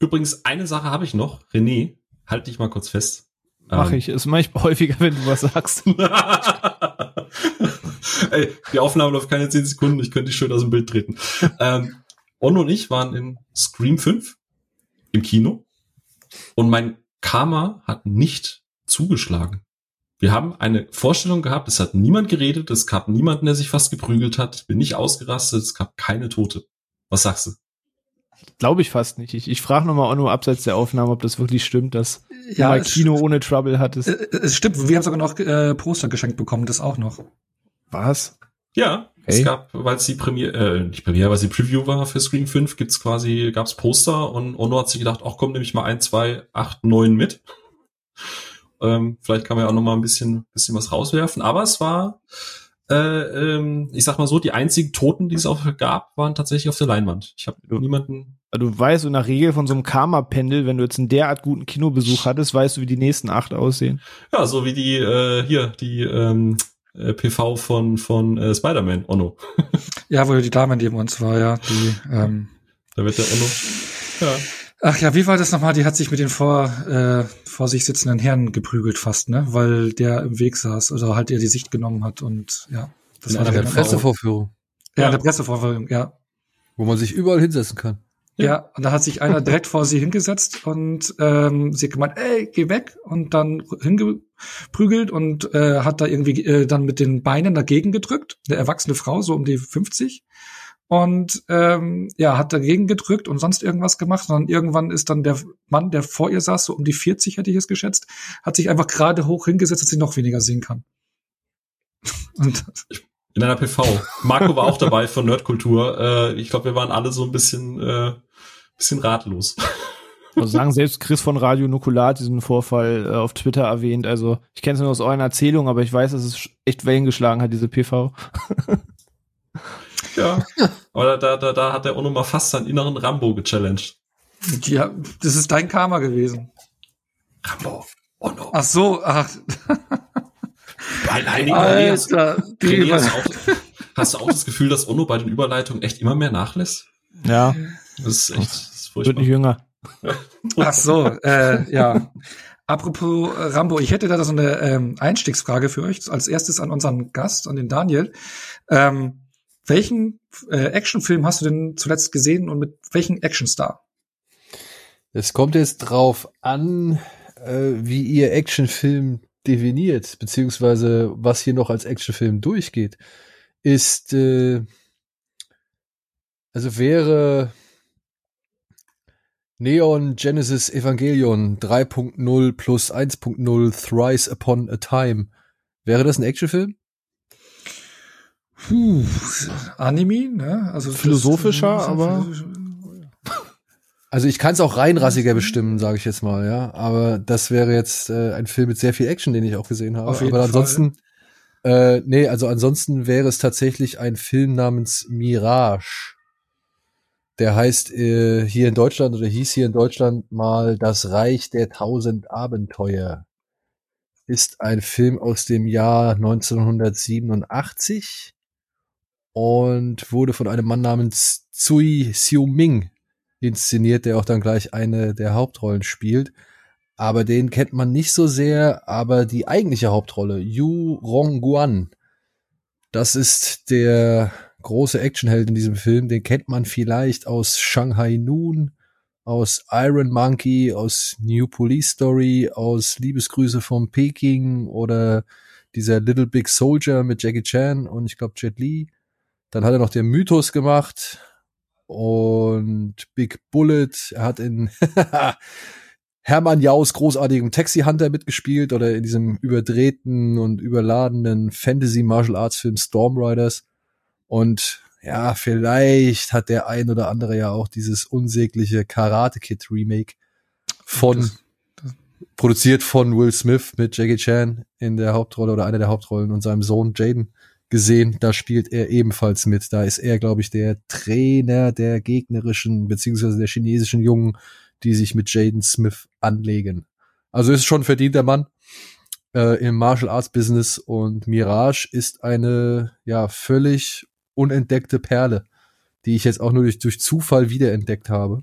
Übrigens, eine Sache habe ich noch. René, halt dich mal kurz fest. Mach ähm, ich. Ist manchmal häufiger, wenn du was sagst. Ey, die Aufnahme läuft keine 10 Sekunden, ich könnte dich schön aus dem Bild treten. ähm, Onno und ich waren in Scream 5 im Kino und mein Karma hat nicht zugeschlagen. Wir haben eine Vorstellung gehabt, es hat niemand geredet, es gab niemanden, der sich fast geprügelt hat, bin nicht ausgerastet, es gab keine Tote. Was sagst du? Glaube ich fast nicht. Ich, ich frage nochmal Onno abseits der Aufnahme, ob das wirklich stimmt, dass ja, mal Kino ohne Trouble hattest. Äh, es stimmt, wir haben sogar noch äh, Poster geschenkt bekommen, das auch noch. Was? Ja, okay. es gab, weil es die Premiere, äh, nicht Premiere, weil es die Preview war für Screen 5, gibt's quasi, gab's Poster und Ono hat sich gedacht, ach komm, nehme ich mal ein, zwei, acht, neun mit. Ähm, vielleicht kann man ja auch noch mal ein bisschen, bisschen was rauswerfen. Aber es war, äh, ähm, ich sag mal so, die einzigen Toten, die es auch gab, waren tatsächlich auf der Leinwand. Ich habe niemanden. Du weißt in der Regel von so einem Karma-Pendel, wenn du jetzt einen derart guten Kinobesuch hattest, weißt du, wie die nächsten acht aussehen. Ja, so wie die äh, hier, die ähm, äh, PV von, von äh, Spider-Man, Onno. ja, wo die Dame neben uns war, ja. Die, ähm, da wird der Onno. Ja. Ach ja, wie war das nochmal? Die hat sich mit den vor, äh, vor sich sitzenden Herren geprügelt fast, ne? Weil der im Weg saß oder halt ihr die Sicht genommen hat und ja. Das In war der Pressevorführung. Ja, ja, der Pressevorführung, ja. Wo man sich überall hinsetzen kann. Ja, und da hat sich einer direkt vor sie hingesetzt und ähm, sie hat gemeint, ey, geh weg und dann hingeprügelt und äh, hat da irgendwie äh, dann mit den Beinen dagegen gedrückt, eine erwachsene Frau, so um die 50 und ähm, ja, hat dagegen gedrückt und sonst irgendwas gemacht. Und dann irgendwann ist dann der Mann, der vor ihr saß, so um die 40 hätte ich es geschätzt, hat sich einfach gerade hoch hingesetzt, dass sie noch weniger sehen kann. Und in einer PV. Marco war auch dabei von Nerdkultur. Äh, ich glaube, wir waren alle so ein bisschen, äh, bisschen ratlos. Also sagen selbst Chris von Radio Nukulat diesen Vorfall äh, auf Twitter erwähnt. Also ich kenne es nur aus euren Erzählungen, aber ich weiß, dass es echt Wellen geschlagen hat, diese PV. ja, aber da, da, da hat der Ono mal fast seinen inneren Rambo gechallenged. Ja, das ist dein Karma gewesen. Rambo, Ono. Ach so, ach. Weil einige Alter, René, hast, du auch, hast du auch das Gefühl, dass Ono bei den Überleitungen echt immer mehr nachlässt? Ja. Das ist echt das ist furchtbar. Wird nicht jünger. Ach so, äh, ja. Apropos äh, Rambo, ich hätte da so eine ähm, Einstiegsfrage für euch. Als erstes an unseren Gast, an den Daniel. Ähm, welchen äh, Actionfilm hast du denn zuletzt gesehen und mit welchem Actionstar? Es kommt jetzt drauf an, äh, wie ihr Actionfilm definiert, beziehungsweise was hier noch als Actionfilm durchgeht, ist, äh, also wäre Neon Genesis Evangelion 3.0 plus 1.0 Thrice Upon a Time. Wäre das ein Actionfilm? Puh, Anime, ne? Also philosophischer, das, aber also ich kann es auch reinrassiger bestimmen, sage ich jetzt mal, ja. Aber das wäre jetzt äh, ein Film mit sehr viel Action, den ich auch gesehen habe. Auf jeden aber ansonsten, Fall. äh, nee, also ansonsten wäre es tatsächlich ein Film namens Mirage. Der heißt äh, hier in Deutschland oder hieß hier in Deutschland mal Das Reich der tausend Abenteuer. Ist ein Film aus dem Jahr 1987 und wurde von einem Mann namens Tsui Xiu-Ming inszeniert, der auch dann gleich eine der Hauptrollen spielt. Aber den kennt man nicht so sehr, aber die eigentliche Hauptrolle, Yu Rongguan, das ist der große Actionheld in diesem Film, den kennt man vielleicht aus Shanghai Noon, aus Iron Monkey, aus New Police Story, aus Liebesgrüße von Peking oder dieser Little Big Soldier mit Jackie Chan und ich glaube Jet Li. Dann hat er noch den Mythos gemacht und Big Bullet. Er hat in Hermann Jaus großartigem Taxi Hunter mitgespielt oder in diesem überdrehten und überladenen Fantasy Martial Arts Film Storm Riders. Und ja, vielleicht hat der ein oder andere ja auch dieses unsägliche Karate Kid Remake von das, das. produziert von Will Smith mit Jackie Chan in der Hauptrolle oder einer der Hauptrollen und seinem Sohn Jaden gesehen, da spielt er ebenfalls mit. Da ist er, glaube ich, der Trainer der gegnerischen beziehungsweise der chinesischen Jungen, die sich mit Jaden Smith anlegen. Also ist schon verdienter Mann äh, im Martial Arts Business und Mirage ist eine ja völlig unentdeckte Perle, die ich jetzt auch nur durch, durch Zufall wiederentdeckt habe.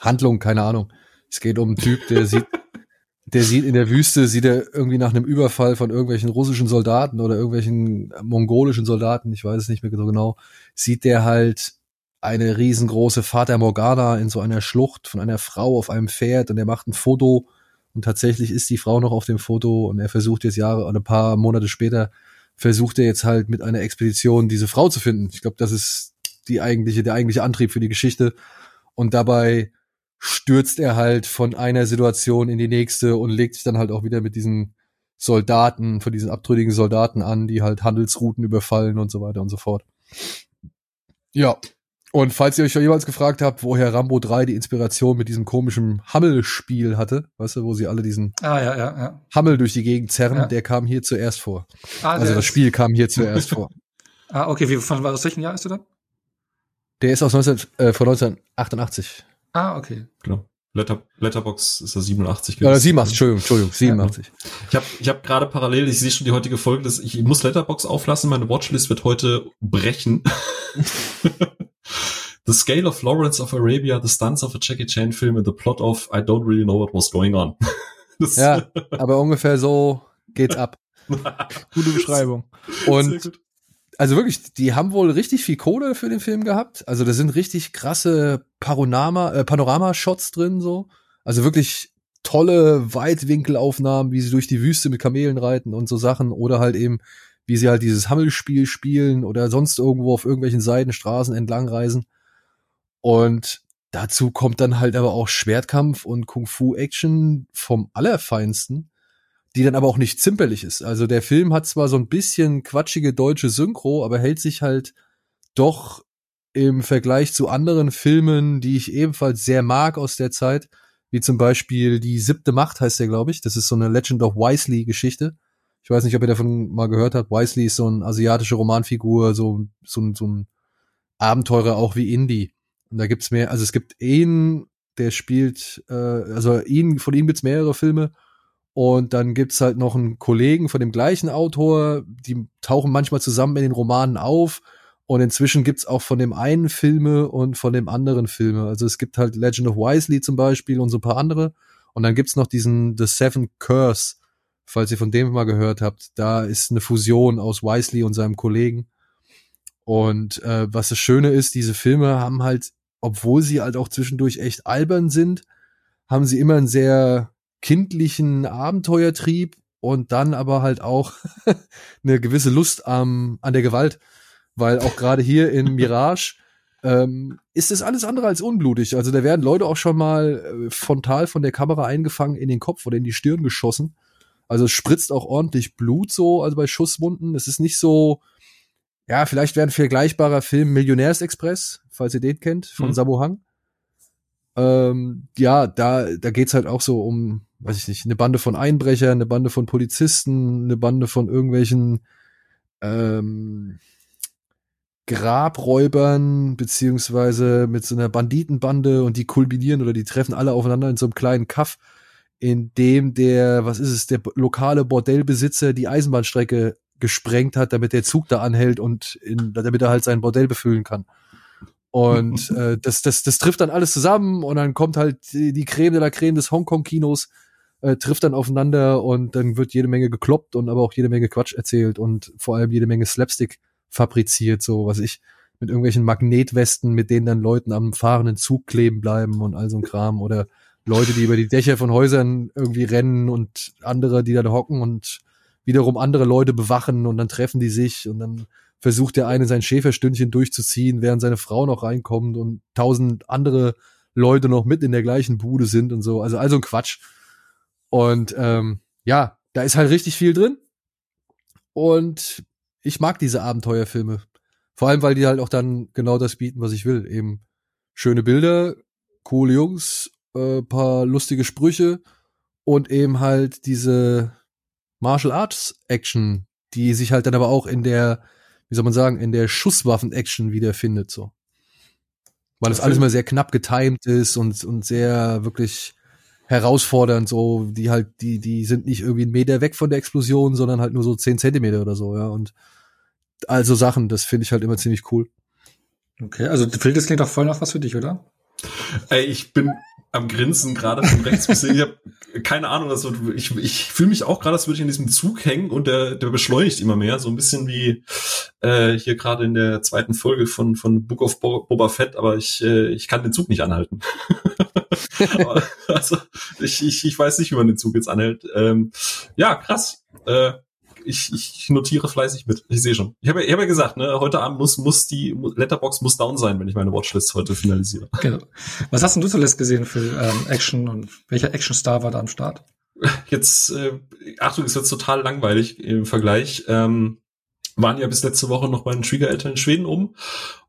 Handlung, keine Ahnung. Es geht um einen Typ, der sieht, der sieht in der Wüste, sieht er irgendwie nach einem Überfall von irgendwelchen russischen Soldaten oder irgendwelchen mongolischen Soldaten, ich weiß es nicht mehr so genau, sieht der halt eine riesengroße Vater Morgana in so einer Schlucht von einer Frau auf einem Pferd und er macht ein Foto und tatsächlich ist die Frau noch auf dem Foto und er versucht jetzt Jahre oder ein paar Monate später versucht er jetzt halt mit einer Expedition diese Frau zu finden. Ich glaube, das ist die eigentliche, der eigentliche Antrieb für die Geschichte. Und dabei stürzt er halt von einer Situation in die nächste und legt sich dann halt auch wieder mit diesen Soldaten, von diesen abtrünnigen Soldaten an, die halt Handelsrouten überfallen und so weiter und so fort. Ja. Und falls ihr euch jemals gefragt habt, woher Rambo 3 die Inspiration mit diesem komischen Hammel-Spiel hatte, weißt du, wo sie alle diesen ah, ja, ja, ja. Hammel durch die Gegend zerren, ja. der kam hier zuerst vor. Ah, also das Spiel kam hier zuerst vor. Ah, okay, wie, von aus welchem Jahr ist du dann? Der ist aus 19, äh, von 1988. Ah, okay. Genau. Letter, Letterbox ist ja 87 gewesen. Oder 87, Entschuldigung, Entschuldigung, 87. Ich habe ich hab gerade parallel, ich sehe schon die heutige Folge, dass ich muss Letterbox auflassen, meine Watchlist wird heute brechen. the Scale of Lawrence of Arabia, The Stunts of a Jackie Chan Film and the Plot of I Don't Really Know What Was Going On. Das ja, aber ungefähr so geht's ab. Gute Beschreibung. Und also wirklich, die haben wohl richtig viel Kohle für den Film gehabt. Also da sind richtig krasse Panorama, äh, Panorama-Shots drin, so. Also wirklich tolle Weitwinkelaufnahmen, wie sie durch die Wüste mit Kamelen reiten und so Sachen. Oder halt eben, wie sie halt dieses Hammelspiel spielen oder sonst irgendwo auf irgendwelchen Seidenstraßen entlang reisen. Und dazu kommt dann halt aber auch Schwertkampf und Kung-Fu-Action vom Allerfeinsten die dann aber auch nicht zimperlich ist. Also der Film hat zwar so ein bisschen quatschige deutsche Synchro, aber hält sich halt doch im Vergleich zu anderen Filmen, die ich ebenfalls sehr mag aus der Zeit, wie zum Beispiel die siebte Macht heißt der, glaube ich. Das ist so eine Legend of Wisely Geschichte. Ich weiß nicht, ob ihr davon mal gehört habt. Wisely ist so eine asiatische Romanfigur, so, so, so ein Abenteurer auch wie Indie. Und da gibt's mehr, also es gibt ihn, der spielt, äh, also ihn, von ihm gibt's mehrere Filme und dann gibt's halt noch einen Kollegen von dem gleichen Autor, die tauchen manchmal zusammen in den Romanen auf. Und inzwischen gibt's auch von dem einen Filme und von dem anderen Filme. Also es gibt halt Legend of Wisely zum Beispiel und so ein paar andere. Und dann gibt's noch diesen The Seven Curse, falls ihr von dem mal gehört habt. Da ist eine Fusion aus Wisely und seinem Kollegen. Und äh, was das Schöne ist, diese Filme haben halt, obwohl sie halt auch zwischendurch echt albern sind, haben sie immer ein sehr kindlichen Abenteuertrieb und dann aber halt auch eine gewisse Lust am, an der Gewalt, weil auch gerade hier in Mirage ähm, ist es alles andere als unblutig. Also da werden Leute auch schon mal äh, frontal von der Kamera eingefangen in den Kopf oder in die Stirn geschossen. Also es spritzt auch ordentlich Blut so, also bei Schusswunden. Es ist nicht so, ja, vielleicht wäre ein vergleichbarer Film Millionärsexpress, falls ihr den kennt, von mhm. Sabu Hang. Ähm, ja, da, da geht's halt auch so um weiß ich nicht, eine Bande von Einbrechern, eine Bande von Polizisten, eine Bande von irgendwelchen ähm, Grabräubern, beziehungsweise mit so einer Banditenbande und die kulminieren oder die treffen alle aufeinander in so einem kleinen Kaff, in dem der, was ist es, der lokale Bordellbesitzer die Eisenbahnstrecke gesprengt hat, damit der Zug da anhält und in, damit er halt sein Bordell befüllen kann. Und äh, das, das, das trifft dann alles zusammen und dann kommt halt die, Creme de la Creme des Hongkong-Kinos äh, trifft dann aufeinander und dann wird jede Menge gekloppt und aber auch jede Menge Quatsch erzählt und vor allem jede Menge Slapstick fabriziert, so was ich, mit irgendwelchen Magnetwesten, mit denen dann Leuten am fahrenden Zug kleben bleiben und all so ein Kram oder Leute, die über die Dächer von Häusern irgendwie rennen und andere, die da hocken und wiederum andere Leute bewachen und dann treffen die sich und dann versucht der eine sein Schäferstündchen durchzuziehen, während seine Frau noch reinkommt und tausend andere Leute noch mit in der gleichen Bude sind und so. Also also ein Quatsch. Und ähm, ja, da ist halt richtig viel drin. Und ich mag diese Abenteuerfilme. Vor allem, weil die halt auch dann genau das bieten, was ich will. Eben schöne Bilder, coole Jungs, äh, paar lustige Sprüche und eben halt diese Martial Arts Action, die sich halt dann aber auch in der, wie soll man sagen, in der Schusswaffen-Action wiederfindet, so. Weil es alles mal sehr knapp getimed ist und, und sehr wirklich herausfordernd, so, die halt, die, die sind nicht irgendwie einen Meter weg von der Explosion, sondern halt nur so zehn Zentimeter oder so, ja. Und also Sachen, das finde ich halt immer ziemlich cool. Okay, also Phil, das klingt doch voll nach was für dich, oder? Ey, ich bin am Grinsen gerade von rechts bis Ich habe keine Ahnung, also ich, ich fühle mich auch gerade, als würde ich in diesem Zug hängen und der, der beschleunigt immer mehr. So ein bisschen wie äh, hier gerade in der zweiten Folge von, von Book of Boba Fett, aber ich, äh, ich kann den Zug nicht anhalten. aber, also ich, ich, ich weiß nicht, wie man den Zug jetzt anhält. Ähm, ja, krass. Äh, ich, ich notiere fleißig mit. Ich sehe schon. Ich habe ich hab ja gesagt, ne, heute Abend muss, muss die Letterbox muss down sein, wenn ich meine Watchlist heute finalisiere. Genau. Was hast denn du zuletzt gesehen für ähm, Action und welcher Actionstar war da am Start? Jetzt, äh, Achtung, ist jetzt total langweilig im Vergleich. Ähm, waren ja bis letzte Woche noch bei den Schwiegereltern in Schweden um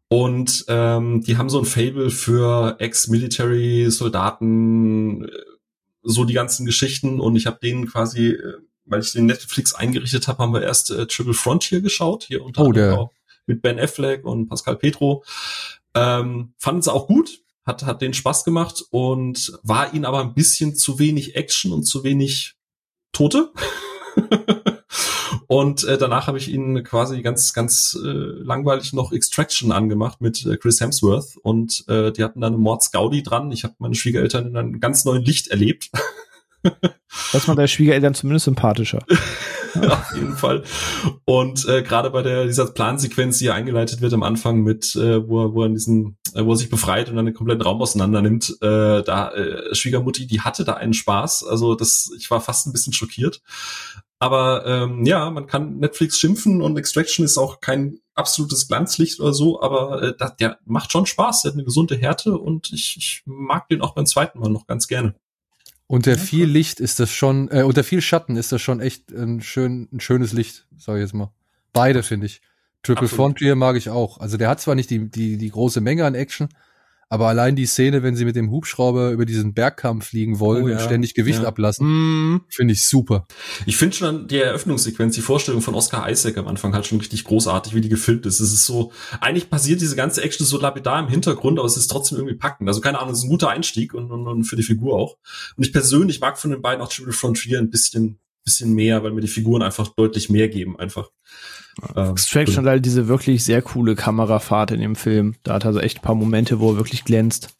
und ähm, die haben so ein Fable für Ex-Military-Soldaten, äh, so die ganzen Geschichten und ich habe denen quasi äh, weil ich den Netflix eingerichtet habe, haben wir erst äh, Triple Frontier geschaut, hier unter oh, anderem auch mit Ben Affleck und Pascal Petro. Ähm, fanden sie auch gut, hat, hat den Spaß gemacht und war ihnen aber ein bisschen zu wenig Action und zu wenig Tote. und äh, danach habe ich ihnen quasi ganz, ganz äh, langweilig noch Extraction angemacht mit äh, Chris Hemsworth und äh, die hatten dann eine Mordsgaudi dran. Ich habe meine Schwiegereltern in einem ganz neuen Licht erlebt. Das macht deine Schwiegereltern zumindest sympathischer. Auf jeden Fall. Und äh, gerade bei der dieser Plansequenz, die eingeleitet wird am Anfang mit, äh, wo, er, wo er in diesen, äh, wo er sich befreit und dann den kompletten Raum auseinander nimmt, äh, da äh, Schwiegermutti, die hatte da einen Spaß. Also das, ich war fast ein bisschen schockiert. Aber ähm, ja, man kann Netflix schimpfen und Extraction ist auch kein absolutes Glanzlicht oder so, aber äh, der macht schon Spaß, der hat eine gesunde Härte und ich, ich mag den auch beim zweiten Mal noch ganz gerne. Unter viel Licht ist das schon, äh, unter viel Schatten ist das schon echt ein, schön, ein schönes Licht, sag ich jetzt mal. Beide finde ich. Triple Absolut. Frontier mag ich auch. Also der hat zwar nicht die, die, die große Menge an Action, aber allein die Szene, wenn sie mit dem Hubschrauber über diesen Bergkamm fliegen wollen oh, ja. und ständig Gewicht ja. ablassen, mm. finde ich super. Ich finde schon die Eröffnungssequenz, die Vorstellung von Oscar Isaac am Anfang halt schon richtig großartig, wie die gefilmt ist. Es ist so, eigentlich passiert diese ganze Action so lapidar im Hintergrund, aber es ist trotzdem irgendwie packend. Also keine Ahnung, es ist ein guter Einstieg und, und, und für die Figur auch. Und ich persönlich mag von den beiden auch Triple Frontier ein bisschen, bisschen mehr, weil mir die Figuren einfach deutlich mehr geben, einfach. Ähm, Extraction hat halt diese wirklich sehr coole Kamerafahrt in dem Film. Da hat er also echt ein paar Momente, wo er wirklich glänzt.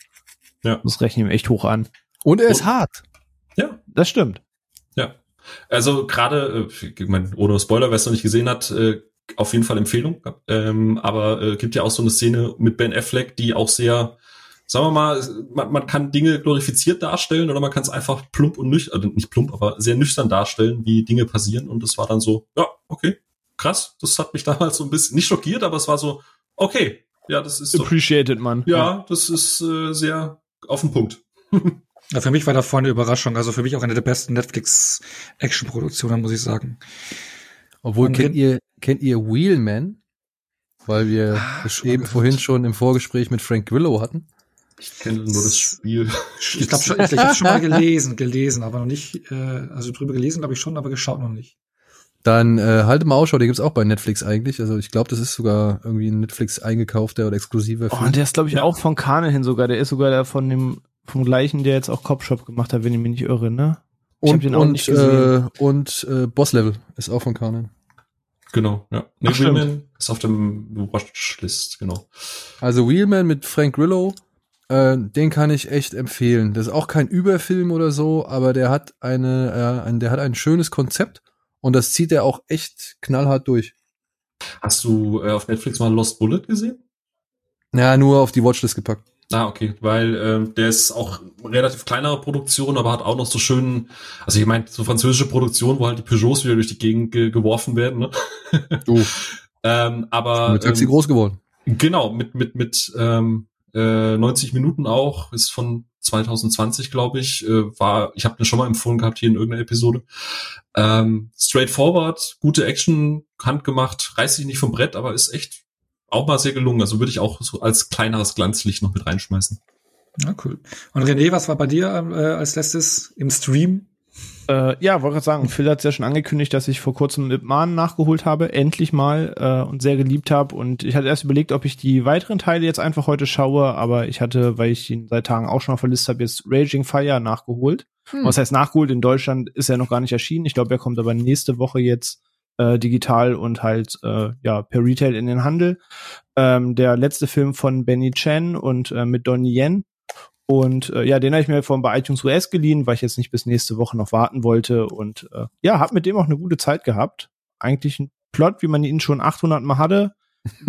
Ja. Das rechne ich ihm echt hoch an. Und er ist Und, hart. Ja. Das stimmt. Ja. Also gerade, äh, ich meine, ohne Spoiler, wer es noch nicht gesehen hat, äh, auf jeden Fall Empfehlung. Ähm, aber äh, gibt ja auch so eine Szene mit Ben Affleck, die auch sehr, sagen wir mal, man, man kann Dinge glorifiziert darstellen oder man kann es einfach plump und nüchtern, also nicht plump, aber sehr nüchtern darstellen, wie Dinge passieren. Und das war dann so, ja, okay, krass. Das hat mich damals so ein bisschen nicht schockiert, aber es war so, okay, ja, das ist appreciated, man. Ja, ja, das ist äh, sehr auf den Punkt. ja, für mich war da vorne Überraschung. Also für mich auch eine der besten Netflix-Action-Produktionen, muss ich sagen. Obwohl, Und kennt ihr, kennt ihr Wheelman? Weil wir ah, das eben gehört. vorhin schon im Vorgespräch mit Frank Willow hatten. Ich kenne nur das Spiel. Ich glaube schon, ich, ich habe schon mal gelesen, gelesen, aber noch nicht, äh, also drüber gelesen glaube ich schon, aber geschaut noch nicht. Dann äh, halte mal Ausschau, den gibt's auch bei Netflix eigentlich. Also ich glaube, das ist sogar irgendwie ein Netflix eingekaufter oder exklusiver Film. Oh, und der ist, glaube ich, ja. auch von Kane hin sogar. Der ist sogar der von dem vom gleichen, der jetzt auch Copshop gemacht hat, wenn ich mich nicht irre, ne? Ich und den auch und, nicht gesehen. Äh, und äh, Boss Level ist auch von Kane. Genau, ja. Nee, Ach, Wheelman ist auf dem Watchlist, genau. Also Wheelman mit Frank Grillo, äh, den kann ich echt empfehlen. Das ist auch kein Überfilm oder so, aber der hat eine, äh, ein, der hat ein schönes Konzept und das zieht er auch echt knallhart durch. Hast du äh, auf Netflix mal Lost Bullet gesehen? Ja, nur auf die Watchlist gepackt. Ah, okay, weil äh, der ist auch relativ kleinere Produktion, aber hat auch noch so schönen, also ich meine, so französische Produktion, wo halt die Peugeots wieder durch die Gegend ge geworfen werden, ne? Du. ähm, aber. Mit Taxi ähm, groß geworden. Genau, mit, mit, mit ähm, äh, 90 Minuten auch, ist von 2020, glaube ich, äh, war, ich habe den schon mal empfohlen gehabt hier in irgendeiner Episode. Ähm, straightforward, gute Action, handgemacht, reißt sich nicht vom Brett, aber ist echt auch mal sehr gelungen. Also würde ich auch so als kleineres Glanzlicht noch mit reinschmeißen. Ja, cool. Und René, was war bei dir äh, als letztes im Stream? Äh, ja, wollte gerade sagen, Phil hat ja schon angekündigt, dass ich vor kurzem mit Mahn nachgeholt habe, endlich mal äh, und sehr geliebt habe. Und ich hatte erst überlegt, ob ich die weiteren Teile jetzt einfach heute schaue, aber ich hatte, weil ich ihn seit Tagen auch schon mal verlisst habe, jetzt Raging Fire nachgeholt. Hm. Was heißt nachgeholt? In Deutschland ist er noch gar nicht erschienen. Ich glaube, er kommt aber nächste Woche jetzt äh, digital und halt äh, ja per Retail in den Handel. Ähm, der letzte Film von Benny Chen und äh, mit Donnie Yen. Und äh, ja, den habe ich mir von bei iTunes US geliehen, weil ich jetzt nicht bis nächste Woche noch warten wollte. Und äh, ja, habe mit dem auch eine gute Zeit gehabt. Eigentlich ein Plot, wie man ihn schon 800 Mal hatte.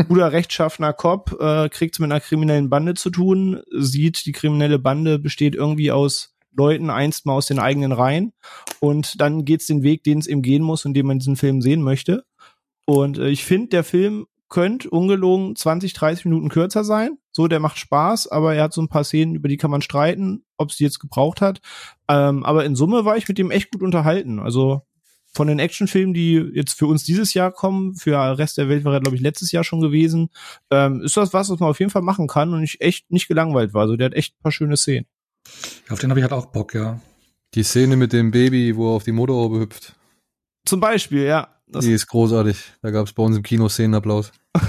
Guter rechtschaffener Cop äh, kriegt mit einer kriminellen Bande zu tun, sieht, die kriminelle Bande besteht irgendwie aus Leuten einst mal aus den eigenen Reihen und dann geht's den Weg, den es eben gehen muss, indem man diesen Film sehen möchte. Und äh, ich finde, der Film könnte ungelogen 20, 30 Minuten kürzer sein. So, der macht Spaß, aber er hat so ein paar Szenen, über die kann man streiten, ob es die jetzt gebraucht hat. Ähm, aber in Summe war ich mit dem echt gut unterhalten. Also von den Actionfilmen, die jetzt für uns dieses Jahr kommen, für den Rest der Welt war er, glaube ich, letztes Jahr schon gewesen, ähm, ist das was, was man auf jeden Fall machen kann und ich echt nicht gelangweilt war. Also der hat echt ein paar schöne Szenen. Auf den habe ich halt auch Bock, ja. Die Szene mit dem Baby, wo er auf die Motorhaube hüpft. Zum Beispiel, ja. Das die ist großartig. Da gab es bei uns im Kino Szenenapplaus.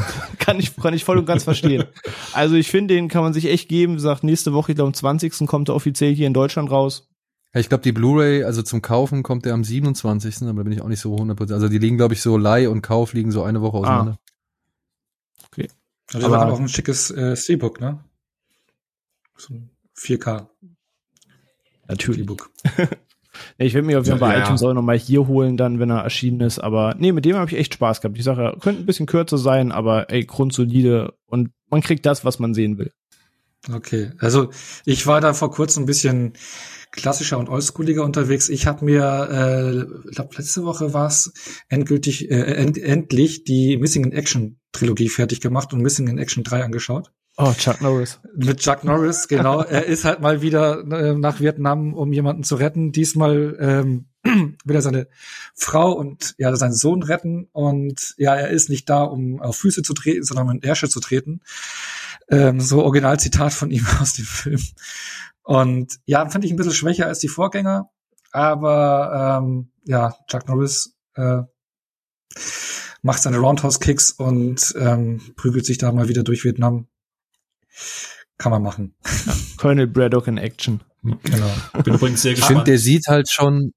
kann ich kann ich voll und ganz verstehen. Also ich finde, den kann man sich echt geben. Wie gesagt, nächste Woche, ich glaube am 20. kommt er offiziell hier in Deutschland raus. Ich glaube, die Blu-ray, also zum Kaufen kommt der am 27. Aber da bin ich auch nicht so 100%. Also die liegen, glaube ich, so Leih und Kauf liegen so eine Woche auseinander. Ah. Okay. Also aber auch ein schickes äh, Steelbook, ne? So 4K. Natürlich. ich werde mir auf jeden Fall ja, bei iTunes auch nochmal hier holen, dann, wenn er erschienen ist. Aber nee, mit dem habe ich echt Spaß gehabt. Die Sache könnte ein bisschen kürzer sein, aber ey, grundsolide und man kriegt das, was man sehen will. Okay, also ich war da vor kurzem ein bisschen klassischer und oldschooliger unterwegs. Ich habe mir, äh, ich glaube letzte Woche war es endgültig, äh, end, endlich die Missing in Action Trilogie fertig gemacht und Missing in Action 3 angeschaut. Oh, Chuck Norris. Mit Chuck Norris, genau. er ist halt mal wieder äh, nach Vietnam, um jemanden zu retten. Diesmal ähm, will er seine Frau und ja seinen Sohn retten. Und ja, er ist nicht da, um auf Füße zu treten, sondern um in Ärsche zu treten. Ähm, so Originalzitat von ihm aus dem Film. Und ja, fand ich ein bisschen schwächer als die Vorgänger. Aber ähm, ja, Chuck Norris äh, macht seine Roundhouse-Kicks und ähm, prügelt sich da mal wieder durch Vietnam kann man machen. Ja, Colonel Braddock in Action. Genau. Bin übrigens sehr gespannt. Ich finde, der sieht halt schon.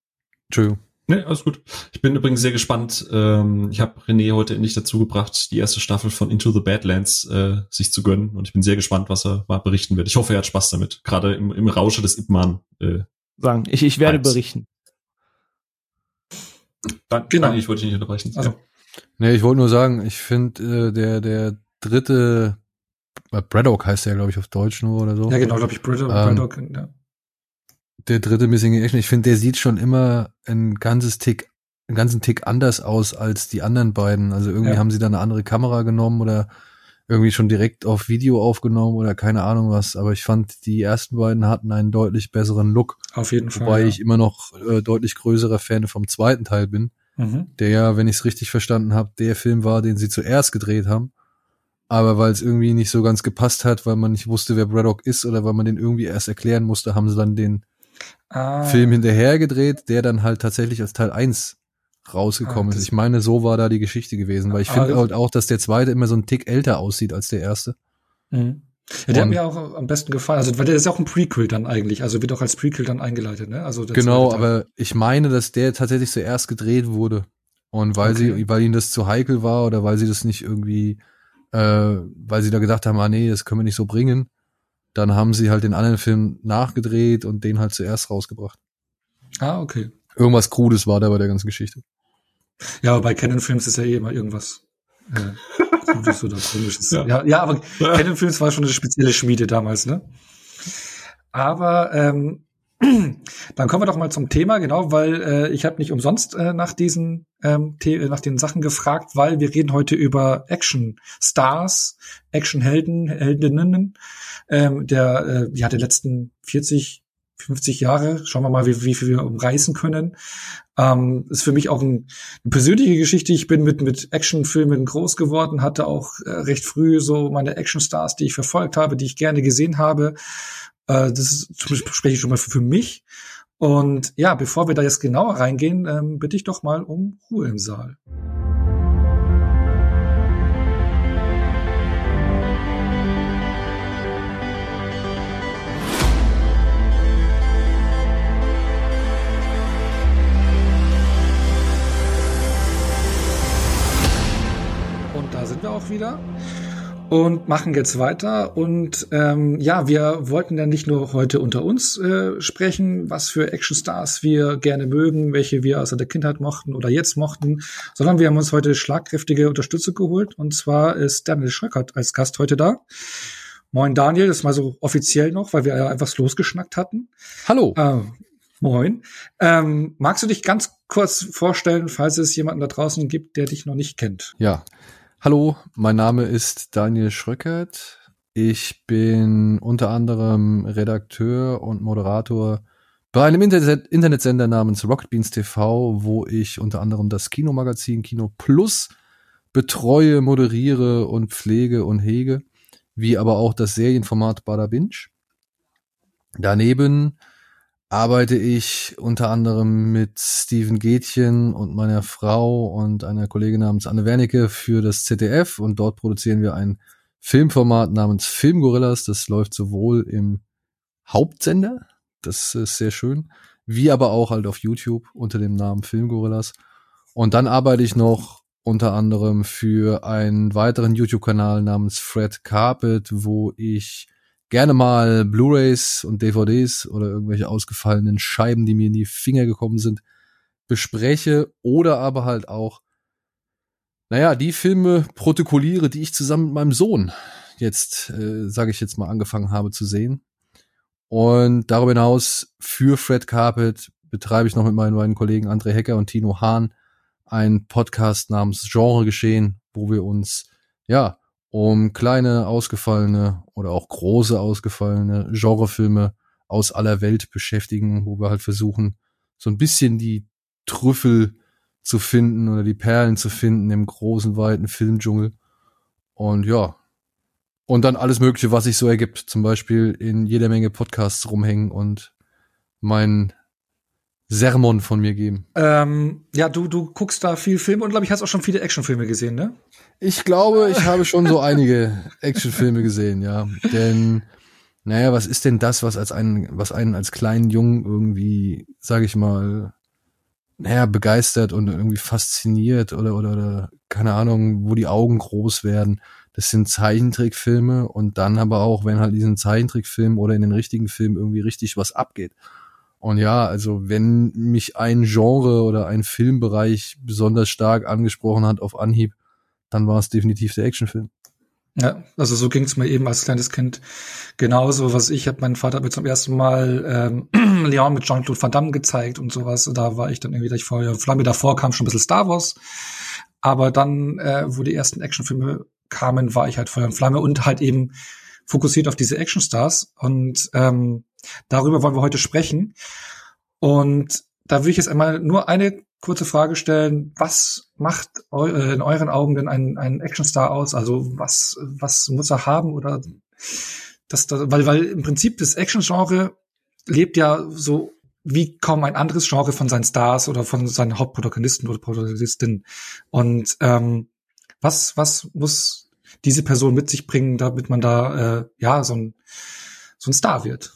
Entschuldigung. Nee, alles gut. Ich bin übrigens sehr gespannt. Ähm, ich habe René heute endlich dazu gebracht, die erste Staffel von Into the Badlands äh, sich zu gönnen. Und ich bin sehr gespannt, was er mal berichten wird. Ich hoffe, er hat Spaß damit. Gerade im, im Rausche des Ipman. Äh, Sagen, ich, ich werde Heiz. berichten. Dann, genau. Nein, ich wollte dich nicht unterbrechen. Also. Ja. Nee, ich wollte nur sagen, ich finde, äh, der, der dritte Braddock heißt der, glaube ich, auf Deutsch nur oder so. Ja, genau, glaube ich, Braddock, ähm, Braddock ja. Der dritte Missing in Action, ich finde, der sieht schon immer ein ganzes Tick, einen ganzen Tick anders aus als die anderen beiden. Also irgendwie ja. haben sie da eine andere Kamera genommen oder irgendwie schon direkt auf Video aufgenommen oder keine Ahnung was. Aber ich fand, die ersten beiden hatten einen deutlich besseren Look. Auf jeden Fall. Wobei ja. ich immer noch äh, deutlich größerer Fan vom zweiten Teil bin. Mhm. Der ja, wenn ich es richtig verstanden habe, der Film war, den sie zuerst gedreht haben aber weil es irgendwie nicht so ganz gepasst hat, weil man nicht wusste, wer Braddock ist oder weil man den irgendwie erst erklären musste, haben sie dann den ah. Film hinterher gedreht, der dann halt tatsächlich als Teil 1 rausgekommen ah, ist. Ich meine, so war da die Geschichte gewesen, weil ich finde halt auch, dass der zweite immer so ein Tick älter aussieht als der erste. Mhm. Ja, der hat mir auch am besten gefallen. Also, weil der ist auch ein Prequel dann eigentlich. Also wird auch als Prequel dann eingeleitet, ne? Also genau, aber ich meine, dass der tatsächlich zuerst gedreht wurde. Und weil okay. sie, weil ihnen das zu heikel war oder weil sie das nicht irgendwie äh, weil sie da gedacht haben, ah nee, das können wir nicht so bringen. Dann haben sie halt den anderen Film nachgedreht und den halt zuerst rausgebracht. Ah, okay. Irgendwas Krudes war da bei der ganzen Geschichte. Ja, aber bei Canon-Films ist ja eh immer irgendwas äh, Krudes oder Komisches. Ja. ja, ja, aber Canon-Films war schon eine spezielle Schmiede damals, ne? Aber ähm, dann kommen wir doch mal zum Thema, genau, weil äh, ich habe nicht umsonst äh, nach diesen ähm, nach den Sachen gefragt, weil wir reden heute über Action Stars, Action Helden, Heldinnen ähm, der äh, ja der letzten 40 50 Jahre. Schauen wir mal, wie, wie viel wir umreißen können. Ähm, ist für mich auch ein, eine persönliche Geschichte. Ich bin mit, mit Actionfilmen groß geworden, hatte auch äh, recht früh so meine Actionstars, die ich verfolgt habe, die ich gerne gesehen habe. Äh, das ist, spreche ich schon mal für, für mich. Und ja, bevor wir da jetzt genauer reingehen, ähm, bitte ich doch mal um Ruhe im Saal. Und da sind wir auch wieder. Und machen jetzt weiter. Und ähm, ja, wir wollten ja nicht nur heute unter uns äh, sprechen, was für Actionstars wir gerne mögen, welche wir aus der Kindheit mochten oder jetzt mochten, sondern wir haben uns heute schlagkräftige Unterstützung geholt. Und zwar ist Daniel Schröckert als Gast heute da. Moin Daniel, das ist mal so offiziell noch, weil wir ja etwas losgeschnackt hatten. Hallo. Äh, moin. Ähm, magst du dich ganz kurz vorstellen, falls es jemanden da draußen gibt, der dich noch nicht kennt? Ja, Hallo, mein Name ist Daniel Schröckert. Ich bin unter anderem Redakteur und Moderator bei einem Internet Internetsender namens Rocket Beans TV, wo ich unter anderem das Kinomagazin Kino Plus betreue, moderiere und pflege und hege, wie aber auch das Serienformat Bada Binge. Daneben arbeite ich unter anderem mit Steven Gätchen und meiner Frau und einer Kollegin namens Anne Wernicke für das ZDF und dort produzieren wir ein Filmformat namens Filmgorillas. Das läuft sowohl im Hauptsender, das ist sehr schön, wie aber auch halt auf YouTube unter dem Namen Filmgorillas. Und dann arbeite ich noch unter anderem für einen weiteren YouTube-Kanal namens Fred Carpet, wo ich gerne mal Blu-rays und DVDs oder irgendwelche ausgefallenen Scheiben, die mir in die Finger gekommen sind, bespreche oder aber halt auch, naja, die Filme protokolliere, die ich zusammen mit meinem Sohn jetzt, äh, sage ich jetzt mal, angefangen habe zu sehen. Und darüber hinaus für Fred Carpet betreibe ich noch mit meinen beiden Kollegen André Hecker und Tino Hahn einen Podcast namens Genre Geschehen, wo wir uns ja um kleine ausgefallene oder auch große ausgefallene Genrefilme aus aller Welt beschäftigen, wo wir halt versuchen, so ein bisschen die Trüffel zu finden oder die Perlen zu finden im großen, weiten Filmdschungel. Und ja, und dann alles Mögliche, was sich so ergibt. Zum Beispiel in jeder Menge Podcasts rumhängen und mein Sermon von mir geben. Ähm, ja, du, du guckst da viel Filme und glaube ich hast auch schon viele Actionfilme gesehen, ne? Ich glaube, ich habe schon so einige Actionfilme gesehen, ja. Denn, naja, was ist denn das, was als einen, was einen als kleinen Jungen irgendwie, sage ich mal, naja, begeistert und irgendwie fasziniert oder, oder, oder, keine Ahnung, wo die Augen groß werden. Das sind Zeichentrickfilme und dann aber auch, wenn halt diesen Zeichentrickfilm oder in den richtigen Film irgendwie richtig was abgeht. Und ja, also wenn mich ein Genre oder ein Filmbereich besonders stark angesprochen hat auf Anhieb, dann war es definitiv der Actionfilm. Ja, also so ging es mir eben als kleines Kind genauso. Was ich habe, mein Vater mir zum ersten Mal ähm, Leon mit Jean-Claude Van Damme gezeigt und sowas. Da war ich dann irgendwie, da ich vorher, Flamme davor kam schon ein bisschen Star Wars. Aber dann, äh, wo die ersten Actionfilme kamen, war ich halt Feuer und Flamme und halt eben fokussiert auf diese Actionstars. Und ähm, Darüber wollen wir heute sprechen. Und da würde ich jetzt einmal nur eine kurze Frage stellen. Was macht eu äh, in euren Augen denn ein, ein Actionstar aus? Also was, was muss er haben oder das, das weil, weil im Prinzip das Action-Genre lebt ja so wie kaum ein anderes Genre von seinen Stars oder von seinen Hauptprotagonisten oder Protagonistinnen. Und ähm, was, was muss diese Person mit sich bringen, damit man da äh, ja so ein, so ein Star wird?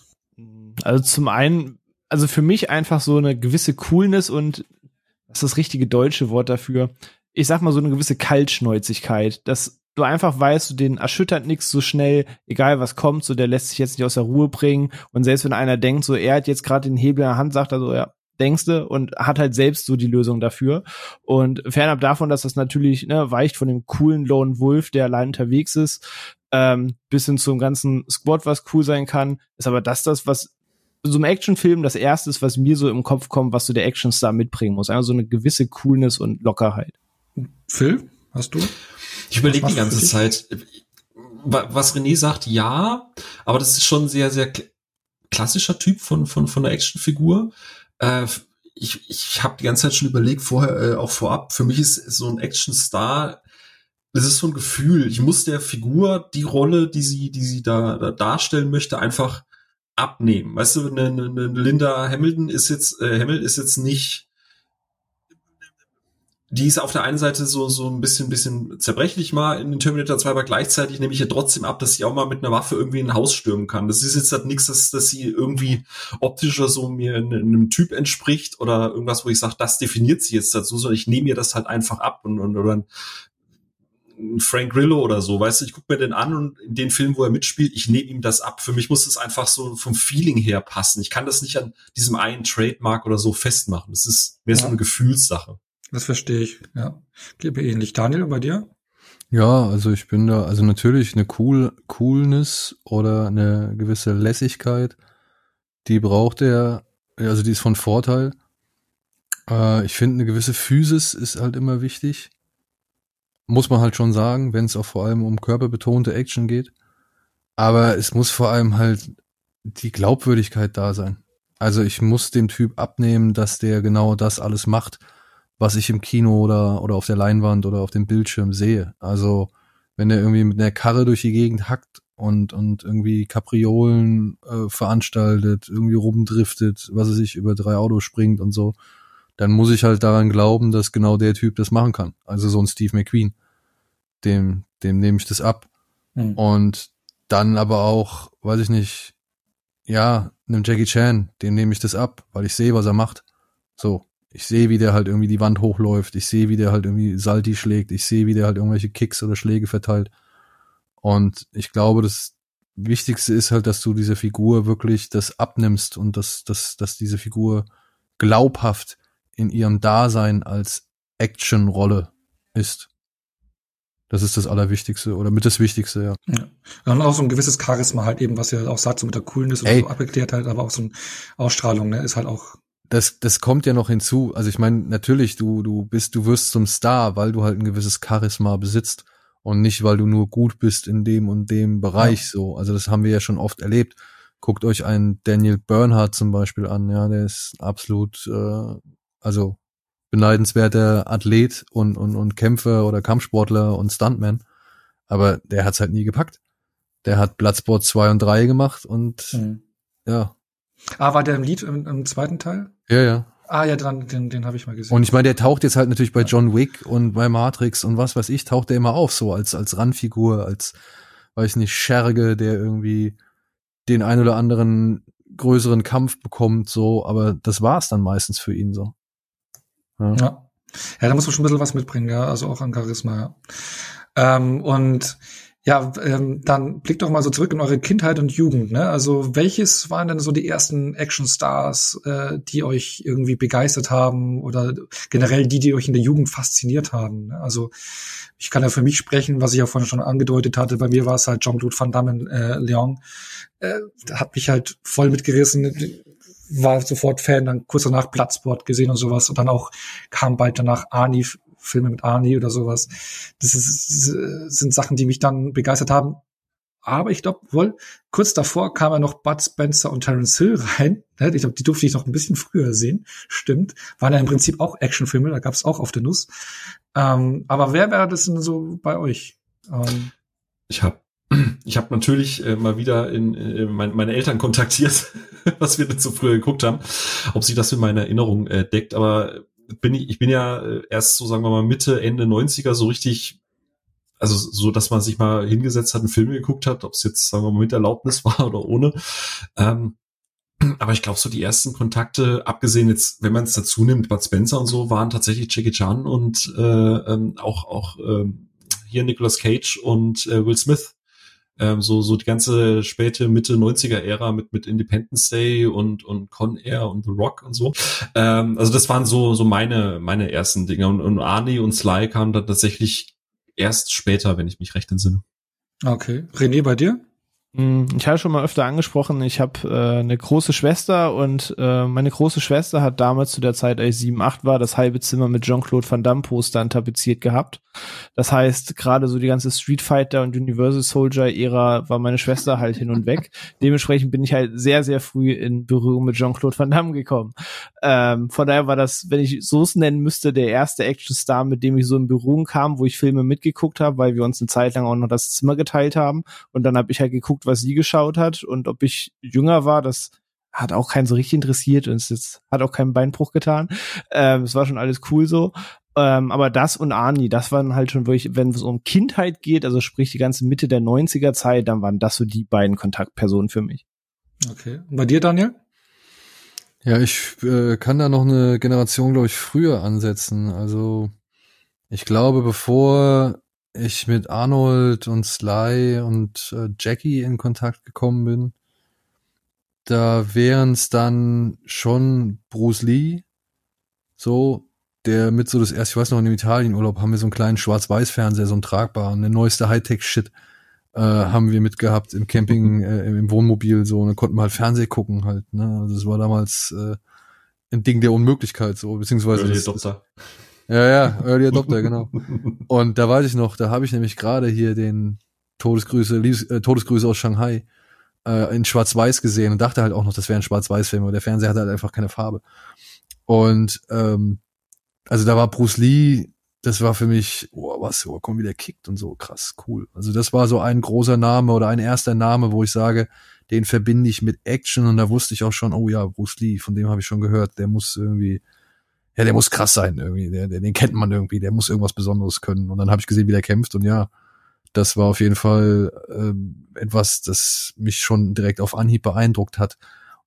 Also zum einen, also für mich einfach so eine gewisse Coolness und was ist das richtige deutsche Wort dafür? Ich sag mal so eine gewisse Kaltschnäuzigkeit, dass du einfach weißt, du den erschüttert nichts so schnell, egal was kommt, so der lässt sich jetzt nicht aus der Ruhe bringen und selbst wenn einer denkt, so er hat jetzt gerade den Hebel in der Hand, sagt er so, ja, denkst du und hat halt selbst so die Lösung dafür. Und fernab davon, dass das natürlich ne, weicht von dem coolen Lone Wolf, der allein unterwegs ist, ähm, bis hin zum ganzen Squad, was cool sein kann, ist aber das das, was so einem Actionfilm das erste ist, was mir so im Kopf kommt, was so der Actionstar mitbringen muss. Einfach so eine gewisse Coolness und Lockerheit. Phil, hast du? Ich überlege die ganze Zeit. Was René sagt, ja, aber das ist schon ein sehr, sehr klassischer Typ von, von, von der Actionfigur. Äh, ich ich habe die ganze Zeit schon überlegt, vorher, äh, auch vorab, für mich ist so ein Actionstar es ist so ein Gefühl. Ich muss der Figur die Rolle, die sie, die sie da, da darstellen möchte, einfach abnehmen. Weißt du, eine, eine Linda Hamilton ist jetzt, äh, Hamill ist jetzt nicht, die ist auf der einen Seite so, so ein bisschen, bisschen zerbrechlich mal in den Terminator 2, aber gleichzeitig nehme ich ja trotzdem ab, dass sie auch mal mit einer Waffe irgendwie ein Haus stürmen kann. Das ist jetzt halt nichts, dass, dass sie irgendwie optisch oder so mir einem Typ entspricht oder irgendwas, wo ich sage, das definiert sie jetzt dazu, sondern ich nehme ihr das halt einfach ab und, und oder ein Frank Grillo oder so, weißt du, ich gucke mir den an und in den Film, wo er mitspielt, ich nehme ihm das ab. Für mich muss es einfach so vom Feeling her passen. Ich kann das nicht an diesem einen Trademark oder so festmachen. Das ist mehr ja. so eine Gefühlssache. Das verstehe ich, ja. Gebe ähnlich. Daniel, bei dir? Ja, also ich bin da, also natürlich eine cool, Coolness oder eine gewisse Lässigkeit, die braucht er, also die ist von Vorteil. Äh, ich finde, eine gewisse Physis ist halt immer wichtig. Muss man halt schon sagen, wenn es auch vor allem um körperbetonte Action geht. Aber es muss vor allem halt die Glaubwürdigkeit da sein. Also ich muss dem Typ abnehmen, dass der genau das alles macht, was ich im Kino oder, oder auf der Leinwand oder auf dem Bildschirm sehe. Also wenn er irgendwie mit einer Karre durch die Gegend hackt und, und irgendwie Kapriolen äh, veranstaltet, irgendwie rumdriftet, was er sich über drei Autos springt und so, dann muss ich halt daran glauben, dass genau der Typ das machen kann. Also so ein Steve McQueen. Dem, dem nehme ich das ab. Mhm. Und dann aber auch, weiß ich nicht, ja, einem Jackie Chan, dem nehme ich das ab, weil ich sehe, was er macht. So. Ich sehe, wie der halt irgendwie die Wand hochläuft. Ich sehe, wie der halt irgendwie Salti schlägt. Ich sehe, wie der halt irgendwelche Kicks oder Schläge verteilt. Und ich glaube, das Wichtigste ist halt, dass du dieser Figur wirklich das abnimmst und dass, dass, dass diese Figur glaubhaft in ihrem Dasein als Actionrolle ist. Das ist das Allerwichtigste oder mit das Wichtigste, ja. ja. Und auch so ein gewisses Charisma halt eben, was ihr auch sagt, so mit der Coolness und so abgeklärt halt, aber auch so eine Ausstrahlung, ne, ist halt auch das, das kommt ja noch hinzu. Also ich meine, natürlich, du, du bist, du wirst zum Star, weil du halt ein gewisses Charisma besitzt und nicht, weil du nur gut bist in dem und dem Bereich ja. so. Also das haben wir ja schon oft erlebt. Guckt euch einen Daniel Bernhardt zum Beispiel an, ja, der ist absolut, äh, also beneidenswerter Athlet und, und, und Kämpfer oder Kampfsportler und Stuntman. Aber der hat's halt nie gepackt. Der hat Bloodsport 2 und 3 gemacht und mhm. ja. Ah, war der im Lied im, im zweiten Teil? Ja, ja. Ah ja, dran, den, den habe ich mal gesehen. Und ich meine, der taucht jetzt halt natürlich bei John Wick und bei Matrix und was weiß ich, taucht der immer auf, so als, als Randfigur, als, weiß nicht, Scherge, der irgendwie den ein oder anderen größeren Kampf bekommt, so, aber das war's dann meistens für ihn so. Ja. ja. Ja, da muss man schon ein bisschen was mitbringen, ja, also auch an Charisma, ja. Ähm, und ja, ähm, dann blickt doch mal so zurück in eure Kindheit und Jugend. Ne? Also welches waren denn so die ersten Actionstars, äh, die euch irgendwie begeistert haben oder generell die, die euch in der Jugend fasziniert haben? Ne? Also ich kann ja für mich sprechen, was ich ja vorhin schon angedeutet hatte. Bei mir war es halt Jean-Claude Van Damme äh, Leon. Äh, hat mich halt voll mitgerissen war sofort Fan, dann kurz danach Platzsport gesehen und sowas und dann auch kam bald danach Arnie Filme mit Arnie oder sowas. Das ist, sind Sachen, die mich dann begeistert haben. Aber ich glaube wohl, kurz davor kam ja noch Bud Spencer und Terence Hill rein. Ich glaube, die durfte ich noch ein bisschen früher sehen. Stimmt. Waren ja im Prinzip auch Actionfilme, da gab es auch auf der Nuss. Ähm, aber wer wäre das denn so bei euch? Ähm, ich habe ich hab natürlich äh, mal wieder in, äh, mein, meine Eltern kontaktiert, was wir denn so früher geguckt haben, ob sich das in meiner Erinnerung äh, deckt. Aber bin ich, ich bin ja äh, erst so, sagen wir mal, Mitte, Ende 90er so richtig, also so, dass man sich mal hingesetzt hat, einen Film geguckt hat, ob es jetzt, sagen wir mal, mit Erlaubnis war oder ohne. Ähm, aber ich glaube, so die ersten Kontakte, abgesehen jetzt, wenn man es dazu nimmt, Bud Spencer und so, waren tatsächlich Jackie Chan und äh, ähm, auch, auch äh, hier Nicolas Cage und äh, Will Smith ähm, so, so die ganze späte Mitte 90er Ära mit, mit Independence Day und, und Con Air und The Rock und so. Ähm, also das waren so, so meine, meine ersten Dinge. Und, und Arnie und Sly kamen dann tatsächlich erst später, wenn ich mich recht entsinne. Okay. René, bei dir? Hm, ich habe schon mal öfter angesprochen, ich habe äh, eine große Schwester und äh, meine große Schwester hat damals zu der Zeit, als ich 7, 8 war, das halbe Zimmer mit Jean-Claude Van Damme Postern tapeziert gehabt. Das heißt, gerade so die ganze Street Fighter und Universal Soldier Ära war meine Schwester halt hin und weg. Dementsprechend bin ich halt sehr, sehr früh in Berührung mit Jean-Claude Van Damme gekommen. Ähm, von daher war das, wenn ich so es nennen müsste, der erste Actionstar, mit dem ich so in Berührung kam, wo ich Filme mitgeguckt habe, weil wir uns eine Zeit lang auch noch das Zimmer geteilt haben. Und dann habe ich halt geguckt, was sie geschaut hat und ob ich jünger war, das hat auch keinen so richtig interessiert und es ist, hat auch keinen Beinbruch getan. Ähm, es war schon alles cool so. Ähm, aber das und Arnie, das waren halt schon wirklich, wenn es um Kindheit geht, also sprich die ganze Mitte der 90er Zeit, dann waren das so die beiden Kontaktpersonen für mich. Okay. Und bei dir, Daniel? Ja, ich äh, kann da noch eine Generation, glaube ich, früher ansetzen. Also ich glaube, bevor ich mit Arnold und Sly und äh, Jackie in Kontakt gekommen bin, da wären es dann schon Bruce Lee, so, der mit so das erste, ich weiß noch, in dem Italienurlaub haben wir so einen kleinen Schwarz-Weiß-Fernseher, so einen tragbaren, der neueste Hightech-Shit äh, haben wir mitgehabt im Camping, äh, im Wohnmobil, so, und dann konnten wir halt Fernseh gucken halt, ne, also es war damals äh, ein Ding der Unmöglichkeit, so, beziehungsweise das. Ja, ja, Early Adopter, genau. Und da weiß ich noch, da habe ich nämlich gerade hier den Todesgrüße, Liebes, äh, Todesgrüße aus Shanghai äh, in Schwarz-Weiß gesehen und dachte halt auch noch, das wäre ein Schwarz-Weiß-Film, aber der Fernseher hatte halt einfach keine Farbe. Und ähm, also da war Bruce Lee, das war für mich, oh, was, oh, komm, wie der kickt und so, krass, cool. Also das war so ein großer Name oder ein erster Name, wo ich sage, den verbinde ich mit Action und da wusste ich auch schon, oh ja, Bruce Lee, von dem habe ich schon gehört, der muss irgendwie, ja, der muss krass sein irgendwie, der, der, den kennt man irgendwie, der muss irgendwas Besonderes können. Und dann habe ich gesehen, wie der kämpft und ja, das war auf jeden Fall ähm, etwas, das mich schon direkt auf Anhieb beeindruckt hat.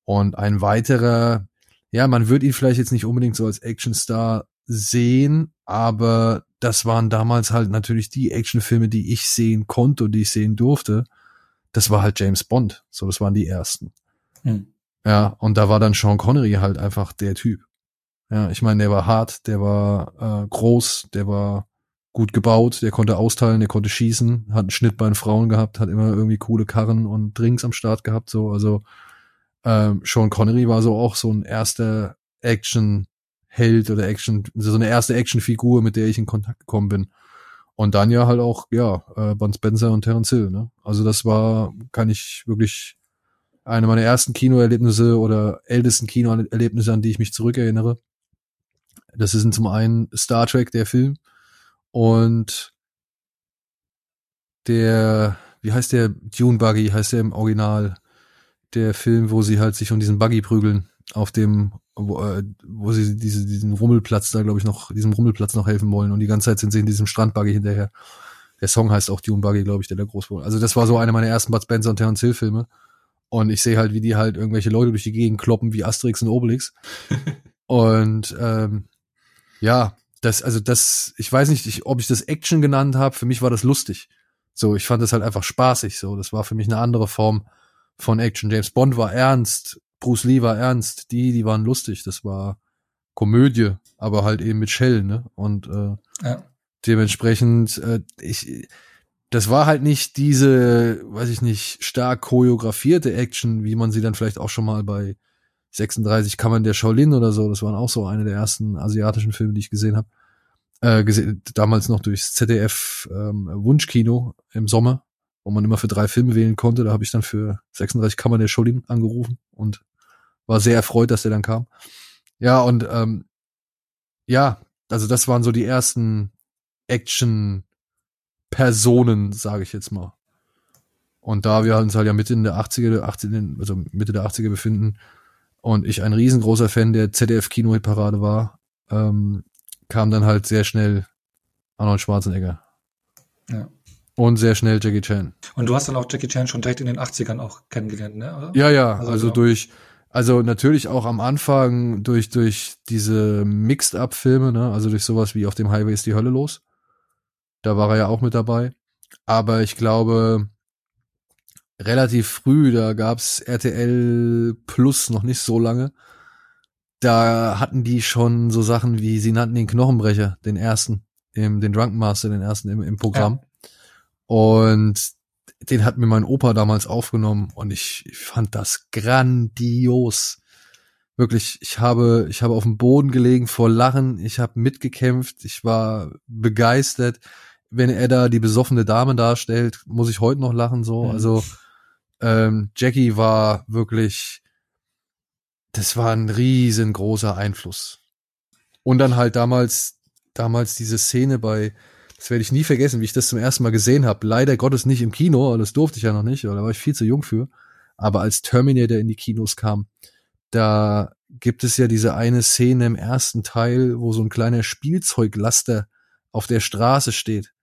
Und ein weiterer, ja, man wird ihn vielleicht jetzt nicht unbedingt so als Actionstar sehen, aber das waren damals halt natürlich die Actionfilme, die ich sehen konnte und die ich sehen durfte. Das war halt James Bond. So, das waren die ersten. Hm. Ja, und da war dann Sean Connery halt einfach der Typ. Ja, ich meine, der war hart, der war äh, groß, der war gut gebaut, der konnte austeilen, der konnte schießen, hat einen Schnitt bei den Frauen gehabt, hat immer irgendwie coole Karren und Drinks am Start gehabt, so, also ähm, Sean Connery war so auch so ein erster Action-Held oder Action, so eine erste Action-Figur, mit der ich in Kontakt gekommen bin. Und dann ja halt auch, ja, äh, Bud Spencer und Terence Hill, ne? Also das war, kann ich wirklich eine meiner ersten Kinoerlebnisse oder ältesten Kinoerlebnisse, an die ich mich zurückerinnere. Das ist zum einen Star Trek, der Film, und der, wie heißt der, Dune Buggy heißt der im Original, der Film, wo sie halt sich um diesen Buggy prügeln, auf dem, wo, äh, wo sie diese, diesen Rummelplatz da, glaube ich, noch, diesem Rummelplatz noch helfen wollen und die ganze Zeit sind sie in diesem Strandbuggy hinterher. Der Song heißt auch Dune Buggy, glaube ich, der da groß wurde. Also das war so einer meiner ersten Bud Spencer und Terence Hill Filme. Und ich sehe halt, wie die halt irgendwelche Leute durch die Gegend kloppen, wie Asterix und Obelix. und ähm, ja, das, also das, ich weiß nicht, ich, ob ich das Action genannt habe, für mich war das lustig. So, ich fand das halt einfach spaßig. So, das war für mich eine andere Form von Action. James Bond war ernst, Bruce Lee war ernst, die, die waren lustig. Das war Komödie, aber halt eben mit Shell, ne? Und äh, Ja. dementsprechend, äh, ich, das war halt nicht diese, weiß ich nicht, stark choreografierte Action, wie man sie dann vielleicht auch schon mal bei 36 Kammern der Shaolin oder so, das waren auch so eine der ersten asiatischen Filme, die ich gesehen habe. Äh, gesehen, damals noch durchs ZDF ähm, Wunschkino im Sommer, wo man immer für drei Filme wählen konnte. Da habe ich dann für 36 Kammern der Shaolin angerufen und war sehr erfreut, dass der dann kam. Ja, und ähm, ja, also das waren so die ersten Action-Personen, sage ich jetzt mal. Und da wir uns halt ja Mitte in der 80er, 80, also Mitte der 80er befinden und ich ein riesengroßer Fan der ZDF-Kino-Parade war, ähm, kam dann halt sehr schnell Arnold Schwarzenegger. Ja. Und sehr schnell Jackie Chan. Und du hast dann auch Jackie Chan schon direkt in den 80ern auch kennengelernt, ne? Oder? Ja, ja, Also also, genau. durch, also natürlich auch am Anfang durch, durch diese Mixed-Up-Filme, ne, also durch sowas wie auf dem Highway ist die Hölle los. Da war er ja auch mit dabei. Aber ich glaube, relativ früh, da gab's RTL Plus noch nicht so lange. Da hatten die schon so Sachen wie, sie nannten den Knochenbrecher, den ersten, im, den Drunken Master, den ersten im, im Programm. Und den hat mir mein Opa damals aufgenommen und ich, ich fand das grandios. Wirklich, ich habe, ich habe auf dem Boden gelegen vor Lachen, ich habe mitgekämpft, ich war begeistert. Wenn er da die besoffene Dame darstellt, muss ich heute noch lachen so. Also ähm, Jackie war wirklich, das war ein riesengroßer Einfluss. Und dann halt damals, damals diese Szene bei, das werde ich nie vergessen, wie ich das zum ersten Mal gesehen habe. Leider Gottes nicht im Kino, das durfte ich ja noch nicht, oder da war ich viel zu jung für. Aber als Terminator in die Kinos kam, da gibt es ja diese eine Szene im ersten Teil, wo so ein kleiner Spielzeuglaster auf der Straße steht.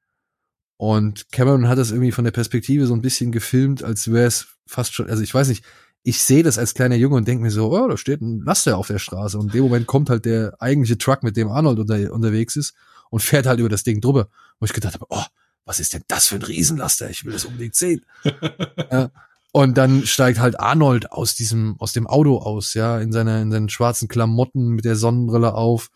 Und Cameron hat das irgendwie von der Perspektive so ein bisschen gefilmt, als wäre es fast schon, also ich weiß nicht, ich sehe das als kleiner Junge und denke mir so, oh, da steht ein Laster auf der Straße. Und in dem Moment kommt halt der eigentliche Truck, mit dem Arnold unter, unterwegs ist und fährt halt über das Ding drüber. Wo ich gedacht habe, oh, was ist denn das für ein Riesenlaster? Ich will das unbedingt sehen. ja. Und dann steigt halt Arnold aus diesem, aus dem Auto aus, ja, in seiner, in seinen schwarzen Klamotten mit der Sonnenbrille auf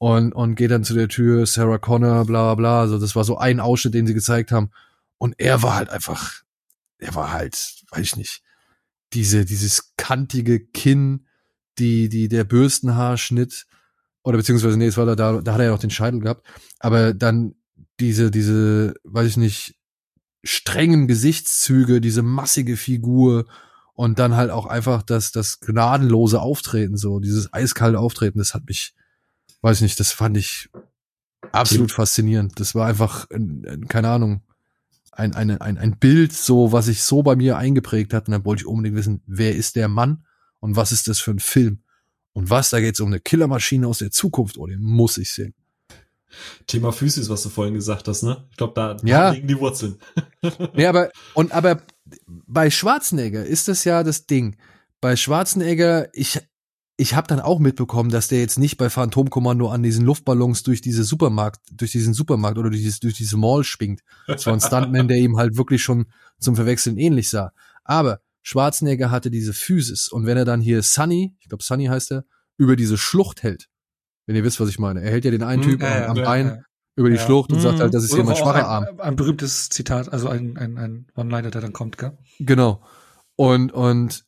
und, und geht dann zu der Tür, Sarah Connor, bla, bla, also das war so ein Ausschnitt, den sie gezeigt haben. Und er war halt einfach, er war halt, weiß ich nicht, diese, dieses kantige Kinn, die, die, der Bürstenhaarschnitt, oder beziehungsweise, nee, es war da, da, da hat er ja noch den Scheitel gehabt, aber dann diese, diese, weiß ich nicht, strengen Gesichtszüge, diese massige Figur und dann halt auch einfach das, das gnadenlose Auftreten, so dieses eiskalte Auftreten, das hat mich, weiß ich nicht, das fand ich absolut faszinierend. Das war einfach, keine Ahnung, ein, ein, ein, ein Bild, so, was sich so bei mir eingeprägt hat. Und dann wollte ich unbedingt wissen, wer ist der Mann und was ist das für ein Film? Und was, da geht es um eine Killermaschine aus der Zukunft, oh, den muss ich sehen. Thema Physis, was du vorhin gesagt hast, ne? Ich glaube, da, ja. liegen die Wurzeln. ja, aber, und, aber bei Schwarzenegger ist das ja das Ding. Bei Schwarzenegger, ich, ich habe dann auch mitbekommen, dass der jetzt nicht bei Phantomkommando an diesen Luftballons durch diese Supermarkt, durch diesen Supermarkt oder durch, dieses, durch diese Mall schwingt. Das war ein Stuntman, der ihm halt wirklich schon zum Verwechseln ähnlich sah. Aber Schwarzenegger hatte diese Physis und wenn er dann hier Sunny, ich glaube Sunny heißt er, über diese Schlucht hält, wenn ihr wisst, was ich meine. Er hält ja den einen hm, Typ äh, am, am Bein äh, über die ja. Schlucht und sagt halt, das ist hier mein schwacher Arm. Ein berühmtes Zitat, also ein, ein, ein One-Liner, der dann kommt, gell? Genau. Und, und,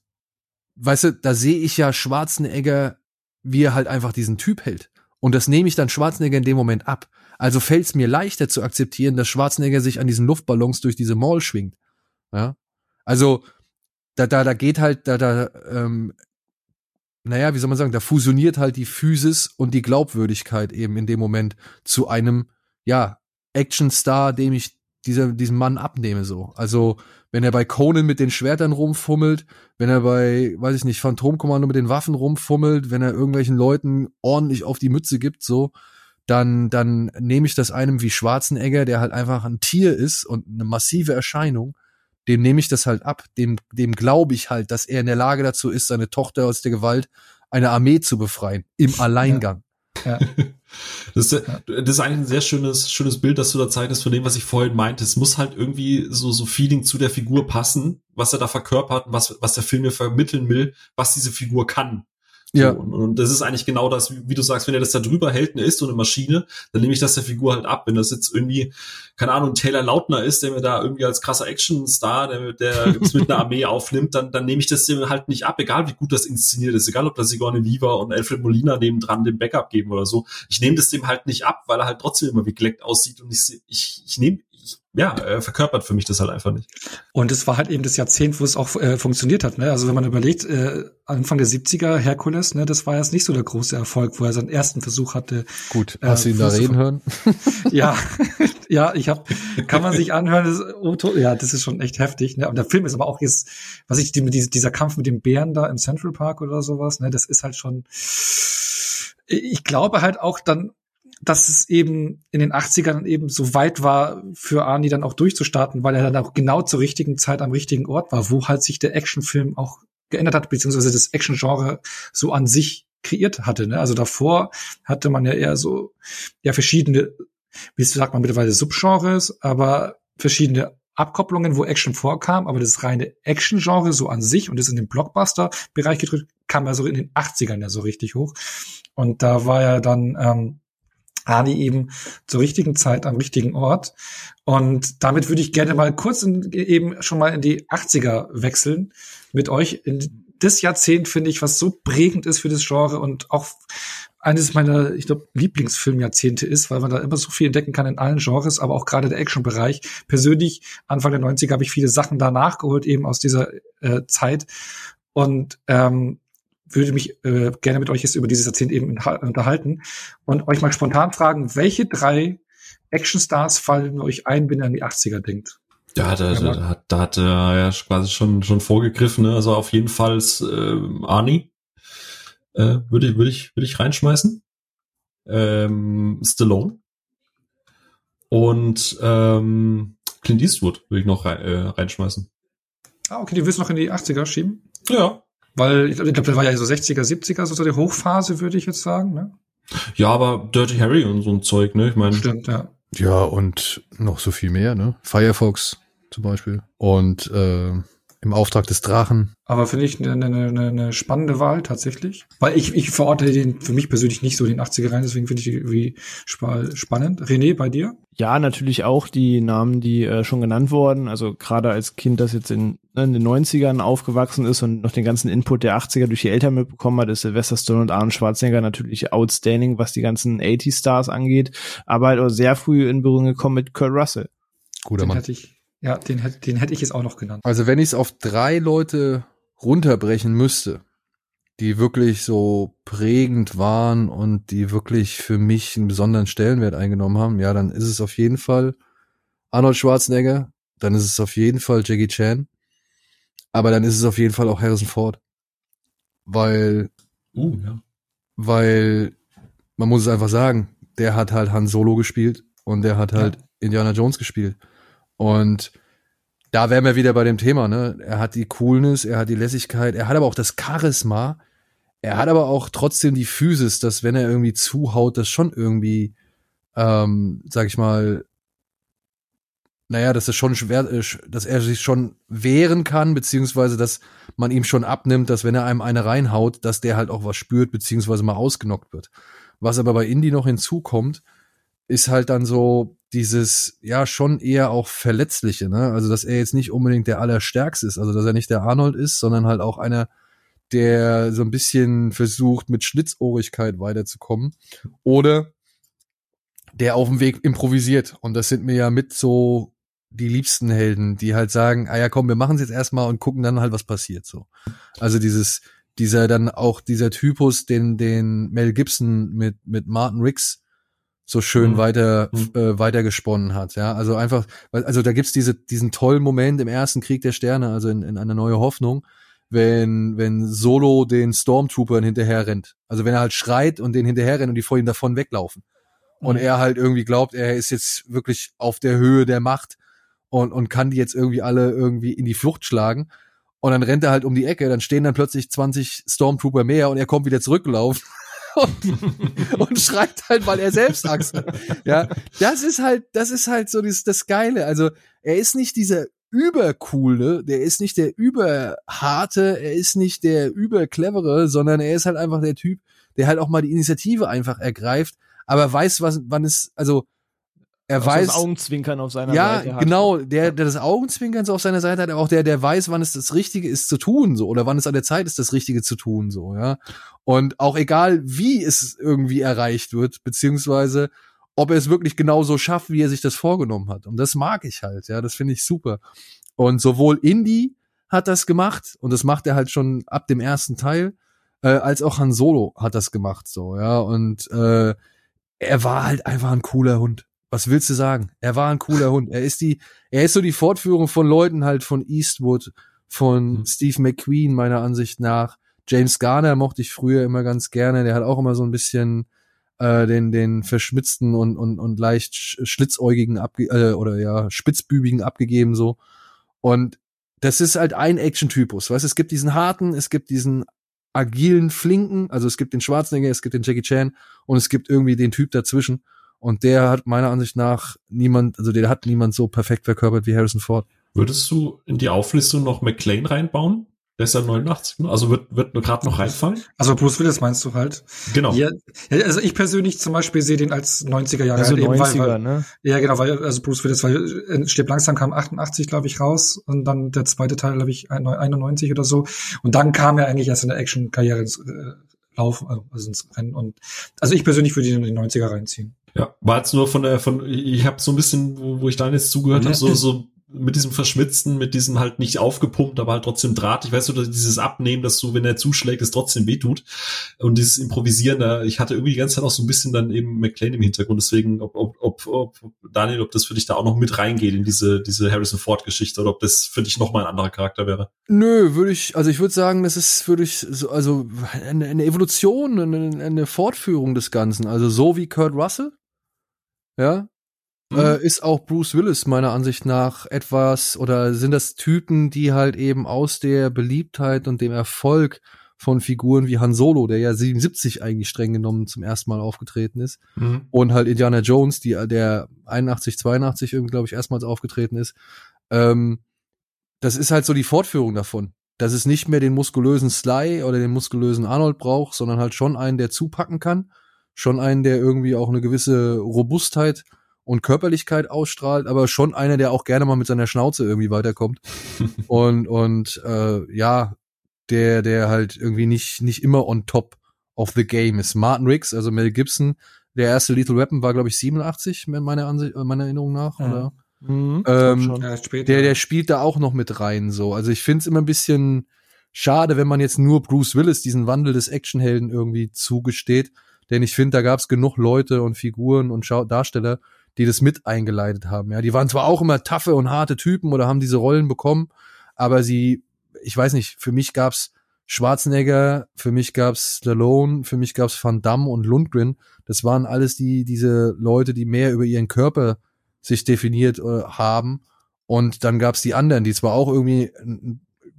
weißt du, da sehe ich ja Schwarzenegger, wie er halt einfach diesen Typ hält. Und das nehme ich dann Schwarzenegger in dem Moment ab. Also fällt es mir leichter zu akzeptieren, dass Schwarzenegger sich an diesen Luftballons durch diese Mall schwingt. Ja. Also, da, da, da geht halt, da, da, ähm, naja, wie soll man sagen, da fusioniert halt die Physis und die Glaubwürdigkeit eben in dem Moment zu einem, ja, Actionstar, dem ich dieser, diesem Mann abnehme, so. Also, wenn er bei Conan mit den Schwertern rumfummelt, wenn er bei, weiß ich nicht, Phantomkommando mit den Waffen rumfummelt, wenn er irgendwelchen Leuten ordentlich auf die Mütze gibt, so, dann, dann nehme ich das einem wie Schwarzenegger, der halt einfach ein Tier ist und eine massive Erscheinung, dem nehme ich das halt ab, dem, dem glaube ich halt, dass er in der Lage dazu ist, seine Tochter aus der Gewalt eine Armee zu befreien, im Alleingang. Ja. Das, ist, das ist eigentlich ein sehr schönes, schönes Bild, das du da zeigst von dem, was ich vorhin meinte. Es muss halt irgendwie so, so Feeling zu der Figur passen, was er da verkörpert, was, was der Film mir vermitteln will, was diese Figur kann. Ja. Und, und, das ist eigentlich genau das, wie, du sagst, wenn er das da drüber hält, ne, ist so eine Maschine, dann nehme ich das der Figur halt ab. Wenn das jetzt irgendwie, keine Ahnung, Taylor Lautner ist, der mir da irgendwie als krasser Actionstar, der, der mit einer Armee aufnimmt, dann, dann nehme ich das dem halt nicht ab, egal wie gut das inszeniert ist, egal ob da Sigourney Weaver und Alfred Molina neben dran den Backup geben oder so. Ich nehme das dem halt nicht ab, weil er halt trotzdem immer wie geleckt aussieht und ich, ich, ich nehme, ja, äh, verkörpert für mich das halt einfach nicht. Und es war halt eben das Jahrzehnt, wo es auch äh, funktioniert hat. Ne? Also wenn man überlegt, äh, Anfang der 70er, Herkules, ne, das war jetzt nicht so der große Erfolg, wo er seinen ersten Versuch hatte. Gut, äh, hast du ihn da reden hören? ja, ja, ich habe, kann man sich anhören, das, oh, ja, das ist schon echt heftig. Ne? Und der Film ist aber auch jetzt, was ich, die, dieser Kampf mit dem Bären da im Central Park oder sowas, ne, das ist halt schon, ich glaube halt auch dann, dass es eben in den 80ern eben so weit war, für Arnie dann auch durchzustarten, weil er dann auch genau zur richtigen Zeit am richtigen Ort war, wo halt sich der Actionfilm auch geändert hat, beziehungsweise das Action-Genre so an sich kreiert hatte. Ne? Also davor hatte man ja eher so ja verschiedene, wie sagt man mittlerweile Subgenres, aber verschiedene Abkopplungen, wo Action vorkam, aber das reine Action-Genre so an sich und das in den Blockbuster-Bereich gedrückt, kam ja so in den 80ern ja so richtig hoch. Und da war ja dann ähm, Ani eben zur richtigen Zeit am richtigen Ort. Und damit würde ich gerne mal kurz in, eben schon mal in die 80er wechseln mit euch. In das Jahrzehnt finde ich, was so prägend ist für das Genre und auch eines meiner, ich glaube, Lieblingsfilmjahrzehnte ist, weil man da immer so viel entdecken kann in allen Genres, aber auch gerade der Action-Bereich. Persönlich, Anfang der 90er habe ich viele Sachen da nachgeholt, eben aus dieser äh, Zeit. Und ähm, würde mich äh, gerne mit euch jetzt über dieses Jahrzehnt eben unterhalten und euch mal spontan fragen, welche drei Actionstars fallen euch ein, wenn ihr an die 80er denkt? Ja, da, da, da, da hat er ja quasi schon, schon vorgegriffen, ne? also auf jeden Fall äh, Arnie äh, würde, ich würde ich, würde ich reinschmeißen. Ähm, Stallone und ähm, Clint Eastwood würde ich noch rein, äh, reinschmeißen. Ah, okay, die willst du noch in die 80er schieben? Ja. Weil ich glaube, das war ja so 60er, 70er, so die Hochphase, würde ich jetzt sagen. Ne? Ja, aber Dirty Harry und so ein Zeug, ne? Ich meine. Stimmt, ja. Ja, und noch so viel mehr, ne? Firefox zum Beispiel. Und äh, im Auftrag des Drachen. Aber finde ich eine, eine, eine spannende Wahl tatsächlich. Weil ich, ich verorte den für mich persönlich nicht so den 80er rein, deswegen finde ich die irgendwie spannend. René, bei dir? Ja, natürlich auch die Namen, die äh, schon genannt wurden. Also gerade als Kind, das jetzt in, ne, in den 90ern aufgewachsen ist und noch den ganzen Input der 80er durch die Eltern mitbekommen hat, ist Sylvester Stone und Arnold Schwarzenegger natürlich outstanding, was die ganzen 80-Stars angeht. Aber halt auch sehr früh in Berührung gekommen mit Kurt Russell. Guter den Mann. Hätte ich, ja, den, hätte- den hätte ich jetzt auch noch genannt. Also wenn ich es auf drei Leute runterbrechen müsste, die wirklich so prägend waren und die wirklich für mich einen besonderen Stellenwert eingenommen haben, ja, dann ist es auf jeden Fall Arnold Schwarzenegger, dann ist es auf jeden Fall Jackie Chan, aber dann ist es auf jeden Fall auch Harrison Ford. Weil, Uh, ja. weil, man muss es einfach sagen, der hat halt Han Solo gespielt und der hat halt Indiana Jones gespielt. Und da wären wir wieder bei dem Thema, ne? Er hat die Coolness, er hat die Lässigkeit, er hat aber auch das Charisma, er hat aber auch trotzdem die Physis, dass wenn er irgendwie zuhaut, das schon irgendwie, ähm, sag ich mal, naja, dass es schon schwer, äh, sch- dass er sich schon wehren kann, beziehungsweise dass man ihm schon abnimmt, dass wenn er einem eine reinhaut, dass der halt auch was spürt, beziehungsweise mal ausgenockt wird. Was aber bei Indy noch hinzukommt, ist halt dann so dieses, ja, schon eher auch Verletzliche, ne? Also, dass er jetzt nicht unbedingt der Allerstärkste ist, also dass er nicht der Arnold ist, sondern halt auch einer, der so ein bisschen versucht, mit Schlitzohrigkeit weiterzukommen. Oder der auf dem Weg improvisiert. Und das sind mir ja mit so die liebsten Helden, die halt sagen, ah ja, komm, wir machen es jetzt erstmal und gucken dann halt, was passiert, so. Also dieses, dieser dann auch dieser Typus, den, den Mel Gibson mit, mit Martin Riggs so schön Mhm. weiter, Mhm. äh, weitergesponnen hat, ja. Also einfach, weil- also da gibt's diese, diesen tollen Moment im ersten Krieg der Sterne, also in, in eine neue Hoffnung, wenn, wenn Solo den Stormtroopern hinterher rennt. Also wenn er halt schreit und den hinterher rennt und die vor ihm davon weglaufen. Und er halt irgendwie glaubt, er ist jetzt wirklich auf der Höhe der Macht und, und kann die jetzt irgendwie alle irgendwie in die Flucht schlagen. Und dann rennt er halt um die Ecke, dann stehen dann plötzlich 20 Stormtrooper mehr und er kommt wieder zurückgelaufen und, und schreit halt, weil er selbst Angst hat. Ja, das ist halt, das ist halt so das, das Geile. Also er ist nicht dieser übercoole, der ist nicht der überharte, er ist nicht der überclevere, sondern er ist halt einfach der Typ, der halt auch mal die Initiative einfach ergreift, aber weiß, was, wann es, also er Auch weiß, das Augenzwinkern auf seiner ja, Seite hat. genau, der, der das Augenzwinkern so auf seiner Seite hat, aber auch der, der weiß, wann es das Richtige ist zu tun, so, oder wann es an der Zeit ist, das Richtige zu tun, so, ja. Und auch egal, wie es irgendwie erreicht wird, beziehungsweise ob er es wirklich genauso schafft, wie er sich das vorgenommen hat. Und das mag ich halt, ja, das finde ich super. Und sowohl Indy hat das gemacht, und das macht er halt schon ab dem ersten Teil, äh, als auch Han Solo hat das gemacht, so, ja. Und äh, er war halt einfach ein cooler Hund. Was willst du sagen? Er war ein cooler Hund. Er ist die, er ist so die Fortführung von Leuten halt von Eastwood, von Mhm. Steve McQueen meiner Ansicht nach. James Garner mochte ich früher immer ganz gerne. Der hat auch immer so ein bisschen äh, den den verschmitzten und und und leicht sch- schlitzäugigen abge äh, oder ja spitzbübigen abgegeben so. Und das ist halt ein Action-Typus. Weißt, es gibt diesen harten, es gibt diesen agilen, flinken, also es gibt den Schwarzenegger, es gibt den Jackie Chan und es gibt irgendwie den Typ dazwischen. Und der hat meiner Ansicht nach niemand, also der hat niemand so perfekt verkörpert wie Harrison Ford. Würdest du in die Auflistung noch McLean reinbauen? Der ist ja 89, ne? Also wird, wird nur gerade noch reinfallen? Also Bruce Willis meinst du halt? Genau. Ja, also ich persönlich zum Beispiel sehe den als 90er Jahre. Also halt eben, 90er, weil, weil, ne? Ja, genau, weil, also Bruce Willis, weil äh, Stirb langsam kam 88, glaube ich, raus und dann der zweite Teil, glaube ich, 91 oder so. Und dann kam er eigentlich erst in der Action-Karriere ins äh, Lauf, also ins Rennen. Und also ich persönlich würde ihn in die 90er reinziehen. Ja, war jetzt nur von der, von, ich habe so ein bisschen, wo, wo ich da jetzt zugehört habe, so, so mit diesem Verschmitzten, mit diesem halt nicht aufgepumpt, aber halt trotzdem drahtig, weißt du, dieses Abnehmen, dass du, wenn er zuschlägt, es trotzdem wehtut. Und dieses Improvisieren, da, ich hatte irgendwie die ganze Zeit auch so ein bisschen dann eben McLean im Hintergrund, deswegen, ob, ob, ob, ob Daniel, ob das für dich da auch noch mit reingeht in diese, diese Harrison Ford-Geschichte oder ob das für dich nochmal ein anderer Charakter wäre. Nö, würde ich, also ich würde sagen, das ist, würde ich, so, also eine, eine Evolution, eine, eine Fortführung des Ganzen. Also so wie Kurt Russell, ja, Mhm. äh, ist auch Bruce Willis meiner Ansicht nach etwas oder sind das Typen, die halt eben aus der Beliebtheit und dem Erfolg von Figuren wie Han Solo, der ja 77 eigentlich streng genommen zum ersten Mal aufgetreten ist. Mhm. Und halt Indiana Jones, die, der 81, 82 irgendwie, glaube ich, erstmals aufgetreten ist. Ähm, das ist halt so die Fortführung davon. Dass es nicht mehr den muskulösen Sly oder den muskulösen Arnold braucht, sondern halt schon einen, der zupacken kann. Schon einen, der irgendwie auch eine gewisse Robustheit und Körperlichkeit ausstrahlt, aber schon einer, der auch gerne mal mit seiner Schnauze irgendwie weiterkommt. und und äh, ja, der, der halt irgendwie nicht, nicht immer on top of the game ist. Martin Riggs, also Mel Gibson, der erste Lethal Weapon war, glaube ich, 87, meiner, Ansicht, meiner Erinnerung nach, Mhm. oder? Mhm, Ähm, schon. Ja, später. Der, der spielt da auch noch mit rein, so. Also ich find's immer ein bisschen schade, wenn man jetzt nur Bruce Willis diesen Wandel des Actionhelden irgendwie zugesteht. Denn ich finde, da gab's genug Leute und Figuren und Schau Darsteller, die das mit eingeleitet haben. Ja, die waren zwar auch immer taffe und harte Typen oder haben diese Rollen bekommen, aber sie, ich weiß nicht, für mich gab's Schwarzenegger, für mich gab's Stallone, für mich gab's Van Damme und Lundgren. Das waren alles die, diese Leute, die mehr über ihren Körper sich definiert äh, haben. Und dann gab's die anderen, die zwar auch irgendwie,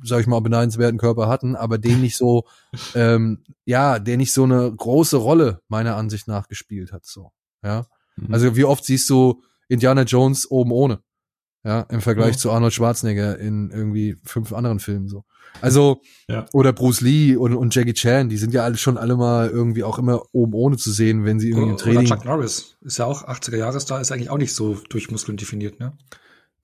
sag ich mal, beneidenswerten Körper hatten, aber den nicht so, ähm, ja, der nicht so eine große Rolle meiner Ansicht nach gespielt hat. So, ja. Mhm. Also wie oft siehst du Indiana Jones oben ohne? Ja, im Vergleich Ja. zu Arnold Schwarzenegger in irgendwie fünf anderen Filmen so. Also, Ja. oder Bruce Lee und, und Jackie Chan, die sind ja alle schon alle mal irgendwie auch immer oben ohne zu sehen, wenn sie irgendwie im Oder Training. Chuck Norris ist ja auch 80er Jahresstar, ist eigentlich auch nicht so durch Muskeln definiert, ne?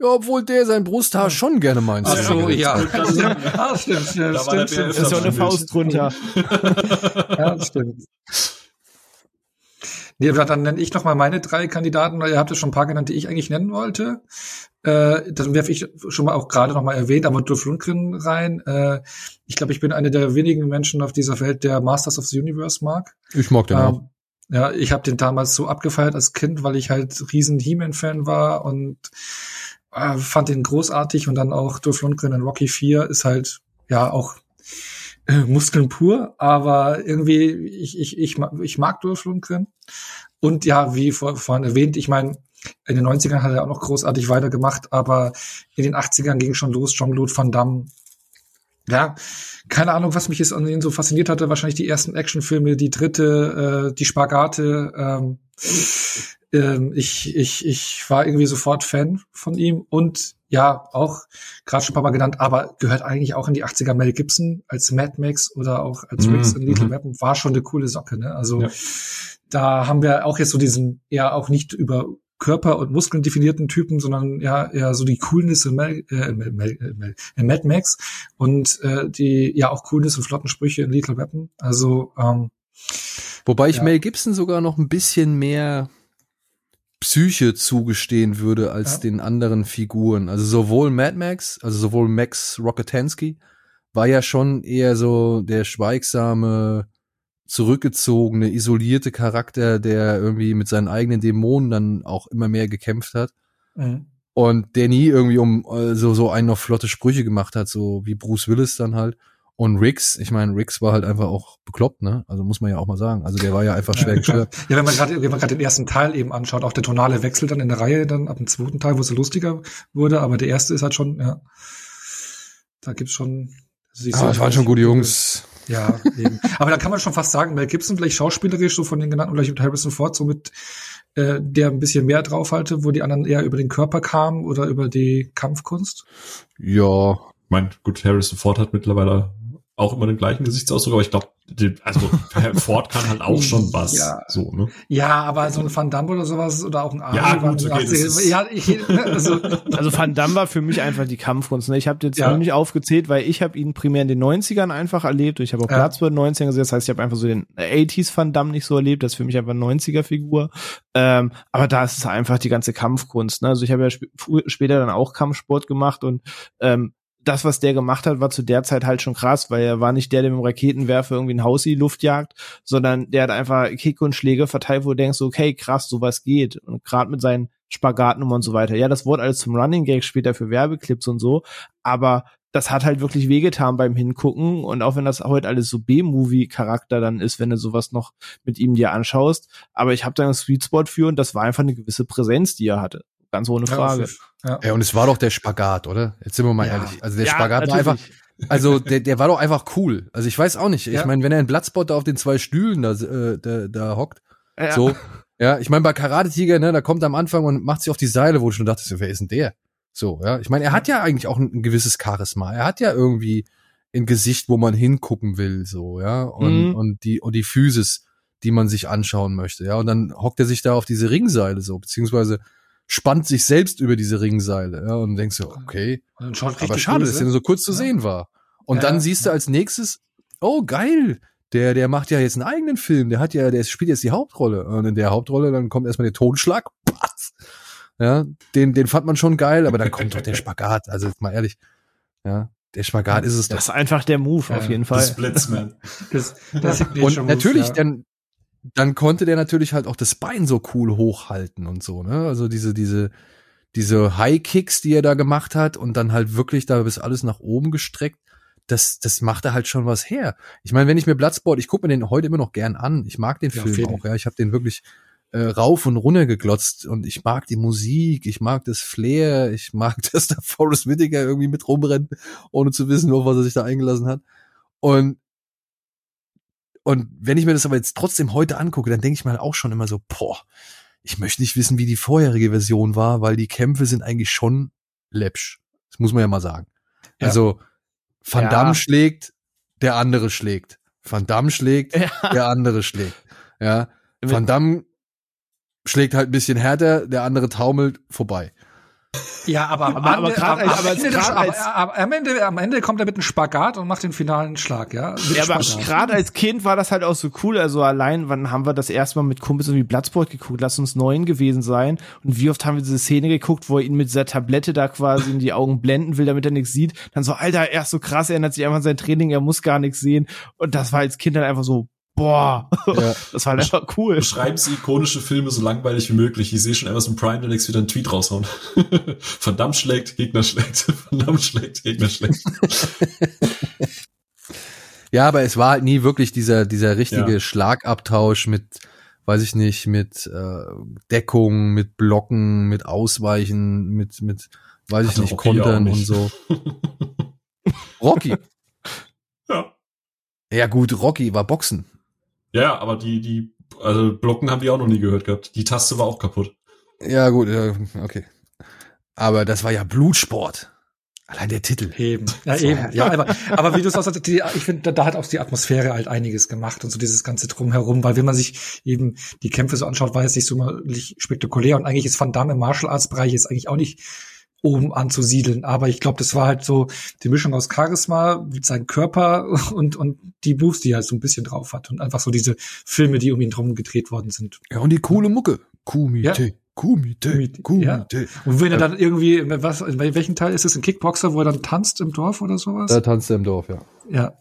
Ja, obwohl der sein Brusthaar schon gerne meint. Ach so, ja. das- ja, stimmt, stimmt, Da war der stimmt, stimmt. ist ja auch eine Stimmt. Faust drunter. Ja, das stimmt. Nee, dann nenne ich noch mal meine drei Kandidaten, weil ihr habt ja schon ein paar genannt, die ich eigentlich nennen wollte. Äh, dann werfe ich schon mal auch gerade noch mal erwähnt, aber Dolph Lundgren rein. Äh, ich glaube, ich bin einer der wenigen Menschen auf dieser Welt, der Masters of the Universe mag. Ich mag den auch. Ähm, ja, ich habe den damals so abgefeiert als Kind, weil ich halt riesen He-Man-Fan war und äh, fand den großartig und dann auch Dolph Lundgren in Rocky 4 ist halt ja auch äh, Muskeln pur, aber irgendwie ich ich ich, ich mag Dolph Lundgren und ja, wie vor, vorhin erwähnt, ich meine in den 90ern hat er auch noch großartig weitergemacht, aber in den 80ern ging schon los, Jean-Claude Van Damme. Ja, keine Ahnung, was mich jetzt an ihnen so fasziniert hatte. Wahrscheinlich die ersten Actionfilme, die dritte, äh, die Spagate. Ähm, ähm, ich, ich, ich war irgendwie sofort Fan von ihm und ja, auch gerade schon ein paar Mal genannt, aber gehört eigentlich auch in die 80er Mel Gibson als Mad Max oder auch als Mhm, Riggs in Little. Weapon war schon eine coole Socke. Ne? Also Ja. da haben wir auch jetzt so diesen ja auch nicht über Körper und Muskeln definierten Typen, sondern ja eher so die Coolness in Mel, äh, Mel, Mel, äh, Mel, in Mad Max und äh, die ja auch Coolness und flotten Sprüche in Little Weapon. Also ähm, Wobei ich ja. Mel Gibson sogar noch ein bisschen mehr Psyche zugestehen würde als Ja. den anderen Figuren. Also sowohl Mad Max, also sowohl Max Rockatansky war ja schon eher so der schweigsame, zurückgezogene, isolierte Charakter, der irgendwie mit seinen eigenen Dämonen dann auch immer mehr gekämpft hat mhm. und der nie irgendwie um äh, so so einen noch flotte Sprüche gemacht hat, so wie Bruce Willis dann halt. Und Riggs, ich meine, Riggs war halt einfach auch bekloppt, ne? Also muss man ja auch mal sagen. Also der war ja einfach schwer gestört. Ja, wenn man gerade wenn man gerade den ersten Teil eben anschaut, auch der tonale Wechsel dann in der Reihe, dann ab dem zweiten Teil, wo es so lustiger wurde, aber der erste ist halt schon, ja, da gibt's schon. sie Aber das waren schon gute Jungs. Ja, eben. aber da kann man schon fast sagen, Mel Gibson vielleicht schauspielerisch so von den genannten, vielleicht mit Harrison Ford so mit äh, der ein bisschen mehr drauf halte, wo die anderen eher über den Körper kamen oder über die Kampfkunst. Ja, mein, gut, Harrison Ford hat mittlerweile auch immer den gleichen Gesichtsausdruck, aber ich glaube, also Ford kann halt auch schon was. Ja. So, ne? Ja, aber so ein Van Damme oder sowas oder auch ein Army Ja, gut, okay, das 80er. ist- ja, ich, ne, also, Also Van Damme war für mich einfach die Kampfkunst. Ne? Ich habe jetzt Ja. noch nicht aufgezählt, weil ich habe ihn primär in den 90ern einfach erlebt. Ich habe auch Ja. Platz bei den 90ern gesehen. Das heißt, ich habe einfach so den 80s Van Damme nicht so erlebt. Das ist für mich einfach eine 90er-Figur. Ähm, aber da ist es einfach die ganze Kampfkunst. Ne? Also ich habe ja sp später dann auch Kampfsport gemacht und ähm, das, was der gemacht hat, war zu der Zeit halt schon krass, weil er war nicht der, der mit dem Raketenwerfer irgendwie ein Haus in die Luft jagt, sondern der hat einfach Kick und Schläge verteilt, wo du denkst, okay, krass, sowas geht. Und gerade mit seinen Spagatnummern und so weiter. Ja, das wurde alles zum Running Gag später für Werbeclips und so, aber das hat halt wirklich wehgetan beim Hingucken und auch wenn das heute alles so B-Movie-Charakter dann ist, wenn du sowas noch mit ihm dir anschaust, aber ich habe da einen Sweet Spot für und das war einfach eine gewisse Präsenz, die er hatte. Ganz ohne Frage. Ja, ja, und es war doch der Spagat, oder? Jetzt sind wir mal Ja. ehrlich. Also der Ja, Spagat war natürlich. einfach, Also der, der war doch einfach cool. Also ich weiß auch nicht. Ich Ja. meine, wenn er in Bloodspot da auf den zwei Stühlen da, äh, da, da hockt, Ja. so. Ja, ich meine, bei Karate Tiger, ne, da kommt er am Anfang und macht sich auf die Seile, wo ich schon dachte, so, wer ist denn der? So, ja. Ich meine, er hat ja eigentlich auch ein, ein gewisses Charisma. Er hat ja irgendwie ein Gesicht, wo man hingucken will, so, ja. Und, Mhm. und die, und die Physis, die man sich anschauen möchte, ja. Und dann hockt er sich da auf diese Ringseile so, beziehungsweise spannt sich selbst über diese Ringseile, ja. Und denkst so, okay. Aber schade, dass böse. er nur so kurz zu Ja. sehen war. Und Ja, dann ja. siehst du als nächstes, oh geil, der, der macht ja jetzt einen eigenen Film, der hat ja, der spielt jetzt die Hauptrolle. Und in der Hauptrolle, dann kommt erstmal der Totschlag. Was? Ja, den, den fand man schon geil, aber dann kommt doch der Spagat. Also jetzt mal ehrlich, ja, der Spagat ist es Das doch. ist einfach der Move, auf Ja, jeden The Fall. Splitsman. Das, das Signature Und Move, natürlich, ja. dann, dann konnte der natürlich halt auch das Bein so cool hochhalten und so, ne? Also diese, diese, diese High Kicks, die er da gemacht hat und dann halt wirklich da bis alles nach oben gestreckt, das, das macht er halt schon was her. Ich meine, wenn ich mir Bloodsport, ich gucke mir den heute immer noch gern an. Ich mag den Ja, Film auch, ja. Ich habe den wirklich äh, rauf und runter geglotzt und ich mag die Musik, ich mag das Flair, ich mag, dass da Forrest Whitaker irgendwie mit rumrennt, ohne zu wissen, auf was er sich da eingelassen hat. Und und wenn ich mir das aber jetzt trotzdem heute angucke, dann denke ich mir halt auch schon immer so, boah, ich möchte nicht wissen, wie die vorherige Version war, weil die Kämpfe sind eigentlich schon läppsch. Das muss man ja mal sagen. Ja. Also Van Ja. Damme schlägt, der andere schlägt. Van Damme schlägt, Ja. der andere schlägt. Ja. Van Damme schlägt halt ein bisschen härter, der andere taumelt vorbei. Ja, aber, am Aber- aber Ende- grad am- am aber Ende grad als- aber am Ende, am Ende kommt er mit einem Spagat und macht den finalen Schlag, ja? Mit Ja, aber gerade als Kind war das halt auch so cool. Also allein, wann haben wir das erste Mal mit Kumpels irgendwie Bloodsport geguckt? Lass uns neun gewesen sein. Und wie oft haben wir diese Szene geguckt, wo er ihn mit dieser Tablette da quasi in die Augen blenden will, damit er nichts sieht. Dann so, Alter, er ist so krass, er ändert sich einfach an sein Training, er muss gar nichts sehen. Und das war als Kind dann einfach so, boah, Ja. das war halt einfach cool. Beschreiben Sie ikonische Filme so langweilig wie möglich. Ich sehe schon Amazon Prime demnächst wieder einen Tweet raushauen. Verdammt schlägt, Gegner schlägt. Verdammt schlägt, Gegner schlägt. Ja, aber es war halt nie wirklich dieser, dieser richtige Ja. Schlagabtausch mit, weiß ich nicht, mit äh, Deckung, mit Blocken, mit Ausweichen, mit, mit, weiß ich Hatte nicht, Rocky Kontern und nicht. so. Rocky. ja. Ja gut, Rocky war Boxen. Ja, aber die, die, also Blocken haben die auch noch nie gehört gehabt. Die Taste war auch kaputt. Ja gut, ja, okay. Aber das war ja Blutsport. Allein der Titel. Eben. Ja, So. eben. Ja, aber, aber wie du sagst, die, ich finde, da, da hat auch die Atmosphäre halt einiges gemacht und so dieses ganze Drumherum, weil wenn man sich eben die Kämpfe so anschaut, war es nicht so mal spektakulär und eigentlich ist Van Damme im Martial Arts Bereich jetzt eigentlich auch nicht oben anzusiedeln, aber ich glaube, das war halt so die Mischung aus Charisma, mit seinem Körper und, und die Moves, die er halt so ein bisschen drauf hat und einfach so diese Filme, die um ihn drum gedreht worden sind. Ja, und die coole Mucke. Kumite, Ja. Kumite, Kumite, Kumite. Und wenn er dann irgendwie, was, in welchem Teil ist es, ein Kickboxer, wo er dann tanzt im Dorf oder sowas? Da tanzt er im Dorf, ja. Ja,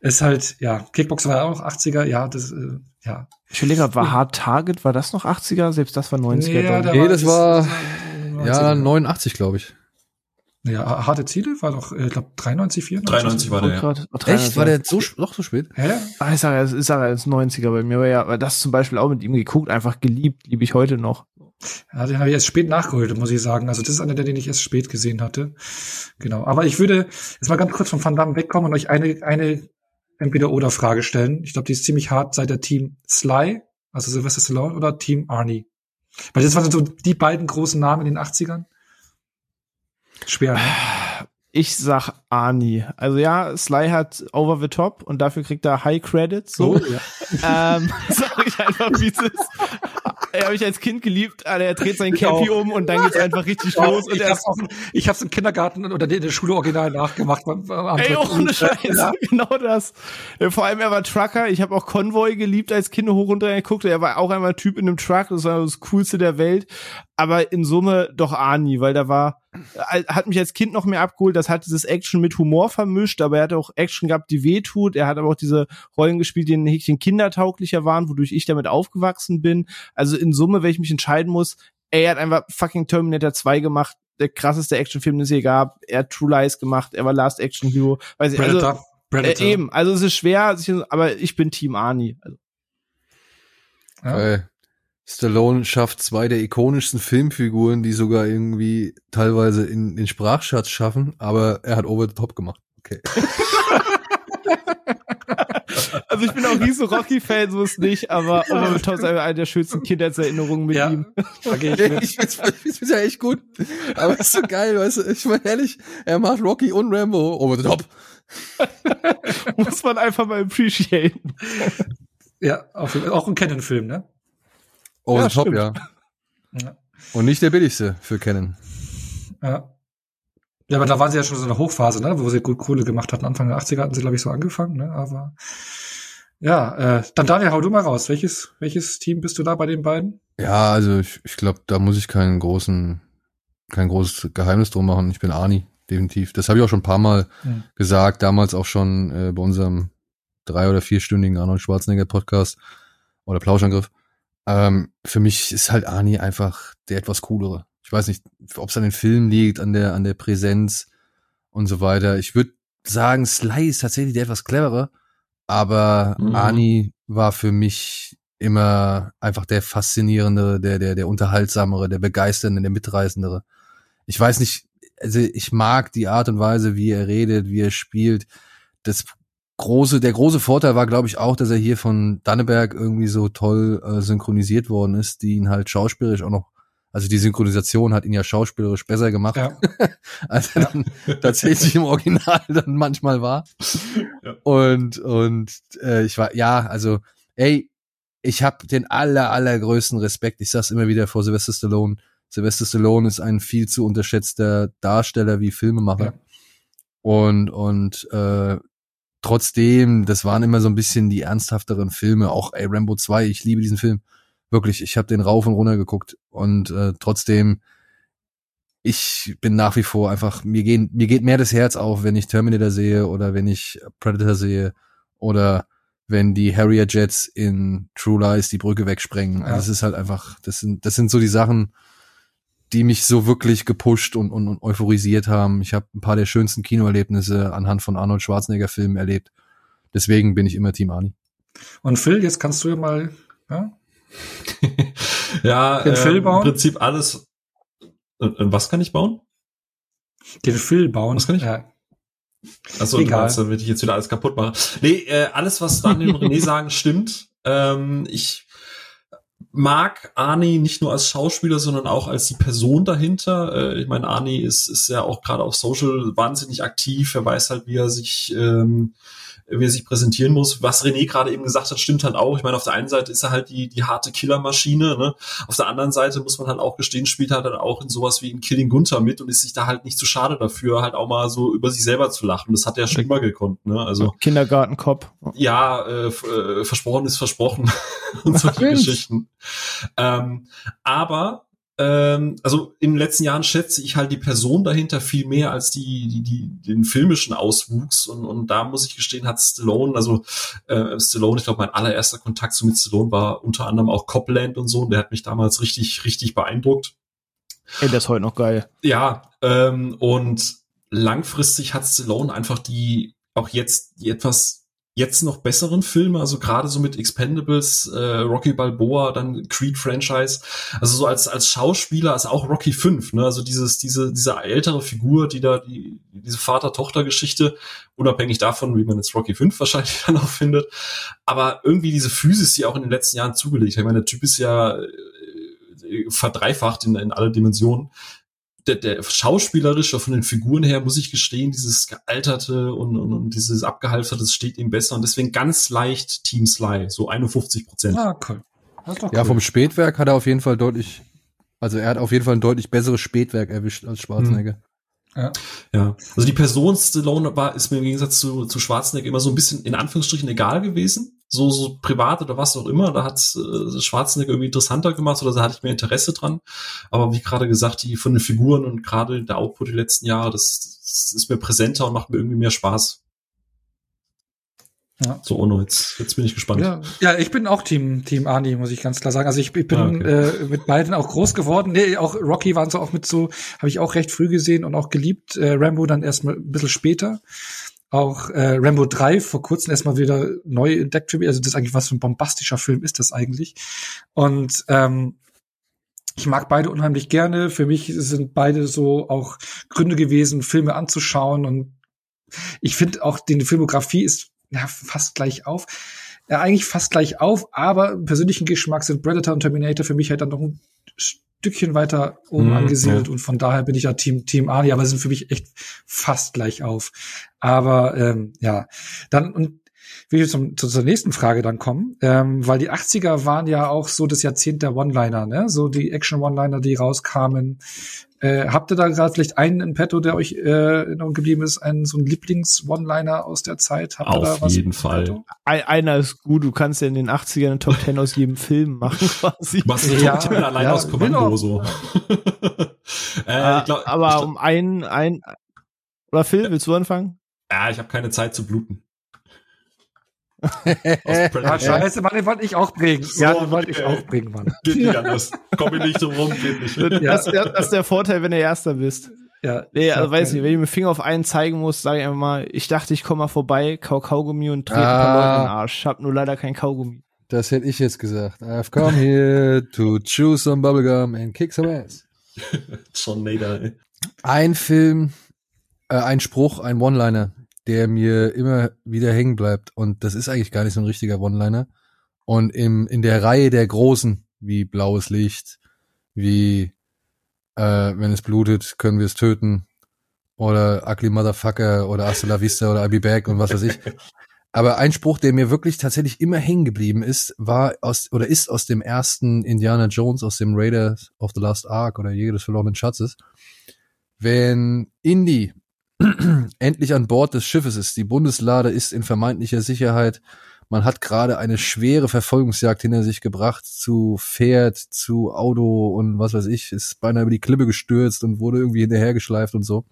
ist halt, ja, Kickboxer war ja auch noch 80er, ja, das, äh, ja. Ich überlege war Hard Target, war das noch 80er? Selbst das war 90er. Nee, dann. da Nee, das war- war Ja, 90er. 89, glaube ich. Ja, harte Ziele war doch, ich glaube, 93, 94. 93 war der, ja. Grad- oh, Echt? War 93. der so, doch so spät? Ja, ja. Ah, ich sage, es ist aber als 90er bei mir, aber ja, aber das zum Beispiel auch mit ihm geguckt, einfach geliebt, liebe ich heute noch. ja den habe ich erst spät nachgeholt, muss ich sagen. Also das ist einer, der den ich erst spät gesehen hatte. Genau. Aber ich würde jetzt mal ganz kurz von Van Damme wegkommen und euch eine, eine Entweder-Oder-Frage stellen. Ich glaube, die ist ziemlich hart. Seid ihr Team Sly, also Sylvester Stallone, oder Team Arnie? Weil das waren so die beiden großen Namen in den 80ern. Schwer, ne? Ich sag Arnie. Also ja, Sly hat Over the Top und dafür kriegt er High Credits. So. ja. ähm, sag ich einfach, wie es ist. Er habe ich als Kind geliebt, Alter, er dreht sein Cappy um und dann geht's einfach richtig los und ich er hab's, auch, ich hab's im Kindergarten oder in der Schule original nachgemacht. Am- am- Ey, ohne Scheiß, Ja. genau das. Vor allem, er war Trucker. Ich habe auch Convoy geliebt als Kind hoch runter geguckt. Er war auch einmal ein Typ in einem Truck. Das war das Coolste der Welt. Aber in Summe doch Arnie, weil da war, hat mich als Kind noch mehr abgeholt. Das hat dieses Action mit Humor vermischt, aber er hat auch Action gehabt, die wehtut. Er hat aber auch diese Rollen gespielt, die ein Häkchen kindertauglicher waren, wodurch ich damit aufgewachsen bin. Also in Summe, wenn ich mich entscheiden muss, ey, er hat einfach fucking Terminator 2 gemacht. Der krasseste Actionfilm, den es je gab. Er hat True Lies gemacht. Er war Last Action Hero. Weiß ich, also, Predator. Predator. äh, eben, also es ist schwer, aber ich bin Team Arnie. Also, Ja. Äh, Stallone schafft zwei der ikonischsten Filmfiguren, die sogar irgendwie teilweise in den Sprachschatz schaffen, aber er hat Over the Top gemacht. Okay. Also ich bin auch riesen Rocky-Fan, so ist nicht, aber Oma Tom ist eine der schönsten Kindheitserinnerungen mit Ja. ihm. Gehe ich find's, ich find's ja echt gut. Aber ist so geil, weißt du, ich meine ehrlich, er macht Rocky und Rambo over the top. Muss man einfach mal appreciaten. Ja, Fall. auch ein Canon-Film, ne? Over Ja, top, ja. Ja. Und nicht der billigste für Canon. Ja. Ja, aber da waren sie ja schon so in der Hochphase, ne, wo sie gut Kohle gemacht hatten. Anfang der 80er hatten sie, glaube ich, so angefangen, ne? Aber ja, äh, dann Daniel, hau du mal raus. Welches, welches Team bist du da bei den beiden? Ja, also ich, ich glaube, da muss ich keinen großen, kein großes Geheimnis drum machen. Ich bin Arnie, definitiv. Das habe ich auch schon ein paar Mal Hm. gesagt, damals auch schon äh, bei unserem drei- oder vierstündigen Arnold Schwarzenegger Podcast oder Plauschangriff. Ähm, für mich ist halt Arnie einfach der etwas coolere. Ich weiß nicht, ob es an den Filmen liegt, an der, an der Präsenz und so weiter. Ich würde sagen, Sly ist tatsächlich der etwas cleverer, aber Mhm. Arnie war für mich immer einfach der faszinierendere, der, der, der unterhaltsamere, der begeisternde, der mitreißendere. Ich weiß nicht, also ich mag die Art und Weise, wie er redet, wie er spielt. Das große, der große Vorteil war, glaube ich, auch, dass er hier von Danneberg irgendwie so toll äh, synchronisiert worden ist, die ihn halt schauspielerisch auch noch, also die Synchronisation hat ihn ja schauspielerisch besser gemacht, Ja. als er Ja. dann tatsächlich im Original dann manchmal war. Ja. Und und äh, ich war ja, also ey, ich habe den aller allergrößten Respekt. Ich sag's immer wieder vor Sylvester Stallone. Sylvester Stallone ist ein viel zu unterschätzter Darsteller wie Filmemacher. Und und äh, trotzdem, das waren immer so ein bisschen die ernsthafteren Filme. Auch ey, Rambo 2, ich liebe diesen Film. Wirklich, ich habe den rauf und runter geguckt. Und äh, trotzdem, ich bin nach wie vor einfach, mir, gehen, mir geht mehr das Herz auf, wenn ich Terminator sehe oder wenn ich Predator sehe oder wenn die Harrier Jets in True Lies die Brücke wegsprengen. Also Ja. das ist halt einfach, das sind, das sind so die Sachen, die mich so wirklich gepusht und, und, und euphorisiert haben. Ich habe ein paar der schönsten Kinoerlebnisse anhand von Arnold Schwarzenegger Filmen erlebt. Deswegen bin ich immer Team Arnie. Und Phil, jetzt kannst du ja mal, ja? ja, Den ähm, Film bauen? im Prinzip alles. Und, und was kann ich bauen? den Phil bauen. Was kann ich? Ja. Also Egal. damit ich jetzt wieder alles kaputt mache. Nee, äh, alles, was Daniel und René sagen, stimmt. Ähm, ich mag Arnie nicht nur als Schauspieler, sondern auch als die Person dahinter. Äh, ich meine, Arnie ist, ist ja auch gerade auf Social wahnsinnig aktiv. Er weiß halt, wie er sich, ähm, wie er sich präsentieren muss. Was René gerade eben gesagt hat, stimmt halt auch. Ich meine, auf der einen Seite ist er halt die, die harte Killermaschine. Ne? Auf der anderen Seite muss man halt auch gestehen, spielt er dann auch in sowas wie in Killing Gunther mit und ist sich da halt nicht zu schade dafür, halt auch mal so über sich selber zu lachen. Das hat er schon immer gekonnt. Ne? Also Kindergartenkopf. ja, äh, äh, versprochen ist versprochen und solche. Geschichten. Ähm, aber ähm, also in den letzten Jahren schätze ich halt die Person dahinter viel mehr als die, die, die den filmischen Auswuchs und, und da muss ich gestehen, hat Stallone, also äh, Stallone, ich glaube, mein allererster Kontakt so mit Stallone war unter anderem auch Copland und so, und der hat mich damals richtig, richtig beeindruckt. Ey, das ist heute noch geil. Ja, ähm, und langfristig hat Stallone einfach die, auch jetzt, die etwas jetzt noch besseren Filme, also gerade so mit Expendables, äh, Rocky Balboa, dann Creed Franchise, also so als als Schauspieler, also auch Rocky 5, ne, also dieses diese diese ältere Figur, die da die diese Vater-Tochter-Geschichte, unabhängig davon, wie man jetzt Rocky 5 wahrscheinlich dann auch findet, aber irgendwie diese Physis, die auch in den letzten Jahren zugelegt hat. Ich meine, der Typ ist ja äh, verdreifacht in, in alle Dimensionen der, der schauspielerische von den Figuren her muss ich gestehen, dieses gealterte und, und, und dieses abgehalfterte, das steht ihm besser und deswegen ganz leicht Team Sly, so 51 Prozent. Ah, cool. Ja, cool. vom Spätwerk hat er auf jeden Fall deutlich, also er hat auf jeden Fall ein deutlich besseres Spätwerk erwischt als Schwarzenegger. Ja, also die Person Stallone war, ist mir im Gegensatz zu, zu Schwarzenegger immer so ein bisschen in Anführungsstrichen egal gewesen. So, so privat oder was auch immer. Da hat äh, Schwarzenegger irgendwie interessanter gemacht oder da hatte ich mehr Interesse dran. Aber wie gerade gesagt, die von den Figuren und gerade der Output die letzten Jahre, das, das ist mir präsenter und macht mir irgendwie mehr Spaß. Ja. So, Ono, jetzt, jetzt bin ich gespannt. Ja, ja, ich bin auch Team Team Arnie, muss ich ganz klar sagen. Also ich, ich bin Ah, okay. äh, mit beiden auch groß geworden. Nee, auch Rocky waren so auch mit so, habe ich auch recht früh gesehen und auch geliebt. Äh, Rambo dann erst mal ein bisschen später. Auch äh, Rambo 3 vor kurzem erstmal wieder neu entdeckt für mich. Also das ist eigentlich was für ein bombastischer Film ist das eigentlich. Und ähm, ich mag beide unheimlich gerne. Für mich sind beide so auch Gründe gewesen, Filme anzuschauen und ich finde auch, die Filmografie ist ja fast gleich auf. Ja, eigentlich fast gleich auf, aber im persönlichen Geschmack sind Predator und Terminator für mich halt dann noch ein Stückchen weiter oben Mhm, angesiedelt ja. und von daher bin ich ja Team Team Arnie, aber sie sind für mich echt fast gleich auf. Aber ähm, ja, dann und will ich zum, zu, zur nächsten Frage dann kommen, ähm, weil die 80er waren ja auch so das Jahrzehnt der One-Liner, ne? So die Action-One-Liner, die rauskamen. Äh, habt ihr da gerade vielleicht einen in petto, der euch äh, in Erinnerung geblieben ist, einen so ein Lieblings-One-Liner aus der Zeit? Habt ihr da Auf was jeden Fall. Ein, einer ist gut, du kannst ja in den 80ern eine Top 10 aus jedem Film machen quasi. Was ist Ja, Top 10 allein ja, aus Kommando genau. so? äh, ich glaub, aber ich glaub, um einen, ein, oder Phil, willst du anfangen? ja, ich habe keine Zeit zu bluten. Aus Ah, Predator. scheiße, Mann, den wollte ich auch bringen. ja, So, den wollte ich auch bringen, Mann. Geht nicht anders. Komm ich nicht drum rum, geht nicht. Ja. Das, das, das ist der Vorteil, wenn du Erster bist. Ja, Nee, also Ja, weiß ja. nicht, wenn ich mit dem Finger auf einen zeigen muss, sage ich einfach mal, ich dachte, ich komme mal vorbei, kau Kaugummi und trete ein paar Ah. Leute in den Arsch. Ich hab nur leider kein Kaugummi. Das hätte ich jetzt gesagt. I've come here to chew some bubblegum and kick some ass. John Nader, ey. Ein Film, äh, ein Spruch, ein One-Liner, der mir immer wieder hängen bleibt. Und das ist eigentlich gar nicht so ein richtiger One-Liner. Und im, in der Reihe der Großen, wie Blaues Licht, wie äh, Wenn es blutet, können wir es töten. Oder Ugly Motherfucker oder Hasta la Vista oder I'll be back und was weiß ich. Aber ein Spruch, der mir wirklich tatsächlich immer hängen geblieben ist, war aus oder ist aus dem ersten Indiana Jones, aus dem Raiders of the Last Ark oder Jäger des verlorenen Schatzes. Wenn Indy endlich an Bord des Schiffes ist, die Bundeslade ist in vermeintlicher Sicherheit, man hat gerade eine schwere Verfolgungsjagd hinter sich gebracht, zu Pferd, zu Auto und was weiß ich, ist beinahe über die Klippe gestürzt und wurde irgendwie hinterhergeschleift und so.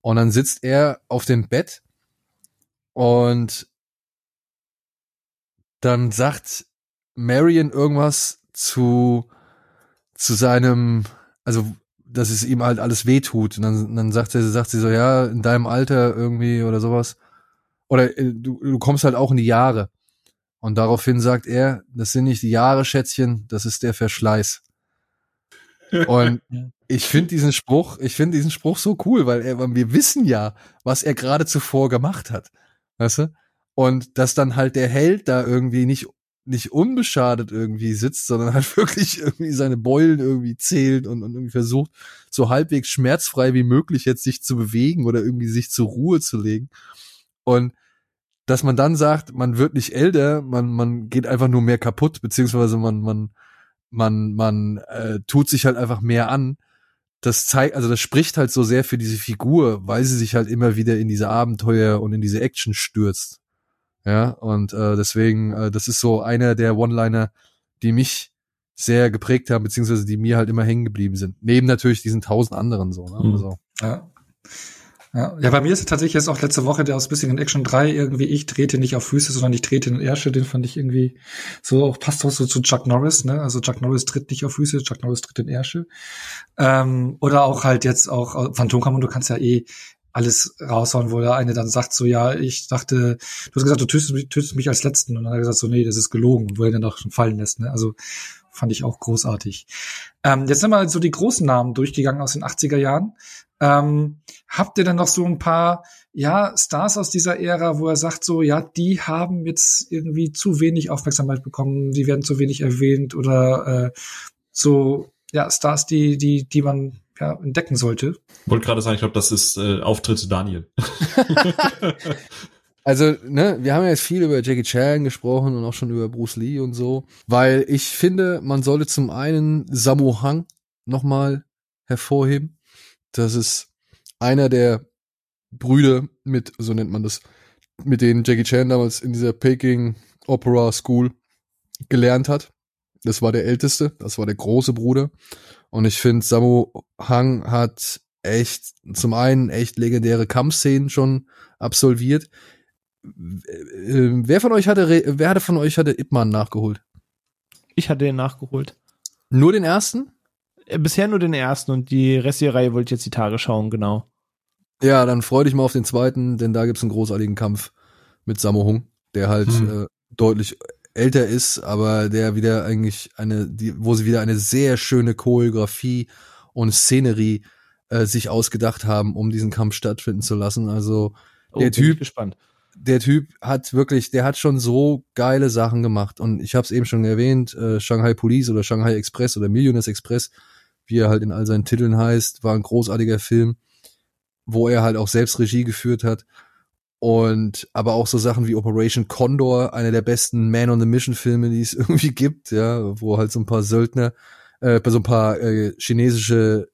Und dann sitzt er auf dem Bett und dann sagt Marion irgendwas zu, zu seinem, also, dass es ihm halt alles wehtut. Und dann, dann sagt sie, sagt sie so, ja, in deinem Alter irgendwie oder sowas. Oder äh, du, du kommst halt auch in die Jahre. Und daraufhin sagt er, das sind nicht die Jahre, Schätzchen, das ist der Verschleiß. Und ich finde diesen Spruch, ich finde diesen Spruch so cool, weil er, weil wir wissen ja, was er gerade zuvor gemacht hat. Weißt du? Und dass dann halt der Held da irgendwie nicht, nicht unbeschadet irgendwie sitzt, sondern halt wirklich irgendwie seine Beulen irgendwie zählt und, und irgendwie versucht, so halbwegs schmerzfrei wie möglich jetzt sich zu bewegen oder irgendwie sich zur Ruhe zu legen. Und dass man dann sagt, man wird nicht älter, man, man geht einfach nur mehr kaputt, beziehungsweise man, man, man, man äh, tut sich halt einfach mehr an. Das zeigt, also das spricht halt so sehr für diese Figur, weil sie sich halt immer wieder in diese Abenteuer und in diese Action stürzt. Ja, und äh, deswegen, äh, das ist so einer der One-Liner, die mich sehr geprägt haben, beziehungsweise die mir halt immer hängen geblieben sind. Neben natürlich diesen tausend anderen so. Ne? Mhm. Also, Ja. Ja, ja, bei mir ist es tatsächlich jetzt auch letzte Woche der aus bisschen in Action 3 irgendwie, ich trete nicht auf Füße, sondern ich trete in Ärsche, den fand ich irgendwie so, auch passt auch so zu Chuck Norris, ne? Also Chuck Norris tritt nicht auf Füße, Chuck Norris tritt in Ärsche. Ähm, oder auch halt jetzt auch äh, Phantomkommando, du kannst ja eh alles raushauen, wo der eine dann sagt so, ja, ich dachte, du hast gesagt, du tötest mich, tötest mich als Letzten. Und dann hat er gesagt so, nee, das ist gelogen, wo er den doch schon fallen lässt, ne? Also fand ich auch großartig. Ähm, jetzt sind wir so die großen Namen durchgegangen aus den 80er Jahren. Ähm, habt ihr denn noch so ein paar, ja, Stars aus dieser Ära, wo er sagt so, ja, die haben jetzt irgendwie zu wenig Aufmerksamkeit bekommen, die werden zu wenig erwähnt oder äh, so, ja, Stars, die, die, die man ja, entdecken sollte. Wollte gerade sagen, ich glaube, das ist äh, Auftritt Daniel. Also, ne, wir haben ja jetzt viel über Jackie Chan gesprochen und auch schon über Bruce Lee und so, weil ich finde, man sollte zum einen Sammo Hang nochmal hervorheben. Das ist einer der Brüder mit, so nennt man das, mit denen Jackie Chan damals in dieser Peking Opera School gelernt hat. Das war der älteste, das war der große Bruder. Und ich finde, Sammo Hang hat echt, zum einen echt legendäre Kampfszenen schon absolviert. Äh, Wer von euch hatte, wer hatte von euch hatte Ip Man nachgeholt? Ich hatte den nachgeholt. Nur den ersten? Äh, Bisher nur den ersten und die restliche Reihe wollte ich jetzt die Tage schauen, genau. Ja, dann freu dich mal auf den zweiten, denn da gibt's einen großartigen Kampf mit Sammo Hung, der halt Hm. äh, deutlich älter ist, aber der wieder eigentlich eine, die, wo sie wieder eine sehr schöne Choreografie und Szenerie äh, sich ausgedacht haben, um diesen Kampf stattfinden zu lassen. Also Oh, der bin ich Typ, gespannt. der Typ hat wirklich, der hat schon so geile Sachen gemacht. Und ich habe es eben schon erwähnt, äh, Shanghai Police oder Shanghai Express oder Millionaires Express, wie er halt in all seinen Titeln heißt, war ein großartiger Film, wo er halt auch selbst Regie geführt hat. Und aber auch so Sachen wie Operation Condor, einer der besten Man on the Mission Filme, die es irgendwie gibt, ja, wo halt so ein paar Söldner, äh, so ein paar äh, chinesische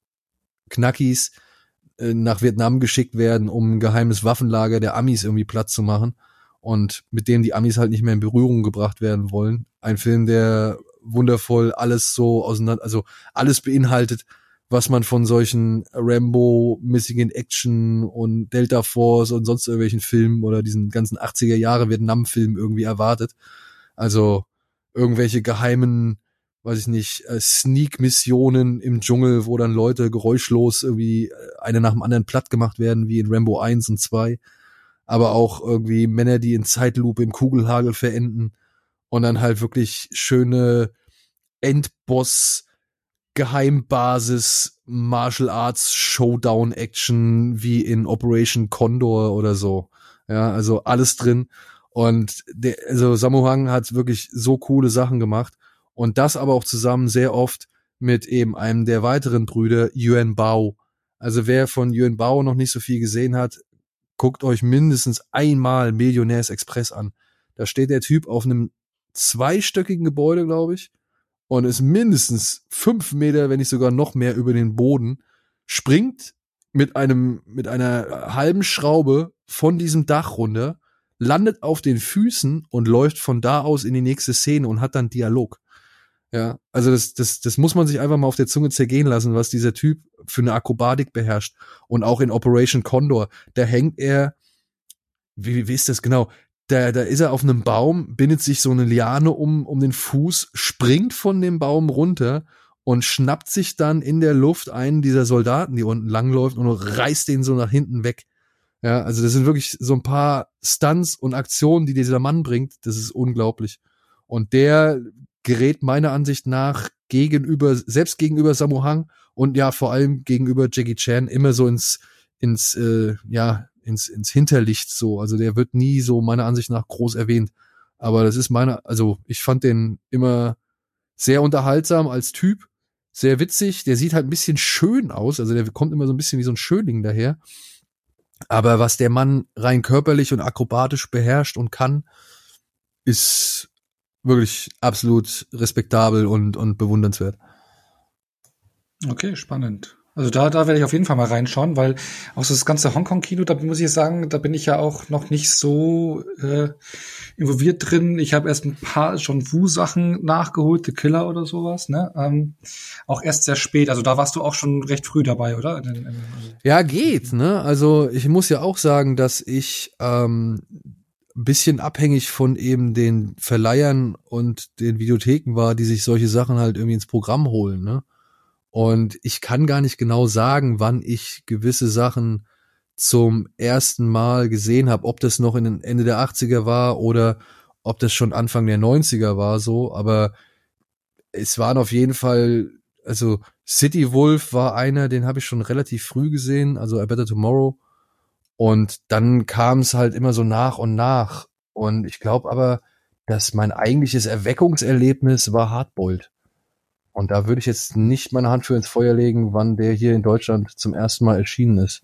Knackis äh, nach Vietnam geschickt werden, um ein geheimes Waffenlager der Amis irgendwie Platz zu machen und mit dem die Amis halt nicht mehr in Berührung gebracht werden wollen. Ein Film, der wundervoll alles so auseinander, also alles beinhaltet, was man von solchen Rambo, Missing in Action und Delta Force und sonst irgendwelchen Filmen oder diesen ganzen 80er Jahre Vietnam-Filmen irgendwie erwartet. Also irgendwelche geheimen, weiß ich nicht, äh, Sneak-Missionen im Dschungel, wo dann Leute geräuschlos irgendwie äh, eine nach dem anderen platt gemacht werden, wie in Rambo 1 und 2. Aber auch irgendwie Männer, die in Zeitlupe im Kugelhagel verenden und dann halt wirklich schöne Endboss Geheimbasis Martial Arts Showdown Action wie in Operation Condor oder so. Ja, also alles drin. Und der, also Sammo Hung hat wirklich so coole Sachen gemacht. Und das aber auch zusammen sehr oft mit eben einem der weiteren Brüder, Yuan Bao. Also wer von Yuan Bao noch nicht so viel gesehen hat, guckt euch mindestens einmal Millionärs Express an. Da steht der Typ auf einem zweistöckigen Gebäude, glaube ich, und ist mindestens fünf Meter, wenn nicht sogar noch mehr über den Boden, springt mit einem, mit einer halben Schraube von diesem Dach runter, landet auf den Füßen und läuft von da aus in die nächste Szene und hat dann Dialog. Ja, also das, das, das muss man sich einfach mal auf der Zunge zergehen lassen, was dieser Typ für eine Akrobatik beherrscht. Und auch in Operation Condor, da hängt er, wie, wie ist das genau? Da, da ist er auf einem Baum, bindet sich so eine Liane um, um den Fuß, springt von dem Baum runter und schnappt sich dann in der Luft einen dieser Soldaten, die unten langläuft und reißt den so nach hinten weg. Ja, also das sind wirklich so ein paar Stunts und Aktionen, die dieser Mann bringt. Das ist unglaublich. Und der gerät meiner Ansicht nach gegenüber, selbst gegenüber Sammo Hung und ja vor allem gegenüber Jackie Chan immer so ins, ins, äh, ja, ins, ins Hinterlicht so. Also der wird nie so meiner Ansicht nach groß erwähnt. Aber das ist meine, also ich fand den immer sehr unterhaltsam als Typ, sehr witzig. Der sieht halt ein bisschen schön aus, also der kommt immer so ein bisschen wie so ein Schönling daher. Aber was der Mann rein körperlich und akrobatisch beherrscht und kann, ist wirklich absolut respektabel und, und bewundernswert. Okay, spannend. Also da, da werde ich auf jeden Fall mal reinschauen, weil auch so das ganze Hongkong-Kino, da muss ich sagen, da bin ich ja auch noch nicht so äh, involviert drin. Ich habe erst ein paar schon Wu-Sachen nachgeholt, The Killer oder sowas, ne? Ähm, auch erst sehr spät. Also da warst du auch schon recht früh dabei, oder? In, ja, geht, ne? Also ich muss ja auch sagen, dass ich ähm, bisschen abhängig von eben den Verleihern und den Videotheken war, die sich solche Sachen halt irgendwie ins Programm holen, ne? Und ich kann gar nicht genau sagen, wann ich gewisse Sachen zum ersten Mal gesehen habe, ob das noch in den Ende der 80er war oder ob das schon Anfang der 90er war so, aber es waren auf jeden Fall, also City Wolf war einer, den habe ich schon relativ früh gesehen, also A Better Tomorrow. Und dann kam es halt immer so nach und nach. Und ich glaube aber, dass mein eigentliches Erweckungserlebnis war Hardboiled. Und da würde ich jetzt nicht meine Hand für ins Feuer legen, wann der hier in Deutschland zum ersten Mal erschienen ist.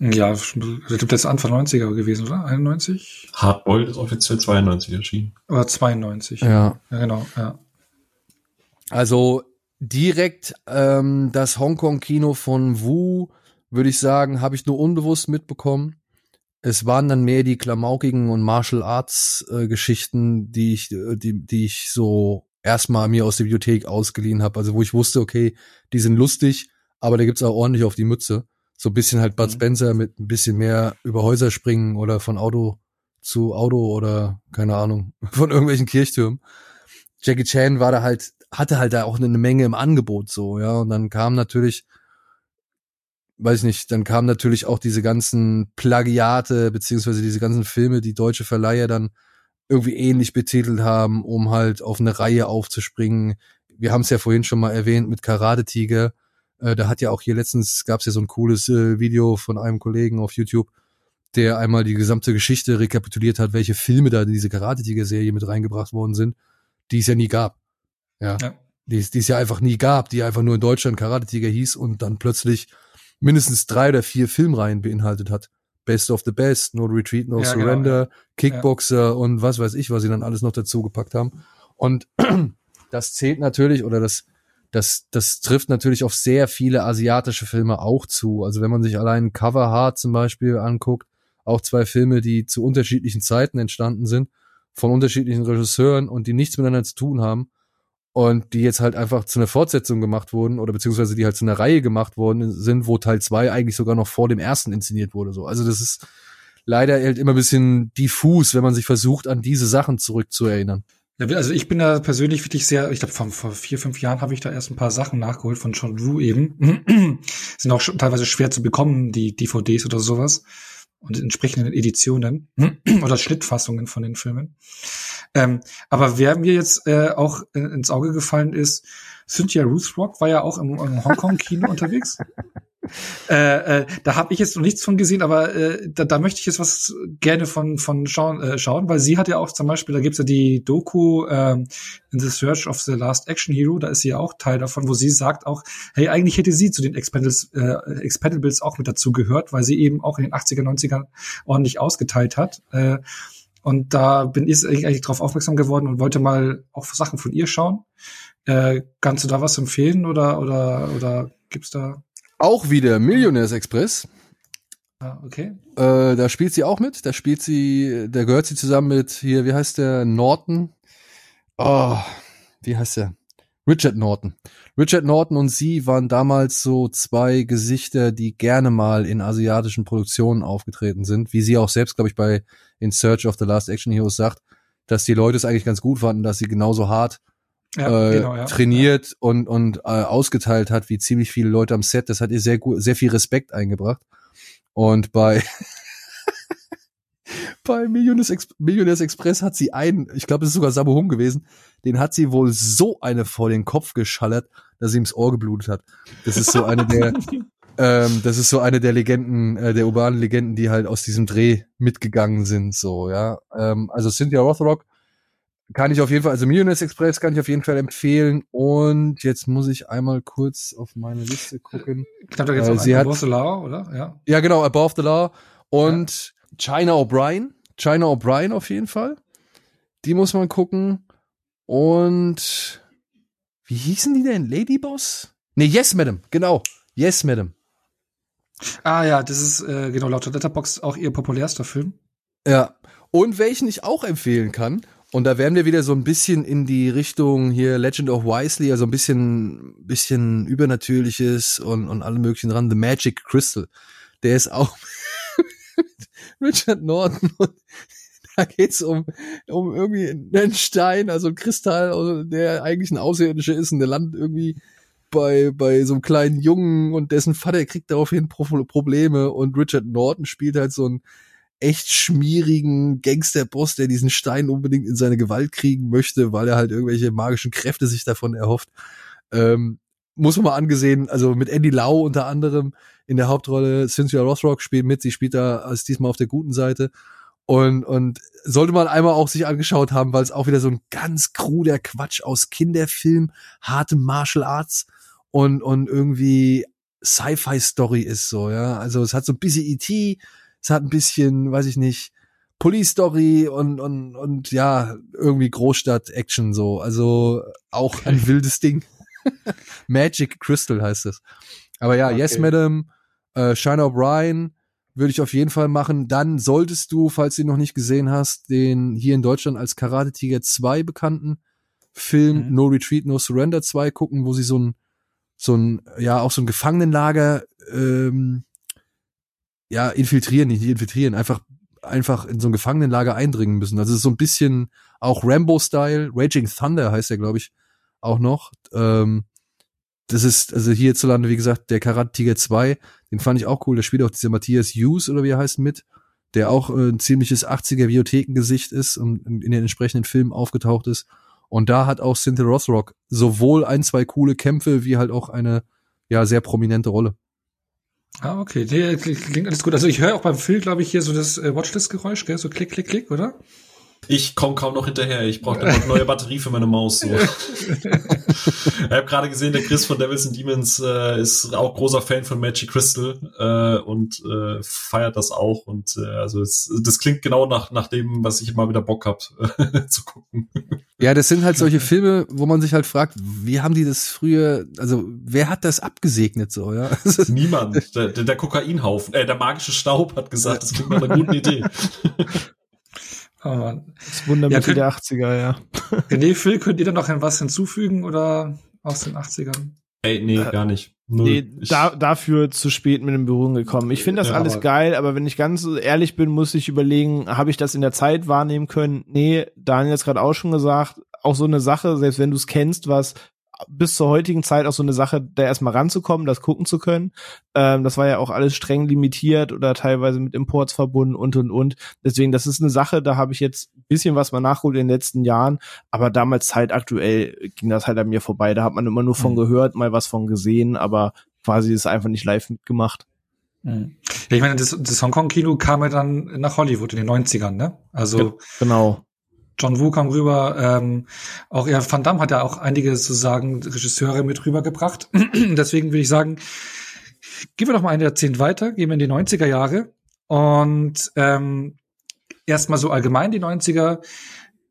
Ja, das jetzt Anfang 90er gewesen, oder? 91? Hardboiled ist offiziell 92 erschienen. Oder 92. Ja. Ja, genau, ja. Also direkt ähm, das Hongkong-Kino von Wu, würde ich sagen, habe ich nur unbewusst mitbekommen. Es waren dann mehr die klamaukigen und Martial Arts äh, Geschichten, die ich, äh, die, die ich so erstmal mir aus der Bibliothek ausgeliehen habe. Also wo ich wusste, okay, die sind lustig, aber da gibt's auch ordentlich auf die Mütze. So ein bisschen halt Bud Mhm. Spencer mit ein bisschen mehr über Häuser springen oder von Auto zu Auto oder keine Ahnung, von irgendwelchen Kirchtürmen. Jackie Chan war da halt, hatte halt da auch eine Menge im Angebot so, ja. Und dann kam natürlich, weiß ich nicht, dann kamen natürlich auch diese ganzen Plagiate, beziehungsweise diese ganzen Filme, die deutsche Verleiher dann irgendwie ähnlich betitelt haben, um halt auf eine Reihe aufzuspringen. Wir haben es ja vorhin schon mal erwähnt mit Karate Tiger. Äh, da hat ja auch hier letztens gab es ja so ein cooles äh, Video von einem Kollegen auf YouTube, der einmal die gesamte Geschichte rekapituliert hat, welche Filme da in diese Karate-Tiger-Serie mit reingebracht worden sind, die es ja nie gab. Ja. ja. Die, es, die es ja einfach nie gab, die einfach nur in Deutschland Karate-Tiger hieß und dann plötzlich mindestens drei oder vier Filmreihen beinhaltet hat. Best of the Best, No Retreat, No ja, genau, Surrender, genau, ja. Kickboxer ja. und was weiß ich, was sie dann alles noch dazu gepackt haben. Und das zählt natürlich oder das das, das trifft natürlich auf sehr viele asiatische Filme auch zu. Also wenn man sich allein Cover Hard zum Beispiel anguckt, auch zwei Filme, die zu unterschiedlichen Zeiten entstanden sind, von unterschiedlichen Regisseuren und die nichts miteinander zu tun haben und die jetzt halt einfach zu einer Fortsetzung gemacht wurden oder beziehungsweise die halt zu einer Reihe gemacht worden sind, wo Teil zwei eigentlich sogar noch vor dem ersten inszeniert wurde. So, also das ist leider halt immer ein bisschen diffus, wenn man sich versucht, an diese Sachen zurückzuerinnern. Also ich bin da persönlich wirklich sehr, ich glaube, vor, vor vier, fünf Jahren habe ich da erst ein paar Sachen nachgeholt von John Woo eben. Sind auch teilweise schwer zu bekommen, die DVDs oder sowas und entsprechenden Editionen oder Schnittfassungen von den Filmen. Ähm, aber wer mir jetzt äh, auch ins Auge gefallen ist, Cynthia Rothrock war ja auch im, im Hongkong-Kino unterwegs. Äh, äh, da habe ich jetzt noch nichts von gesehen, aber äh, da, da möchte ich jetzt was gerne von von schauen, äh, schauen, weil sie hat ja auch zum Beispiel, da gibt's ja die Doku äh, In the Search of the Last Action Hero, da ist sie ja auch Teil davon, wo sie sagt auch, hey, eigentlich hätte sie zu den Expendables, äh, Expendables auch mit dazu gehört, weil sie eben auch in den 80er, 90ern ordentlich ausgeteilt hat. Äh, und da bin ich eigentlich drauf aufmerksam geworden und wollte mal auch Sachen von ihr schauen. Äh, kannst du da was empfehlen oder oder oder gibt's da auch wieder Millionärs Express. Ah, okay. Äh, da spielt sie auch mit. Da spielt sie, da gehört sie zusammen mit hier, wie heißt der? Norton. Oh, wie heißt der? Richard Norton. Richard Norton und sie waren damals so zwei Gesichter, die gerne mal in asiatischen Produktionen aufgetreten sind, wie sie auch selbst, glaube ich, bei In Search of the Last Action Heroes sagt, dass die Leute es eigentlich ganz gut fanden, dass sie genauso hart ja, äh, genau, ja. trainiert und und äh, ausgeteilt hat, wie ziemlich viele Leute am Set. Das hat ihr sehr gut, sehr viel Respekt eingebracht. Und bei bei Millionärs, Ex Millionärs Express hat sie einen, ich glaube, es ist sogar Sabu Hum gewesen, den hat sie wohl so eine vor den Kopf geschallert, dass sie ihm das Ohr geblutet hat. Das ist so eine der, ähm, das ist so eine der Legenden, äh, der urbanen Legenden, die halt aus diesem Dreh mitgegangen sind, so, ja. Ähm, also Cynthia Rothrock kann ich auf jeden Fall, also Millionaires Express kann ich auf jeden Fall empfehlen. Und jetzt muss ich einmal kurz auf meine Liste gucken. Ich glaube, da geht's äh, auch sie Above the Law, oder? Ja. Ja, genau, Above the Law. Und ja. China O'Brien. China O'Brien auf jeden Fall. Die muss man gucken. Und wie hießen die denn? Ladyboss? Nee, Yes, Madam. Genau. Yes, Madam. Ah ja, das ist äh, genau laut Letterbox auch ihr populärster Film. Ja. Und welchen ich auch empfehlen kann, und da werden wir wieder so ein bisschen in die Richtung hier Legend of Wisely, also ein bisschen, bisschen Übernatürliches und, und alle möglichen dran. The Magic Crystal. Der ist auch Richard Norton und da geht's um, um irgendwie einen Stein, also ein Kristall, also der eigentlich ein Außerirdischer ist und der landet irgendwie bei, bei so einem kleinen Jungen und dessen Vater kriegt daraufhin Probleme und Richard Norton spielt halt so ein echt schmierigen Gangsterboss, der diesen Stein unbedingt in seine Gewalt kriegen möchte, weil er halt irgendwelche magischen Kräfte sich davon erhofft. Ähm, muss man mal angesehen, also mit Andy Lau unter anderem in der Hauptrolle, Cynthia Rothrock spielt mit, sie spielt da als diesmal auf der guten Seite. Und, und sollte man einmal auch sich angeschaut haben, weil es auch wieder so ein ganz kruder Quatsch aus Kinderfilm, harte Martial Arts und, und irgendwie Sci-Fi-Story ist so, ja. Also es hat so ein bisschen E.T., es hat ein bisschen, weiß ich nicht, Police Story und, und, und ja, irgendwie Großstadt-Action so. Also auch okay. ein wildes Ding. Magic Crystal heißt es. Aber ja, okay. Yes Madam, äh, Shine O'Brien würde ich auf jeden Fall machen. Dann solltest du, falls du ihn noch nicht gesehen hast, den hier in Deutschland als Karate Tiger 2 bekannten Film mhm. No Retreat, No Surrender 2 gucken, wo sie so ein, so ein, ja, auch so ein Gefangenenlager ähm, ja, infiltrieren, nicht infiltrieren, einfach, einfach in so ein Gefangenenlager eindringen müssen. Also es ist so ein bisschen auch Rambo-Style, Raging Thunder heißt er, glaube ich, auch noch. Ähm, das ist, also hierzulande, wie gesagt, der Karate Tiger 2, den fand ich auch cool. Da spielt auch dieser Matthias Hughes oder wie er heißt mit, der auch äh, ein ziemliches 80er Videothekengesicht ist und in, in den entsprechenden Filmen aufgetaucht ist. Und da hat auch Cynthia Rothrock sowohl ein, zwei coole Kämpfe wie halt auch eine, ja, sehr prominente Rolle. Ah, okay. Nee, klingt alles gut. Also ich höre auch beim Film, glaube ich, hier so das äh, Watchlist-Geräusch, gell? So klick, klick, klick, oder? Ich komme kaum noch hinterher. Ich brauche eine neue Batterie für meine Maus. So. ich habe gerade gesehen, der Chris von Devils and Demons äh, ist auch großer Fan von Magic Crystal äh, und äh, feiert das auch. Und äh, also es, das klingt genau nach, nach dem, was ich immer wieder Bock hab zu gucken. Ja, das sind halt solche Filme, wo man sich halt fragt, wie haben die das früher, also wer hat das abgesegnet so, ja? Niemand. Der, der, der Kokainhaufen, äh, der magische Staub hat gesagt, das klingt nach einer guten Idee. Oh Mann. Das Wundermittel ja, der 80er, ja. René, Phil, könnt ihr da noch was hinzufügen oder aus den 80ern? Ey, nee, äh, gar nicht. Null. Nee, da, dafür zu spät mit dem Berührung gekommen. Ich finde das ja, alles aber geil, aber wenn ich ganz ehrlich bin, muss ich überlegen, habe ich das in der Zeit wahrnehmen können? Nee, Daniel hat gerade auch schon gesagt, auch so eine Sache, selbst wenn du es kennst, was bis zur heutigen Zeit auch so eine Sache, da erstmal ranzukommen, das gucken zu können. Ähm, das war ja auch alles streng limitiert oder teilweise mit Imports verbunden und und und. Deswegen, das ist eine Sache, da habe ich jetzt ein bisschen was mal nachgeholt in den letzten Jahren, aber damals zeitaktuell ging das halt an mir vorbei. Da hat man immer nur von mhm. gehört, mal was von gesehen, aber quasi ist einfach nicht live mitgemacht. Mhm. Ja, ich meine, das, das Hongkong-Kino kam ja dann nach Hollywood in den 90ern, ne? Also genau. John Woo kam rüber, ähm, auch ja, Van Damme hat ja auch einige sozusagen Regisseure mit rübergebracht. Deswegen würde ich sagen, gehen wir doch mal ein Jahrzehnt weiter, gehen wir in die 90er Jahre und ähm, erstmal so allgemein die 90er.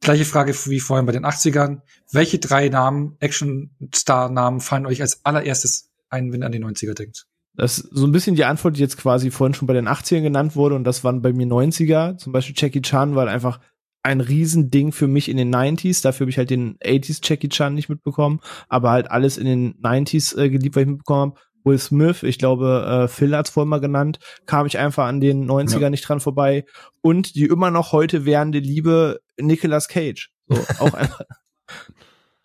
Gleiche Frage wie vorhin bei den 80ern. Welche drei Namen, Action-Star-Namen fallen euch als allererstes ein, wenn ihr an die 90er denkt? Das ist so ein bisschen die Antwort, die jetzt quasi vorhin schon bei den 80ern genannt wurde und das waren bei mir 90er. Zum Beispiel Jackie Chan, weil einfach ein Riesending für mich in den 90s. Dafür habe ich halt den 80s Jackie Chan nicht mitbekommen, aber halt alles in den 90s äh, geliebt, was ich mitbekommen habe. Will Smith, ich glaube, äh, Phil hat's vorhin mal genannt, kam ich einfach an den 90er ja. nicht dran vorbei. Und die immer noch heute währende Liebe Nicolas Cage. So, auch einfach.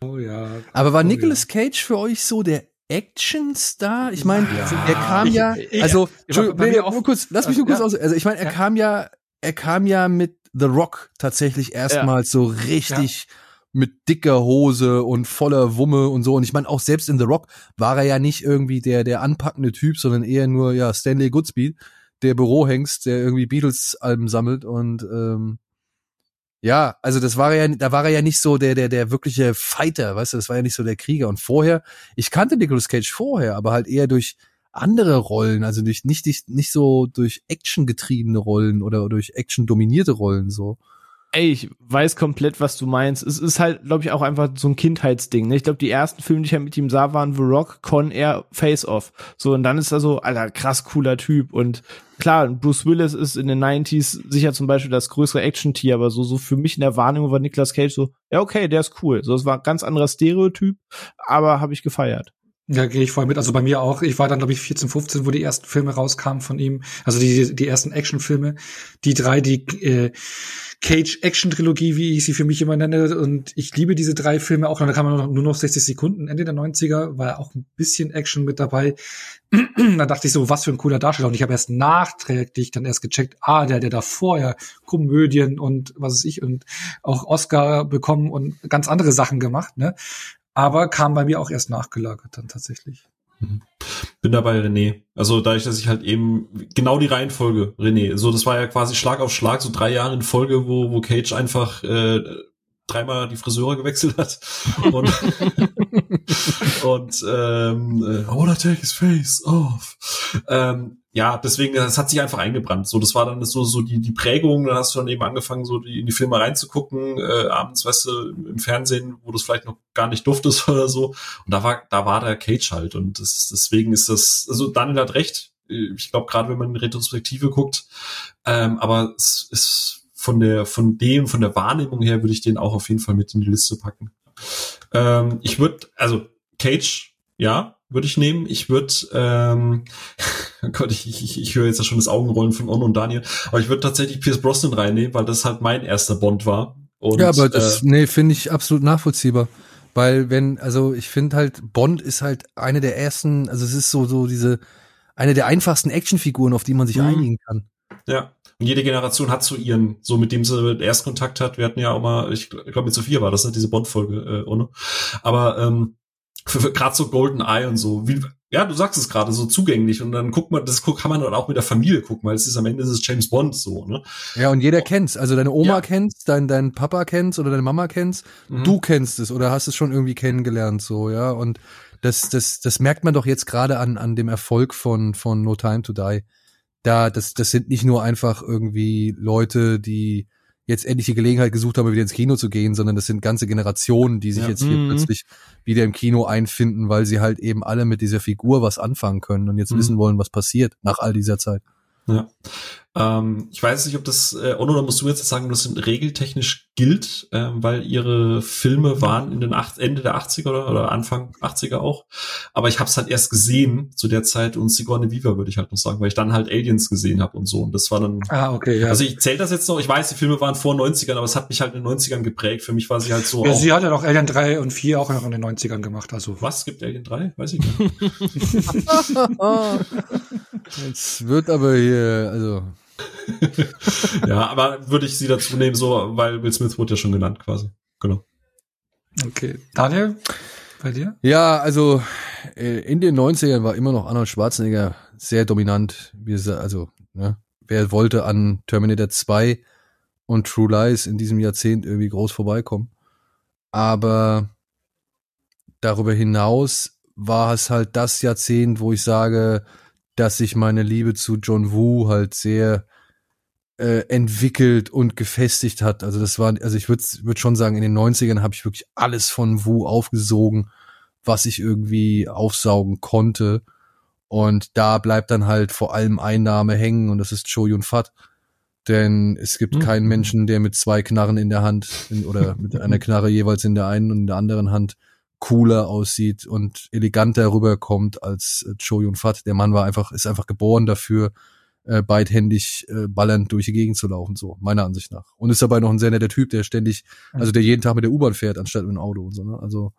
Oh ja. Aber war oh, Nicolas ja. Cage für euch so der Actionstar? Ich meine, ja. er kam ja, ich, also, ich, ich, nee, nur kurz, lass mich nur kurz aus. Also, ich meine, er kam ja, er kam ja mit The Rock tatsächlich erstmals ja. so richtig ja. mit dicker Hose und voller Wumme und so. Und ich meine, auch selbst in The Rock war er ja nicht irgendwie der, der anpackende Typ, sondern eher nur, ja, Stanley Goodspeed, der Bürohengst, der irgendwie Beatles-Alben sammelt und, ähm, ja, also das war ja, da war er ja nicht so der, der, der wirkliche Fighter, weißt du, das war ja nicht so der Krieger. Und vorher, ich kannte Nicolas Cage vorher, aber halt eher durch, andere Rollen, also durch nicht, nicht, nicht so durch Action getriebene Rollen oder durch Action dominierte Rollen so. Ey, ich weiß komplett, was du meinst. Es ist halt, glaube ich, auch einfach so ein Kindheitsding. Ne? Ich glaube, die ersten Filme, die ich ja mit ihm sah, waren The Rock, Con Air, Face Off. So, und dann ist er so, alter, krass cooler Typ. Und klar, Bruce Willis ist in den 90s sicher zum Beispiel das größere Action-Tier, aber so, so für mich in der Wahrnehmung war Nicolas Cage so, ja, okay, der ist cool. So, es war ein ganz anderer Stereotyp, aber habe ich gefeiert. Ja, gehe ich voll mit. Also bei mir auch. Ich war dann, glaube ich, 14, 15, wo die ersten Filme rauskamen von ihm. Also die, die ersten Actionfilme. Die drei, die äh, Cage-Action-Trilogie, wie ich sie für mich immer nenne. Und ich liebe diese drei Filme auch. Da nur noch, nur noch 60 Sekunden. Ende der 90er war auch ein bisschen Action mit dabei. da dachte ich so, was für ein cooler Darsteller. Und ich habe erst nachträglich dann erst gecheckt, ah, der, der da vorher Komödien und was weiß ich und auch Oscar bekommen und ganz andere Sachen gemacht, ne? Aber kam bei mir auch erst nachgelagert dann tatsächlich. Mhm. Bin dabei René. Also dadurch, dass ich halt eben genau die Reihenfolge, René, so das war ja quasi Schlag auf Schlag, so drei Jahre in Folge, wo, wo Cage einfach äh, dreimal die Friseure gewechselt hat und und ähm, I wanna take his face off. Ähm, ja, deswegen, das hat sich einfach eingebrannt. So, das war dann so, so die, die Prägung. Dann hast du dann eben angefangen, so die, in die Filme reinzugucken, äh, abends, weißt du, im Fernsehen, wo das vielleicht noch gar nicht duftest oder so. Und da war, da war der Cage halt. Und das, deswegen ist das, also Daniel hat recht. Ich glaube, gerade wenn man in Retrospektive guckt, ähm, aber es ist von der, von dem, von der Wahrnehmung her würde ich den auch auf jeden Fall mit in die Liste packen. Ähm, ich würde, also Cage, ja, würde ich nehmen. Ich würde, ähm, Gott, ich, ich, ich höre jetzt ja schon das Augenrollen von On und Daniel, aber ich würde tatsächlich Pierce Brosnan reinnehmen, weil das halt mein erster Bond war. Und, ja, aber das, äh, nee, finde ich absolut nachvollziehbar. Weil wenn, also ich finde halt, Bond ist halt eine der ersten, also es ist so, so diese, eine der einfachsten Actionfiguren, auf die man sich mhm. einigen kann. Ja. Und jede Generation hat so ihren, so mit dem sie Erstkontakt hat. Wir hatten ja auch mal, ich glaube mit Sophia war das, ne, diese Bond-Folge, äh, ohne. Aber ähm, für, für gerade so Golden Eye und so, wie, ja, du sagst es gerade, so zugänglich und dann guckt man, das kann man dann auch mit der Familie gucken, weil es ist am Ende ist es James Bond so, ne? Ja, und jeder kennt's. Also deine Oma ja. kennt's, dein, dein Papa kennt's oder deine Mama kennt's. Mhm. Du kennst es oder hast es schon irgendwie kennengelernt, so, ja. Und das, das, das merkt man doch jetzt gerade an, an dem Erfolg von, von No Time to Die. Da, das, das sind nicht nur einfach irgendwie Leute, die jetzt endlich die Gelegenheit gesucht haben, wieder ins Kino zu gehen, sondern das sind ganze Generationen, die sich ja. jetzt hier mhm. plötzlich wieder im Kino einfinden, weil sie halt eben alle mit dieser Figur was anfangen können und jetzt mhm. wissen wollen, was passiert nach all dieser Zeit. Ja. Ähm, ich weiß nicht, ob das, äh, Ono, da musst du jetzt sagen, das regeltechnisch gilt, äh, weil ihre Filme waren in den acht, Ende der 80er oder, oder Anfang 80er auch. Aber ich habe es halt erst gesehen zu der Zeit und Sigourney Viva würde ich halt noch sagen, weil ich dann halt Aliens gesehen habe und so. Und das war dann. Ah, okay, ja. Also ich zähle das jetzt noch, ich weiß, die Filme waren vor 90ern, aber es hat mich halt in den 90ern geprägt. Für mich war sie halt so. Ja, sie hat ja noch Alien 3 und 4 auch noch in den 90ern gemacht. Also. Was? Gibt Alien 3? Weiß ich nicht. jetzt wird aber hier, also. ja, aber würde ich sie dazu nehmen, so, weil Will Smith wurde ja schon genannt, quasi. Genau. Okay. Daniel, bei dir? Ja, also äh, in den 90ern war immer noch Arnold Schwarzenegger sehr dominant. Also, ne, wer wollte an Terminator 2 und True Lies in diesem Jahrzehnt irgendwie groß vorbeikommen? Aber darüber hinaus war es halt das Jahrzehnt, wo ich sage, dass sich meine Liebe zu John Woo halt sehr äh, entwickelt und gefestigt hat. Also das war, also ich würde würd schon sagen, in den 90ern habe ich wirklich alles von Woo aufgesogen, was ich irgendwie aufsaugen konnte. Und da bleibt dann halt vor allem Einnahme hängen und das ist Cho Yun Fat. Denn es gibt mhm. keinen Menschen, der mit zwei Knarren in der Hand in, oder mit einer Knarre jeweils in der einen und in der anderen Hand cooler aussieht und eleganter rüberkommt als äh, Cho Yun Fat. Der Mann war einfach, ist einfach geboren dafür, äh, beidhändig äh, ballernd durch die Gegend zu laufen, so, meiner Ansicht nach. Und ist dabei noch ein sehr netter Typ, der ständig, also der jeden Tag mit der U-Bahn fährt, anstatt mit dem Auto und so, ne? Also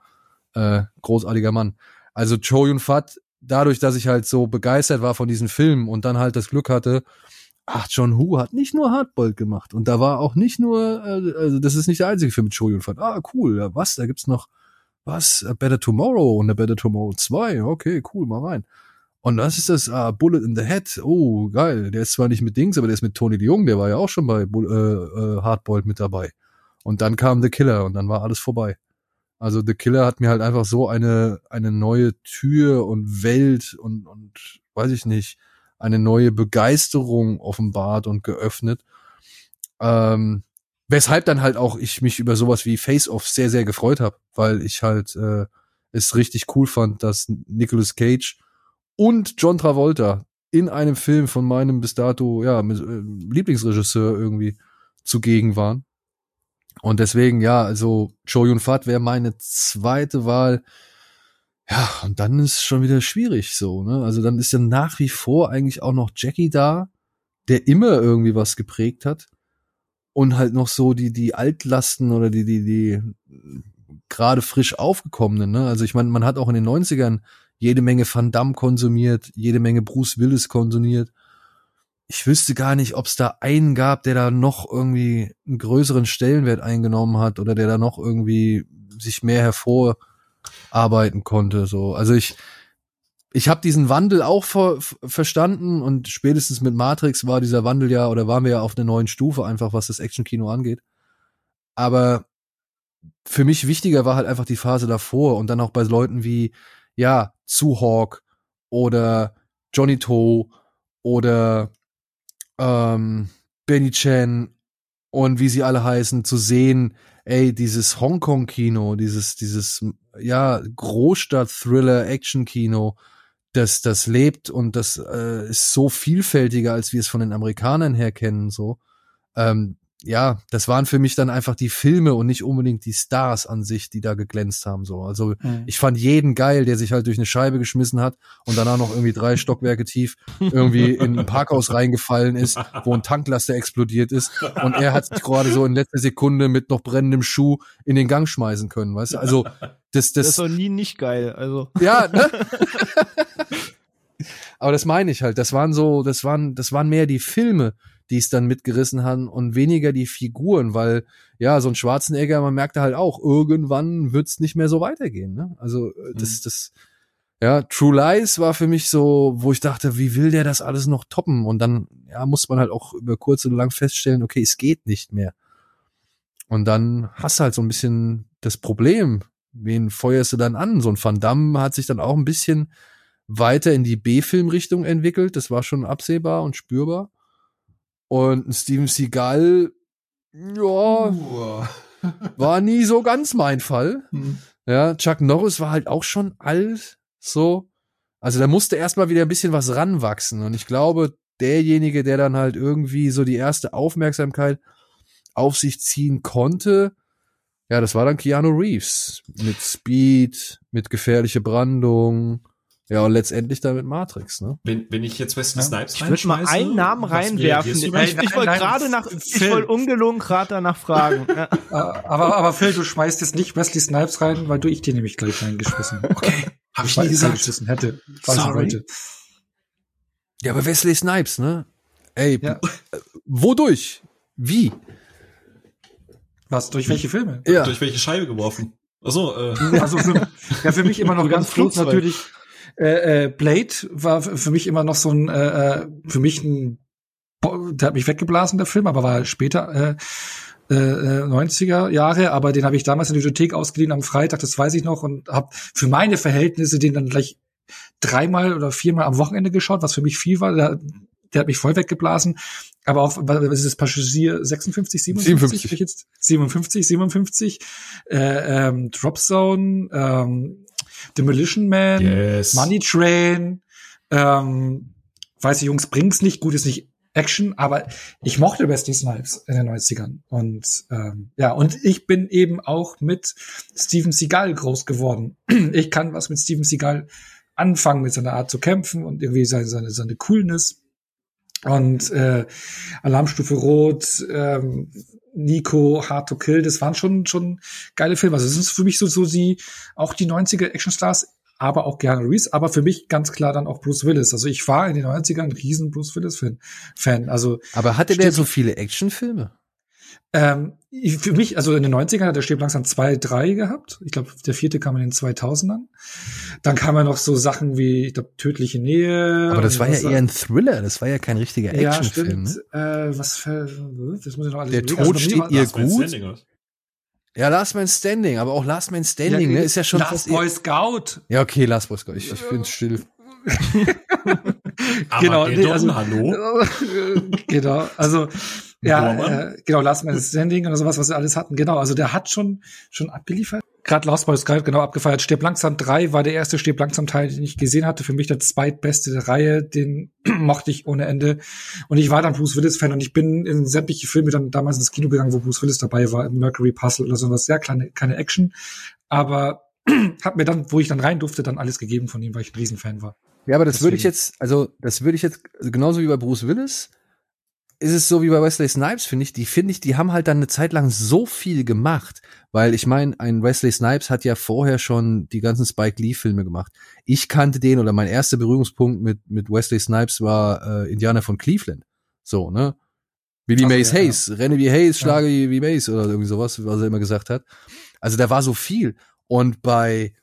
äh, großartiger Mann. Also Cho Yun Fat, dadurch, dass ich halt so begeistert war von diesen Filmen und dann halt das Glück hatte, ach, John Hu hat nicht nur Hardboiled gemacht und da war auch nicht nur, äh, also das ist nicht der einzige Film mit Cho Yun Fat. Ah, cool, ja, was, da gibt's noch was? A Better Tomorrow und A Better Tomorrow 2. Okay, cool, mal rein. Und was ist das? Ah, Bullet in the Head. Oh, geil. Der ist zwar nicht mit Dings, aber der ist mit Tony de Jong. Der war ja auch schon bei Bull, äh, äh, Hardboiled mit dabei. Und dann kam The Killer und dann war alles vorbei. Also The Killer hat mir halt einfach so eine, eine neue Tür und Welt und, und weiß ich nicht, eine neue Begeisterung offenbart und geöffnet. Ähm, Weshalb dann halt auch ich mich über sowas wie Face Off sehr, sehr gefreut habe, weil ich halt äh, es richtig cool fand, dass Nicolas Cage und John Travolta in einem Film von meinem bis dato ja mit, äh, Lieblingsregisseur irgendwie zugegen waren. Und deswegen, ja, also Cho Yun Fat wäre meine zweite Wahl. Ja, und dann ist schon wieder schwierig so, ne? Also dann ist ja nach wie vor eigentlich auch noch Jackie da, der immer irgendwie was geprägt hat und halt noch so die die Altlasten oder die die die gerade frisch aufgekommenen, ne? Also ich meine, man hat auch in den 90ern jede Menge Van Damme konsumiert, jede Menge Bruce Willis konsumiert. Ich wüsste gar nicht, ob es da einen gab, der da noch irgendwie einen größeren Stellenwert eingenommen hat oder der da noch irgendwie sich mehr hervorarbeiten konnte. So, also ich ich habe diesen Wandel auch ver verstanden und spätestens mit Matrix war dieser Wandel ja oder waren wir ja auf einer neuen Stufe einfach, was das Actionkino angeht. Aber für mich wichtiger war halt einfach die Phase davor und dann auch bei Leuten wie ja Zu Hawk oder Johnny Toe oder ähm, Benny Chen und wie sie alle heißen zu sehen, ey dieses Hongkong Kino, dieses dieses ja Großstadt Thriller Action Kino das, das lebt und das äh, ist so vielfältiger, als wir es von den Amerikanern her kennen, so. Ähm, ja, das waren für mich dann einfach die Filme und nicht unbedingt die Stars an sich, die da geglänzt haben, so. Also, mhm. ich fand jeden geil, der sich halt durch eine Scheibe geschmissen hat und danach noch irgendwie drei Stockwerke tief irgendwie in ein Parkhaus reingefallen ist, wo ein Tanklaster explodiert ist und er hat sich gerade so in letzter Sekunde mit noch brennendem Schuh in den Gang schmeißen können, weißt du? Also, das, das. Das war nie nicht geil, also. Ja, ne? Aber das meine ich halt. Das waren so, das waren, das waren mehr die Filme, die es dann mitgerissen haben und weniger die Figuren, weil ja, so ein Schwarzenegger, man merkte halt auch, irgendwann wird's nicht mehr so weitergehen. Ne? Also äh, das, mhm. das, Ja, True Lies war für mich so, wo ich dachte, wie will der das alles noch toppen? Und dann, ja, muss man halt auch über kurz und lang feststellen, okay, es geht nicht mehr. Und dann hast du halt so ein bisschen das Problem, wen feuerst du dann an? So ein Van Damme hat sich dann auch ein bisschen weiter in die B-Film-Richtung entwickelt. Das war schon absehbar und spürbar. Und ein Steven Seagal, ja, war nie so ganz mein Fall. Hm. Ja, Chuck Norris war halt auch schon alt, so. Also da musste erstmal wieder ein bisschen was ranwachsen. Und ich glaube, derjenige, der dann halt irgendwie so die erste Aufmerksamkeit auf sich ziehen konnte, ja, das war dann Keanu Reeves. Mit Speed, mit gefährliche Brandung. Ja, und letztendlich dann mit Matrix, ne? Wenn, wenn ich jetzt Wesley Ja. Snipes Ich würde mal einen Namen reinwerfen. Ich, ich, wollte gerade nach, ich wollte ungelogen gerade danach fragen. Ja. Aber, aber Phil, du schmeißt jetzt nicht Wesley Snipes rein, weil du ich dir nämlich gleich reingeschmissen. Okay, habe ich nie gesagt. reingeschmissen hätte. Sorry. Ja, aber Wesley Snipes, ne? Ey, Ja. äh, wodurch? Wie? Was, durch welche Filme? Ja. Durch welche Scheibe geworfen? Achso, äh, Also für, ja, für mich immer noch ganz Flugzeug. natürlich. Äh, äh, Blade war für mich immer noch so ein, äh, äh, für mich ein, der hat mich weggeblasen, der Film, aber war später äh, äh, äh, 90er Jahre, aber den habe ich damals in der Bibliothek ausgeliehen am Freitag, das weiß ich noch, und habe für meine Verhältnisse den dann gleich dreimal oder viermal am Wochenende geschaut, was für mich viel war. Der, der hat mich voll weggeblasen. Aber auch, was ist das Passagier 56, 57? 57. Bin ich Jetzt? 57, 57. Äh, ähm, Drop Zone, ähm, Demolition Man, yes. Money Train, ähm, weiße Jungs bringt's nicht, gut ist nicht Action, aber ich mochte Wesley Snipes in den 90ern. Und ähm, ja, und ich bin eben auch mit Steven Seagal groß geworden. Ich kann was mit Steven Seagal anfangen, mit seiner Art zu kämpfen und irgendwie seine, seine, seine Coolness. Und äh, Alarmstufe Rot, ähm, Nico, Hard to Kill, das waren schon schon geile Filme. Also es ist für mich so so die auch die 90er Actionstars, aber auch Keanu Reeves, aber für mich ganz klar dann auch Bruce Willis. Also ich war in den 90ern ein riesen Bruce Willis Fan. Also Aber hatte der so viele Actionfilme? Ähm, für mich, also in den 90ern hat der Stirb langsam zwei, drei gehabt. Ich glaube, der vierte kam in den 2000ern. Dann kam ja noch so Sachen wie, ich glaube, Tödliche Nähe. Aber das war ja was- eher ein Thriller, das war ja kein richtiger ja, Actionfilm. stimmt. ne? Äh, was für, das muss ich noch alles Der überlegen. Tod bei mir steht war- ihr gut. Ja, Last Man Standing, aber auch Last Man Standing, Ja, ne, ist ja schon Last Boy Scout. Ja, okay, Last Boy Scout. Ich, ich bin still. Aber Genau, der nee, also- hallo? genau, also ja, äh, genau, Last Man Standing oder sowas, was sie alles hatten. Genau, also der hat schon schon abgeliefert. Gerade Last Boy Scout genau abgefeiert. Stirb langsam 3 war der erste Stirb langsam Teil, den ich gesehen hatte. Für mich der zweitbeste der Reihe, den mochte ich ohne Ende. Und ich war dann Bruce Willis Fan und ich bin in sämtliche Filme dann damals ins Kino gegangen, wo Bruce Willis dabei war, im Mercury Puzzle oder sowas. Sehr kleine, keine Action, aber hat mir dann, wo ich dann rein durfte, dann alles gegeben von ihm, weil ich ein Riesenfan war. Ja, aber das würde ich Deswegen. jetzt, also das würde ich jetzt, genauso wie bei Bruce Willis, ist es so wie bei Wesley Snipes, finde ich, die finde ich, die haben halt dann eine Zeit lang so viel gemacht, weil ich meine, ein Wesley Snipes hat ja vorher schon die ganzen Spike Lee Filme gemacht. Ich kannte den oder mein erster Berührungspunkt mit mit Wesley Snipes war äh, Indianer von Cleveland. So, ne? Wie die Ach so, Mace ja, ja. Hayes, renne wie Hayes, schlage wie, wie Mace oder irgendwie sowas, was er immer gesagt hat. Also da war so viel und bei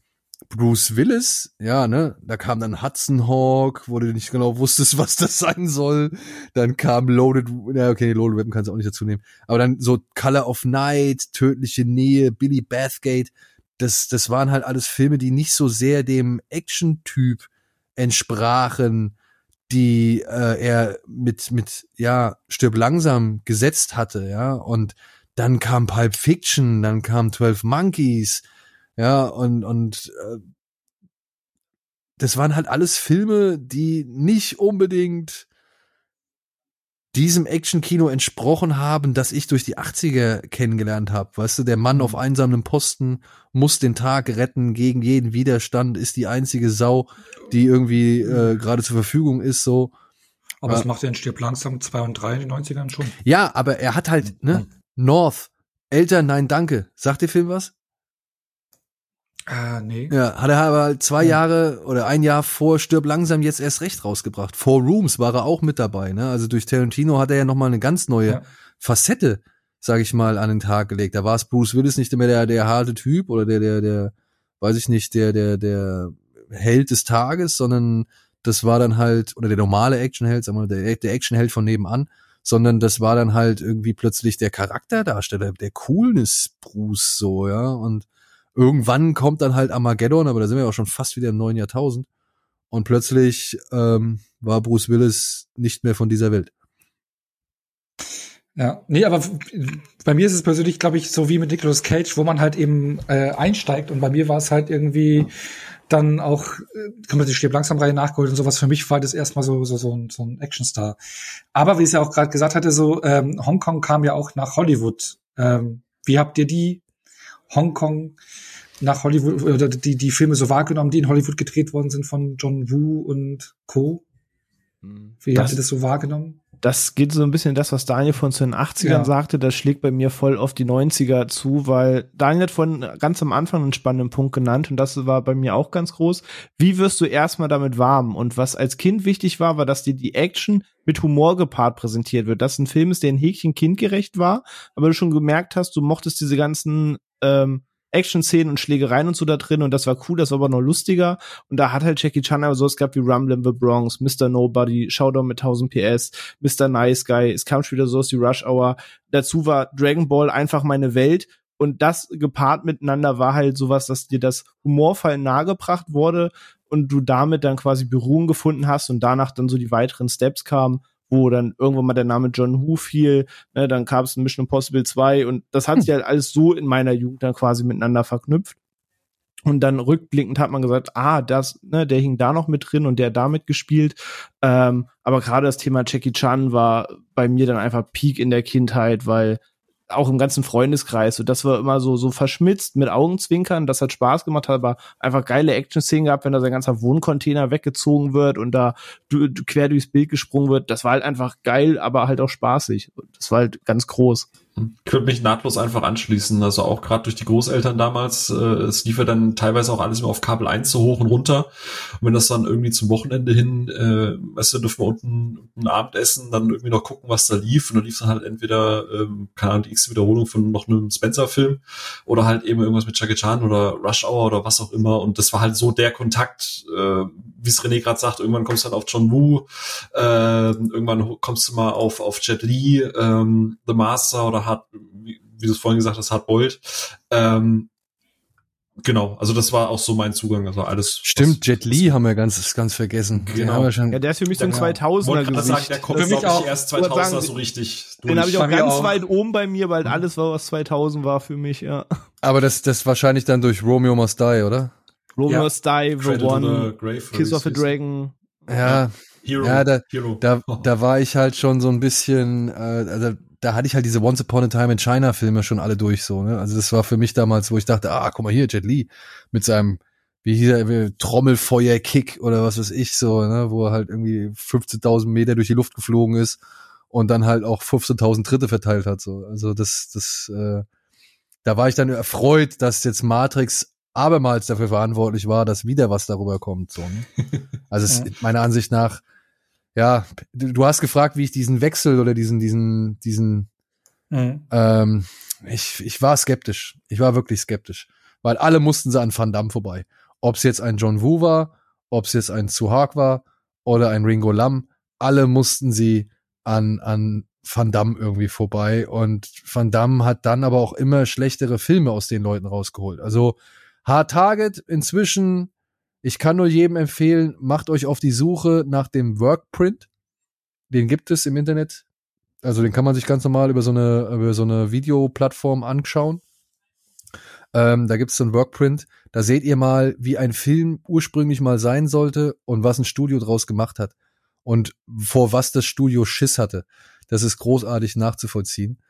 Bruce Willis, ja, ne, da kam dann Hudson Hawk, wo du nicht genau wusstest, was das sein soll. Dann kam Loaded, ja, okay, Loaded Weapon kannst du auch nicht dazu nehmen. Aber dann so Color of Night, Tödliche Nähe, Billy Bathgate, das, das waren halt alles Filme, die nicht so sehr dem Action-Typ entsprachen, die äh, er mit, mit, ja, Stirb langsam gesetzt hatte, ja. Und dann kam Pulp Fiction, dann kam 12 Monkeys, ja, und, und äh, das waren halt alles Filme, die nicht unbedingt diesem Action-Kino entsprochen haben, das ich durch die 80er kennengelernt habe. Weißt du, der Mann auf einsamem Posten muss den Tag retten gegen jeden Widerstand, ist die einzige Sau, die irgendwie äh, gerade zur Verfügung ist, so. Aber Ja. das macht er in Stirb langsam 2 und 3 in den 90ern schon. Ja, aber er hat halt, ne, North, Eltern, nein, danke. Sagt der Film was? Äh, nee. Ja, hat er aber zwei Ja. Jahre oder ein Jahr vor Stirb langsam jetzt erst recht rausgebracht. Four Rooms war er auch mit dabei, ne? Also durch Tarantino hat er ja nochmal eine ganz neue Ja. Facette, sag ich mal, an den Tag gelegt. Da war es Bruce Willis nicht mehr der, der harte Typ oder der, der, der, weiß ich nicht, der, der, der Held des Tages, sondern das war dann halt, oder der normale Actionheld, sagen wir mal, der, der Actionheld von nebenan, sondern das war dann halt irgendwie plötzlich der Charakterdarsteller, der Coolness Bruce so, ja, und irgendwann kommt dann halt Armageddon, aber da sind wir auch schon fast wieder im neuen Jahrtausend und plötzlich ähm, war Bruce Willis nicht mehr von dieser Welt. Ja, nee, aber bei mir ist es persönlich, glaube ich, so wie mit Nicolas Cage, wo man halt eben äh, einsteigt und bei mir war es halt irgendwie dann auch, äh, kann man die Stirb langsam Reihe nachgeholt und sowas. Für mich war das erstmal so, so, so, ein, so ein Actionstar. Aber wie ich es ja auch gerade gesagt hatte, so ähm, Hongkong kam ja auch nach Hollywood. Ähm, wie habt ihr die Hongkong nach Hollywood oder die, die Filme so wahrgenommen, die in Hollywood gedreht worden sind von John Woo und Co. Hm. Wie das, habt ihr das so wahrgenommen? Das geht so ein bisschen das, was Daniel von zu den 80ern ja. sagte, das schlägt bei mir voll auf die 90er zu, weil Daniel hat von ganz am Anfang einen spannenden Punkt genannt und das war bei mir auch ganz groß. Wie wirst du erstmal damit warm? Und was als Kind wichtig war, war, dass dir die Action mit Humor gepaart präsentiert wird. Dass ein Film ist, der ein Häkchen kindgerecht war, aber du schon gemerkt hast, du mochtest diese ganzen ähm, Action-Szenen und Schlägereien und so da drin und das war cool, das war aber noch lustiger und da hat halt Jackie Chan aber so es gab wie Rumble in the Bronx, Mr. Nobody, Showdown mit 1000 PS, Mr. Nice Guy, es kam schon wieder so wie Rush Hour, dazu war Dragon Ball einfach meine Welt und das gepaart miteinander war halt sowas, dass dir das humorvoll nahegebracht wurde und du damit dann quasi Beruhung gefunden hast und danach dann so die weiteren Steps kamen wo dann irgendwann mal der Name John Who fiel, ne, dann kam es Mission Impossible 2 und das hat sich halt alles so in meiner Jugend dann quasi miteinander verknüpft. Und dann rückblickend hat man gesagt, ah, das, ne, der hing da noch mit drin und der damit gespielt. Ähm, aber gerade das Thema Jackie Chan war bei mir dann einfach Peak in der Kindheit, weil auch im ganzen Freundeskreis. Und das war immer so, so verschmitzt mit Augenzwinkern. Das hat Spaß gemacht, hat aber einfach geile Action-Szenen gehabt, wenn da sein ganzer Wohncontainer weggezogen wird und da du, du quer durchs Bild gesprungen wird. Das war halt einfach geil, aber halt auch spaßig. Das war halt ganz groß. Ich würde mich nahtlos einfach anschließen. Also auch gerade durch die Großeltern damals, äh, es lief ja dann teilweise auch alles immer auf Kabel 1 so hoch und runter. Und wenn das dann irgendwie zum Wochenende hin, äh, weißt du, dürfen wir unten ein Abendessen, dann irgendwie noch gucken, was da lief. Und dann lief dann halt entweder, ähm, keine Ahnung, die x Wiederholung von noch einem Spencer-Film oder halt eben irgendwas mit Jackie Chan oder Rush Hour oder was auch immer. Und das war halt so der Kontakt, äh, wie es René gerade sagt, irgendwann kommst du halt auf John Woo, äh, irgendwann kommst du mal auf, auf Jet Li, ähm, The Master oder Hard, wie, wie du es vorhin gesagt hast, Hard Boiled. Ähm, Genau, also das war auch so mein Zugang, also alles. Stimmt, Jet Li haben wir ganz, ganz vergessen. Genau. Ja, der ist für mich so ein 2000er Gesicht. Sagen, der kommt für mich auch erst 2000er sagen, so richtig. Den habe ich auch ganz auch. weit oben bei mir, weil alles war, was 2000 war für mich, ja. Aber das, das wahrscheinlich dann durch Romeo Must Die, oder? Romeo ja. Must Die, The One, Kiss of a Dragon. Ja, Hero. ja da, Hero. da, da war ich halt schon so ein bisschen, äh, also da hatte ich halt diese Once Upon a Time in China Filme schon alle durch so, ne? Also das war für mich damals, wo ich dachte, ah, guck mal hier, Jet Li mit seinem wie hieß er, Trommelfeuer-Kick oder was weiß ich so, ne, wo er halt irgendwie 15.000 Meter durch die Luft geflogen ist und dann halt auch 15.000 Tritte verteilt hat so. Also das, das, äh, da war ich dann erfreut, dass jetzt Matrix abermals dafür verantwortlich war, dass wieder was darüber kommt. So, ne? Also es, ja. meiner Ansicht nach ja, du hast gefragt, wie ich diesen Wechsel oder diesen, diesen, diesen, mhm. ähm, ich, ich war skeptisch. Ich war wirklich skeptisch. Weil alle mussten sie an Van Damme vorbei. Ob es jetzt ein John Woo war, ob es jetzt ein Suhak war oder ein Ringo Lam, alle mussten sie an, an Van Damme irgendwie vorbei. Und Van Damme hat dann aber auch immer schlechtere Filme aus den Leuten rausgeholt. Also Hard Target inzwischen ich kann nur jedem empfehlen, macht euch auf die Suche nach dem Workprint. Den gibt es im Internet. Also den kann man sich ganz normal über so eine, über so eine Videoplattform anschauen. Ähm, da gibt es so ein Workprint. Da seht ihr mal, wie ein Film ursprünglich mal sein sollte und was ein Studio draus gemacht hat. Und vor was das Studio Schiss hatte. Das ist großartig nachzuvollziehen.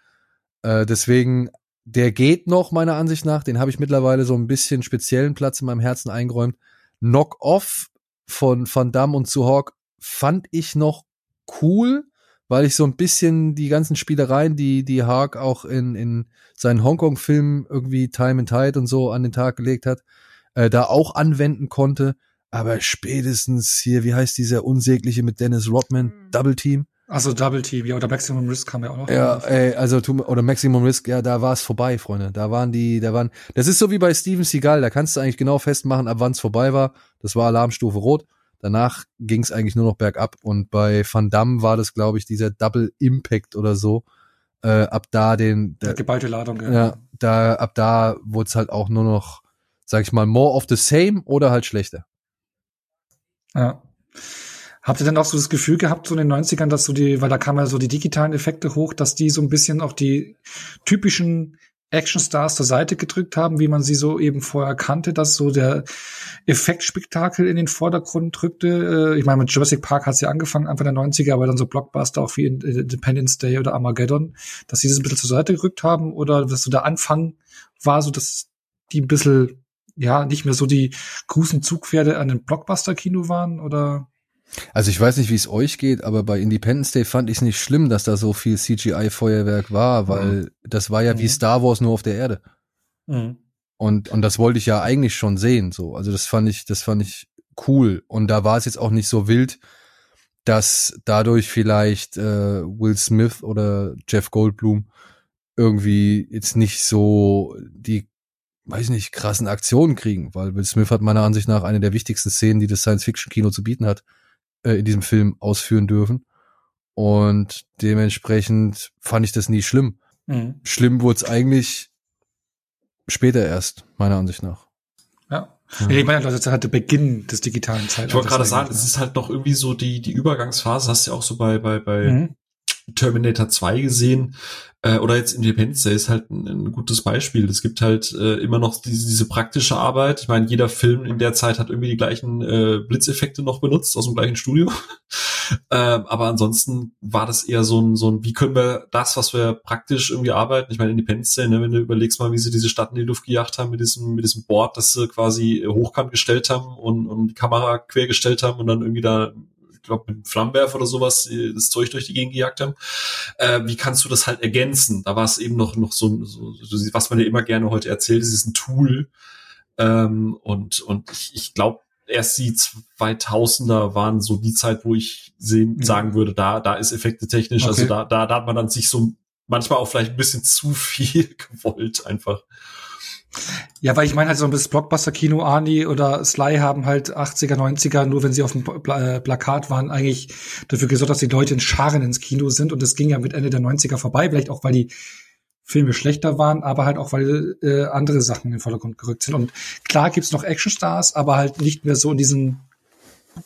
Äh, deswegen, der geht noch, meiner Ansicht nach. Den habe ich mittlerweile so ein bisschen speziellen Platz in meinem Herzen eingeräumt. Knock-Off von Van Damme und Suhawk fand ich noch cool, weil ich so ein bisschen die ganzen Spielereien, die die Hawk auch in, in seinen Hongkong-Filmen irgendwie Time and Tide und so an den Tag gelegt hat, äh, da auch anwenden konnte. Aber spätestens hier, wie heißt dieser unsägliche mit Dennis Rodman, mhm. Double Team? Also Double Team, ja, oder Maximum Risk kam ja auch noch. Ja, ey, also oder Maximum Risk, ja, da war es vorbei, Freunde. Da waren die, da waren, das ist so wie bei Steven Seagal, da kannst du eigentlich genau festmachen, ab wann es vorbei war. Das war Alarmstufe Rot. Danach ging es eigentlich nur noch bergab und bei Van Damme war das, glaube ich, dieser Double Impact oder so. Äh, ab da den, der, geballte Ladung, ja. ja da, ab da wurde es halt auch nur noch, sag ich mal, more of the same oder halt schlechter. Ja. Habt ihr denn auch so das Gefühl gehabt, so in den 90ern, dass so die, weil da kamen ja so die digitalen Effekte hoch, dass die so ein bisschen auch die typischen Actionstars zur Seite gedrückt haben, wie man sie so eben vorher kannte, dass so der Effektspektakel in den Vordergrund drückte. Äh, ich meine, mit Jurassic Park hat es ja angefangen, Anfang der 90er, aber dann so Blockbuster auch wie Independence Day oder Armageddon, dass sie das ein bisschen zur Seite gerückt haben oder dass so der Anfang war, so dass die ein bisschen, ja, nicht mehr so die großen Zugpferde an den Blockbuster-Kino waren oder? Also ich weiß nicht, wie es euch geht, aber bei Independence Day fand ich es nicht schlimm, dass da so viel CGI-Feuerwerk war, weil mhm. das war ja mhm. wie Star Wars nur auf der Erde. Mhm. Und, und das wollte ich ja eigentlich schon sehen, so. Also das fand ich, das fand ich cool. Und da war es jetzt auch nicht so wild, dass dadurch vielleicht äh, Will Smith oder Jeff Goldblum irgendwie jetzt nicht so die, weiß nicht, krassen Aktionen kriegen, weil Will Smith hat meiner Ansicht nach eine der wichtigsten Szenen, die das Science-Fiction-Kino zu bieten hat, äh, in diesem Film ausführen dürfen. Und dementsprechend fand ich das nie schlimm. Mhm. Schlimm wurde es eigentlich später erst, meiner Ansicht nach. Ja. ja. Ich meine, das ist halt der Beginn des digitalen Zeitalters. Ich wollte gerade sagen, es ist halt noch irgendwie so die, die Übergangsphase, hast du ja auch so bei, bei, bei mhm. Terminator 2 gesehen, äh, oder jetzt Independence Day ist halt ein, ein gutes Beispiel. Es gibt halt äh, immer noch diese, diese praktische Arbeit. Ich meine, jeder Film in der Zeit hat irgendwie die gleichen äh, Blitzeffekte noch benutzt aus dem gleichen Studio. äh, aber ansonsten war das eher so ein, so ein, wie können wir das, was wir praktisch irgendwie arbeiten? Ich meine, Independence Day, ne, wenn du überlegst mal, wie sie diese Stadt in die Luft gejagt haben mit diesem, mit diesem Board, das sie quasi hochkant gestellt haben und, und die Kamera quer gestellt haben und dann irgendwie da glaube, mit Flammenwerfer oder sowas äh, das Zeug durch die Gegend gejagt haben. Äh, wie kannst du das halt ergänzen? Da war es eben noch, noch so, so, was man ja immer gerne heute erzählt, es ist ein Tool. Ähm, und, und ich, ich glaube, erst die 2000er waren so die Zeit, wo ich sehen, mhm. sagen würde, da, da ist Effekte technisch, also okay. also da, da, da hat man dann sich so manchmal auch vielleicht ein bisschen zu viel gewollt einfach. Ja, weil ich meine halt so ein bisschen Blockbuster-Kino, Arnie oder Sly haben halt 80er, 90er, nur wenn sie auf dem äh, Plakat waren, eigentlich dafür gesorgt, dass die Leute in Scharen ins Kino sind. Und das ging ja mit Ende der 90er vorbei, vielleicht auch, weil die Filme schlechter waren, aber halt auch, weil äh, andere Sachen in den Vordergrund gerückt sind. Und klar gibt's noch Actionstars, aber halt nicht mehr so in diesem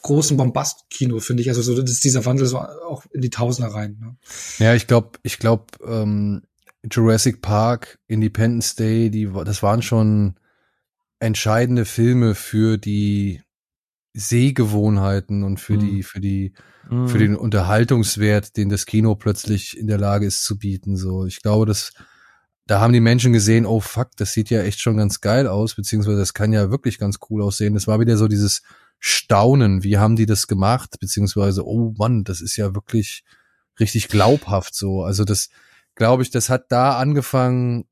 großen Bombast-Kino, finde ich. Also so das ist dieser Wandel so auch in die Tausender rein. Ne? Ja, ich glaube, ich glaube, ähm, Jurassic Park, Independence Day, die, das waren schon entscheidende Filme für die Sehgewohnheiten und für mhm. die, für die, mhm. für den Unterhaltungswert, den das Kino plötzlich in der Lage ist zu bieten. So, ich glaube, dass da haben die Menschen gesehen, oh fuck, das sieht ja echt schon ganz geil aus, beziehungsweise das kann ja wirklich ganz cool aussehen. Das war wieder so dieses Staunen, wie haben die das gemacht, beziehungsweise, oh Mann, das ist ja wirklich richtig glaubhaft so. Also das, glaube ich, das hat da angefangen,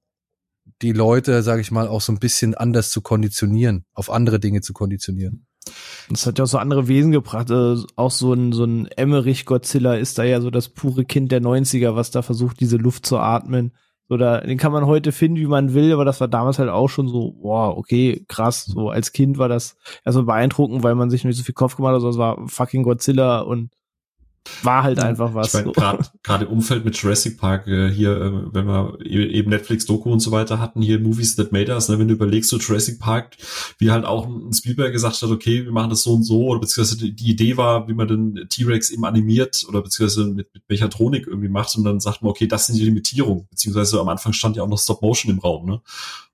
die Leute, sage ich mal, auch so ein bisschen anders zu konditionieren, auf andere Dinge zu konditionieren. Das hat ja auch so andere Wesen gebracht. Also auch so ein, so ein Emmerich Godzilla ist da ja so das pure Kind der 90er, was da versucht, diese Luft zu atmen. Oder den kann man heute finden, wie man will, aber das war damals halt auch schon so, boah, okay, krass. So als Kind war das erstmal beeindruckend, weil man sich nicht so viel Kopf gemacht hat, also es war fucking Godzilla und war halt einfach was. Ich mein, Gerade so. im Umfeld mit Jurassic Park äh, hier, äh, wenn wir e-, eben Netflix-Doku und so weiter hatten, hier Movies That Made Us, ne, wenn du überlegst, so Jurassic Park, wie halt auch ein Spielberg gesagt hat, okay, wir machen das so und so, oder beziehungsweise die, die Idee war, wie man den T-Rex eben animiert oder beziehungsweise mit, mit Mechatronik irgendwie macht und dann sagt man, okay, das sind die Limitierungen, beziehungsweise am Anfang stand ja auch noch Stop Motion im Raum, ne?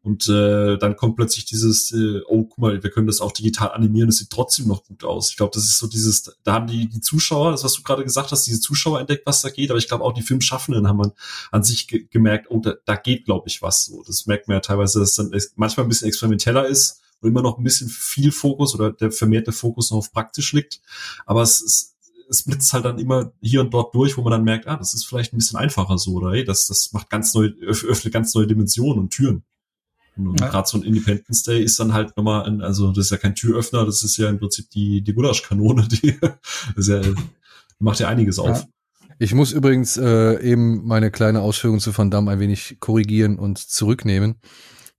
Und äh, dann kommt plötzlich dieses, äh, oh, guck mal, wir können das auch digital animieren, es sieht trotzdem noch gut aus. Ich glaube, das ist so dieses, da haben die, die Zuschauer, das was du gerade gesagt hast, diese Zuschauer entdeckt, was da geht, aber ich glaube auch die Filmschaffenden haben an, an sich ge gemerkt, oh, da, da geht, glaube ich, was. So, das merkt man ja teilweise, dass dann manchmal ein bisschen experimenteller ist und immer noch ein bisschen viel Fokus oder der vermehrte Fokus noch auf praktisch liegt. Aber es ist, es blitzt halt dann immer hier und dort durch, wo man dann merkt, ah, das ist vielleicht ein bisschen einfacher so, oder hey, das, das macht ganz neue, öffnet ganz neue Dimensionen und Türen. Und ja. gerade so ein Independence Day ist dann halt nochmal, ein, also das ist ja kein Türöffner, das ist ja im Prinzip die, die Gulaschkanone, die, das ja, macht ja einiges auf. Ich muss übrigens äh, eben meine kleine Ausführung zu Van Damme ein wenig korrigieren und zurücknehmen.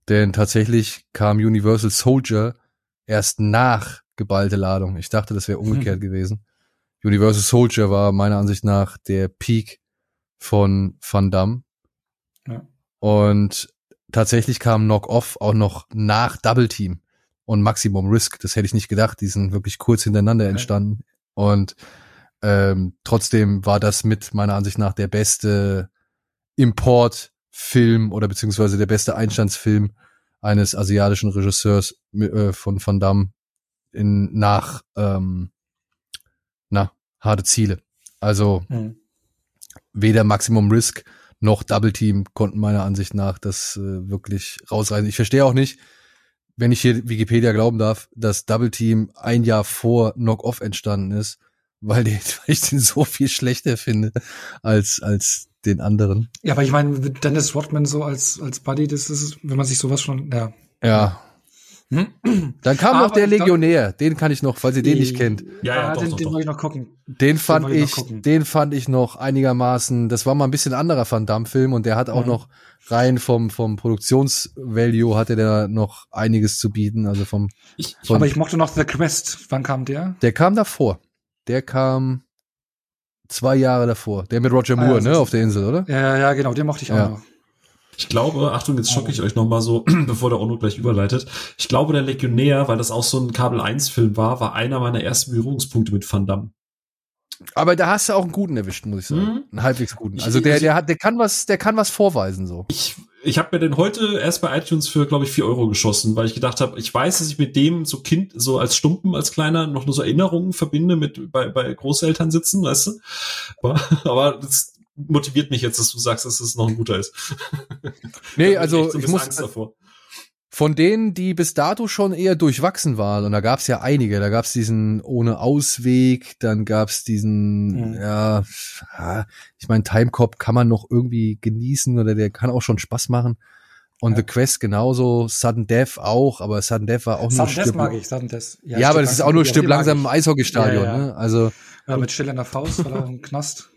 Denn tatsächlich kam Universal Soldier erst nach geballte Ladung. Ich dachte, das wäre umgekehrt hm. gewesen. Universal Soldier war meiner Ansicht nach der Peak von Van Damme. Ja. Und tatsächlich kam Knock Off auch noch nach Double Team und Maximum Risk. Das hätte ich nicht gedacht. Die sind wirklich kurz hintereinander okay. entstanden. Und ähm, trotzdem war das mit meiner Ansicht nach der beste Importfilm oder beziehungsweise der beste Einstandsfilm eines asiatischen Regisseurs äh, von Van Damme in, nach ähm, na, harte Ziele. Also mhm. weder Maximum Risk noch Double Team konnten meiner Ansicht nach das äh, wirklich rausreißen. Ich verstehe auch nicht, wenn ich hier Wikipedia glauben darf, dass Double Team ein Jahr vor Knock Off entstanden ist, weil, die, weil ich den so viel schlechter finde als als den anderen. Ja, aber ich meine, Dennis Rodman so als als Buddy, das ist, wenn man sich sowas schon, ja. Ja, dann kam noch der Legionär, den kann ich noch, falls ihr den nicht kennt. Ja, ja, ah, doch, den, doch, den doch. ich noch gucken. Den fand den ich, ich den fand ich noch einigermaßen, das war mal ein bisschen anderer Van Damme Film und der hat auch mhm. noch rein vom vom Produktionsvalue hatte der noch einiges zu bieten, also vom ich, von, Aber ich mochte noch The Quest, wann kam der? Der kam davor. Der kam zwei Jahre davor. Der mit Roger Moore, ah, ja, ne, auf der Insel, oder? Ja, ja, genau, den mochte ich auch ja. noch. Ich glaube, Achtung, jetzt schocke ich euch nochmal so, bevor der Ono gleich überleitet. Ich glaube, der Legionär, weil das auch so ein Kabel 1 Film war, war einer meiner ersten Berührungspunkte mit Van Damme. Aber da hast du auch einen guten erwischt, muss ich sagen. Mhm. Einen halbwegs guten. Also der, der hat, der kann was, der kann was vorweisen so. Ich, ich habe mir den heute erst bei iTunes für, glaube ich, vier Euro geschossen, weil ich gedacht habe, ich weiß, dass ich mit dem so Kind, so als Stumpen, als Kleiner noch nur so Erinnerungen verbinde mit bei, bei Großeltern sitzen, weißt du. Aber, aber das, motiviert mich jetzt, dass du sagst, dass es noch ein guter ist. Nee, also so ich muss von denen, die bis dato schon eher durchwachsen waren, und da gab's ja einige, da gab's diesen ohne Ausweg, dann gab's diesen, mhm. ja, ich meine, Timecop kann man noch irgendwie genießen oder der kann auch schon Spaß machen. Und ja. The Quest genauso, Sudden Death auch, aber Sudden Death war auch Sudden nur Sudden Death mag ich, Sudden Death. Ja, ja aber das ist auch nur ein Stück langsam im Eishockeystadion, ja, ja. ne? Also. Ja, mit Still in der Faust, weil er im Knast.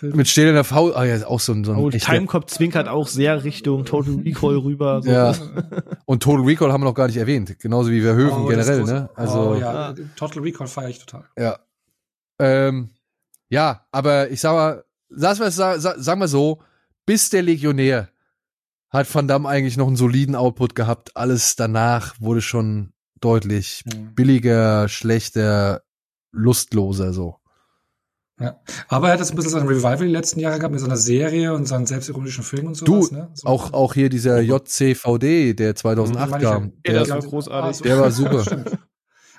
Film. Mit stählender Faust, ah ja, auch so ein, so ein oh, Timecop zwinkert auch sehr Richtung Total Recall rüber. So. Ja. Und Total Recall haben wir noch gar nicht erwähnt, genauso wie Verhöfen oh, generell, ne? Also oh, ja, Total Recall feiere ich total. Ja. Ähm, ja, aber ich sag mal, sagen wir, sagen wir so, bis der Legionär hat Van Damme eigentlich noch einen soliden Output gehabt. Alles danach wurde schon deutlich mhm. billiger, schlechter, lustloser so. Ja. Aber er hat das ein bisschen so ein Revival die letzten Jahre gehabt mit seiner Serie und seinen selbstironischen Filmen und sowas. Du, ne? so auch, auch hier dieser JCVD, der 2008 mhm, kam. Ja, der, war großartig. Der war super.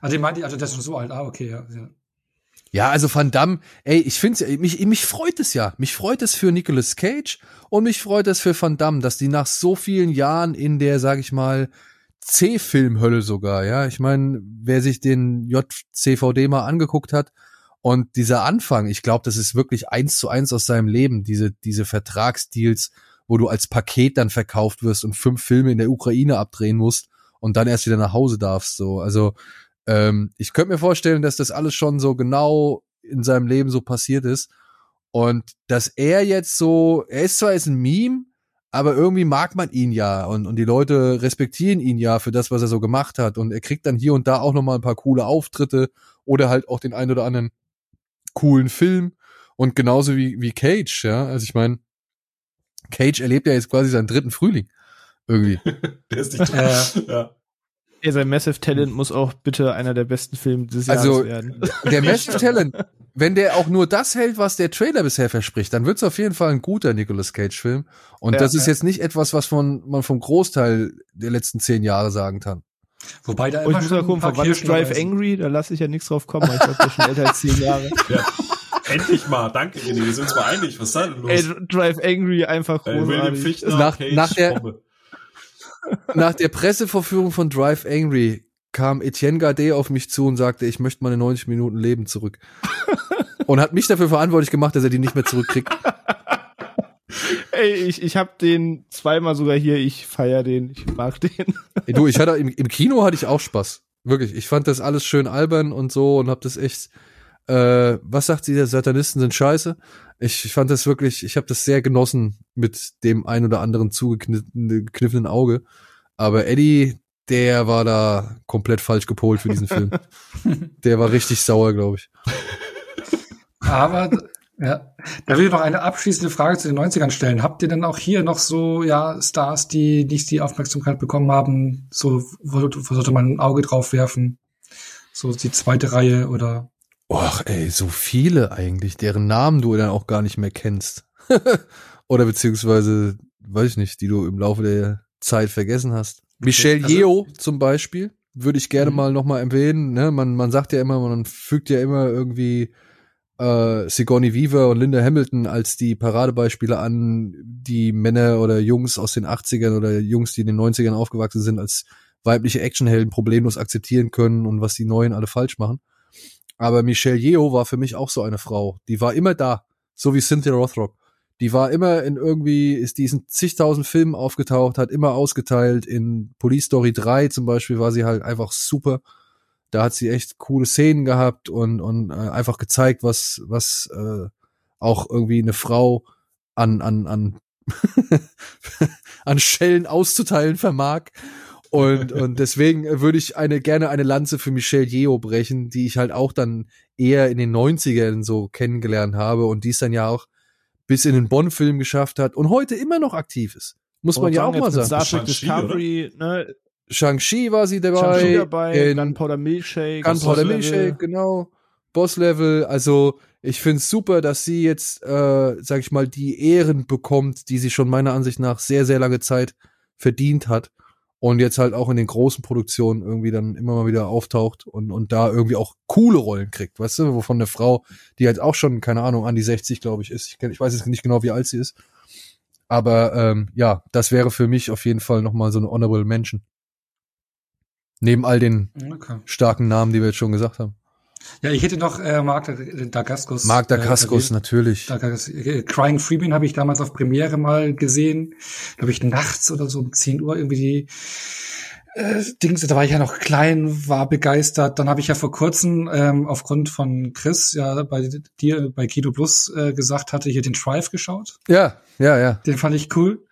also den meinte ich, also der ist schon so alt. Ah, okay, ja. ja. Ja, also Van Damme, ey, ich finde mich, mich freut es ja. Mich freut es für Nicolas Cage und mich freut es für Van Damme, dass die nach so vielen Jahren in der, sag ich mal, C-Filmhölle sogar, ja. Ich meine, wer sich den JCVD mal angeguckt hat, und dieser Anfang, ich glaube, das ist wirklich eins zu eins aus seinem Leben, diese, diese Vertragsdeals, wo du als Paket dann verkauft wirst und fünf Filme in der Ukraine abdrehen musst und dann erst wieder nach Hause darfst. So, also ähm, ich könnte mir vorstellen, dass das alles schon so genau in seinem Leben so passiert ist. Und dass er jetzt so, er ist zwar jetzt ein Meme, aber irgendwie mag man ihn ja und, und die Leute respektieren ihn ja für das, was er so gemacht hat. Und er kriegt dann hier und da auch nochmal ein paar coole Auftritte oder halt auch den einen oder anderen coolen Film und genauso wie, wie Cage, ja. Also ich meine, Cage erlebt ja jetzt quasi seinen dritten Frühling. Irgendwie. Der ist nicht ja. Ja, sein Massive Talent muss auch bitte einer der besten Filme des Jahres also, werden. Der Massive Talent, wenn der auch nur das hält, was der Trailer bisher verspricht, dann wird es auf jeden Fall ein guter Nicolas Cage-Film. Und ja, das ist ja. jetzt nicht etwas, was von, man vom Großteil der letzten zehn Jahre sagen kann. Wobei da oh, immer ich muss mal gucken, von wann ist Drive Angry? Da lasse ich ja nichts drauf kommen, ich glaube, das ist schon älter als zehn Jahre. Ja. Endlich mal, danke René, wir sind uns mal einig, was ist da denn los? Ey, Drive Angry einfach. Äh, nach, nach, der, nach der Pressevorführung von Drive Angry kam Etienne Gardet auf mich zu und sagte, ich möchte meine 90 Minuten Leben zurück. und hat mich dafür verantwortlich gemacht, dass er die nicht mehr zurückkriegt. Ey, ich, ich hab den zweimal sogar hier, ich feier den, ich mag den. Ey, du, ich hatte im, im Kino hatte ich auch Spaß. Wirklich, ich fand das alles schön albern und so und hab das echt Äh, was sagt sie, der Satanisten sind scheiße? Ich, ich fand das wirklich, ich habe das sehr genossen mit dem ein oder anderen zugekniffenen Auge. Aber Eddie, der war da komplett falsch gepolt für diesen Film. der war richtig sauer, glaube ich. Aber ja, da will ich noch eine abschließende Frage zu den 90ern stellen. Habt ihr denn auch hier noch so ja Stars, die nicht die Aufmerksamkeit bekommen haben? So wo, wo sollte man ein Auge drauf werfen? So die zweite Reihe oder Och, ey, so viele eigentlich, deren Namen du dann auch gar nicht mehr kennst. Oder beziehungsweise, weiß ich nicht, die du im Laufe der Zeit vergessen hast. Michelle also, Yeo zum Beispiel würde ich gerne mhm. mal nochmal erwähnen. Ne? Man, man sagt ja immer, man fügt ja immer irgendwie äh, Sigourney Weaver und Linda Hamilton als die Paradebeispiele an, die Männer oder Jungs aus den 80ern oder Jungs, die in den 90ern aufgewachsen sind, als weibliche Actionhelden problemlos akzeptieren können und was die Neuen alle falsch machen. Aber Michelle Yeoh war für mich auch so eine Frau. Die war immer da, so wie Cynthia Rothrock. Die war immer in irgendwie, ist diesen zigtausend Filmen aufgetaucht, hat immer ausgeteilt. In Police Story 3 zum Beispiel war sie halt einfach super. Da hat sie echt coole Szenen gehabt und, und äh, einfach gezeigt, was, was äh, auch irgendwie eine Frau an, an, an, an Schellen auszuteilen vermag. Und, und deswegen würde ich eine, gerne eine Lanze für Michelle Yeoh brechen, die ich halt auch dann eher in den 90ern so kennengelernt habe und die es dann ja auch bis in den Bond-Film geschafft hat und heute immer noch aktiv ist. Muss man ja auch mal sagen. Star Trek Discovery, ne? Shang-Chi war sie dabei. Shang-Chi dabei, Gunpowder Milkshake. Gunpowder Milkshake, genau. Boss-Level, also ich find's super, dass sie jetzt, äh, sag ich mal, die Ehren bekommt, die sie schon meiner Ansicht nach sehr, sehr lange Zeit verdient hat und jetzt halt auch in den großen Produktionen irgendwie dann immer mal wieder auftaucht und, und da irgendwie auch coole Rollen kriegt, weißt du, wovon eine Frau, die halt auch schon, keine Ahnung, an die 60, glaube ich, ist. Ich, kenn, ich weiß jetzt nicht genau, wie alt sie ist. Aber ähm, ja, das wäre für mich auf jeden Fall nochmal so eine Honorable Mention. Neben all den okay. starken Namen, die wir jetzt schon gesagt haben. Ja, ich hätte noch äh, Mark Dacascos. Mark Dacascos, äh, natürlich. Dacascos. Äh, Crying Freeman habe ich damals auf Premiere mal gesehen. Glaube ich, nachts oder so um 10 Uhr irgendwie die äh, Dings, da war ich ja noch klein, war begeistert. Dann habe ich ja vor kurzem ähm, aufgrund von Chris ja bei dir bei Kino Plus äh, gesagt hatte, hier den Thrive geschaut. Ja, ja, ja. Den fand ich cool.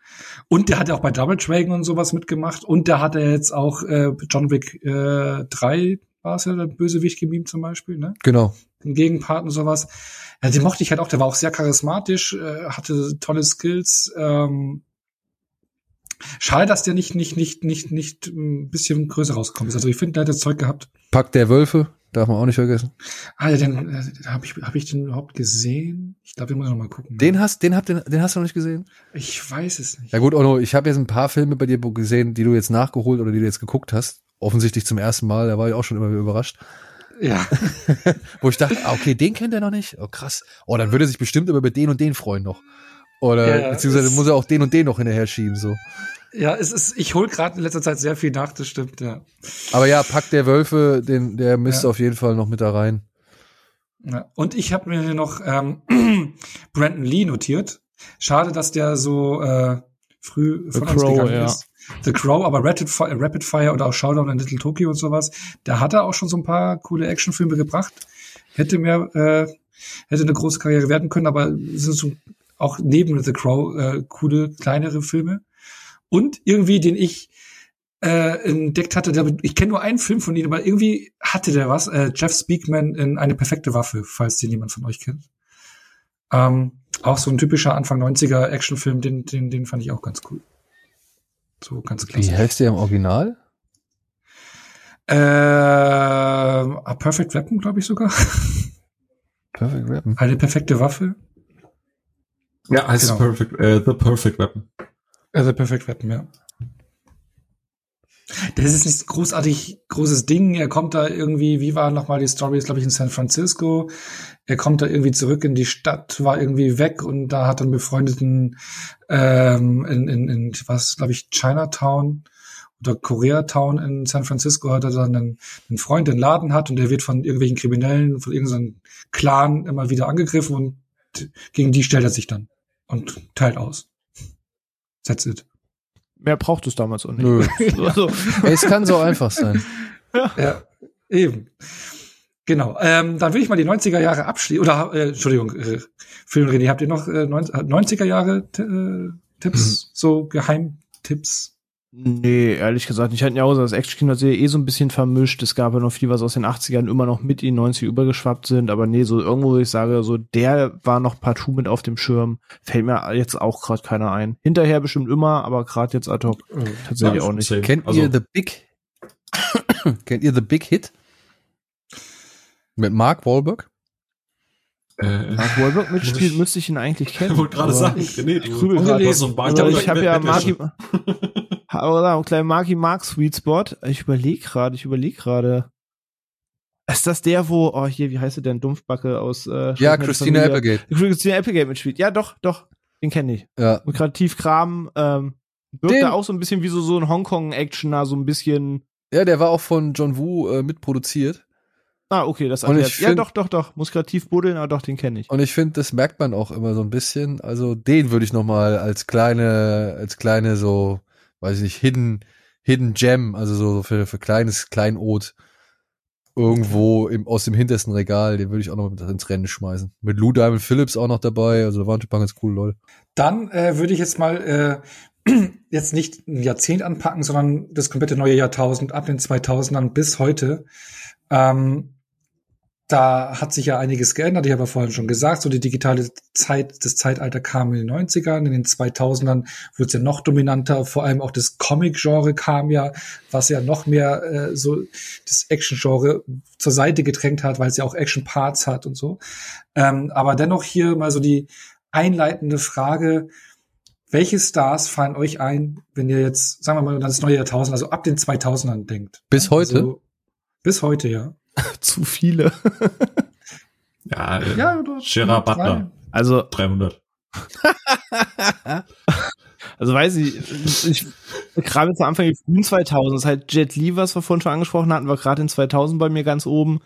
Und der hat ja auch bei Double Dragon und sowas mitgemacht. Und der hat ja jetzt auch äh, John Wick äh, 3 war es ja der Bösewicht gemimt zum Beispiel, ne? Genau. Den Gegenpart und sowas. Ja, den mochte ich halt auch, der war auch sehr charismatisch, äh, hatte tolle Skills. Ähm, Schade, dass der nicht, nicht, nicht, nicht, nicht ein bisschen größer rausgekommen ist. Also ich finde, der hat das Zeug gehabt. Pack der Wölfe, darf man auch nicht vergessen. Ah, ja, den äh, habe ich, hab ich den überhaupt gesehen? Ich glaube, den muss ich noch mal gucken. Den hast, den, hab, den, den hast du noch nicht gesehen? Ich weiß es nicht. Ja gut, Ono, ich habe jetzt ein paar Filme bei dir gesehen, die du jetzt nachgeholt oder die du jetzt geguckt hast offensichtlich zum ersten Mal, da war ich auch schon immer wieder überrascht. Ja. Wo ich dachte, ah, okay, den kennt er noch nicht. Oh, krass. Oh, dann würde er sich bestimmt über den und den freuen noch. Oder ja, beziehungsweise muss er auch den und den noch hinterher schieben, so. Ja, es ist, ich hol gerade in letzter Zeit sehr viel nach, das stimmt, ja. Aber ja, Pack der Wölfe, den, der misst ja. auf jeden Fall noch mit da rein. Ja. Und ich habe mir noch ähm, Brandon Lee notiert. Schade, dass der so äh, früh von uns gegangen ja. ist. The Crow, aber Rapid Fire, Rapid Fire oder auch Showdown in Little Tokyo und sowas, da hat er auch schon so ein paar coole Actionfilme gebracht. Hätte mehr, äh, hätte eine große Karriere werden können, aber sind so auch neben The Crow äh, coole kleinere Filme. Und irgendwie, den ich äh, entdeckt hatte, der, ich kenne nur einen Film von ihm, aber irgendwie hatte der was. Äh, Jeff Speakman in Eine perfekte Waffe, falls den jemand von euch kennt. Ähm, auch so ein typischer Anfang 90er Actionfilm, den, den, den fand ich auch ganz cool. So ganz klar. Wie heißt der im Original? Äh, A Perfect Weapon, glaube ich sogar. Perfect Weapon. Eine perfekte Waffe. Ja, heißt genau. Perfect, äh, The Perfect Weapon. Äh, the Perfect Weapon, ja. Das ist nicht großartig großes Ding. Er kommt da irgendwie, wie war nochmal die Story, ist glaube ich in San Francisco. Er kommt da irgendwie zurück in die Stadt, war irgendwie weg und da hat dann befreundeten ähm, in, in, in was, glaube ich, Chinatown oder Koreatown in San Francisco hat er dann einen, einen Freund, einen Laden hat und der wird von irgendwelchen Kriminellen, von irgendeinem Clan immer wieder angegriffen und gegen die stellt er sich dann und teilt aus. That's it mehr braucht es damals auch nicht. Nö. also. Es kann so einfach sein. Ja. ja, eben. Genau. Ähm, dann will ich mal die 90er Jahre abschließen. Oder, äh, Entschuldigung, äh, Phil und René, habt ihr noch äh, 90er Jahre äh, Tipps? Mhm. So Geheimtipps? Nee, ehrlich gesagt, ich hatte ja auch so das Action-Kino-Serie eh so ein bisschen vermischt. Es gab ja noch viel, was aus den 80ern immer noch mit in die 90er übergeschwappt sind, aber nee, so irgendwo, wo ich sage, so der war noch partout mit auf dem Schirm, fällt mir jetzt auch gerade keiner ein. Hinterher bestimmt immer, aber gerade jetzt ad hoc mhm. tatsächlich ja, auch nicht. Kennt also, ihr The Big Kennt ihr The Big Hit? Mit Mark Wahlberg? Äh, Mark Wahlberg mitspielt, müsste ich ihn eigentlich kennen. Ich wollte gerade sagen, nee, du grübel gerade. So also ich habe ja Marky, aber ein kleiner Marky Mark Sweet Spot. Ich überlege gerade, ich überlege gerade. Ist das der, wo, oh hier, wie heißt er denn, Dumpfbacke aus äh, Ja, Christina Applegate. Christina Applegate mitspielt. Ja, doch, doch, den kenne ich. Ja. Und kreativ Kram, ähm, wirkt da auch so ein bisschen wie so, so ein Hongkong-Actioner, so ein bisschen. Ja, der war auch von John Woo äh, mitproduziert. Ah, okay, das erklärt. ja, doch, doch, doch. Muss kreativ buddeln, aber doch, den kenne ich. Und ich finde, das merkt man auch immer so ein bisschen. Also den würde ich noch mal als kleine, als kleine so, weiß ich nicht, Hidden, Hidden Gem, also so für, für kleines Kleinod irgendwo im, aus dem hintersten Regal, den würde ich auch noch mit ins Rennen schmeißen. Mit Lou Diamond Phillips auch noch dabei, also da waren ein paar ganz coole Leute. Dann äh, würde ich jetzt mal äh, jetzt nicht ein Jahrzehnt anpacken, sondern das komplette neue Jahrtausend ab den 2000ern bis heute. Ähm, da hat sich ja einiges geändert. Ich habe ja vorhin schon gesagt, so die digitale Zeit, das Zeitalter kam in den 90ern, in den 2000ern wurde es ja noch dominanter. Vor allem auch das Comic-Genre kam ja, was ja noch mehr äh, so das Action-Genre zur Seite gedrängt hat, weil es ja auch Action-Parts hat und so. Ähm, aber dennoch hier mal so die einleitende Frage, welche Stars fallen euch ein, wenn ihr jetzt, sagen wir mal, das neue Jahrtausend, also ab den 2000ern denkt? Bis heute? Also, bis heute, ja. zu viele. ja, äh, ja Gerard Butler. Also 300. also weiß ich, ich gerade zu Anfang der frühen 2000 ist halt Jet Li, was wir vorhin schon angesprochen hatten, war gerade in 2000 bei mir ganz oben.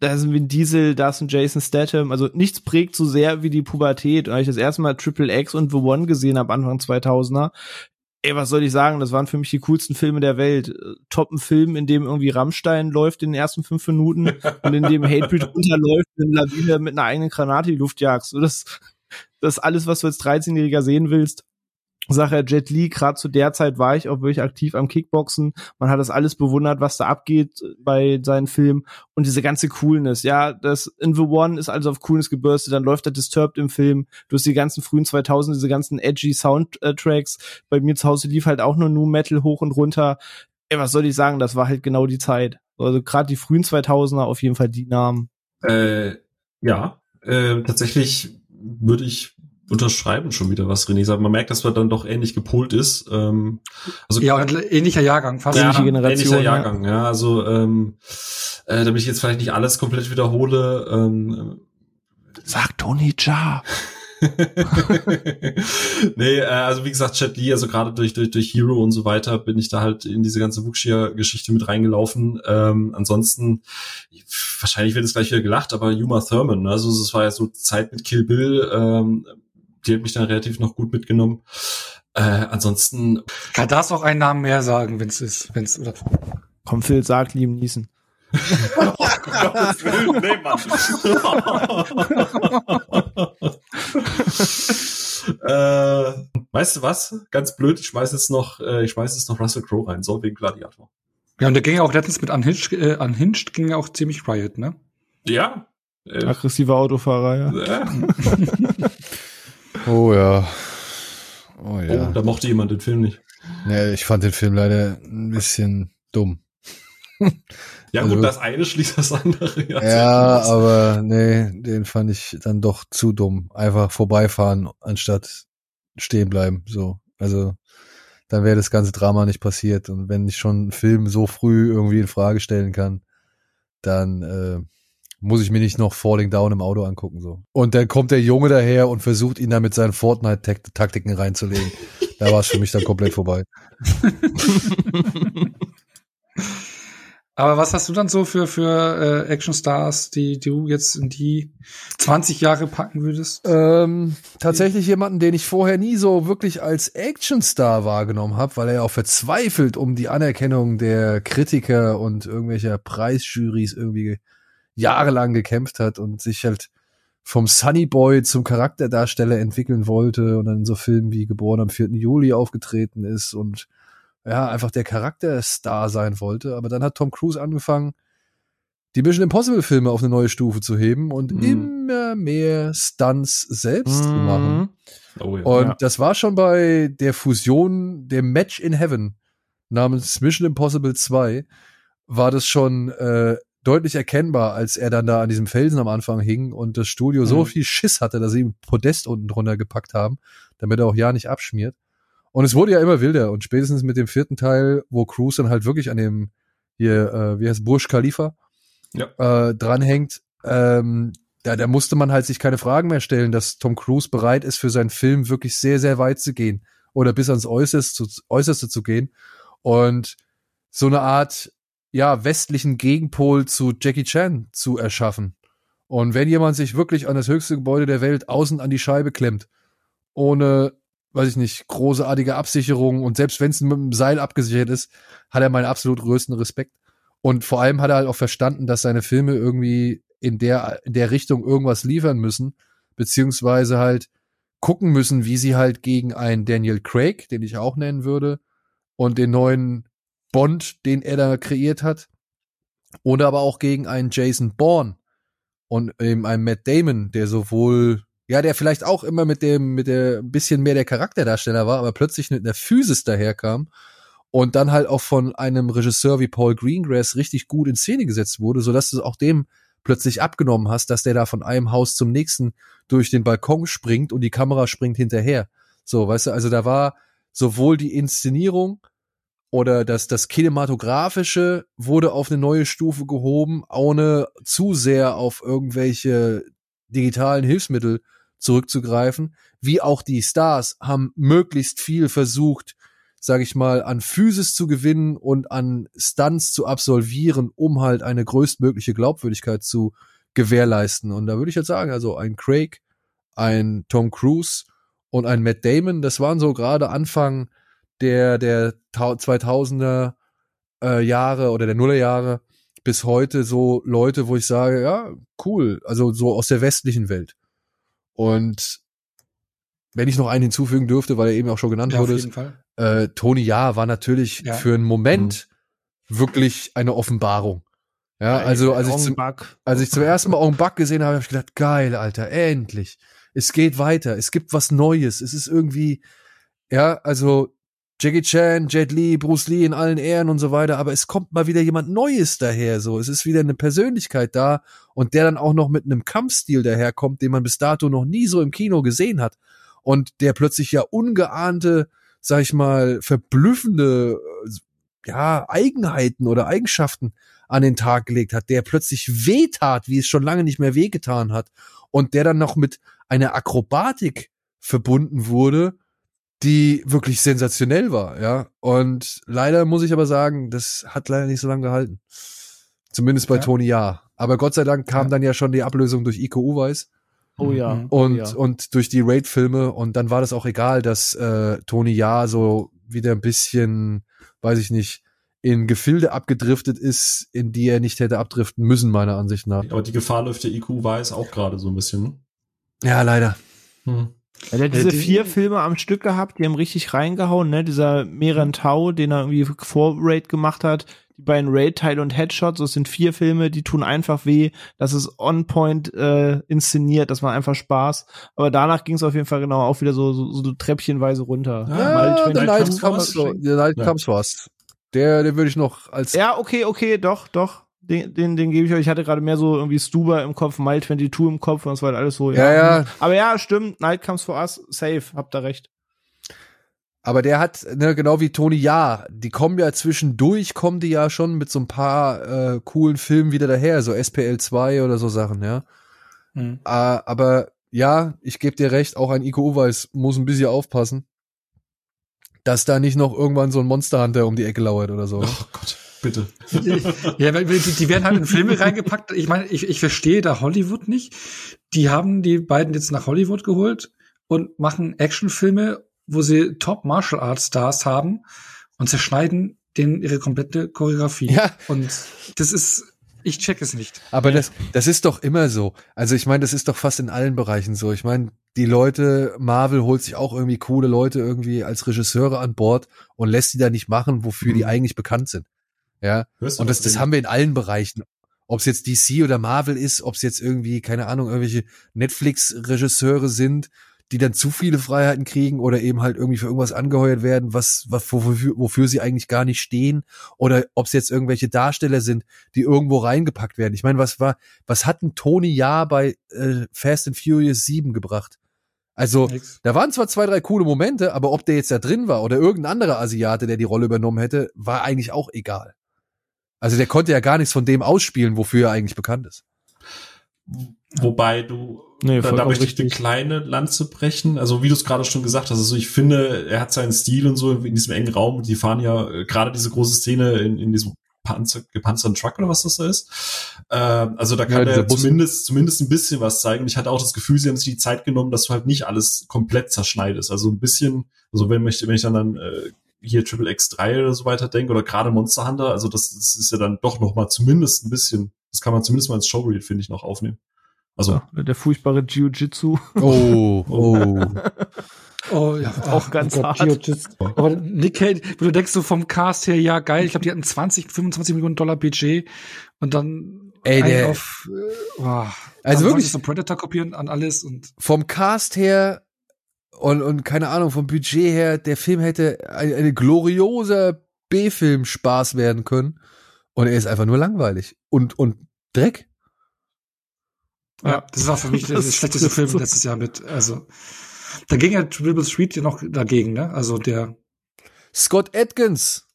Da ist ein Diesel, da ist ein Jason Statham. Also nichts prägt so sehr wie die Pubertät. Und als ich das erste Mal Triple X und The One gesehen habe, Anfang 2000er, ey, was soll ich sagen? Das waren für mich die coolsten Filme der Welt. Top ein Film, in dem irgendwie Rammstein läuft in den ersten fünf Minuten und in dem Hatebreed runterläuft in Lawine mit einer eigenen Granate die Luft jagst. So, das, das ist alles, was du als 13-Jähriger sehen willst. Sache Jet Li, gerade zu der Zeit war ich auch wirklich aktiv am Kickboxen. Man hat das alles bewundert, was da abgeht bei seinen Filmen und diese ganze Coolness. Ja, das In the One ist also auf Coolness gebürstet, dann läuft er Disturbed im Film. Du hast die ganzen frühen 2000 diese ganzen edgy Soundtracks. Bei mir zu Hause lief halt auch nur New Metal hoch und runter. Ey, was soll ich sagen? Das war halt genau die Zeit. Also gerade die frühen 2000er auf jeden Fall die Namen. Äh, ja, äh, tatsächlich würde ich unterschreiben schon wieder, was René sagt. Man merkt, dass man dann doch ähnlich gepolt ist. Ähm, also ja, ähnlicher Jahrgang, fast ja, ähnliche Generation. Ähnlicher Jahrgang, ja. ja also ähm, äh, damit ich jetzt vielleicht nicht alles komplett wiederhole. Ähm, Sag Tony Jaa. nee, äh, also wie gesagt, Chat Lee, also gerade durch, durch, durch Hero und so weiter bin ich da halt in diese ganze Wuxia-Geschichte mit reingelaufen. Ähm, ansonsten, wahrscheinlich wird es gleich wieder gelacht, aber Yuma Thurman, ne? also es war ja so Zeit mit Kill Bill, ähm, die hat mich dann relativ noch gut mitgenommen. Äh, ansonsten. Kann das auch einen Namen mehr sagen, wenn es ist, wenn es oder. Komm, Phil, sag Liam Niesen. oh, Gottes Willen, nee, Mann. äh, weißt du was? Ganz blöd, ich schmeiß jetzt noch, äh, ich schmeiß jetzt noch Russell Crowe rein, so wegen Gladiator. Ja, und der ging ja auch letztens mit Unhinged, äh, Unhinged ging ja auch ziemlich Riot, ne? Ja. Äh, Aggressiver Autofahrer, ja. oh ja. Oh ja. Oh, da mochte jemand den Film nicht. Nee, ich fand den Film leider ein bisschen dumm. ja also, gut, das eine schließt das andere. Ja, ja aber nee, den fand ich dann doch zu dumm. Einfach vorbeifahren, anstatt stehen bleiben. So, also dann wäre das ganze Drama nicht passiert. Und wenn ich schon einen Film so früh irgendwie in Frage stellen kann, dann äh, muss ich mir nicht noch Falling Down im Auto angucken. so. Und dann kommt der Junge daher und versucht ihn da mit seinen Fortnite-Taktiken reinzulegen. da war es für mich dann komplett vorbei. Aber was hast du dann so für, für äh, Actionstars, die, die du jetzt in die 20 Jahre packen würdest? Ähm, tatsächlich jemanden, den ich vorher nie so wirklich als Actionstar wahrgenommen habe, weil er ja auch verzweifelt um die Anerkennung der Kritiker und irgendwelcher Preisjurys irgendwie jahrelang gekämpft hat und sich halt vom Sunny Boy zum Charakterdarsteller entwickeln wollte und dann in so Filmen wie Geboren am 4. Juli aufgetreten ist und ja, einfach der Charakterstar sein wollte. Aber dann hat Tom Cruise angefangen, die Mission Impossible Filme auf eine neue Stufe zu heben und Mhm. immer mehr Stunts selbst zu Mhm. machen. Oh ja. Und Ja. das war schon bei der Fusion, der Match in Heaven namens Mission Impossible 2, war das schon äh, deutlich erkennbar, als er dann da an diesem Felsen am Anfang hing und das Studio so Mhm. viel Schiss hatte, dass sie ihm Podest unten drunter gepackt haben, damit er auch ja nicht abschmiert. Und es wurde ja immer wilder und spätestens mit dem vierten Teil, wo Cruise dann halt wirklich an dem hier, äh, wie heißt Burj Khalifa, Ja. äh, dranhängt, ähm, da, da musste man halt sich keine Fragen mehr stellen, dass Tom Cruise bereit ist, für seinen Film wirklich sehr, sehr weit zu gehen oder bis ans Äußerste, Äußerste zu gehen und so eine Art, ja, westlichen Gegenpol zu Jackie Chan zu erschaffen. Und wenn jemand sich wirklich an das höchste Gebäude der Welt außen an die Scheibe klemmt, ohne, weiß ich nicht, großartige Absicherung und selbst wenn es mit einem Seil abgesichert ist, hat er meinen absolut größten Respekt. Und vor allem hat er halt auch verstanden, dass seine Filme irgendwie in der, in der Richtung irgendwas liefern müssen, beziehungsweise halt gucken müssen, wie sie halt gegen einen Daniel Craig, den ich auch nennen würde, und den neuen Bond, den er da kreiert hat, oder aber auch gegen einen Jason Bourne und eben einen Matt Damon, der sowohl, ja, der vielleicht auch immer mit dem, mit der, ein bisschen mehr der Charakterdarsteller war, aber plötzlich mit einer Physis daherkam und dann halt auch von einem Regisseur wie Paul Greengrass richtig gut in Szene gesetzt wurde, sodass du auch dem plötzlich abgenommen hast, dass der da von einem Haus zum nächsten durch den Balkon springt und die Kamera springt hinterher. So, weißt du, also da war sowohl die Inszenierung oder das, das Kinematografische wurde auf eine neue Stufe gehoben, ohne zu sehr auf irgendwelche digitalen Hilfsmittel zurückzugreifen, wie auch die Stars haben möglichst viel versucht, sage ich mal, an Physis zu gewinnen und an Stunts zu absolvieren, um halt eine größtmögliche Glaubwürdigkeit zu gewährleisten. Und da würde ich jetzt sagen, also ein Craig, ein Tom Cruise und ein Matt Damon, das waren so gerade Anfang der, der 2000er äh, Jahre oder der Nullerjahre bis heute so Leute, wo ich sage, ja, cool, also so aus der westlichen Welt. Und wenn ich noch einen hinzufügen dürfte, weil er eben auch schon genannt Ja, wurde, Fall. äh, Tony Ja war natürlich Ja. für einen Moment wirklich eine Offenbarung. Ja, also als ich, zum, Bug. als ich zum ersten Mal Ong Bak gesehen habe, habe ich gedacht, geil, Alter, endlich. Es geht weiter, es gibt was Neues. Es ist irgendwie, ja, also Jackie Chan, Jet Li, Bruce Lee in allen Ehren und so weiter, aber es kommt mal wieder jemand Neues daher, so. Es ist wieder eine Persönlichkeit da und der dann auch noch mit einem Kampfstil daherkommt, den man bis dato noch nie so im Kino gesehen hat und der plötzlich ja ungeahnte, sag ich mal, verblüffende, äh, ja, Eigenheiten oder Eigenschaften an den Tag gelegt hat, der plötzlich wehtat, wie es schon lange nicht mehr wehgetan hat und der dann noch mit einer Akrobatik verbunden wurde, die wirklich sensationell war, ja. Und leider muss ich aber sagen, das hat leider nicht so lange gehalten. Zumindest bei Ja. Tony ja. Aber Gott sei Dank kam Ja. dann ja schon die Ablösung durch Iko Uweis Oh ja. Mhm. Oh und, ja. und durch die Raid-Filme und dann war das auch egal, dass äh, Tony Ja so wieder ein bisschen, weiß ich nicht, in Gefilde abgedriftet ist, in die er nicht hätte abdriften müssen, meiner Ansicht nach. Aber die Gefahr läuft der IQ weiß auch gerade so ein bisschen. Ja, leider. Hm. Ja, der hat diese die- vier Filme am Stück gehabt, die haben richtig reingehauen, ne? Dieser Meren Tau, den er irgendwie vor Raid gemacht hat, die beiden Raid-Teile und Headshots, das sind vier Filme, die tun einfach weh. Das ist on point äh, inszeniert, das macht einfach Spaß. Aber danach ging es auf jeden Fall genau auch wieder so, so, so treppchenweise runter. Ja, Mal Ja, 20 der Night Comes Comes, der Night Ja. Comes First. Der, den würde ich noch als Ja, okay, okay, doch, doch. Den, den, den gebe ich euch. Ich hatte gerade mehr so irgendwie Stuber im Kopf, Mile 22 im Kopf und das war halt alles so. Ja, ja. Aber ja, stimmt. Night Comes for Us, safe. Habt ihr recht. Aber der hat, ne, genau wie Tony Ja, die kommen ja zwischendurch, kommen die ja schon mit so ein paar äh, coolen Filmen wieder daher, so SPL 2 oder so Sachen, ja. Mhm. Äh, aber ja, ich gebe dir recht, auch ein Iko Uweis muss ein bisschen aufpassen, dass da nicht noch irgendwann so ein Monster Hunter um die Ecke lauert oder so. Oh Gott, bitte. Ja, die, die werden halt in Filme reingepackt. Ich meine, ich, ich verstehe da Hollywood nicht. Die haben die beiden jetzt nach Hollywood geholt und machen Actionfilme, wo sie Top Martial Arts Stars haben und zerschneiden denen ihre komplette Choreografie. Ja. Und das ist, Ich check es nicht. Aber das, das ist doch immer so. Also ich meine, das ist doch fast in allen Bereichen so. Ich meine, die Leute, Marvel holt sich auch irgendwie coole Leute irgendwie als Regisseure an Bord und lässt die da nicht machen, wofür die Mhm. eigentlich bekannt sind. Ja. Und das, das haben wir in allen Bereichen. Ob es jetzt DC oder Marvel ist, ob es jetzt irgendwie, keine Ahnung, irgendwelche Netflix-Regisseure sind, die dann zu viele Freiheiten kriegen oder eben halt irgendwie für irgendwas angeheuert werden, was, was wofür, wofür sie eigentlich gar nicht stehen, oder ob es jetzt irgendwelche Darsteller sind, die irgendwo reingepackt werden. Ich meine, was war, was hat ein Tony Jahr bei äh, Fast and Furious 7 gebracht? Also, Nix. da waren zwar zwei, drei coole Momente, aber ob der jetzt da drin war oder irgendein anderer Asiate, der die Rolle übernommen hätte, war eigentlich auch egal. Also der konnte ja gar nichts von dem ausspielen, wofür er eigentlich bekannt ist. Wobei du, Nee, da, da möchte ich eine richtig. kleine Lanze brechen. Also wie du es gerade schon gesagt hast, also ich finde, er hat seinen Stil und so in diesem engen Raum. Die fahren ja äh, gerade diese große Szene in, in diesem Panzer, gepanzerten Truck oder was das da ist. Ähm, also da Ja, kann dieser er zumindest, zumindest ein bisschen was zeigen. Und ich hatte auch das Gefühl, sie haben sich die Zeit genommen, dass du halt nicht alles komplett zerschneidest. Also ein bisschen, also wenn ich, wenn ich dann, dann äh, hier Triple X3 oder so weiter denke oder gerade Monster Hunter, also das, das ist ja dann doch noch mal zumindest ein bisschen, das kann man zumindest mal als Showreel, finde ich, noch aufnehmen. Also Ja, der furchtbare Jiu-Jitsu. Oh, oh. Oh ja, Auch ganz hart. Geojitsu. Aber Nick Cage, du denkst so vom Cast her, ja geil, ich glaube, die hatten 20, 25 Millionen Dollar Budget und dann Ey, ein der- auf, äh, boah. Also Dann wirklich- du Predator kopieren an alles und Vom Cast her und, und keine Ahnung, vom Budget her, der Film hätte ein, ein glorioser B-Film-Spaß werden können. Und er ist einfach nur langweilig. Und, und Dreck. ja, das war für mich der Das schlechteste Film so. letztes Jahr mit. Also da ging ja Triple Street ja noch dagegen, ne? Also der Scott Atkins.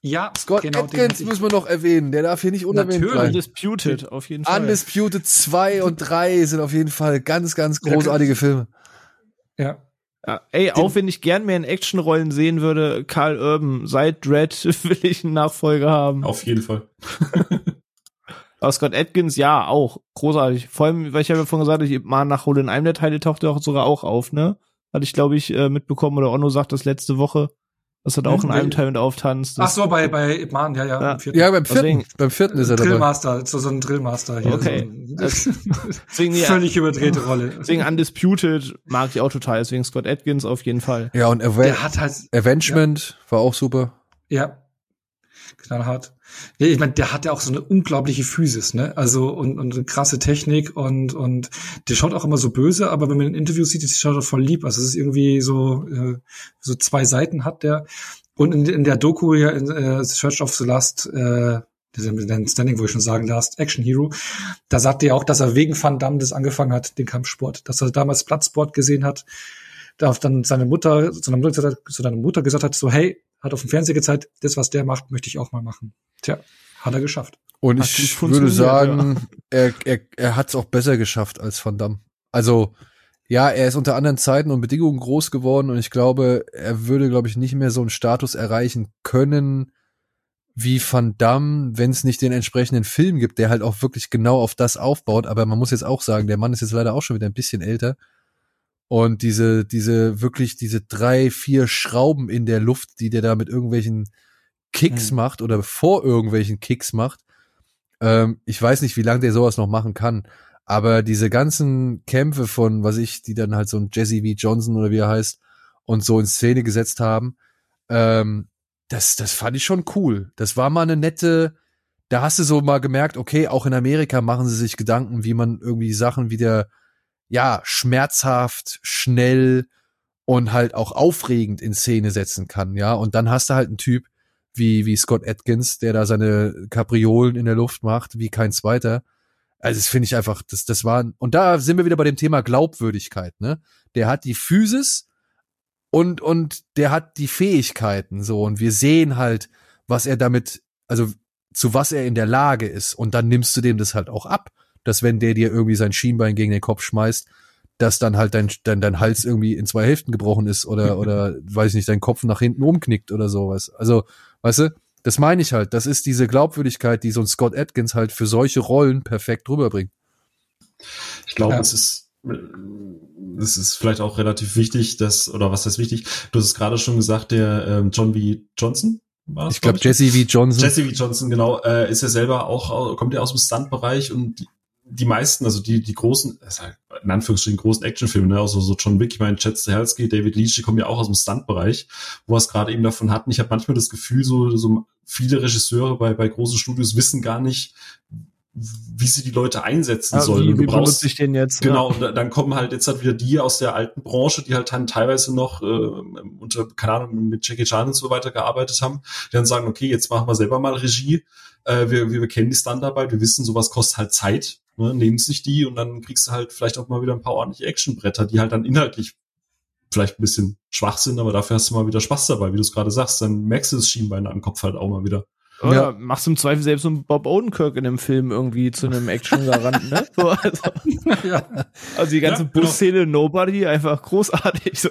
ja, Scott genau, den Atkins ich- müssen wir noch erwähnen. Der darf hier nicht unerwähnt Natürlich. bleiben. Undisputed, auf jeden Fall. Undisputed 2 und 3 sind auf jeden Fall ganz, ganz großartige Filme. Ja. Ja, ey, auch wenn ich gern mehr in Actionrollen sehen würde, Karl Urban, seit Dread will ich einen Nachfolger haben. auf jeden Fall. Aber Scott Atkins, ja, auch. Großartig. Vor allem, weil ich habe ja vorhin gesagt, ich mal nachhole in einem der Teile taucht er auch sogar auch auf, ne? Hatte ich, glaube ich, äh, mitbekommen, oder Onno sagt das letzte Woche, dass er da auch in Mhm. einem Teil mit auftanzt. Ach Das- so, bei bei Ip Man, ja, ja, Ja. im vierten. Ja, beim vierten, Deswegen- beim vierten ist er dabei. Drillmaster, so, so ein Drillmaster hier. Okay. So ein, Deswegen, ja, völlig überdrehte Rolle. deswegen Undisputed mag ich auch total, deswegen Scott Atkins auf jeden Fall. Ja, und Aven Der hat halt, Avengement war auch super. ja, knallhart. Ich meine, der hat ja auch so eine unglaubliche Physis, ne? Also und, und eine krasse Technik und und der schaut auch immer so böse, aber wenn man ein Interview sieht, ist schaut er voll lieb. Also es ist irgendwie so äh, so zwei Seiten hat der und in, in der Doku hier in äh, Search of the Last äh, den Standing, wo ich schon sagen, Last Action Hero, da sagt er auch, dass er wegen Van Damme das angefangen hat, den Kampfsport, dass er damals Platzsport gesehen hat, da dann seine Mutter, zu seiner Mutter, zu seiner Mutter gesagt hat, so, hey, hat auf dem Fernseher gezeigt, das, was der macht, möchte ich auch mal machen. Tja, hat er geschafft. Und Hat ich würde sagen, er, er, er hat es auch besser geschafft als Van Damme. Also, ja, er ist unter anderen Zeiten und Bedingungen groß geworden und ich glaube, er würde, glaube ich, nicht mehr so einen Status erreichen können wie Van Damme, wenn es nicht den entsprechenden Film gibt, der halt auch wirklich genau auf das aufbaut. Aber man muss jetzt auch sagen, der Mann ist jetzt leider auch schon wieder ein bisschen älter. Und diese, diese, wirklich diese drei, vier Schrauben in der Luft, die der da mit irgendwelchen Kicks Mhm. macht oder vor irgendwelchen Kicks macht, ähm, ich weiß nicht, wie lange der sowas noch machen kann. Aber diese ganzen Kämpfe von, was ich, die dann halt so ein Jesse V. Johnson oder wie er heißt, und so in Szene gesetzt haben, ähm, das, das fand ich schon cool. Das war mal eine nette, da hast du so mal gemerkt, okay, auch in Amerika machen sie sich Gedanken, wie man irgendwie Sachen wieder, ja, schmerzhaft, schnell und halt auch aufregend in Szene setzen kann, ja. Und dann hast du halt einen Typ wie, wie Scott Atkins, der da seine Kapriolen in der Luft macht, wie kein zweiter. Also das finde ich einfach, das, das war, und da sind wir wieder bei dem Thema Glaubwürdigkeit, ne? Der hat die Physis und, und der hat die Fähigkeiten, so, und wir sehen halt, was er damit, also zu was er in der Lage ist. Und dann nimmst du dem das halt auch ab, dass wenn der dir irgendwie sein Schienbein gegen den Kopf schmeißt, dass dann halt dein, dein, dein Hals irgendwie in zwei Hälften gebrochen ist oder, oder, weiß ich nicht, dein Kopf nach hinten umknickt oder sowas. Also, weißt du, das meine ich halt. Das ist diese Glaubwürdigkeit, die so ein Scott Atkins halt für solche Rollen perfekt rüberbringt. Ich glaube, Ja. es ist, es ist vielleicht auch relativ wichtig, dass, oder was heißt wichtig? Du hast es gerade schon gesagt, der ähm, John B. Johnson, ich glaube Jesse V. Johnson. Jesse V. Johnson, genau, äh, ist ja selber auch, kommt ja aus dem Stunt-Bereich und die, meisten, also die, die großen, in Anführungsstrichen großen Actionfilme, ne, also so John Wick, ich meine, Chad Stahelski, David Leach, die kommen ja auch aus dem Stunt-Bereich, wo wir es gerade eben davon hatten. Ich habe manchmal das Gefühl, so, so viele Regisseure bei, bei großen Studios wissen gar nicht, wie sie die Leute einsetzen Ja, sollen. wie, wie du brauchst, ich den jetzt? Genau, und da- dann kommen halt jetzt halt wieder die aus der alten Branche, die halt dann teilweise noch äh, unter, keine Ahnung, mit Jackie Chan und so weiter gearbeitet haben, die dann sagen, okay, jetzt machen wir selber mal Regie, äh, wir, wir, wir kennen die Standarbeit, wir wissen, sowas kostet halt Zeit, ne, nehmen sich die und dann kriegst du halt vielleicht auch mal wieder ein paar ordentliche Actionbretter, die halt dann inhaltlich vielleicht ein bisschen schwach sind, aber dafür hast du mal wieder Spaß dabei, wie du es gerade sagst, dann merkst du das Schienbein am Kopf halt auch mal wieder. Oder Ja. machst du im Zweifel selbst so einen Bob Odenkirk in dem Film irgendwie zu einem Action-Garanten, ne? So, also, ja. also die ganze Ja, genau. Busszene Nobody einfach großartig so.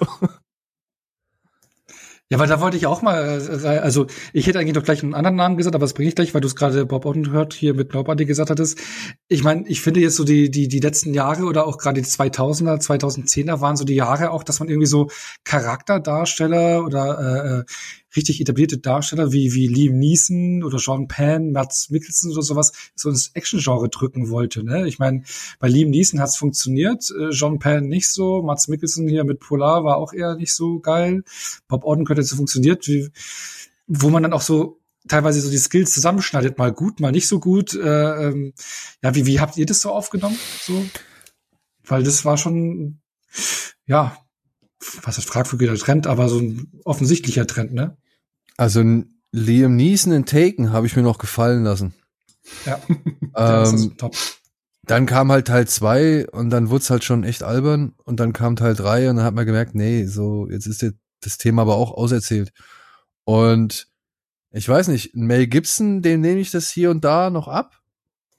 Ja, weil da wollte ich auch mal, äh, also ich hätte eigentlich noch gleich einen anderen Namen gesagt, aber das bringe ich gleich, weil du es gerade Bob Odenkirk hier mit Nobody gesagt hattest. Ich meine, ich finde jetzt so die die die letzten Jahre oder auch gerade die 2000er, 2010er waren so die Jahre auch, dass man irgendwie so Charakterdarsteller oder äh, äh, richtig etablierte Darsteller wie wie Liam Neeson oder Sean Penn, Matt Mikkelsen oder sowas so ins Action-Genre drücken wollte. Ne? Ich meine, bei Liam Neeson hat's funktioniert, äh, Penn nicht so, Mats Mikkelsen hier mit Polar war auch eher nicht so geil. Bob Odenkirk hat so funktioniert, wie, wo man dann auch so teilweise so die Skills zusammenschneidet, mal gut, mal nicht so gut. Äh, ähm, ja, wie, wie habt ihr das so aufgenommen? So? Weil das war schon, ja, was heißt fragwürdiger Trend, aber so ein offensichtlicher Trend, ne? Also Liam Neeson in Taken habe ich mir noch gefallen lassen. Ja, ist Ähm, also top. dann kam halt Teil zwei und dann wurde es halt schon echt albern und dann kam Teil drei und dann hat man gemerkt, nee, so jetzt ist das Thema aber auch auserzählt. Und ich weiß nicht, Mel Gibson, dem nehme ich das hier und da noch ab.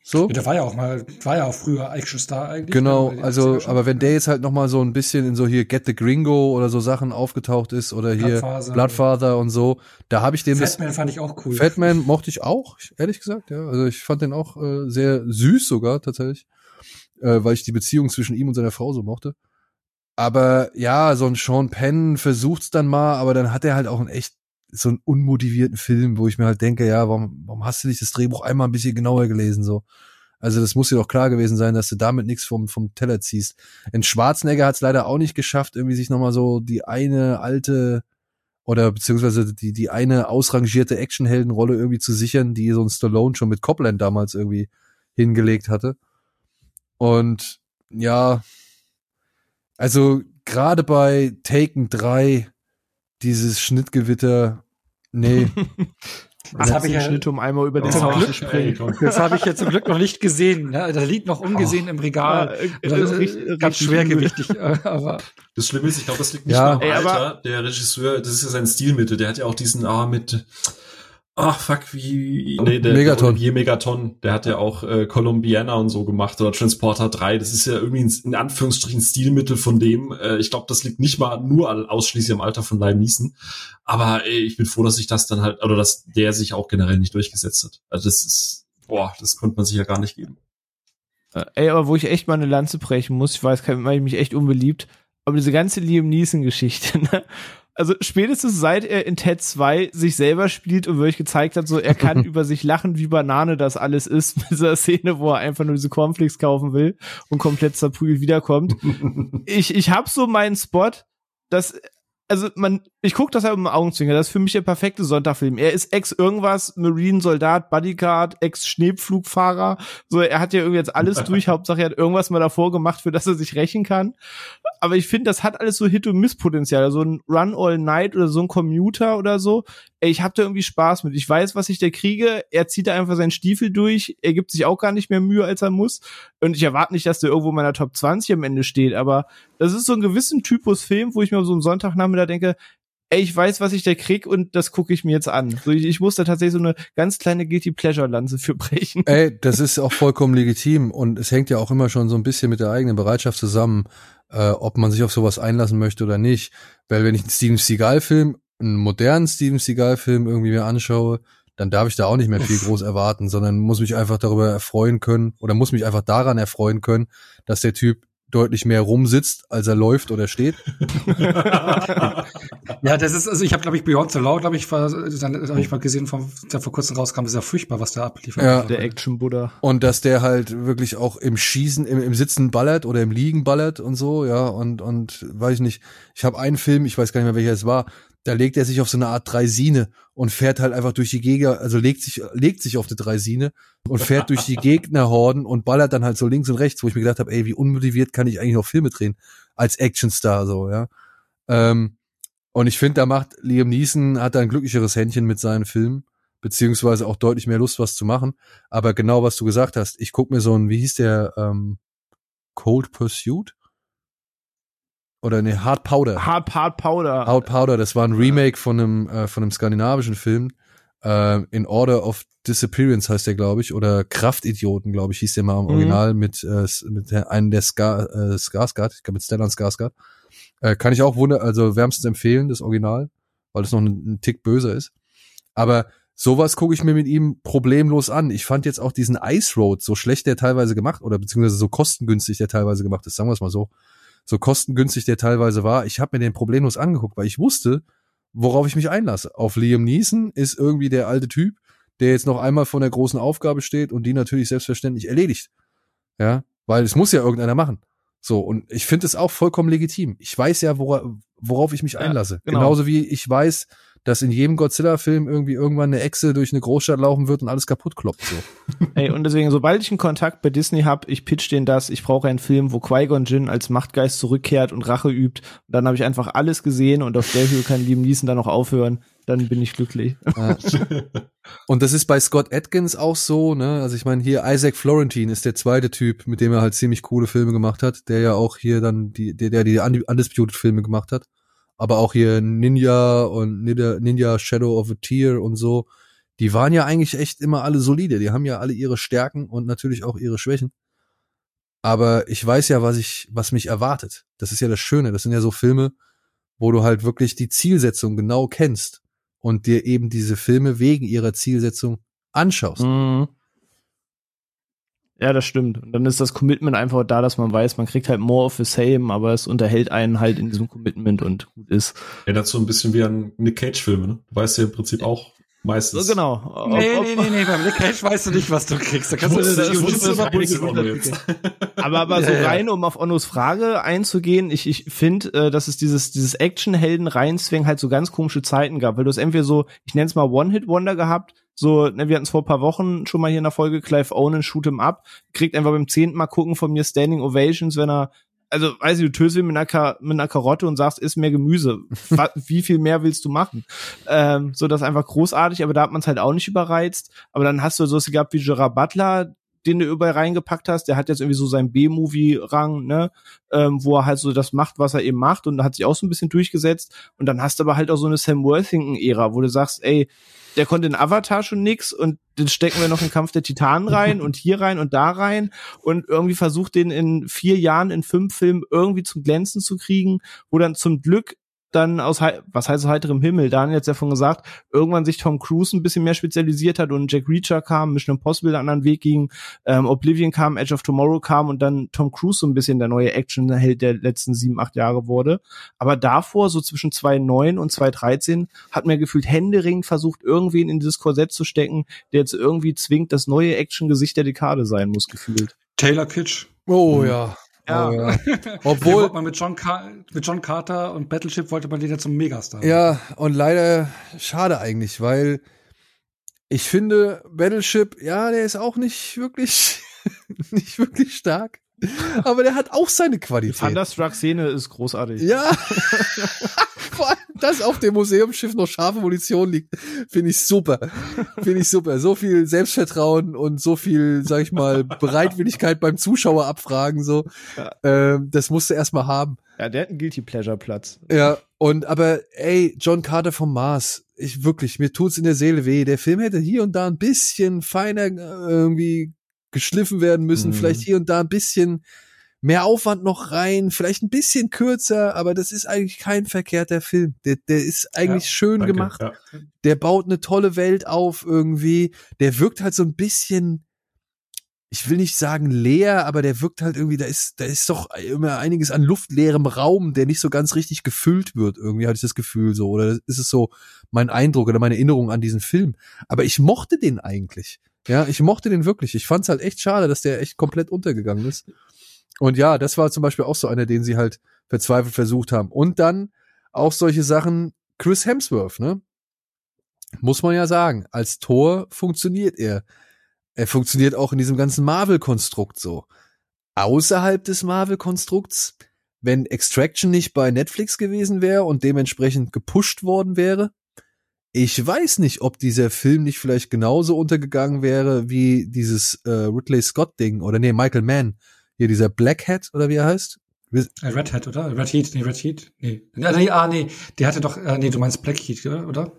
So. Ja, der war ja auch mal, war ja auch früher Actionstar eigentlich. Genau, den also, 80er schon. aber wenn der jetzt halt noch mal so ein bisschen in so hier Get the Gringo oder so Sachen aufgetaucht ist oder hier Bloodfather. Bloodfather und so, da habe ich das Fatman fand ich auch cool. Fatman mochte ich auch, ehrlich gesagt, ja. Also ich fand den auch äh, sehr süß sogar tatsächlich, äh, weil ich die Beziehung zwischen ihm und seiner Frau so mochte. Aber ja, so ein Sean Penn versucht's dann mal, aber dann hat er halt auch einen echt so einen unmotivierten Film, wo ich mir halt denke, ja, warum, warum hast du nicht das Drehbuch einmal ein bisschen genauer gelesen so? Also das muss dir doch klar gewesen sein, dass du damit nichts vom, vom Teller ziehst. In Schwarzenegger hat's leider auch nicht geschafft, irgendwie sich nochmal so die eine alte oder beziehungsweise die, die eine ausrangierte Actionheldenrolle irgendwie zu sichern, die so ein Stallone schon mit Copland damals irgendwie hingelegt hatte. Und ja, also gerade bei Taken 3, dieses Schnittgewitter, nee, Das habe ich ja, Schnitt, um einmal über den Zum Zaun zu springen. das habe ich ja zum Glück noch nicht gesehen. Ne? Da liegt noch ungesehen im Regal. Ja, Das das ist riecht- riecht ganz übel. schwergewichtig, äh, aber Das Schlimme ist, ich glaube, das liegt nicht Ja. nur am Alter. Der Regisseur, das ist ja sein Stilmittel. Der hat ja auch diesen, ah, mit, ach, fuck, wie, nee, der, Megaton. der Megaton, der hat ja auch äh, Columbiana und so gemacht oder Transporter 3. Das ist ja irgendwie ein, in Anführungsstrichen Stilmittel von dem. Äh, ich glaube, das liegt nicht mal nur an, ausschließlich am Alter von Liam Neeson. Aber ey, ich bin froh, dass sich das dann halt, oder dass der sich auch generell nicht durchgesetzt hat. Also das ist, boah, das konnte man sich ja gar nicht geben. Äh, Ey, aber wo ich echt mal eine Lanze brechen muss, ich weiß, kann ich mich echt unbeliebt, aber diese ganze Liam Neeson-Geschichte, ne? Also spätestens seit er in Ted 2 sich selber spielt und wirklich gezeigt hat, so er kann über sich lachen, wie Banane das alles ist, mit dieser Szene, wo er einfach nur diese Cornflakes kaufen will und komplett zerprügelt wiederkommt. ich, ich hab so meinen Spot, dass also man, ich guck das halt um Augenzwinger, das ist für mich der perfekte Sonntagfilm. Er ist Ex-Irgendwas, Marine-Soldat, Bodyguard, Ex-Schneepflugfahrer. So, er hat ja irgendwie jetzt alles durch. Hauptsache, er hat irgendwas mal davor gemacht, für das er sich rächen kann. Aber ich finde, das hat alles so Hit- und Miss-Potenzial. So ein Run All Night oder so ein Commuter oder so. Ey, ich hab da irgendwie Spaß mit. Ich weiß, was ich da kriege. Er zieht da einfach seinen Stiefel durch. Er gibt sich auch gar nicht mehr Mühe, als er muss. Und ich erwarte nicht, dass der irgendwo in meiner Top 20 am Ende steht. Aber das ist so ein gewissen Typus Film, wo ich mir so am Sonntagnachmittag denke, ey, ich weiß, was ich da krieg und das gucke ich mir jetzt an. So, ich, ich muss da tatsächlich so eine ganz kleine Guilty Pleasure Lanze für brechen. Ey, das ist auch vollkommen legitim und es hängt ja auch immer schon so ein bisschen mit der eigenen Bereitschaft zusammen, äh, ob man sich auf sowas einlassen möchte oder nicht. Weil wenn ich einen Steven Seagal-Film, einen modernen Steven Seagal-Film irgendwie mir anschaue, dann darf ich da auch nicht mehr viel groß erwarten, sondern muss mich einfach darüber erfreuen können oder muss mich einfach daran erfreuen können, dass der Typ deutlich mehr rumsitzt, als er läuft oder steht. ja, das ist, also ich habe, glaube ich, Beyond the Law, glaube ich, war, dann habe ich mal gesehen, vom, der vor kurzem rauskam, ist ja furchtbar, was der abliefert. Ja. Der Action-Buddha. Und dass der halt wirklich auch im Schießen, im, im Sitzen ballert oder im Liegen ballert und so, ja, und, und weiß ich nicht. Ich habe einen Film, ich weiß gar nicht mehr, welcher es war, da legt er sich auf so eine Art Dreisine und fährt halt einfach durch die Gegner, also legt sich, legt sich auf die Dreisine und fährt durch die Gegnerhorden und ballert dann halt so links und rechts, wo ich mir gedacht habe, ey, wie unmotiviert kann ich eigentlich noch Filme drehen als Actionstar so, ja. Ähm, und ich finde, da macht Liam Neeson hat da ein glücklicheres Händchen mit seinen Filmen, beziehungsweise auch deutlich mehr Lust, was zu machen. Aber genau was du gesagt hast, ich guck mir so ein, wie hieß der, ähm, Cold Pursuit? Oder ne, Hard Powder. Hard, Hard Powder. Hard Powder, das war ein Remake von einem, äh, von einem skandinavischen Film. Äh, In Order of Disappearance heißt der, glaube ich, oder Kraftidioten, glaube ich, hieß der mal im Mhm. Original mit, äh, mit einem der Ska, äh, Skarsgård, ich glaube mit Stellan Skarsgård. Äh, kann ich auch wunder, also wärmstens empfehlen, das Original, weil es noch ein, ein Tick böser ist. Aber sowas gucke ich mir mit ihm problemlos an. Ich fand jetzt auch diesen Ice Road, so schlecht der teilweise gemacht, oder beziehungsweise so kostengünstig der teilweise gemacht ist, sagen wir es mal so, so kostengünstig der teilweise war. Ich habe mir den problemlos angeguckt, weil ich wusste, worauf ich mich einlasse. Auf Liam Neeson ist irgendwie der alte Typ, der jetzt noch einmal vor der großen Aufgabe steht und die natürlich selbstverständlich erledigt. Ja, weil es muss ja irgendeiner machen. So, und ich finde es auch vollkommen legitim. Ich weiß ja, wora, worauf ich mich Ja, einlasse. genau. Genauso wie ich weiß, dass in jedem Godzilla-Film irgendwie irgendwann eine Echse durch eine Großstadt laufen wird und alles kaputt kloppt. So. Ey, und deswegen, sobald ich einen Kontakt bei Disney hab, ich pitch denen das, ich brauche einen Film, wo Qui-Gon Jinn als Machtgeist zurückkehrt und Rache übt. Und dann habe ich einfach alles gesehen und auf der Höhe kann Liam Neeson dann noch aufhören. Dann bin ich glücklich. Ja. Und das ist bei Scott Atkins auch so, ne? Also ich meine, hier Isaac Florentine ist der zweite Typ, mit dem er halt ziemlich coole Filme gemacht hat, der ja auch hier dann die, der, der die Undisputed Filme gemacht hat. Aber auch hier Ninja und Ninja, Shadow of a Tear und so. Die waren ja eigentlich echt immer alle solide. Die haben ja alle ihre Stärken und natürlich auch ihre Schwächen. Aber ich weiß ja, was ich, was mich erwartet. Das ist ja das Schöne. Das sind ja so Filme, wo du halt wirklich die Zielsetzung genau kennst und dir eben diese Filme wegen ihrer Zielsetzung anschaust. Mhm. Ja, das stimmt. Und dann ist das Commitment einfach da, dass man weiß, man kriegt halt more of the same, aber es unterhält einen halt in diesem Commitment und gut ist. Erinnert so ein bisschen wie an Nick Cage-Filme, ne? Du weißt ja im Prinzip auch meistens. So, genau. Nee, Ob- nee, nee, nee, beim Nick Cage weißt du nicht, was du kriegst. Da kannst du Wusste das auch nur jetzt. Aber, aber so rein, um auf Onnos Frage einzugehen, ich, ich finde, äh, dass es dieses, dieses Action-Helden reinzwängen halt so ganz komische Zeiten gab, weil du es entweder so, ich nenne es mal One-Hit-Wonder gehabt, so, ne, wir hatten es vor ein paar Wochen schon mal hier in der Folge, Clive Owen, shoot him up, kriegt einfach beim zehnten Mal gucken von mir Standing Ovations, wenn er, also, weiß ich, du tötest ihn mit einer, Ka mit einer Karotte und sagst, isst mehr Gemüse. Wie viel mehr willst du machen? Ähm, so, das ist einfach großartig, aber da hat man es halt auch nicht überreizt. Aber dann hast du so gehabt wie Gerard Butler, den du überall reingepackt hast, der hat jetzt irgendwie so seinen B-Movie-Rang, ne, ähm, wo er halt so das macht, was er eben macht und hat sich auch so ein bisschen durchgesetzt. Und dann hast du aber halt auch so eine Sam Worthington-Ära, wo du sagst, ey, der konnte in Avatar schon nix und den stecken wir noch in Kampf der Titanen rein und hier rein und da rein und irgendwie versucht den in vier Jahren in fünf Filmen irgendwie zum Glänzen zu kriegen, wo dann zum Glück dann aus, was heißt aus heiterem Himmel, Daniel hat's ja von gesagt, irgendwann sich Tom Cruise ein bisschen mehr spezialisiert hat und Jack Reacher kam, Mission Impossible einen anderen Weg ging, ähm, Oblivion kam, Edge of Tomorrow kam und dann Tom Cruise so ein bisschen der neue Actionheld der letzten sieben, acht Jahre wurde. Aber davor, so zwischen 2009 und 2013, hat mir gefühlt händeringend versucht, irgendwen in dieses Korsett zu stecken, der jetzt irgendwie zwingt, das neue Action-Gesicht der Dekade sein muss, gefühlt. Taylor Kitsch. Oh Mhm. ja. Ja. Oh, ja. Obwohl, man mit John, Car mit John Carter und Battleship wollte man den ja zum Megastar. ja, und leider schade eigentlich, weil ich finde, Battleship, ja, der ist auch nicht wirklich, nicht wirklich stark. Aber der hat auch seine Die Qualität. Thunderstruck-Szene ist großartig. Ja. Vor allem, dass auf dem Museumsschiff noch scharfe Munition liegt, finde ich super. Finde ich super. So viel Selbstvertrauen und so viel, sag ich mal, Bereitwilligkeit beim Zuschauer abfragen, so. Ähm, das musst du erstmal haben. Ja, der hat einen Guilty Pleasure Platz. Ja, und aber ey, John Carter vom Mars, ich wirklich, mir tut's in der Seele weh. Der Film hätte hier und da ein bisschen feiner äh, irgendwie geschliffen werden müssen, Mhm. vielleicht hier und da ein bisschen mehr Aufwand noch rein, vielleicht ein bisschen kürzer, aber das ist eigentlich kein verkehrter Film. Der, der ist eigentlich schön Danke, gemacht. Ja. Der baut eine tolle Welt auf irgendwie. Der wirkt halt so ein bisschen ich will nicht sagen leer, aber der wirkt halt irgendwie, da ist, da ist doch immer einiges an luftleerem Raum, der nicht so ganz richtig gefüllt wird. Irgendwie hatte ich das Gefühl so. Oder ist es so mein Eindruck oder meine Erinnerung an diesen Film. Aber ich mochte den eigentlich. Ja, ich mochte den wirklich. Ich fand es halt echt schade, dass der echt komplett untergegangen ist. Und ja, das war zum Beispiel auch so einer, den sie halt verzweifelt versucht haben. Und dann auch solche Sachen, Chris Hemsworth, ne? Muss man ja sagen, als Tor funktioniert er. Er funktioniert auch in diesem ganzen Marvel-Konstrukt so. Außerhalb des Marvel-Konstrukts, wenn Extraction nicht bei Netflix gewesen wäre und dementsprechend gepusht worden wäre, ich weiß nicht, ob dieser Film nicht vielleicht genauso untergegangen wäre wie dieses äh, Ridley Scott Ding oder nee, Michael Mann, hier dieser Black Hat oder wie er heißt. Äh, Red Hat, oder? Red Heat, nee, Red Heat, nee. nee. Ah, nee, der hatte doch, äh, nee, du meinst Black Heat, oder?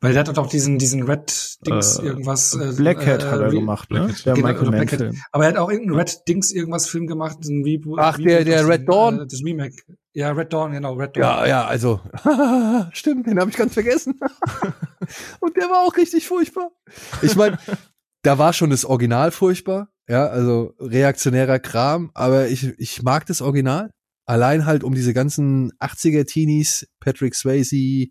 Weil der hat doch diesen, diesen Red Dings äh, irgendwas. Äh, Black Hat äh, hat er gemacht, ne? Der genau, Michael Mann Film. Aber er hat auch irgendeinen Red Dings irgendwas Film gemacht, ein Reboot. Ach, der, der Red Dawn? Äh, das Remake. Ja, Red Dawn, genau, Red Dawn. Ja, ja, also, stimmt, den habe ich ganz vergessen. Und der war auch richtig furchtbar. Ich meine, da war schon das Original furchtbar, ja, also reaktionärer Kram, aber ich, ich mag das Original. Allein halt um diese ganzen 80er Teenies, Patrick Swayze,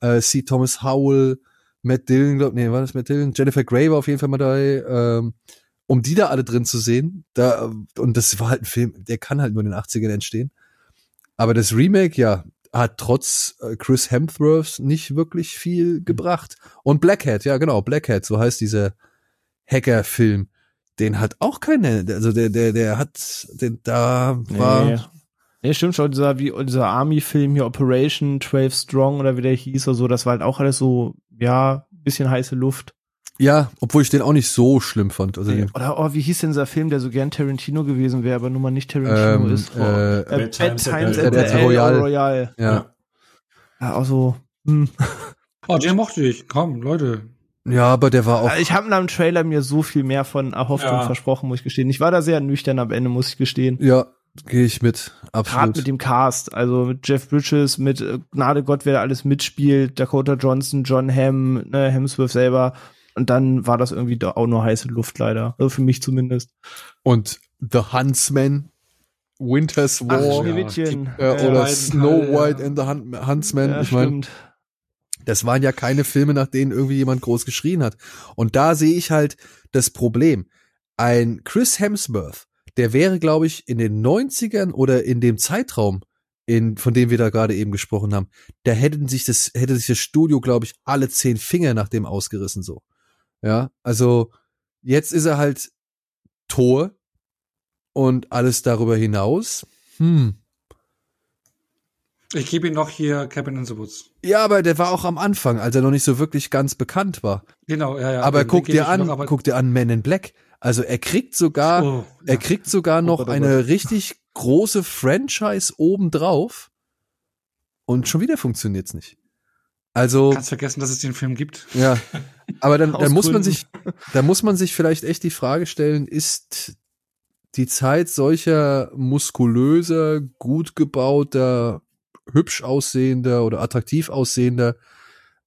äh, C. Thomas Howell, Matt Dillon, glaub, nee, war das Matt Dillon? Jennifer Grey war auf jeden Fall mal dabei, ähm, um die da alle drin zu sehen. Da, und das war halt ein Film, der kann halt nur in den 80ern entstehen. Aber das Remake, ja, hat trotz äh, Chris Hemsworth nicht wirklich viel gebracht. Und Black Hat, ja genau, Black Hat, so heißt dieser Hacker-Film. Den hat auch keine, also der, der, der hat, den, da war, nee. Ja, stimmt schon, dieser, wie, dieser Army-Film hier, Operation 12 Strong oder wie der hieß oder so, das war halt auch alles so, ja, bisschen heiße Luft. Ja, obwohl ich den auch nicht so schlimm fand. Also ja, oder oh, wie hieß denn dieser Film, der so gern Tarantino gewesen wäre, aber nun mal nicht Tarantino ähm, ist? Oh, äh, äh, Bad Times, Times at, at, the Royal. Royal. Ja. Ja, auch so. Hm. Oh, den mochte ich. Komm, Leute. Ja, aber der war auch. Ich habe nach dem Trailer mir so viel mehr von erhofft ja. und versprochen, muss ich gestehen. Ich war da sehr nüchtern am Ende, muss ich gestehen. Ja, Gehe ich mit, absolut. Gerade mit dem Cast, also mit Jeff Bridges, mit äh, Gnade Gott, wer da alles mitspielt, Dakota Johnson, John Hamm, ne, Hemsworth selber. Und dann war das irgendwie da auch nur heiße Luft leider. Also für mich zumindest. Und The Huntsman, Winter's War Ach, ja. äh, oder Snow White ja. and the Huntsman. Ja, ich meine, das waren ja keine Filme, nach denen irgendwie jemand groß geschrien hat. Und da sehe ich halt das Problem. Ein Chris Hemsworth der wäre, glaube ich, in den 90ern oder in dem Zeitraum, in, von dem wir da gerade eben gesprochen haben, da hätten sich das, hätte sich das Studio, glaube ich, alle zehn Finger nach dem ausgerissen, so. Ja, also, jetzt ist er halt Tor und alles darüber hinaus. Hm. Ich gebe ihm noch hier Cabin in the Woods. Ja, aber der war auch am Anfang, als er noch nicht so wirklich ganz bekannt war. Genau, ja, ja. Aber guck dir an, noch, guck dir an Men in Black. Also er kriegt sogar, oh, ja. er kriegt sogar noch oh, eine richtig große Franchise obendrauf und schon wieder funktioniert's nicht. Also kannst vergessen, dass es den Film gibt. Ja, aber dann, dann muss man sich, da muss man sich vielleicht echt die Frage stellen: Ist die Zeit solcher muskulöser, gut gebauter, hübsch aussehender oder attraktiv aussehender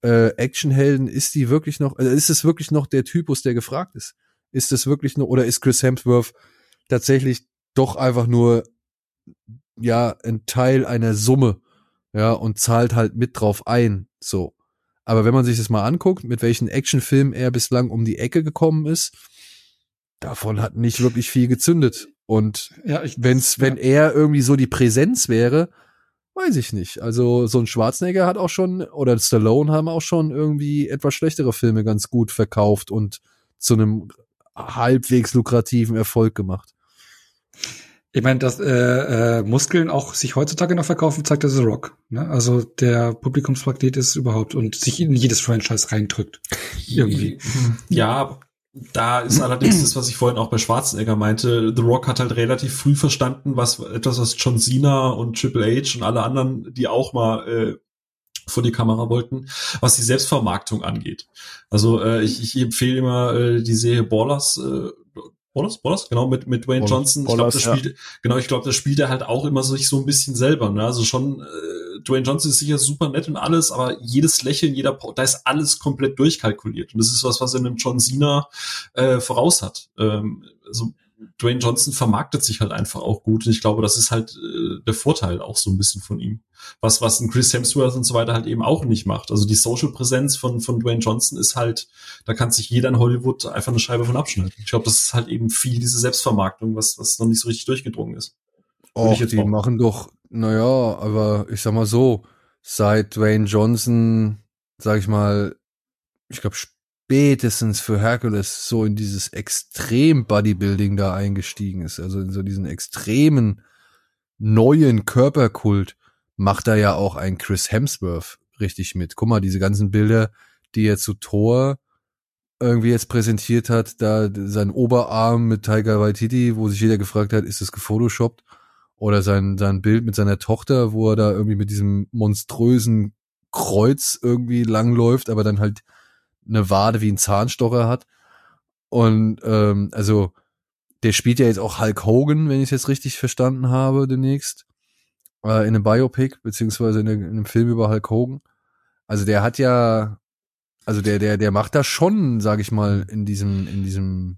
äh, Actionhelden, ist die wirklich noch, also ist es wirklich noch der Typus, der gefragt ist? Ist es wirklich nur, oder ist Chris Hemsworth tatsächlich doch einfach nur, ja, ein Teil einer Summe, ja, und zahlt halt mit drauf ein, so. Aber wenn man sich das mal anguckt, mit welchen Actionfilmen er bislang um die Ecke gekommen ist, davon hat nicht wirklich viel gezündet. Und ja, ich, wenn's, wenn er irgendwie so die Präsenz wäre, weiß ich nicht. Also so ein Schwarzenegger hat auch schon, oder Stallone haben auch schon irgendwie etwas schlechtere Filme ganz gut verkauft und zu einem halbwegs lukrativen Erfolg gemacht. Ich meine, dass äh, äh, Muskeln auch sich heutzutage noch verkaufen, zeigt das The Rock. Ne? Also der Publikumspaket ist überhaupt und sich in jedes Franchise reindrückt. Irgendwie. Ja, da ist allerdings das, was ich vorhin auch bei Schwarzenegger meinte. The Rock hat halt relativ früh verstanden, was etwas, was John Cena und Triple H und alle anderen, die auch mal äh, vor die Kamera wollten, was die Selbstvermarktung angeht. Also äh, ich, ich empfehle immer äh, die Serie Ballers, äh, Ballers, Ballers, genau, mit, mit Dwayne Johnson. Ballers, ich glaube, das spielt, ja. genau, ich glaube, das spielt er halt auch immer sich so ein bisschen selber, ne? Also schon äh, Dwayne Johnson ist sicher super nett und alles, aber jedes Lächeln, jeder, pa da ist alles komplett durchkalkuliert. Und das ist was, was er einem John Cena äh, voraus hat. Ähm, also Dwayne Johnson vermarktet sich halt einfach auch gut und ich glaube, das ist halt äh, der Vorteil auch so ein bisschen von ihm. Was, was ein Chris Hemsworth und so weiter halt eben auch nicht macht. Also die Social-Präsenz von, von Dwayne Johnson ist halt, da kann sich jeder in Hollywood einfach eine Scheibe von abschneiden. Ich glaube, das ist halt eben viel diese Selbstvermarktung, was, was noch nicht so richtig durchgedrungen ist. Och, die bauen. machen doch, naja, aber ich sag mal so, seit Dwayne Johnson, sag ich mal, ich glaube, spätestens für Hercules so in dieses extrem Bodybuilding da eingestiegen ist, also in so diesen extremen neuen Körperkult, macht da ja auch ein Chris Hemsworth richtig mit. Guck mal, diese ganzen Bilder, die er zu Thor irgendwie jetzt präsentiert hat, da sein Oberarm mit Tiger Waititi, wo sich jeder gefragt hat, ist das gefotoshoppt? Oder sein, sein Bild mit seiner Tochter, wo er da irgendwie mit diesem monströsen Kreuz irgendwie langläuft, aber dann halt eine Wade wie ein Zahnstocher hat. Und ähm, also der spielt ja jetzt auch Hulk Hogan, wenn ich es jetzt richtig verstanden habe, demnächst. Äh, in einem Biopic, beziehungsweise in, in einem Film über Hulk Hogan. Also der hat ja, also der, der, der macht da schon, sag ich mal, in diesem, in diesem.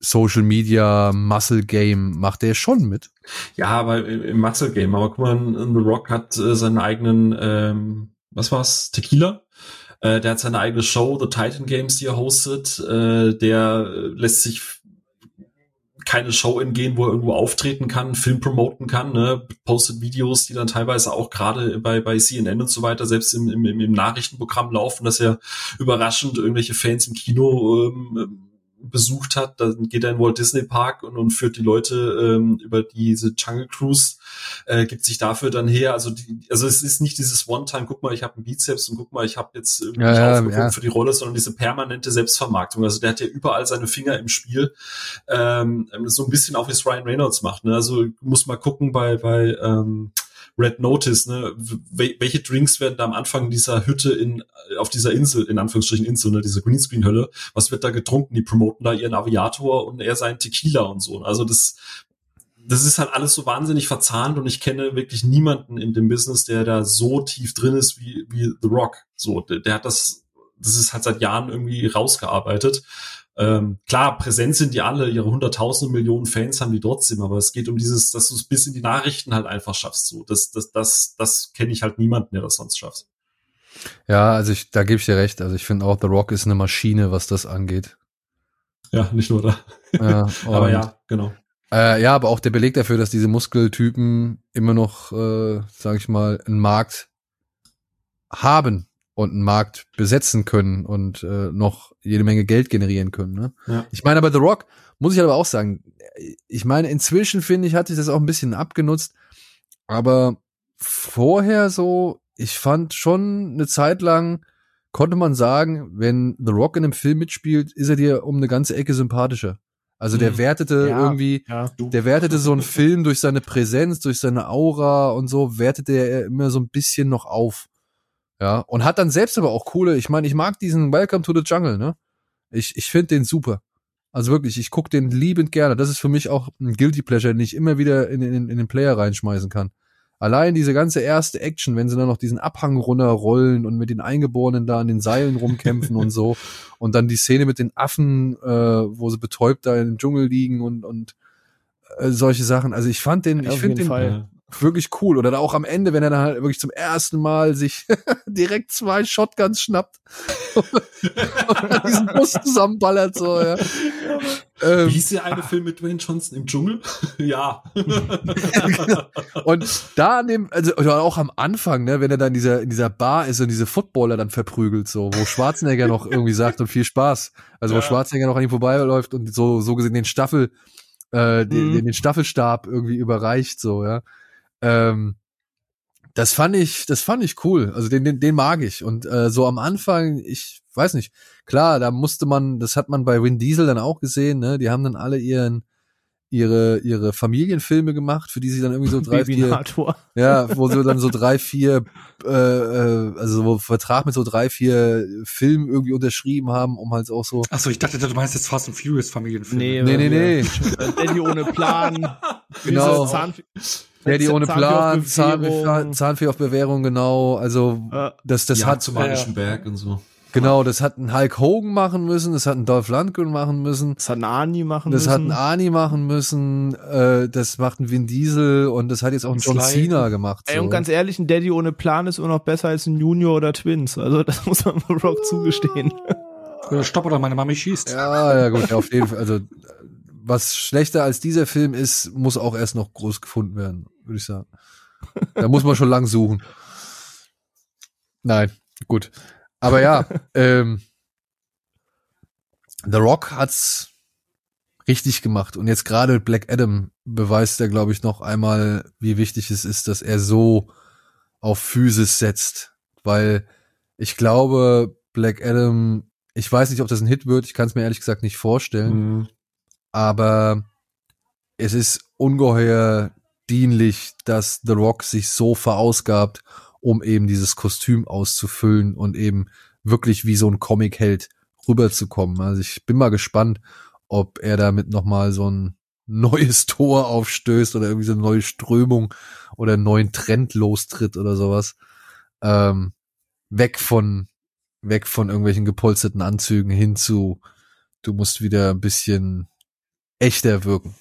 Social Media Muscle Game macht der schon mit. Ja, aber im Muscle Game, aber guck mal, The Rock hat äh, seinen eigenen, ähm, was war's, Tequila? Äh, der hat seine eigene Show, The Titan Games, die er hostet. Äh, der lässt sich keine Show entgehen, wo er irgendwo auftreten kann, Film promoten kann, ne? postet Videos, die dann teilweise auch gerade bei, bei CNN und so weiter, selbst im, im, im Nachrichtenprogramm laufen, dass er überraschend irgendwelche Fans im Kino ähm, besucht hat, dann geht er in Walt Disney Park und, und führt die Leute ähm, über diese Jungle Cruise, äh, gibt sich dafür dann her. Also die, also es ist nicht dieses One-Time, guck mal, ich habe einen Bizeps und guck mal, ich habe jetzt irgendwie ja, ja. für die Rolle, sondern diese permanente Selbstvermarktung. Also der hat ja überall seine Finger im Spiel, ähm, so ein bisschen auch wie es Ryan Reynolds macht. Ne? Also muss mal gucken bei bei ähm, Red Notice, ne? welche Drinks werden da am Anfang dieser Hütte in, auf dieser Insel, in Anführungsstrichen Insel, ne? diese Greenscreen-Hölle, was wird da getrunken? Die promoten da ihren Aviator und er seinen Tequila und so. Also das, das ist halt alles so wahnsinnig verzahnt und ich kenne wirklich niemanden in dem Business, der da so tief drin ist wie, wie The Rock. So, der, der hat das, das ist halt seit Jahren irgendwie rausgearbeitet. Ähm, klar, präsent sind die alle, ihre hunderttausende Millionen Fans haben die trotzdem, aber es geht um dieses, dass du es bis in die Nachrichten halt einfach schaffst. So, das, das, das, das kenne ich halt niemanden, der das sonst schafft. Ja, also ich, da gebe ich dir recht. Also ich finde auch, The Rock ist eine Maschine, was das angeht. Ja, nicht nur da. Ja, aber ja, genau. Äh, ja, aber auch der Beleg dafür, dass diese Muskeltypen immer noch, äh, sage ich mal, einen Markt haben und einen Markt besetzen können und äh, noch jede Menge Geld generieren können. Ne? Ja. Ich meine, aber The Rock muss ich aber auch sagen, ich meine, inzwischen finde ich, hat sich das auch ein bisschen abgenutzt, aber vorher so, ich fand schon eine Zeit lang, konnte man sagen, wenn The Rock in einem Film mitspielt, ist er dir um eine ganze Ecke sympathischer. Also der mhm. wertete ja, irgendwie, ja. der wertete so einen Film durch seine Präsenz, durch seine Aura und so, wertete er immer so ein bisschen noch auf. Ja, und hat dann selbst aber auch coole, ich meine, ich mag diesen Welcome to the Jungle, ne? Ich, ich finde den super. Also wirklich, ich guck den liebend gerne. Das ist für mich auch ein Guilty Pleasure, den ich immer wieder in, in, in den Player reinschmeißen kann. Allein diese ganze erste Action, wenn sie dann noch diesen Abhang runterrollen und mit den Eingeborenen da an den Seilen rumkämpfen und so. Und dann die Szene mit den Affen, äh, wo sie betäubt da im Dschungel liegen und, und äh, solche Sachen. Also ich fand den, ja, ich finde den, Fall wirklich cool. Oder auch am Ende, wenn er dann halt wirklich zum ersten Mal sich direkt zwei Shotguns schnappt und diesen Bus zusammenballert, so, ja. Ähm, Wie hieß der eine Film mit Dwayne Johnson im Dschungel? ja. und da an dem, also oder auch am Anfang, ne, wenn er dann in dieser, in dieser Bar ist und diese Footballer dann verprügelt, so, wo Schwarzenegger noch irgendwie sagt und viel Spaß. Also ja. wo Schwarzenegger noch an ihm vorbeiläuft und so, so gesehen den Staffel, äh, mhm. den, den Staffelstab irgendwie überreicht, so, ja. Ähm, das fand ich, das fand ich cool. Also den, den, den mag ich. Und äh, so am Anfang, ich weiß nicht, klar, da musste man, das hat man bei Win Diesel dann auch gesehen, ne? Die haben dann alle ihren ihre ihre Familienfilme gemacht, für die sie dann irgendwie so drei vier ja, wo sie dann so drei vier äh, äh, also wo Vertrag mit so drei vier Filmen irgendwie unterschrieben haben, um halt auch so. Achso, ich dachte, du meinst jetzt Fast and Furious Familienfilme. Nee, nee, nee, nee. Eddie ohne Plan. genau. Daddy ohne Plan, Zahnfee auf Bewährung. Genau. Also Äh, das, das Jagd hat zum Magischen Berg und so. Genau, das hat ein Hulk Hogan machen müssen, das hat ein Dolph Lundgren machen müssen, Das hat ein Ani machen das müssen. hat ein Arnie machen müssen, äh, das macht ein Vin Diesel und das hat jetzt auch ein John. Cena gemacht. Ey, so. und ganz ehrlich, ein Daddy ohne Plan ist immer noch besser als ein Junior oder Twins. Also das muss man mal Rock zugestehen. Oder Stopp oder meine Mami schießt. Ja, ja gut, auf jeden Fall. Also was schlechter als dieser Film ist, muss auch erst noch groß gefunden werden, würde ich sagen. Da muss man schon lang suchen. Nein, gut. Aber ja, ähm, The Rock hat's richtig gemacht. Und jetzt gerade Black Adam beweist er, glaube ich, noch einmal, wie wichtig es ist, dass er so auf Physis setzt. Weil ich glaube, Black Adam, ich weiß nicht, ob das ein Hit wird, ich kann es mir ehrlich gesagt nicht vorstellen Mhm. aber es ist ungeheuer dienlich, dass The Rock sich so verausgabt, um eben dieses Kostüm auszufüllen und eben wirklich wie so ein Comic-Held rüberzukommen. Also ich bin mal gespannt, ob er damit nochmal so ein neues Tor aufstößt oder irgendwie so eine neue Strömung oder einen neuen Trend lostritt oder sowas. Ähm, weg von, weg von irgendwelchen gepolsterten Anzügen hin zu, du musst wieder ein bisschen echter wirken.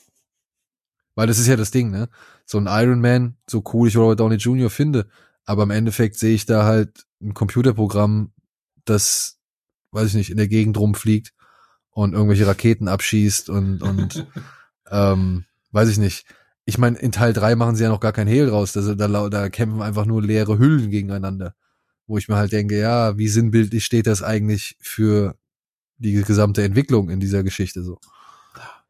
Weil das ist ja das Ding, ne? So ein Iron Man, so cool ich Robert Downey Jr. finde, aber im Endeffekt sehe ich da halt ein Computerprogramm, das, weiß ich nicht, in der Gegend rumfliegt und irgendwelche Raketen abschießt und, und ähm, weiß ich nicht. Ich meine, in Teil 3 machen sie ja noch gar kein Hehl draus. Also da, da kämpfen einfach nur leere Hüllen gegeneinander. Wo ich mir halt denke, ja, wie sinnbildlich steht das eigentlich für die gesamte Entwicklung in dieser Geschichte so.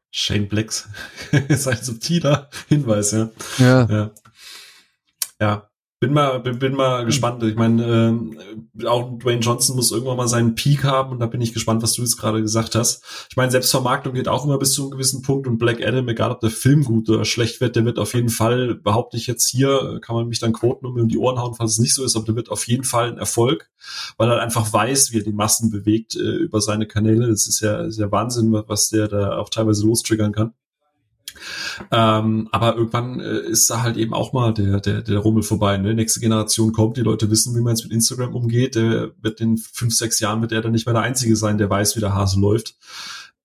Shane Blacks ist ein subtiler Hinweis, ja. Ja, Ja. Ja. Bin mal, bin, bin mal gespannt. Ich meine, ähm, auch Dwayne Johnson muss irgendwann mal seinen Peak haben und da bin ich gespannt, was du jetzt gerade gesagt hast. Ich meine, Selbstvermarktung geht auch immer bis zu einem gewissen Punkt und Black Adam, egal ob der Film gut oder schlecht wird, der wird auf jeden Fall, behaupte ich jetzt hier, kann man mich dann quoten um die Ohren hauen, falls es nicht so ist, aber der wird auf jeden Fall ein Erfolg, weil er einfach weiß, wie er die Massen bewegt äh, über seine Kanäle. Das ist ja, ist ja Wahnsinn, was der da auch teilweise lostriggern kann. Ähm, aber irgendwann äh, ist da halt eben auch mal der, der, der Rummel vorbei. Ne? Nächste Generation kommt, die Leute wissen, wie man jetzt mit Instagram umgeht. Der wird in fünf, sechs Jahren wird er dann nicht mehr der Einzige sein, der weiß, wie der Hase läuft.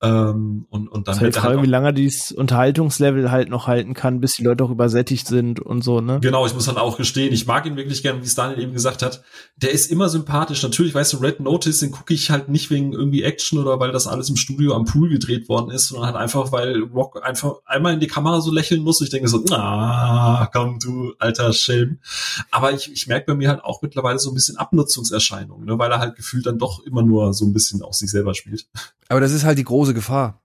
Ähm, und, und dann Das ist halt er Frage, halt wie lange er dieses Unterhaltungslevel halt noch halten kann, bis die Leute auch übersättigt sind und so, ne? Genau, ich muss dann auch gestehen, ich mag ihn wirklich gern, wie es Daniel eben gesagt hat. Der ist immer sympathisch. Natürlich, weißt du, Red Notice, den gucke ich halt nicht wegen irgendwie Action oder weil das alles im Studio am Pool gedreht worden ist, sondern halt einfach, weil Rock einfach einmal in die Kamera so lächeln muss. Ich denke so, ah, komm du alter Schelm. Aber ich, ich merke bei mir halt auch mittlerweile so ein bisschen Abnutzungserscheinungen, ne, weil er halt gefühlt dann doch immer nur so ein bisschen auf sich selber spielt. aber das ist halt die große Gefahr.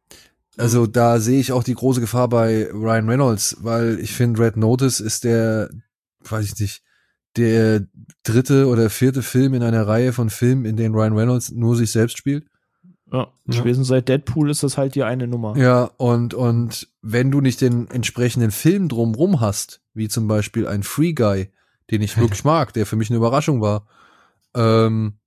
Also da sehe ich auch die große Gefahr bei Ryan Reynolds, weil ich finde, Red Notice ist der, weiß ich nicht, der dritte oder vierte Film in einer Reihe von Filmen, in denen Ryan Reynolds nur sich selbst spielt. Ja. Ja. Spätestens seit Deadpool ist das halt die eine Nummer. Ja, und, und wenn du nicht den entsprechenden Film drumrum hast, wie zum Beispiel ein Free Guy, den ich wirklich mag, der für mich eine Überraschung war, ähm,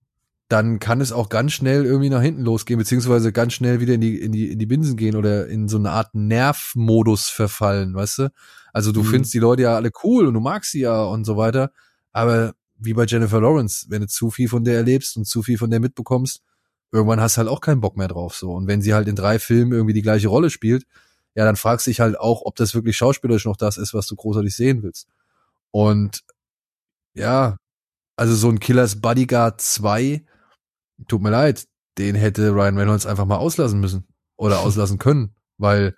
dann kann es auch ganz schnell irgendwie nach hinten losgehen, beziehungsweise ganz schnell wieder in die, in die, in die Binsen gehen oder in so eine Art Nervmodus verfallen, weißt du? Also du Mhm. findest die Leute ja alle cool und du magst sie ja und so weiter, aber wie bei Jennifer Lawrence, wenn du zu viel von der erlebst und zu viel von der mitbekommst, irgendwann hast du halt auch keinen Bock mehr drauf, so. Und wenn sie halt in drei Filmen irgendwie die gleiche Rolle spielt, ja, dann fragst du dich halt auch, ob das wirklich schauspielerisch noch das ist, was du großartig sehen willst. Und ja, also so ein Killers Bodyguard 2, tut mir leid, den hätte Ryan Reynolds einfach mal auslassen müssen oder auslassen können, weil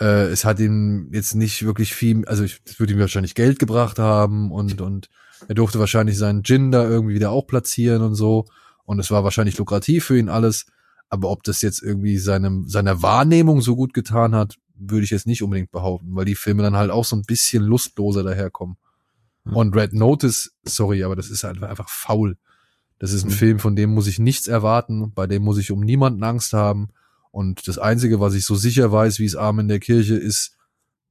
äh, es hat ihm jetzt nicht wirklich viel, also ich, es würde ihm wahrscheinlich Geld gebracht haben und und er durfte wahrscheinlich seinen Gin da irgendwie wieder auch platzieren und so und es war wahrscheinlich lukrativ für ihn alles, aber ob das jetzt irgendwie seinem seiner Wahrnehmung so gut getan hat, würde ich jetzt nicht unbedingt behaupten, weil die Filme dann halt auch so ein bisschen lustloser daherkommen. Und Red Notice, sorry, aber das ist halt einfach faul. Das ist ein Mhm. Film, von dem muss ich nichts erwarten, bei dem muss ich um niemanden Angst haben. Und das Einzige, was ich so sicher weiß, wie es arm in der Kirche ist,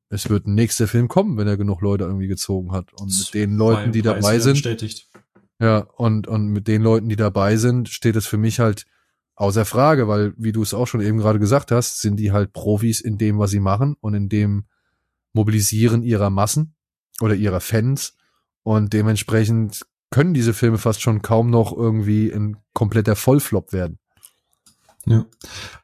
es wird ein nächster Film kommen, wenn er genug Leute irgendwie gezogen hat. Und mit den Leuten, die dabei sind, Bestätigt. ja, und, und mit den Leuten, die dabei sind, steht es für mich halt außer Frage, weil, wie du es auch schon eben gerade gesagt hast, sind die halt Profis in dem, was sie machen und in dem Mobilisieren ihrer Massen. oder ihrer Fans. Und dementsprechend können diese Filme fast schon kaum noch irgendwie ein kompletter Vollflop werden. Ja.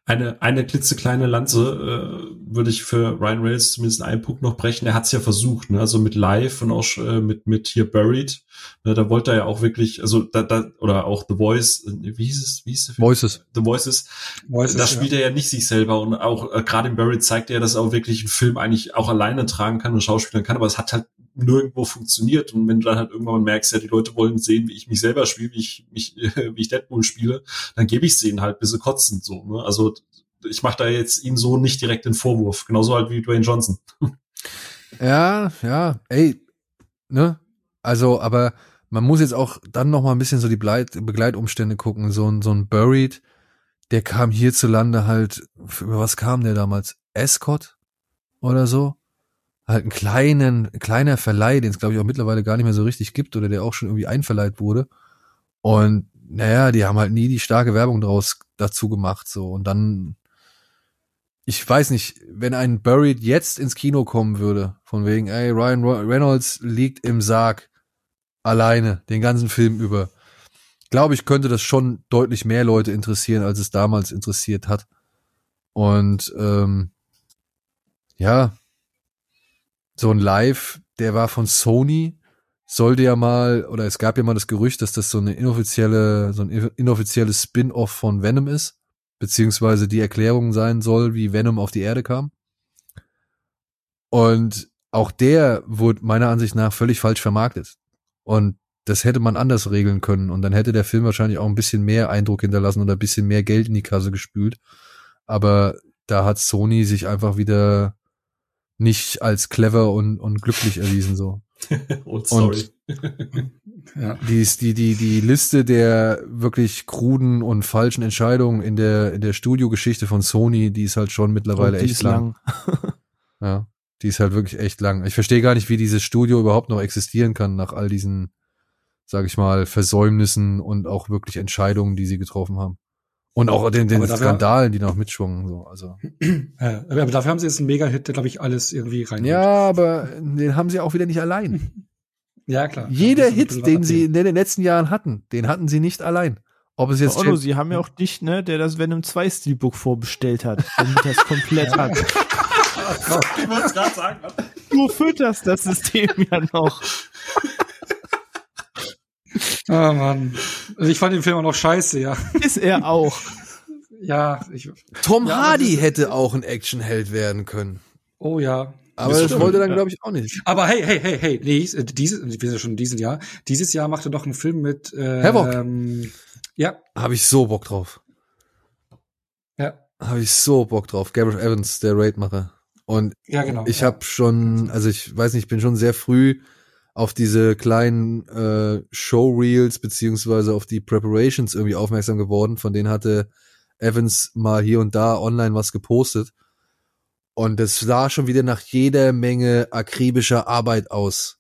Eine, eine klitzekleine Lanze äh, würde ich für Ryan Reynolds zumindest in einem Punkt noch brechen. Er hat es ja versucht, ne? also mit Live und auch äh, mit, mit hier Buried. Ne? Da wollte er ja auch wirklich, also da, da oder auch The Voice, äh, wie hieß es? Wie hieß es? Voices. The Voices. Voices da spielt ja. er ja nicht sich selber und auch äh, gerade in Buried zeigt er, dass er auch wirklich einen Film eigentlich auch alleine tragen kann und schauspielern kann, aber es hat halt nirgendwo funktioniert. Und wenn du dann halt irgendwann merkst, ja, die Leute wollen sehen, wie ich mich selber spiele, wie ich mich, wie ich Deadpool spiele, dann gebe ich denen halt, bis sie kotzen. So, ne? Also ich mache da jetzt ihm so nicht direkt den Vorwurf. Genauso halt wie Dwayne Johnson. Ja, ja, ey, ne? Also, aber man muss jetzt auch dann noch mal ein bisschen so die Begleitumstände gucken. So ein, so ein Buried, der kam hierzulande halt, über was kam der damals? Escort oder so? halt einen kleinen, kleiner Verleih, den es glaube ich auch mittlerweile gar nicht mehr so richtig gibt oder der auch schon irgendwie einverleiht wurde. Und naja, die haben halt nie die starke Werbung draus dazu gemacht, so. Und dann, ich weiß nicht, wenn ein Buried jetzt ins Kino kommen würde, von wegen, ey, Ryan Reynolds liegt im Sarg alleine, den ganzen Film über, glaube ich, könnte das schon deutlich mehr Leute interessieren, als es damals interessiert hat. Und ähm, ja, so ein Live, der war von Sony, sollte ja mal, oder es gab ja mal das Gerücht, dass das so eine inoffizielle, so ein inoffizielles Spin-off von Venom ist, beziehungsweise die Erklärung sein soll, wie Venom auf die Erde kam. Und auch der wurde meiner Ansicht nach völlig falsch vermarktet. Und das hätte man anders regeln können. Und dann hätte der Film wahrscheinlich auch ein bisschen mehr Eindruck hinterlassen oder ein bisschen mehr Geld in die Kasse gespült. Aber da hat Sony sich einfach wieder nicht als clever und, und glücklich erwiesen so. Old Story. Und ja. die, ist die, die, die Liste der wirklich kruden und falschen Entscheidungen in der, in der Studiogeschichte von Sony, die ist halt schon mittlerweile echt lang. lang. ja, die ist halt wirklich echt lang. Ich verstehe gar nicht, wie dieses Studio überhaupt noch existieren kann nach all diesen, sag ich mal, Versäumnissen und auch wirklich Entscheidungen, die sie getroffen haben. Und auch den, den Skandalen, die noch mitschwungen. So. Also. Ja, aber dafür haben sie jetzt einen Mega-Hit, der, glaube ich, alles irgendwie rein. Ja, aber den haben sie auch wieder nicht allein. ja, klar. Jeder Hit, den sie in den letzten Jahren hatten, den hatten sie nicht allein. Ob es jetzt. Otto, sie haben ja auch dich, ne, der das Venom 2 Steelbook vorbestellt hat, damit das komplett hat. ich wollte gerade sagen. Du fütterst das System ja noch. Ah, oh Mann. Also ich fand den Film auch noch scheiße, ja. Ist er auch. ja, ich. Tom ja, Hardy hätte auch ein Actionheld werden können. Oh ja. Aber das, das wollte dann, glaube ich, auch nicht. Aber hey, hey, hey, hey, nee, äh, dieses, wir sind ja schon in diesem Jahr. Dieses Jahr macht er doch einen Film mit äh, Havoc. Ähm, ja. Habe ich so Bock drauf. Ja. Habe ich so Bock drauf. Gabriel Evans, der Raidmacher. Und ja, genau, ich ja. habe schon, also ich weiß nicht, ich bin schon sehr früh auf diese kleinen äh, Showreels beziehungsweise auf die Preparations irgendwie aufmerksam geworden. Von denen hatte Evans mal hier und da online was gepostet. Und es sah schon wieder nach jeder Menge akribischer Arbeit aus.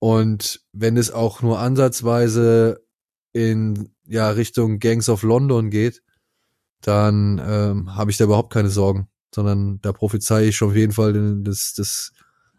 Und wenn es auch nur ansatzweise in ja Richtung Gangs of London geht, dann ähm, habe ich da überhaupt keine Sorgen, sondern da prophezei ich schon auf jeden Fall das, das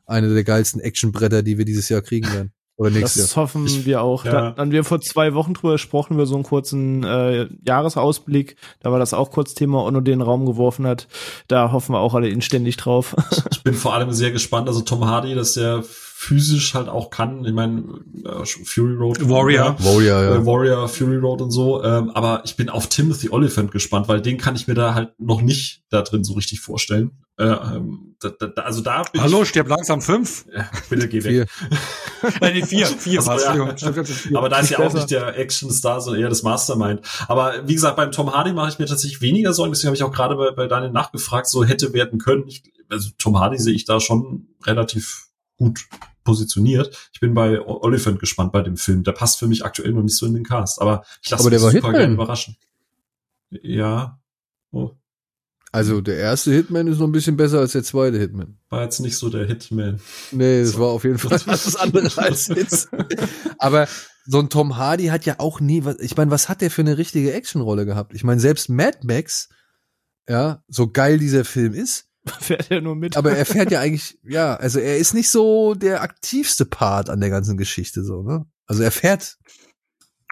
eine der geilsten Actionbretter, die wir dieses Jahr kriegen werden. Oder nächstes das Jahr. hoffen ich, wir auch. Ja. Da haben wir vor zwei Wochen drüber gesprochen, über so einen kurzen äh, Jahresausblick. Da war das auch kurz Thema, Onno den Raum geworfen hat. Da hoffen wir auch alle inständig drauf. Ich bin vor allem sehr gespannt. Also Tom Hardy, dass der physisch halt auch kann. Ich meine, äh, Fury Road. Warrior. Ja, Warrior, ja. Äh, Warrior, Fury Road und so. Ähm, aber ich bin auf Timothy Oliphant gespannt, weil den kann ich mir da halt noch nicht da drin so richtig vorstellen. Äh, ähm, da, da, also da bin Hallo, ich, stirb langsam fünf. Ja, bitte geh weg. nee, vier, vier, also, ja. Aber da ist ja auch nicht der Action-Star, sondern eher das Mastermind. Aber wie gesagt, beim Tom Hardy mache ich mir tatsächlich weniger Sorgen, deswegen habe ich auch gerade bei, bei Daniel nachgefragt, so hätte werden können. Ich, also Tom Hardy sehe ich da schon relativ gut positioniert. Ich bin bei Oliphant gespannt bei dem Film. Der passt für mich aktuell noch nicht so in den Cast, aber ich lasse mich super gerne überraschen. Ja. Oh. Also der erste Hitman ist noch ein bisschen besser als der zweite Hitman. War jetzt nicht so der Hitman. Nee, das so. war auf jeden Fall was anderes als Hits. Aber so ein Tom Hardy hat ja auch nie, ich meine, was hat der für eine richtige Actionrolle gehabt? Ich meine, selbst Mad Max, ja, so geil dieser Film ist, fährt er nur mit. Aber er fährt ja eigentlich, ja, also er ist nicht so der aktivste Part an der ganzen Geschichte, so, ne? Also er fährt.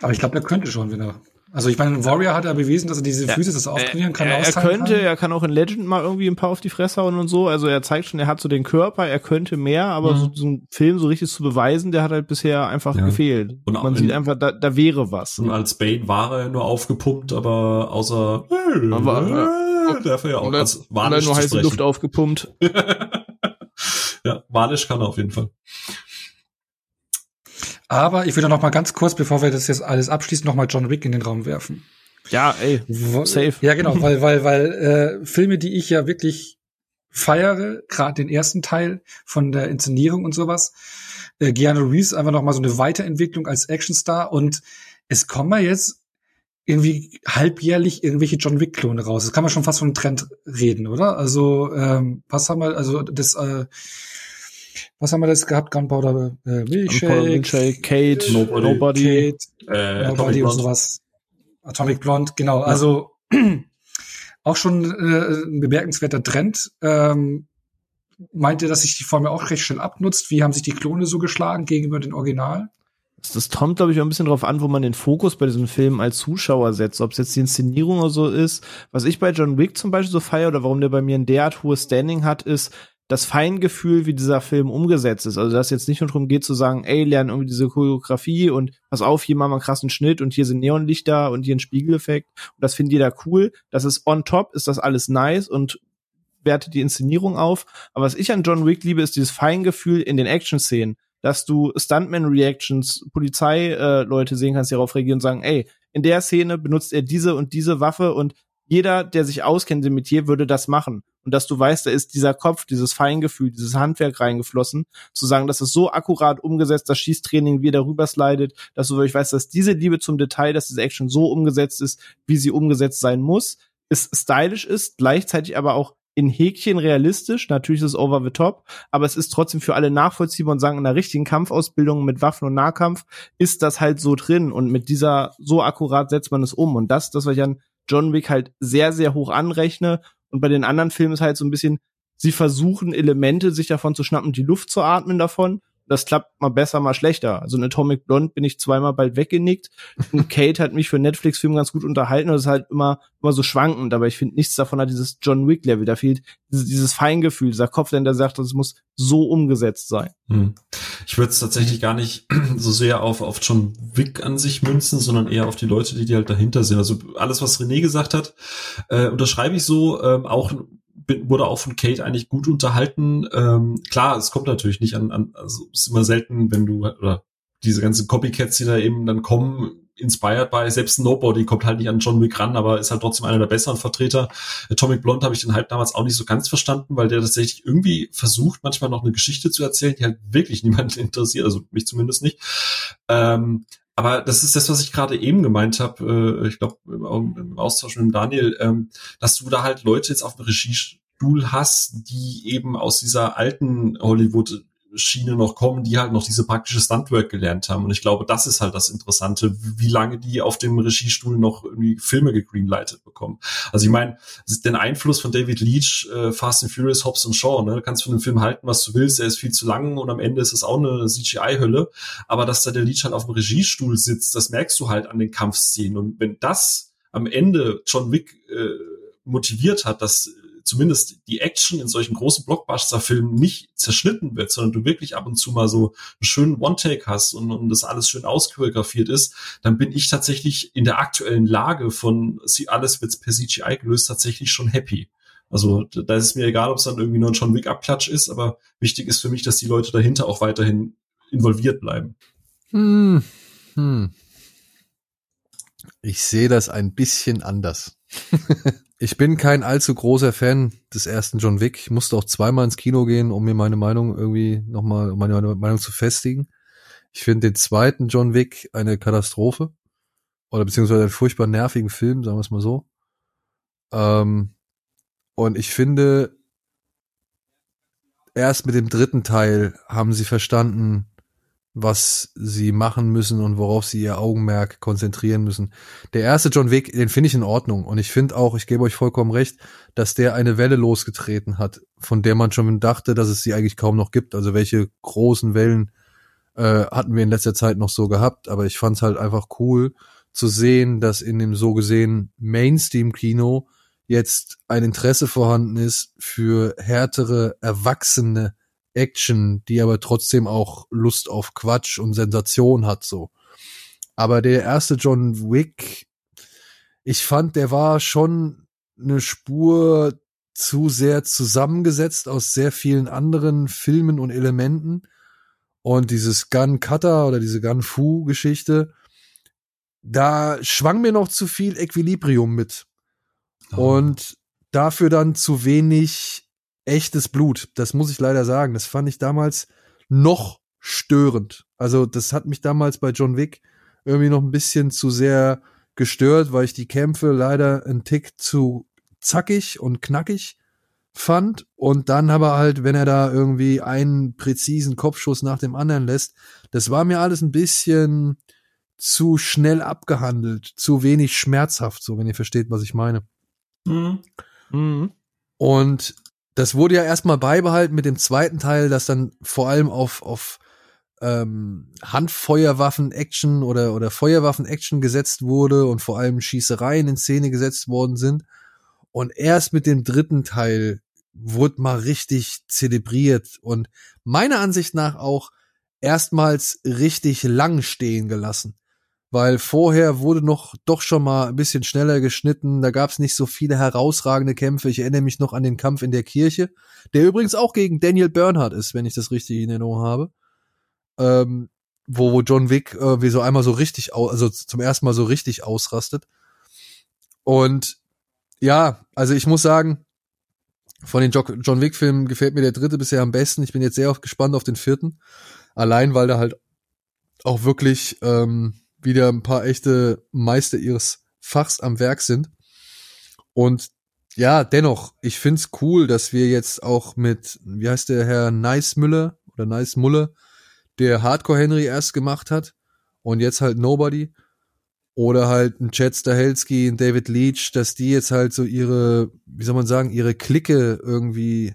Aber ich glaube, er könnte schon, wenn er also ich meine, Warrior hat ja bewiesen, dass er diese Füße, das auftrainieren kann, er, er könnte, kann. er kann auch in Legend mal irgendwie ein paar auf die Fresse hauen und so. Also er zeigt schon, er hat so den Körper, er könnte mehr, aber mhm. so, so ein Film so richtig zu beweisen, der hat halt bisher einfach ja. gefehlt. Und man sieht einfach, da, da wäre was. Und als Bane war er nur aufgepumpt, aber außer aber, äh, darf er ja auch als Walisch nur heiße Luft aufgepumpt. ja, Walisch kann er auf jeden Fall. Aber ich würde noch mal ganz kurz, bevor wir das jetzt alles abschließen, noch mal John Wick in den Raum werfen. Ja, ey, safe. Ja, genau, weil weil weil äh, Filme, die ich ja wirklich feiere, gerade den ersten Teil von der Inszenierung und sowas, äh, Keanu Reeves einfach noch mal so eine Weiterentwicklung als Actionstar und es kommen ja jetzt irgendwie halbjährlich irgendwelche John Wick Klone raus. Das kann man schon fast von einem Trend reden, oder? Also ähm, was haben wir? Also das äh, was haben wir das gehabt? Gunpowder äh, Milkshake, Milkshake Kate, Nobody, Nobody, Kate, äh, Nobody und sowas. Atomic Blonde, genau. Ja. Also auch schon äh, ein bemerkenswerter Trend. Ähm, meint ihr, dass sich die Formel auch recht schnell abnutzt? Wie haben sich die Klone so geschlagen gegenüber den Original? Das kommt, glaube ich, auch ein bisschen drauf an, wo man den Fokus bei diesem Film als Zuschauer setzt. Ob es jetzt die Inszenierung oder so ist. Was ich bei John Wick zum Beispiel so feiere oder warum der bei mir ein derart hohes Standing hat, ist, das Feingefühl, wie dieser Film umgesetzt ist. Also, dass jetzt nicht nur darum geht zu sagen, ey, lernen irgendwie diese Choreografie und pass auf, hier machen wir einen krassen Schnitt und hier sind Neonlichter und hier ein Spiegeleffekt. Und das findet jeder cool. Das ist on top, ist das alles nice und wertet die Inszenierung auf. Aber was ich an John Wick liebe, ist dieses Feingefühl in den Action-Szenen, dass du Stuntman-Reactions, Polizeileute äh, sehen kannst, die darauf reagieren und sagen, ey, in der Szene benutzt er diese und diese Waffe und jeder, der sich auskennt im Metier, würde das machen. Und dass du weißt, da ist dieser Kopf, dieses Feingefühl, dieses Handwerk reingeflossen, zu sagen, dass es so akkurat umgesetzt, das Schießtraining wie darüber slidet, dass du wirklich weißt, dass diese Liebe zum Detail, dass diese Action so umgesetzt ist, wie sie umgesetzt sein muss, ist stylisch ist, gleichzeitig aber auch in Häkchen realistisch. Natürlich ist es over the top, aber es ist trotzdem für alle nachvollziehbar und sagen, in der richtigen Kampfausbildung mit Waffen und Nahkampf ist das halt so drin und mit dieser, so akkurat setzt man es um. Und das, das, was ich an John Wick halt sehr, sehr hoch anrechne. Und bei den anderen Filmen ist halt so ein bisschen, sie versuchen Elemente sich davon zu schnappen, die Luft zu atmen davon das klappt mal besser, mal schlechter. Also in Atomic Blonde bin ich zweimal bald weggenickt. Und Kate hat mich für Netflix-Film ganz gut unterhalten. Und es ist halt immer, immer so schwankend. Aber ich finde, nichts davon hat dieses John Wick-Level. Da fehlt dieses, dieses Feingefühl, dieser Kopf, der sagt, das muss so umgesetzt sein. Hm. Ich würde es tatsächlich gar nicht so sehr auf, auf John Wick an sich münzen, sondern eher auf die Leute, die, die halt dahinter sind. Also alles, was René gesagt hat, äh, unterschreibe ich so. Ähm, auch bin, wurde auch von Kate eigentlich gut unterhalten. Ähm, klar, es kommt natürlich nicht an, an also ist immer selten, wenn du oder diese ganzen Copycats, die da eben dann kommen, inspired by, selbst Nobody kommt halt nicht an John Wick ran, aber ist halt trotzdem einer der besseren Vertreter. Atomic Blonde habe ich den Hype damals auch nicht so ganz verstanden, weil der tatsächlich irgendwie versucht, manchmal noch eine Geschichte zu erzählen, die halt wirklich niemanden interessiert, also mich zumindest nicht. Ähm, aber das ist das, was ich gerade eben gemeint habe, äh, ich glaube im, im, Austausch mit Daniel, ähm, dass du da halt Leute jetzt auf dem Regiestuhl hast, die eben aus dieser alten Hollywood Schiene noch kommen, die halt noch diese praktische Stuntwork gelernt haben. Und ich glaube, das ist halt das Interessante, wie lange die auf dem Regiestuhl noch irgendwie Filme gegreenlightet bekommen. Also ich meine, den Einfluss von David Leach, äh, Fast and Furious, Hobbs und Shaw, ne, du kannst von dem Film halten, was du willst, er ist viel zu lang und am Ende ist es auch eine CGI-Hölle. Aber dass da der Leach halt auf dem Regiestuhl sitzt, das merkst du halt an den Kampfszenen. Und wenn das am Ende John Wick äh, motiviert hat, dass zumindest die Action in solchen großen Blockbuster-Filmen nicht zerschnitten wird, sondern du wirklich ab und zu mal so einen schönen One-Take hast und, und das alles schön auschoreografiert ist, dann bin ich tatsächlich in der aktuellen Lage von alles wird per CGI gelöst tatsächlich schon happy. Also da ist es mir egal, ob es dann irgendwie nur ein John Wick Abklatsch ist, aber wichtig ist für mich, dass die Leute dahinter auch weiterhin involviert bleiben. Hm. Hm. Ich sehe das ein bisschen anders. Ich bin kein allzu großer Fan des ersten John Wick. Ich musste auch zweimal ins Kino gehen, um mir meine Meinung irgendwie nochmal, meine Meinung zu festigen. Ich finde den zweiten John Wick eine Katastrophe. Oder beziehungsweise einen furchtbar nervigen Film, sagen wir es mal so. Ähm, und ich finde, erst mit dem dritten Teil haben sie verstanden, was sie machen müssen und worauf sie ihr Augenmerk konzentrieren müssen. Der erste John Wick, den finde ich in Ordnung. Und ich finde auch, ich gebe euch vollkommen recht, dass der eine Welle losgetreten hat, von der man schon dachte, dass es sie eigentlich kaum noch gibt. Also welche großen Wellen äh, hatten wir in letzter Zeit noch so gehabt. Aber ich fand es halt einfach cool zu sehen, dass in dem so gesehen Mainstream-Kino jetzt ein Interesse vorhanden ist für härtere, erwachsene Action, die aber trotzdem auch Lust auf Quatsch und Sensation hat, so. Aber der erste John Wick, ich fand, der war schon eine Spur zu sehr zusammengesetzt aus sehr vielen anderen Filmen und Elementen. Und dieses Gun Cutter oder diese Gun Fu Geschichte, da schwang mir noch zu viel Equilibrium mit. Oh. Und dafür dann zu wenig echtes Blut. Das muss ich leider sagen. Das fand ich damals noch störend. Also das hat mich damals bei John Wick irgendwie noch ein bisschen zu sehr gestört, weil ich die Kämpfe leider einen Tick zu zackig und knackig fand. Und dann aber halt, wenn er da irgendwie einen präzisen Kopfschuss nach dem anderen lässt, das war mir alles ein bisschen zu schnell abgehandelt, zu wenig schmerzhaft, so wenn ihr versteht, was ich meine. Mhm. Mhm. Und das wurde ja erstmal beibehalten mit dem zweiten Teil, das dann vor allem auf, auf ähm, Handfeuerwaffen-Action oder, oder Feuerwaffen-Action gesetzt wurde und vor allem Schießereien in Szene gesetzt worden sind. Und erst mit dem dritten Teil wurde mal richtig zelebriert und meiner Ansicht nach auch erstmals richtig lang stehen gelassen weil vorher wurde noch doch schon mal ein bisschen schneller geschnitten, da gab es nicht so viele herausragende Kämpfe. Ich erinnere mich noch an den Kampf in der Kirche, der übrigens auch gegen Daniel Bernhardt ist, wenn ich das richtig in Erinnerung habe. Ähm, wo, wo John Wick äh, wie so einmal so richtig, also zum ersten Mal so richtig ausrastet. Und ja, also ich muss sagen, von den John Wick-Filmen gefällt mir der dritte bisher am besten. Ich bin jetzt sehr gespannt auf den vierten. Allein, weil da halt auch wirklich ähm, wieder ein paar echte Meister ihres Fachs am Werk sind. Und ja, dennoch, ich find's cool, dass wir jetzt auch mit, wie heißt der Herr Nice Müller oder Nice Mulle, der Hardcore Henry erst gemacht hat und jetzt halt Nobody oder halt ein Chad Stahelski, ein David Leach, dass die jetzt halt so ihre, wie soll man sagen, ihre Clique irgendwie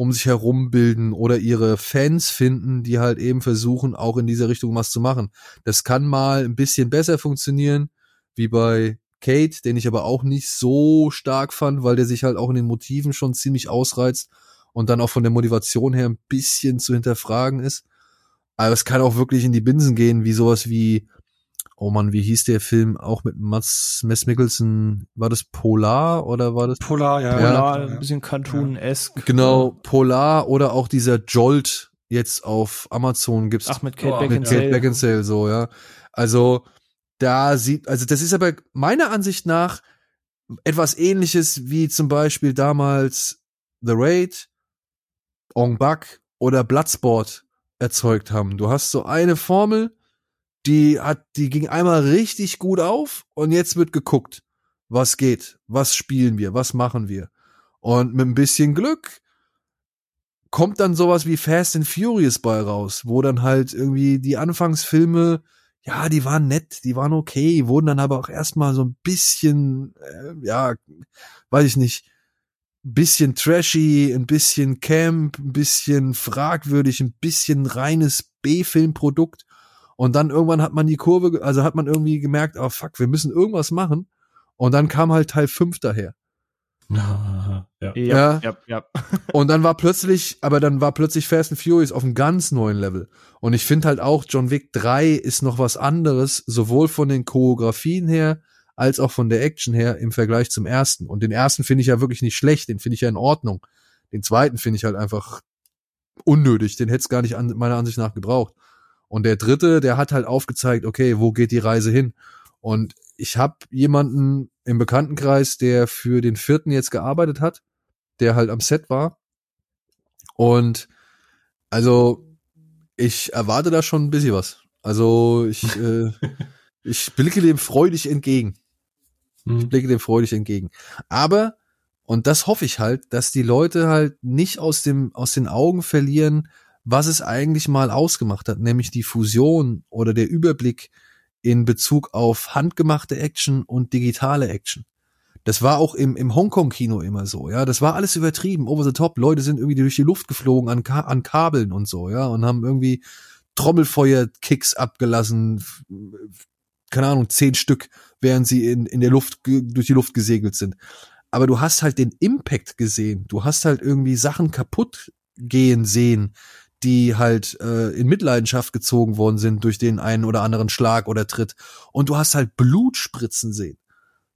um sich herum bilden oder ihre Fans finden, die halt eben versuchen, auch in dieser Richtung was zu machen. Das kann mal ein bisschen besser funktionieren, wie bei Kate, den ich aber auch nicht so stark fand, weil der sich halt auch in den Motiven schon ziemlich ausreizt und dann auch von der Motivation her ein bisschen zu hinterfragen ist. Aber es kann auch wirklich in die Binsen gehen, wie sowas wie oh man, wie hieß der Film auch mit Mats Mess Mickelson? War das Polar oder war das? Polar, ja. Polar, ja. ein bisschen Cartoon-esque. Genau, Polar oder auch dieser Jolt jetzt auf Amazon gibt's. Ach, mit Kate oh, Beckinsale. Mit Kate Beckinsale, so, ja. Also, da sieht, also das ist aber meiner Ansicht nach etwas ähnliches wie zum Beispiel damals The Raid, Ong Bak oder Bloodsport erzeugt haben. Du hast so eine Formel, die hat, die ging einmal richtig gut auf und jetzt wird geguckt, was geht, was spielen wir, was machen wir. Und mit ein bisschen Glück kommt dann sowas wie Fast and Furious bei raus, wo dann halt irgendwie die Anfangsfilme, ja, die waren nett, die waren okay, wurden dann aber auch erstmal so ein bisschen, äh, ja, weiß ich nicht, bisschen trashy, ein bisschen Camp, ein bisschen fragwürdig, ein bisschen reines B-Filmprodukt. Und dann irgendwann hat man die Kurve, also hat man irgendwie gemerkt, oh fuck, wir müssen irgendwas machen. Und dann kam halt Teil 5 daher. Ja. Ja. ja. ja, ja. Und dann war plötzlich, aber dann war plötzlich Fast and Furious auf einem ganz neuen Level. Und ich finde halt auch, John Wick 3 ist noch was anderes, sowohl von den Choreografien her, als auch von der Action her im Vergleich zum ersten. Und den ersten finde ich ja wirklich nicht schlecht, den finde ich ja in Ordnung. Den zweiten finde ich halt einfach unnötig, den hätte es gar nicht an, meiner Ansicht nach gebraucht. Und der dritte, der hat halt aufgezeigt, okay, wo geht die Reise hin? Und ich habe jemanden im Bekanntenkreis, der für den vierten jetzt gearbeitet hat, der halt am Set war. Und also ich erwarte da schon ein bisschen was. Also ich, äh, ich blicke dem freudig entgegen. Ich mhm. blicke dem freudig entgegen. Aber, und das hoffe ich halt, dass die Leute halt nicht aus dem, aus den Augen verlieren, was es eigentlich mal ausgemacht hat, nämlich die Fusion oder der Überblick in Bezug auf handgemachte Action und digitale Action. Das war auch im, im Hongkong-Kino immer so, ja. Das war alles übertrieben, over the top. Leute sind irgendwie durch die Luft geflogen an, Ka an Kabeln und so, ja, und haben irgendwie Trommelfeuer-Kicks abgelassen, keine Ahnung, zehn Stück, während sie in, in der Luft, durch die Luft gesegelt sind. Aber du hast halt den Impact gesehen. Du hast halt irgendwie Sachen kaputt gehen sehen, die halt äh, in Mitleidenschaft gezogen worden sind durch den einen oder anderen Schlag oder Tritt. Und du hast halt Blut spritzen sehen.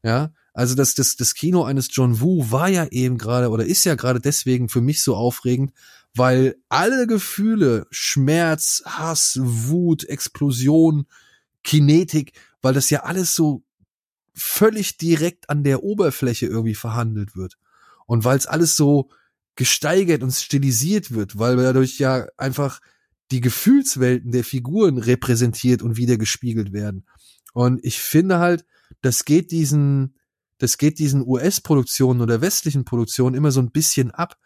Ja, also das, das, das Kino eines John Woo war ja eben gerade oder ist ja gerade deswegen für mich so aufregend, weil alle Gefühle, Schmerz, Hass, Wut, Explosion, Kinetik, weil das ja alles so völlig direkt an der Oberfläche irgendwie verhandelt wird. Und weil es alles so gesteigert und stilisiert wird, weil dadurch ja einfach die Gefühlswelten der Figuren repräsentiert und wieder gespiegelt werden. Und ich finde halt, das geht diesen, das geht diesen US-Produktionen oder westlichen Produktionen immer so ein bisschen ab,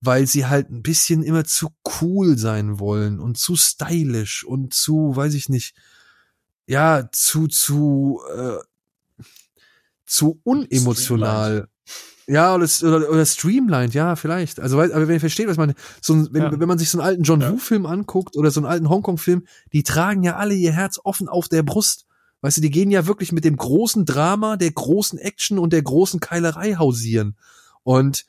weil sie halt ein bisschen immer zu cool sein wollen und zu stylisch und zu, weiß ich nicht, ja, zu, zu, äh, zu unemotional. Ja, oder, oder, oder streamlined, ja, vielleicht. Also, aber wenn ihr versteht, was man, so ein, wenn, ja. wenn man sich so einen alten John ja. Woo-Film anguckt oder so einen alten Hongkong-Film, die tragen ja alle ihr Herz offen auf der Brust. Weißt du, die gehen ja wirklich mit dem großen Drama, der großen Action und der großen Keilerei hausieren. Und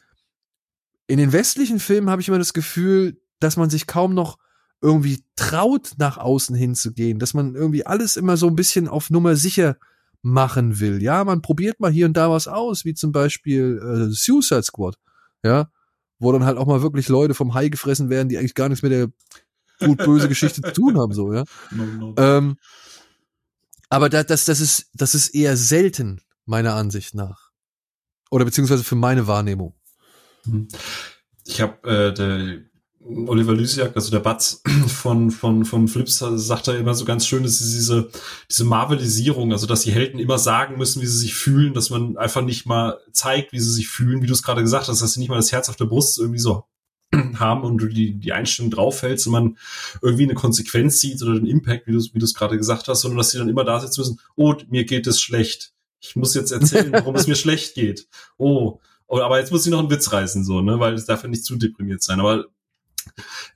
in den westlichen Filmen habe ich immer das Gefühl, dass man sich kaum noch irgendwie traut, nach außen hinzugehen, dass man irgendwie alles immer so ein bisschen auf Nummer sicher machen will. Ja, man probiert mal hier und da was aus, wie zum Beispiel äh, Suicide Squad, ja, wo dann halt auch mal wirklich Leute vom Hai gefressen werden, die eigentlich gar nichts mit der gut böse Geschichte zu tun haben, so, ja. No, no. Ähm, aber da, das, das ist, das ist eher selten, meiner Ansicht nach. Oder beziehungsweise für meine Wahrnehmung. Hm. Ich habe äh, Oliver Lysiak, also der Batz von, von, vom Flips, sagt da immer so ganz schön, dass diese, diese Marvelisierung, also dass die Helden immer sagen müssen, wie sie sich fühlen, dass man einfach nicht mal zeigt, wie sie sich fühlen, wie du es gerade gesagt hast, dass sie nicht mal das Herz auf der Brust irgendwie so haben und du die, die Einstellung draufhältst und man irgendwie eine Konsequenz sieht oder den Impact, wie du wie du es gerade gesagt hast, sondern dass sie dann immer da sitzen müssen, oh, mir geht es schlecht. Ich muss jetzt erzählen, warum es mir schlecht geht. Oh, aber jetzt muss ich noch einen Witz reißen, so, ne, weil es darf ja nicht zu deprimiert sein. Aber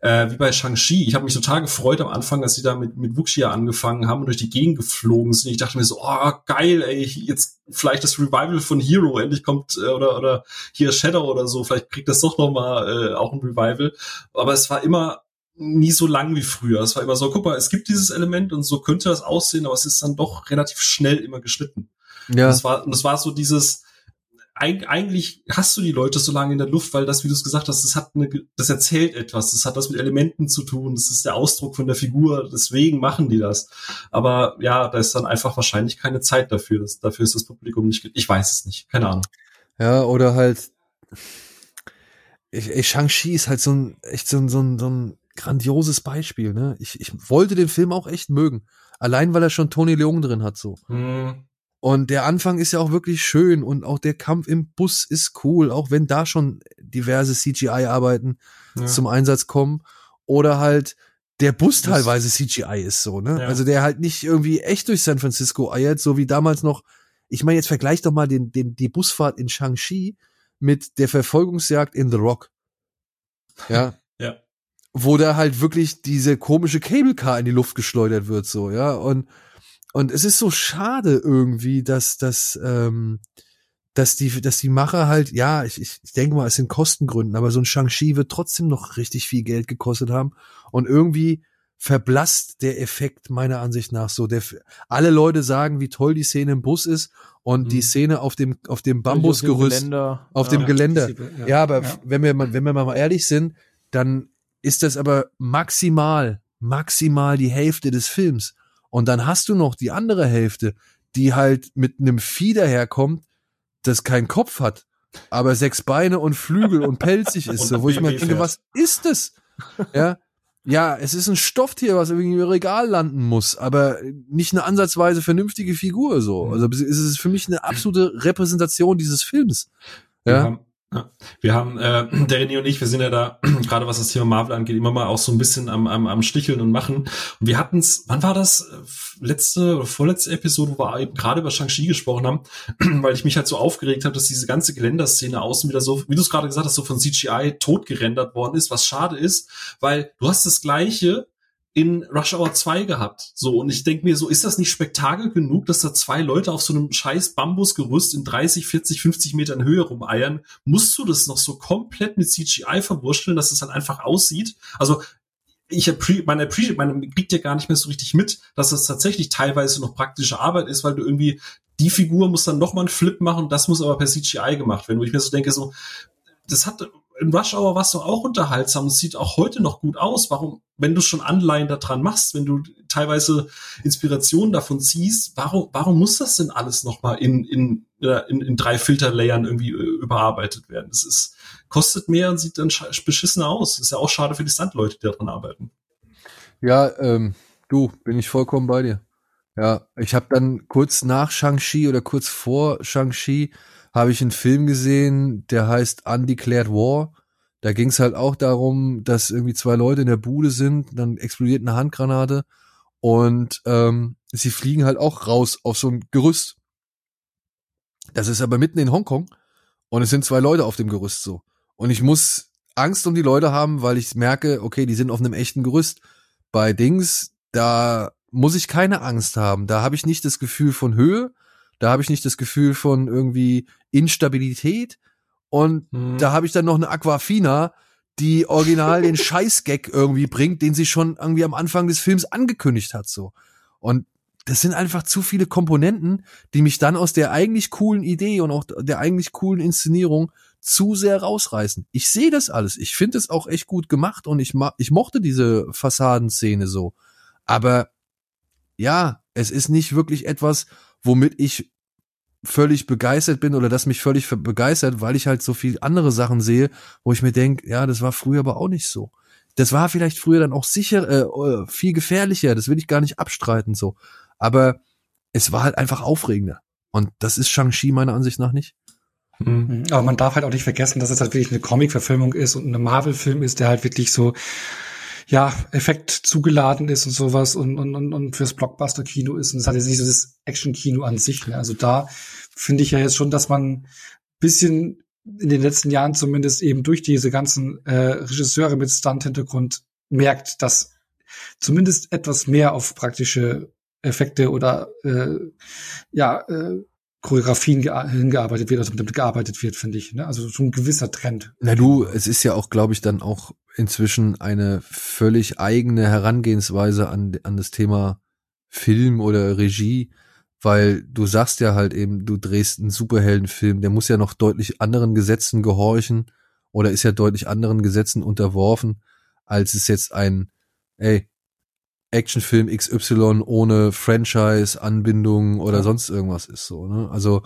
äh, wie bei Shang-Chi. Ich habe mich total gefreut am Anfang, als sie da mit, mit Wuxia angefangen haben und durch die Gegend geflogen sind. Ich dachte mir so, oh, geil, ey, jetzt vielleicht das Revival von Hero, endlich kommt, äh, oder, oder hier Shadow oder so, vielleicht kriegt das doch noch mal äh, auch ein Revival. Aber es war immer nie so lang wie früher. Es war immer so, guck mal, es gibt dieses Element und so könnte das aussehen, aber es ist dann doch relativ schnell immer geschnitten. Ja. Und das war, das war so dieses, eigentlich hast du die Leute so lange in der Luft, weil das, wie du es gesagt hast, das hat eine, das erzählt etwas, das hat was mit Elementen zu tun, das ist der Ausdruck von der Figur, deswegen machen die das. Aber ja, da ist dann einfach wahrscheinlich keine Zeit dafür. Das, dafür ist das Publikum nicht, ich weiß es nicht, keine Ahnung. Ja, oder halt, ich, ich Shang-Chi ist halt so ein, echt so ein, so ein, so ein grandioses Beispiel, ne? Ich, ich wollte den Film auch echt mögen. Allein weil er schon Tony Leung drin hat, so. Hm. Und der Anfang ist ja auch wirklich schön und auch der Kampf im Bus ist cool, auch wenn da schon diverse CGI-Arbeiten ja. zum Einsatz kommen. Oder halt der Bus teilweise CGI ist so, ne? Ja. Also der halt nicht irgendwie echt durch San Francisco eiert, so wie damals noch. Ich meine, jetzt vergleich doch mal den, den, die Busfahrt in Shang-Chi mit der Verfolgungsjagd in The Rock. Ja. ja. Wo da halt wirklich diese komische Cable Car in die Luft geschleudert wird, so, ja. Und und es ist so schade irgendwie, dass, dass, ähm, dass die, dass die Macher halt, ja, ich, ich denke mal, es sind Kostengründen, aber so ein Shang-Chi wird trotzdem noch richtig viel Geld gekostet haben. Und irgendwie verblasst der Effekt meiner Ansicht nach so. Der, alle Leute sagen, wie toll die Szene im Bus ist und mhm. die Szene auf dem, auf dem Bambusgerüst, auf dem Geländer. Auf dem ja, Geländer. Ja, ja aber ja. wenn wir mal, wenn wir mal ehrlich sind, dann ist das aber maximal, maximal die Hälfte des Films. Und dann hast du noch die andere Hälfte, die halt mit einem Vieh daherkommt, das keinen Kopf hat, aber sechs Beine und Flügel und pelzig ist, so, wo ich mir denke, was ist das? Ja, ja, es ist ein Stofftier, was irgendwie im Regal landen muss, aber nicht eine ansatzweise vernünftige Figur so. Also es ist für mich eine absolute Repräsentation dieses Films. Ja. Wir haben, Wir haben, äh, der René und ich, wir sind ja da, gerade was das Thema Marvel angeht, immer mal auch so ein bisschen am, am, am Sticheln und Machen. Und wir hatten es, wann war das? Letzte oder vorletzte Episode, wo wir eben gerade über Shang-Chi gesprochen haben, weil ich mich halt so aufgeregt habe, dass diese ganze Geländerszene außen wieder so, wie du es gerade gesagt hast, so von CGI totgerendert worden ist, was schade ist, weil du hast das Gleiche in Rush Hour 2 gehabt. So, und ich denke mir so, ist das nicht Spektakel genug, dass da zwei Leute auf so einem scheiß Bambusgerüst in 30, 40, 50 Metern Höhe rumeiern? Musst du das noch so komplett mit CGI verwurschteln, dass es dann einfach aussieht? Also, ich appreciate, man appreciate, man kriegt ja gar nicht mehr so richtig mit, dass das tatsächlich teilweise noch praktische Arbeit ist, weil du irgendwie die Figur muss dann noch mal einen Flip machen, das muss aber per CGI gemacht werden, wo ich mir so denke, so, das hat in Rush Hour warst du auch unterhaltsam. Es sieht auch heute noch gut aus. Warum, wenn du schon Anleihen daran machst, wenn du teilweise Inspirationen davon ziehst, warum, warum muss das denn alles nochmal in, in, in, in drei Filterlayern irgendwie äh, überarbeitet werden? Das ist, kostet mehr und sieht dann beschissen aus. ist ja auch schade für die Standleute, die daran arbeiten. Ja, ähm, du, bin ich vollkommen bei dir. Ja, ich habe dann kurz nach Shang-Chi oder kurz vor Shang-Chi habe ich einen Film gesehen, der heißt Undeclared War. Da ging es halt auch darum, dass irgendwie zwei Leute in der Bude sind, dann explodiert eine Handgranate und ähm, sie fliegen halt auch raus auf so ein Gerüst. Das ist aber mitten in Hongkong und es sind zwei Leute auf dem Gerüst so. Und ich muss Angst um die Leute haben, weil ich merke, okay, die sind auf einem echten Gerüst. Bei Dings, da muss ich keine Angst haben. Da habe ich nicht das Gefühl von Höhe, da habe ich nicht das Gefühl von irgendwie Instabilität. Und mhm. da habe ich dann noch eine Aquafina, die original den Scheißgag irgendwie bringt, den sie schon irgendwie am Anfang des Films angekündigt hat, so. Und das sind einfach zu viele Komponenten, die mich dann aus der eigentlich coolen Idee und auch der eigentlich coolen Inszenierung zu sehr rausreißen. Ich sehe das alles. Ich finde es auch echt gut gemacht und ich, ich mochte diese Fassadenszene so. Aber ja, es ist nicht wirklich etwas, womit ich völlig begeistert bin oder das mich völlig begeistert, weil ich halt so viel andere Sachen sehe, wo ich mir denke, ja, das war früher aber auch nicht so. Das war vielleicht früher dann auch sicher äh, äh, viel gefährlicher, das will ich gar nicht abstreiten so, aber es war halt einfach aufregender und das ist Shang-Chi meiner Ansicht nach nicht. Mhm. Aber man darf halt auch nicht vergessen, dass es halt wirklich eine Comic-Verfilmung ist und ein Marvel-Film ist, der halt wirklich so ja, Effekt zugeladen ist und sowas und, und, und, und fürs Blockbuster-Kino ist. Und es hat jetzt nicht so das Action-Kino an sich. Ne? Also da finde ich ja jetzt schon, dass man bisschen in den letzten Jahren zumindest eben durch diese ganzen äh, Regisseure mit Stunt-Hintergrund merkt, dass zumindest etwas mehr auf praktische Effekte oder äh, ja äh, Choreografien hingearbeitet wird, also mit gearbeitet wird, finde ich. Ne? Also schon ein gewisser Trend. Na du, es ist ja auch, glaube ich, dann auch inzwischen eine völlig eigene Herangehensweise an, an das Thema Film oder Regie, weil du sagst ja halt eben, du drehst einen Superheldenfilm, der muss ja noch deutlich anderen Gesetzen gehorchen oder ist ja deutlich anderen Gesetzen unterworfen, als es jetzt ein, ey, Actionfilm XY ohne Franchise-Anbindung oder ja. sonst irgendwas ist so. Ne? Also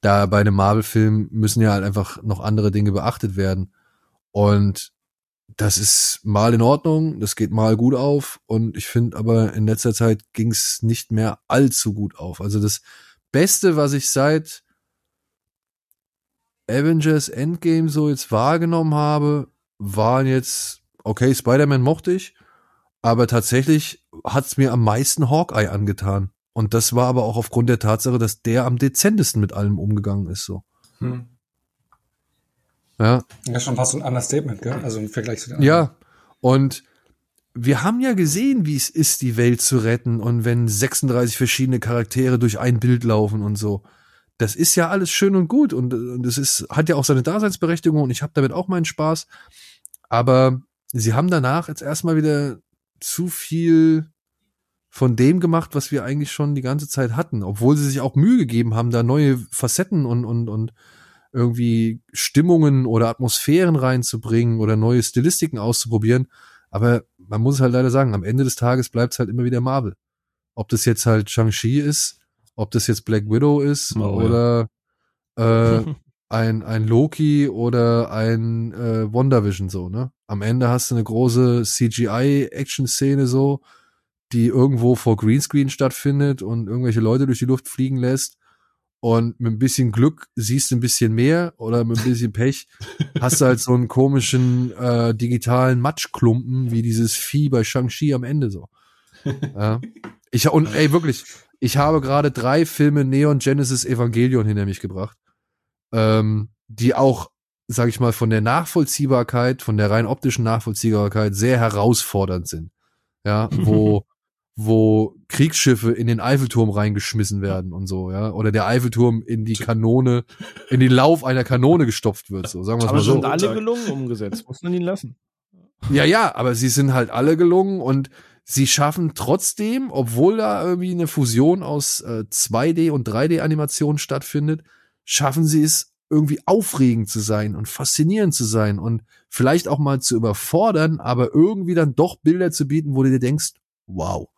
da bei einem Marvel-Film müssen ja halt einfach noch andere Dinge beachtet werden. Und das ist mal in Ordnung, das geht mal gut auf. Und ich finde aber in letzter Zeit ging es nicht mehr allzu gut auf. Also das Beste, was ich seit Avengers Endgame so jetzt wahrgenommen habe, waren jetzt, okay, Spider-Man mochte ich, aber tatsächlich hat's mir am meisten Hawkeye angetan. Und das war aber auch aufgrund der Tatsache, dass der am dezentesten mit allem umgegangen ist, so. Hm. Ja. Ja, schon fast ein Understatement, gell? Also im Vergleich zu den anderen. Ja. Und wir haben ja gesehen, wie es ist, die Welt zu retten und wenn 36 verschiedene Charaktere durch ein Bild laufen und so. Das ist ja alles schön und gut und, und es ist, hat ja auch seine Daseinsberechtigung und ich habe damit auch meinen Spaß. Aber sie haben danach jetzt erstmal wieder zu viel von dem gemacht, was wir eigentlich schon die ganze Zeit hatten, obwohl sie sich auch Mühe gegeben haben, da neue Facetten und, und, und irgendwie Stimmungen oder Atmosphären reinzubringen oder neue Stilistiken auszuprobieren. Aber man muss halt leider sagen, am Ende des Tages bleibt es halt immer wieder Marvel. Ob das jetzt halt Shang-Chi ist, ob das jetzt Black Widow ist oh, oder ja. äh, ein, ein Loki oder ein äh, WandaVision so, ne? Am Ende hast du eine große CGI-Action-Szene so, die irgendwo vor Greenscreen stattfindet und irgendwelche Leute durch die Luft fliegen lässt. und mit ein bisschen Glück siehst du ein bisschen mehr oder mit ein bisschen Pech hast du halt so einen komischen äh, digitalen Matschklumpen wie dieses Vieh bei Shang-Chi am Ende so. Ja. Ich und ey wirklich, ich habe gerade drei Filme Neon Genesis Evangelion hinter mich gebracht, ähm, die auch, sag ich mal, von der Nachvollziehbarkeit, von der rein optischen Nachvollziehbarkeit sehr herausfordernd sind. Ja, wo wo Kriegsschiffe in den Eiffelturm reingeschmissen werden und so, ja, oder der Eiffelturm in die Kanone, in den Lauf einer Kanone gestopft wird, so sagen wir Aber mal so. sind alle gelungen umgesetzt, muss man ihn lassen. Ja, ja, aber sie sind halt alle gelungen und sie schaffen trotzdem, obwohl da irgendwie eine Fusion aus äh, 2D und 3D Animation stattfindet, schaffen sie es irgendwie aufregend zu sein und faszinierend zu sein und vielleicht auch mal zu überfordern, aber irgendwie dann doch Bilder zu bieten, wo du dir denkst, wow.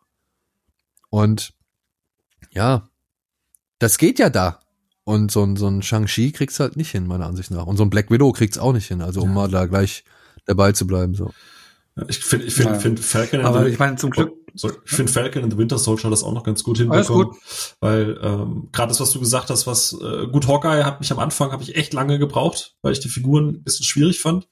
Und ja, das geht ja da. Und so ein, so ein Shang-Chi kriegt's halt nicht hin, meiner Ansicht nach. Und so ein Black Widow kriegt's auch nicht hin. Also um Ja. mal da gleich dabei zu bleiben, so. Ich finde, ich finde, Ja. finde Falcon Aber ich meine, zum Glück, Sorry. ich finde Falcon and the Winter Soldier hat das auch noch ganz gut Alles hinbekommen. Weil ähm, gerade das, was du gesagt hast, was äh, gut Hawkeye hat mich am Anfang habe ich echt lange gebraucht, weil ich die Figuren ein bisschen schwierig fand.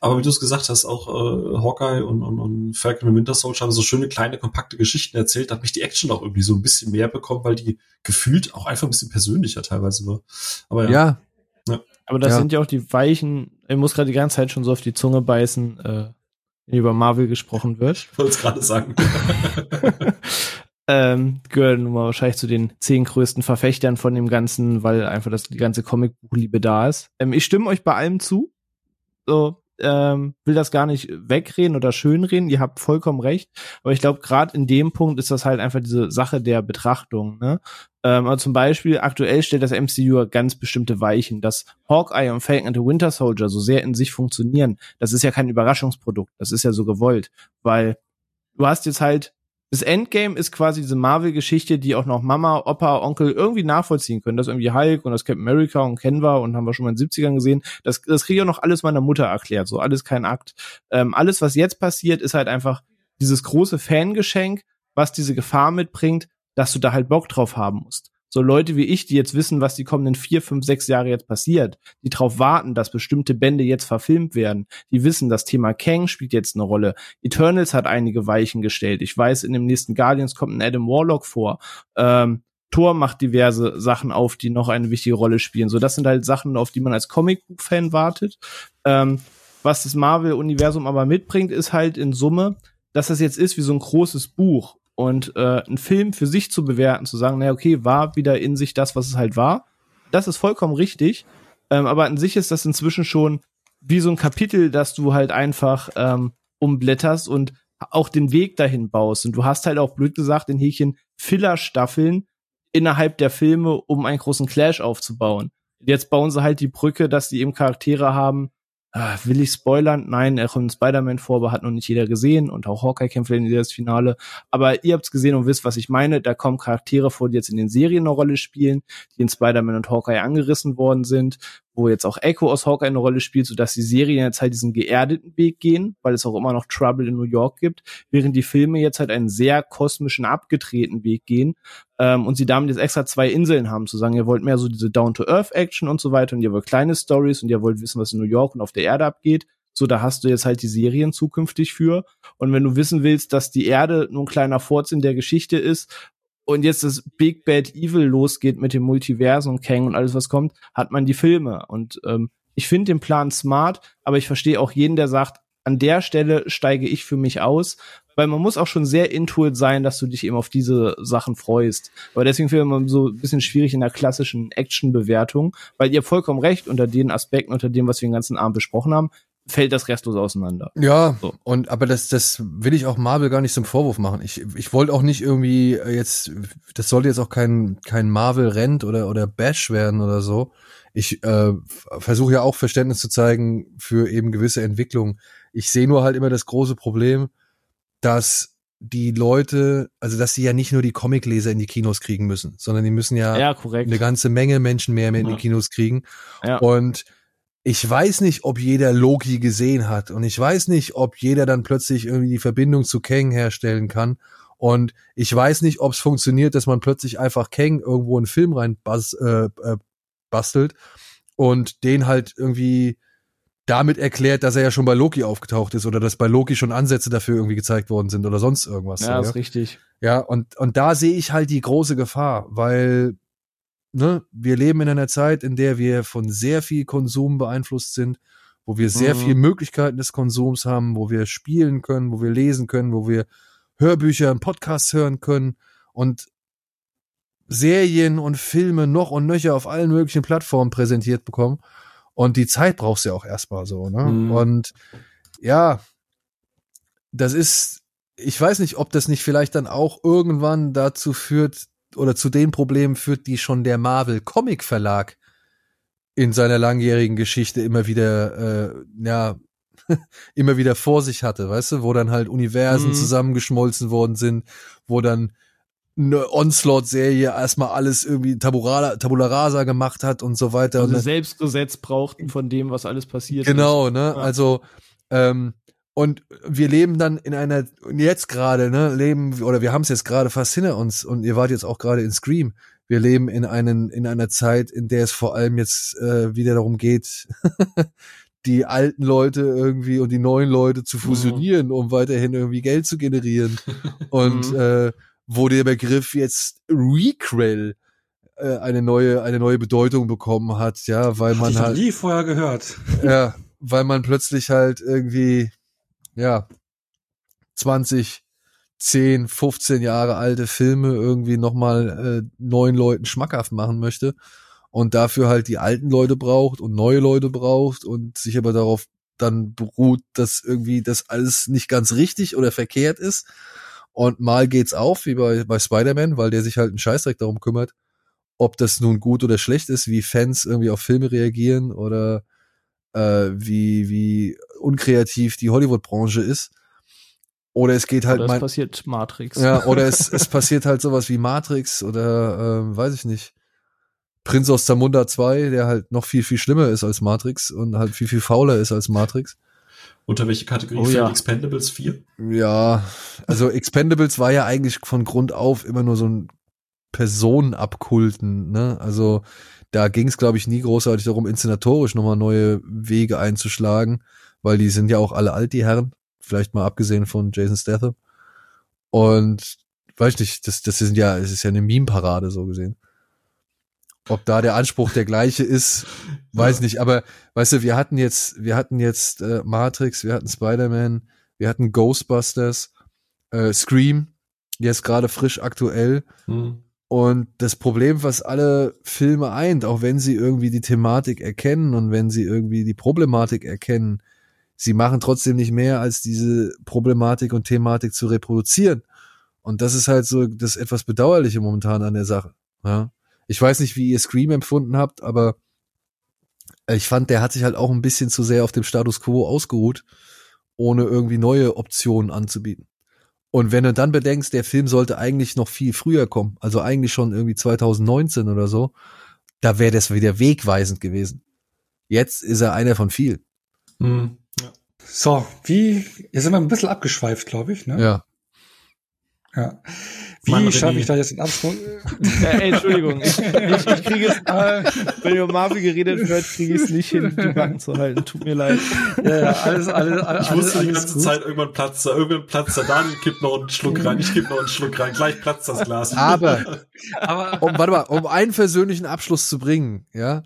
Aber wie du es gesagt hast, auch äh, Hawkeye und, und, und Falcon and Winter Soldier haben so schöne kleine kompakte Geschichten erzählt, da hat mich die Action auch irgendwie so ein bisschen mehr bekommen, weil die gefühlt auch einfach ein bisschen persönlicher teilweise war. Aber ja, Ja, Aber das Ja. sind ja auch die weichen, ich muss gerade die ganze Zeit schon so auf die Zunge beißen, äh, wenn über Marvel gesprochen wird. ich wollte es gerade sagen. ähm, gehören nun mal wahrscheinlich zu den zehn größten Verfechtern von dem Ganzen, weil einfach das die ganze Comicbuchliebe da ist. Ähm, ich stimme euch bei allem zu. So, ähm, will das gar nicht wegreden oder schönreden. Ihr habt vollkommen recht. Aber ich glaube, gerade in dem Punkt ist das halt einfach diese Sache der Betrachtung. Ne? Ähm, also zum Beispiel aktuell stellt das MCU ganz bestimmte Weichen, dass Hawkeye und Falcon and the Winter Soldier so sehr in sich funktionieren. Das ist ja kein Überraschungsprodukt. Das ist ja so gewollt, weil du hast jetzt halt das Endgame ist quasi diese Marvel-Geschichte, die auch noch Mama, Opa, Onkel irgendwie nachvollziehen können. Das irgendwie Hulk und das Captain America und Canva und haben wir schon mal in den 70ern gesehen. Das, das kriege ich auch noch alles meiner Mutter erklärt. So alles kein Akt. Ähm, alles, was jetzt passiert, ist halt einfach dieses große Fangeschenk, was diese Gefahr mitbringt, dass du da halt Bock drauf haben musst. So Leute wie ich, die jetzt wissen, was die kommenden vier, fünf, sechs Jahre jetzt passiert, die drauf warten, dass bestimmte Bände jetzt verfilmt werden, die wissen, das Thema Kang spielt jetzt eine Rolle. Eternals hat einige Weichen gestellt. Ich weiß, in dem nächsten Guardians kommt ein Adam Warlock vor. Ähm, Thor macht diverse Sachen auf, die noch eine wichtige Rolle spielen. So, das sind halt Sachen, auf die man als Comicbuch-Fan wartet. Ähm, was das Marvel-Universum aber mitbringt, ist halt in Summe, dass das jetzt ist wie so ein großes Buch und äh, ein Film für sich zu bewerten, zu sagen, naja, okay, war wieder in sich das, was es halt war. Das ist vollkommen richtig. Ähm, aber an sich ist das inzwischen schon wie so ein Kapitel, dass du halt einfach ähm, umblätterst und auch den Weg dahin baust. Und du hast halt auch blöd gesagt in Häkchen Filler-Staffeln innerhalb der Filme, um einen großen Clash aufzubauen. Jetzt bauen sie halt die Brücke, dass die eben Charaktere haben. Ah, will ich spoilern? Nein, er kommt in Spider-Man vor, aber hat noch nicht jeder gesehen und auch Hawkeye kämpft in das Finale. Aber ihr habt's gesehen und wisst, was ich meine. Da kommen Charaktere vor, die jetzt in den Serien eine Rolle spielen, die in Spider-Man und Hawkeye angerissen worden sind, wo jetzt auch Echo aus Hawkeye eine Rolle spielt, sodass die Serien jetzt halt diesen geerdeten Weg gehen, weil es auch immer noch Trouble in New York gibt, während die Filme jetzt halt einen sehr kosmischen, abgedrehten Weg gehen ähm, und sie damit jetzt extra zwei Inseln haben, zu sagen, ihr wollt mehr so diese Down-to-Earth-Action und so weiter und ihr wollt kleine Stories und ihr wollt wissen, was in New York und auf der Erde abgeht. So, da hast du jetzt halt die Serien zukünftig für. Und wenn du wissen willst, dass die Erde nur ein kleiner Furz in der Geschichte ist und jetzt das Big Bad Evil losgeht mit dem Multiversum, Kang und alles, was kommt, hat man die Filme. Und ähm, ich finde den Plan smart, aber ich verstehe auch jeden, der sagt, an der Stelle steige ich für mich aus, weil man muss auch schon sehr intuit sein, dass du dich eben auf diese Sachen freust. Aber deswegen finde ich man so ein bisschen schwierig in der klassischen Action-Bewertung, weil ihr vollkommen recht, unter den Aspekten, unter dem, was wir den ganzen Abend besprochen haben, fällt das restlos auseinander. Ja, So. und aber das, das will ich auch Marvel gar nicht zum Vorwurf machen. Ich, ich wollte auch nicht irgendwie jetzt, das sollte jetzt auch kein, kein Marvel-Rent oder, oder Bash werden oder so. Ich äh, versuche ja auch Verständnis zu zeigen für eben gewisse Entwicklungen. Ich sehe nur halt immer das große Problem, dass die Leute, also dass sie ja nicht nur die Comicleser in die Kinos kriegen müssen, sondern die müssen ja, Ja, eine ganze Menge Menschen mehr in Ja. die Kinos kriegen. Ja. Und ich weiß nicht, ob jeder Loki gesehen hat. Und ich weiß nicht, ob jeder dann plötzlich irgendwie die Verbindung zu Kang herstellen kann. Und ich weiß nicht, ob es funktioniert, dass man plötzlich einfach Kang irgendwo einen Film rein bas äh, äh, bastelt und den halt irgendwie damit erklärt, dass er ja schon bei Loki aufgetaucht ist oder dass bei Loki schon Ansätze dafür irgendwie gezeigt worden sind oder sonst irgendwas. Ja, so, ist richtig. ja, und, und da sehe ich halt die große Gefahr, weil ne, wir leben in einer Zeit, in der wir von sehr viel Konsum beeinflusst sind, wo wir sehr Mhm. viel Möglichkeiten des Konsums haben, wo wir spielen können, wo wir lesen können, wo wir Hörbücher und Podcasts hören können und Serien und Filme noch und nöcher auf allen möglichen Plattformen präsentiert bekommen. Und die Zeit brauchst du ja auch erstmal so, ne? Mhm. Und ja, das ist, ich weiß nicht, ob das nicht vielleicht dann auch irgendwann dazu führt oder zu den Problemen führt, die schon der Marvel Comic Verlag in seiner langjährigen Geschichte immer wieder, äh, ja, immer wieder vor sich hatte, weißt du, wo dann halt Universen Mhm. zusammengeschmolzen worden sind, wo dann eine Onslaught-Serie erstmal alles irgendwie Tabula, Tabula Rasa gemacht hat und so weiter. Also und dann, Selbstgesetz brauchten von dem, was alles passiert Genau, ne? Ja. Also ähm, und wir leben dann in einer jetzt gerade, ne, leben oder wir haben es jetzt gerade fast hinter uns und ihr wart jetzt auch gerade in Scream. Wir leben in einen in einer Zeit, in der es vor allem jetzt äh, wieder darum geht, die alten Leute irgendwie und die neuen Leute zu fusionieren, um weiterhin irgendwie Geld zu generieren. und Mhm. äh, wo der Begriff jetzt Requel äh, eine neue eine neue Bedeutung bekommen hat, ja, weil Hatte man ich halt nie vorher gehört. ja, weil man plötzlich halt irgendwie, ja, 20, 10, 15 Jahre alte Filme irgendwie nochmal äh, neuen Leuten schmackhaft machen möchte und dafür halt die alten Leute braucht und neue Leute braucht und sich aber darauf dann beruht, dass irgendwie das alles nicht ganz richtig oder verkehrt ist. Und mal geht's auf, wie bei, bei Spider-Man, weil der sich halt einen Scheißdreck darum kümmert, ob das nun gut oder schlecht ist, wie Fans irgendwie auf Filme reagieren oder äh, wie, wie unkreativ die Hollywood-Branche ist. Oder es geht halt Oder es mein, passiert Matrix. ja, oder es, es passiert halt sowas wie Matrix oder ähm, weiß ich nicht. Prinz aus Zamunda 2, der halt noch viel, viel schlimmer ist als Matrix und halt viel, viel fauler ist als Matrix. Unter welche Kategorie Oh fällt ja. Expendables 4? Ja, also Expendables war ja eigentlich von Grund auf immer nur so ein Personenabkulten, ne? Also da ging es, glaube ich, nie großartig darum, inszenatorisch nochmal neue Wege einzuschlagen, weil die sind ja auch alle alt, die Herren. Vielleicht mal abgesehen von Jason Statham. Und weiß ich nicht, das, das sind ja, es ist ja eine Meme-Parade so gesehen. Ob da der Anspruch der gleiche ist, weiß Ja. nicht, aber weißt du, wir hatten jetzt, wir hatten jetzt äh, Matrix, wir hatten Spider-Man, wir hatten Ghostbusters, äh, Scream, jetzt gerade frisch aktuell. Hm. Und das Problem, was alle Filme eint, auch wenn sie irgendwie die Thematik erkennen und wenn sie irgendwie die Problematik erkennen, sie machen trotzdem nicht mehr, als diese Problematik und Thematik zu reproduzieren. Und das ist halt so das etwas Bedauerliche momentan an der Sache. Ja. Ich weiß nicht, wie ihr Scream empfunden habt, aber ich fand, der hat sich halt auch ein bisschen zu sehr auf dem Status quo ausgeruht, ohne irgendwie neue Optionen anzubieten. Und wenn du dann bedenkst, der Film sollte eigentlich noch viel früher kommen, also eigentlich schon irgendwie 2019 oder so, da wäre das wieder wegweisend gewesen. Jetzt ist er einer von vielen. Hm. So, wie, jetzt sind wir ein bisschen abgeschweift, glaube ich, ne? Ja. Ja. Wie Mann, schaffe ich da jetzt den Absprung? Ja, ey, Entschuldigung, ich, ich, ich kriege es, äh, wenn über Marvel geredet wird, kriege ich es nicht hin, die Backen zu halten. Tut mir leid. ja, ja, alles, alles, alles, Ich wusste die alles ganze gut. Zeit, irgendwann platzt da, irgendwann platzt da, Daniel kippt noch einen Schluck rein, ich kipp noch einen Schluck rein, gleich platzt das Glas. Aber Aber um, warte mal, um einen versöhnlichen Abschluss zu bringen, ja,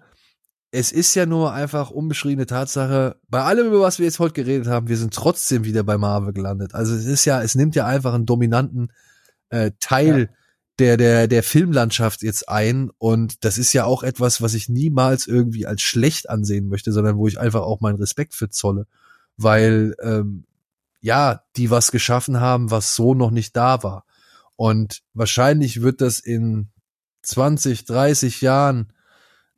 es ist ja nur einfach unbeschriebene Tatsache, bei allem, über was wir jetzt heute geredet haben, wir sind trotzdem wieder bei Marvel gelandet. Also es ist ja, es nimmt ja einfach einen dominanten äh, Teil der, der, der Filmlandschaft jetzt ein und das ist ja auch etwas, was ich niemals irgendwie als schlecht ansehen möchte, sondern wo ich einfach auch meinen Respekt für zolle, weil ähm, ja, die was geschaffen haben, was so noch nicht da war. Und wahrscheinlich wird das in 20, 30 Jahren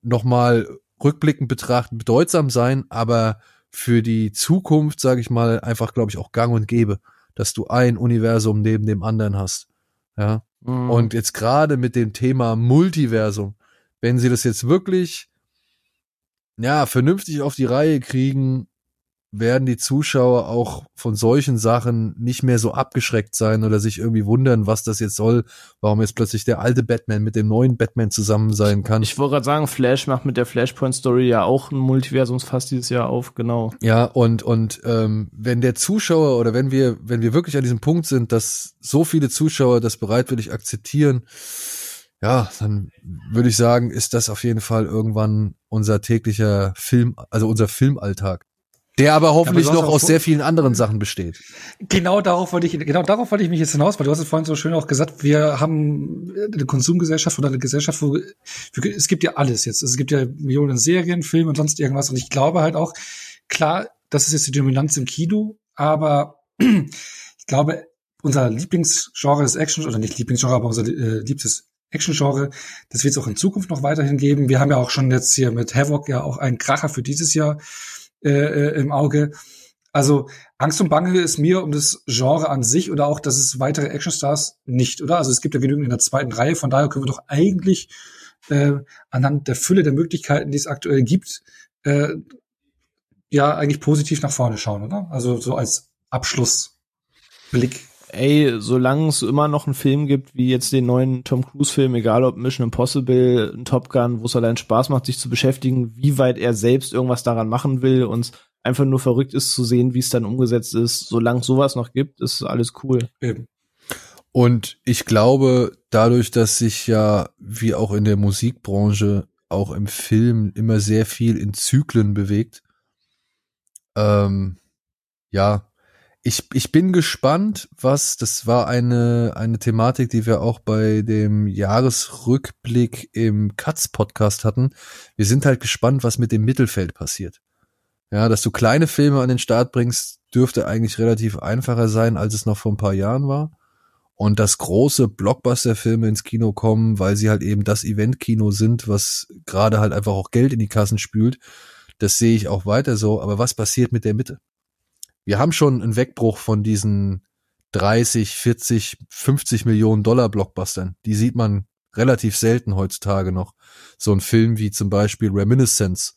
nochmal rückblickend betrachtet bedeutsam sein, aber für die Zukunft, sage ich mal, einfach, glaube ich, auch gang und gäbe, dass du ein Universum neben dem anderen hast. Ja. Mhm. Und jetzt gerade mit dem Thema Multiversum, wenn sie das jetzt wirklich, ja, vernünftig auf die Reihe kriegen, werden die Zuschauer auch von solchen Sachen nicht mehr so abgeschreckt sein oder sich irgendwie wundern, was das jetzt soll, warum jetzt plötzlich der alte Batman mit dem neuen Batman zusammen sein kann. Ich wollte gerade sagen, Flash macht mit der Flashpoint-Story ja auch ein Multiversumsfass dieses Jahr auf, genau. Ja, und, und ähm, wenn der Zuschauer oder wenn wir, wenn wir wirklich an diesem Punkt sind, dass so viele Zuschauer das bereitwillig akzeptieren, ja, dann würde ich sagen, ist das auf jeden Fall irgendwann unser täglicher Film, also unser Filmalltag. Der aber hoffentlich aber noch aus sehr vielen anderen Sachen besteht. Genau darauf wollte ich, genau darauf wollte ich mich jetzt hinaus, weil du hast es vorhin so schön auch gesagt, wir haben eine Konsumgesellschaft oder eine Gesellschaft, wo es gibt ja alles jetzt. Es gibt ja Millionen Serien, Filme und sonst irgendwas. Und ich glaube halt auch, klar, das ist jetzt die Dominanz im Kino, aber ich glaube, unser Lieblingsgenre ist Action, oder nicht Lieblingsgenre, aber unser äh, liebstes Action-Genre. Das wird es auch in Zukunft noch weiterhin geben. Wir haben ja auch schon jetzt hier mit Havoc ja auch einen Kracher für dieses Jahr äh, äh, im Auge. Also Angst und Bange ist mir um das Genre an sich oder auch, dass es weitere Actionstars nicht, oder? Also es gibt ja genügend in der zweiten Reihe, von daher können wir doch eigentlich äh, anhand der Fülle der Möglichkeiten, die es aktuell gibt, äh, ja eigentlich positiv nach vorne schauen, oder? Also so als Abschlussblick ey, solange es immer noch einen Film gibt, wie jetzt den neuen Tom Cruise-Film, egal ob Mission Impossible, Top Gun, wo es allein Spaß macht, sich zu beschäftigen, wie weit er selbst irgendwas daran machen will und einfach nur verrückt ist zu sehen, wie es dann umgesetzt ist, solange sowas noch gibt, ist alles cool. Eben. Und ich glaube, dadurch, dass sich ja, wie auch in der Musikbranche, auch im Film immer sehr viel in Zyklen bewegt, ähm, ja, ich, ich bin gespannt, was, das war eine, eine Thematik, die wir auch bei dem Jahresrückblick im Katz-Podcast hatten. Wir sind halt gespannt, was mit dem Mittelfeld passiert. Ja, dass du kleine Filme an den Start bringst, dürfte eigentlich relativ einfacher sein, als es noch vor ein paar Jahren war. Und dass große Blockbuster-Filme ins Kino kommen, weil sie halt eben das Event-Kino sind, was gerade halt einfach auch Geld in die Kassen spült, das sehe ich auch weiter so. Aber was passiert mit der Mitte? Wir haben schon einen Wegbruch von diesen 30, 40, 50 Millionen Dollar Blockbustern. Die sieht man relativ selten heutzutage noch. So ein Film wie zum Beispiel Reminiscence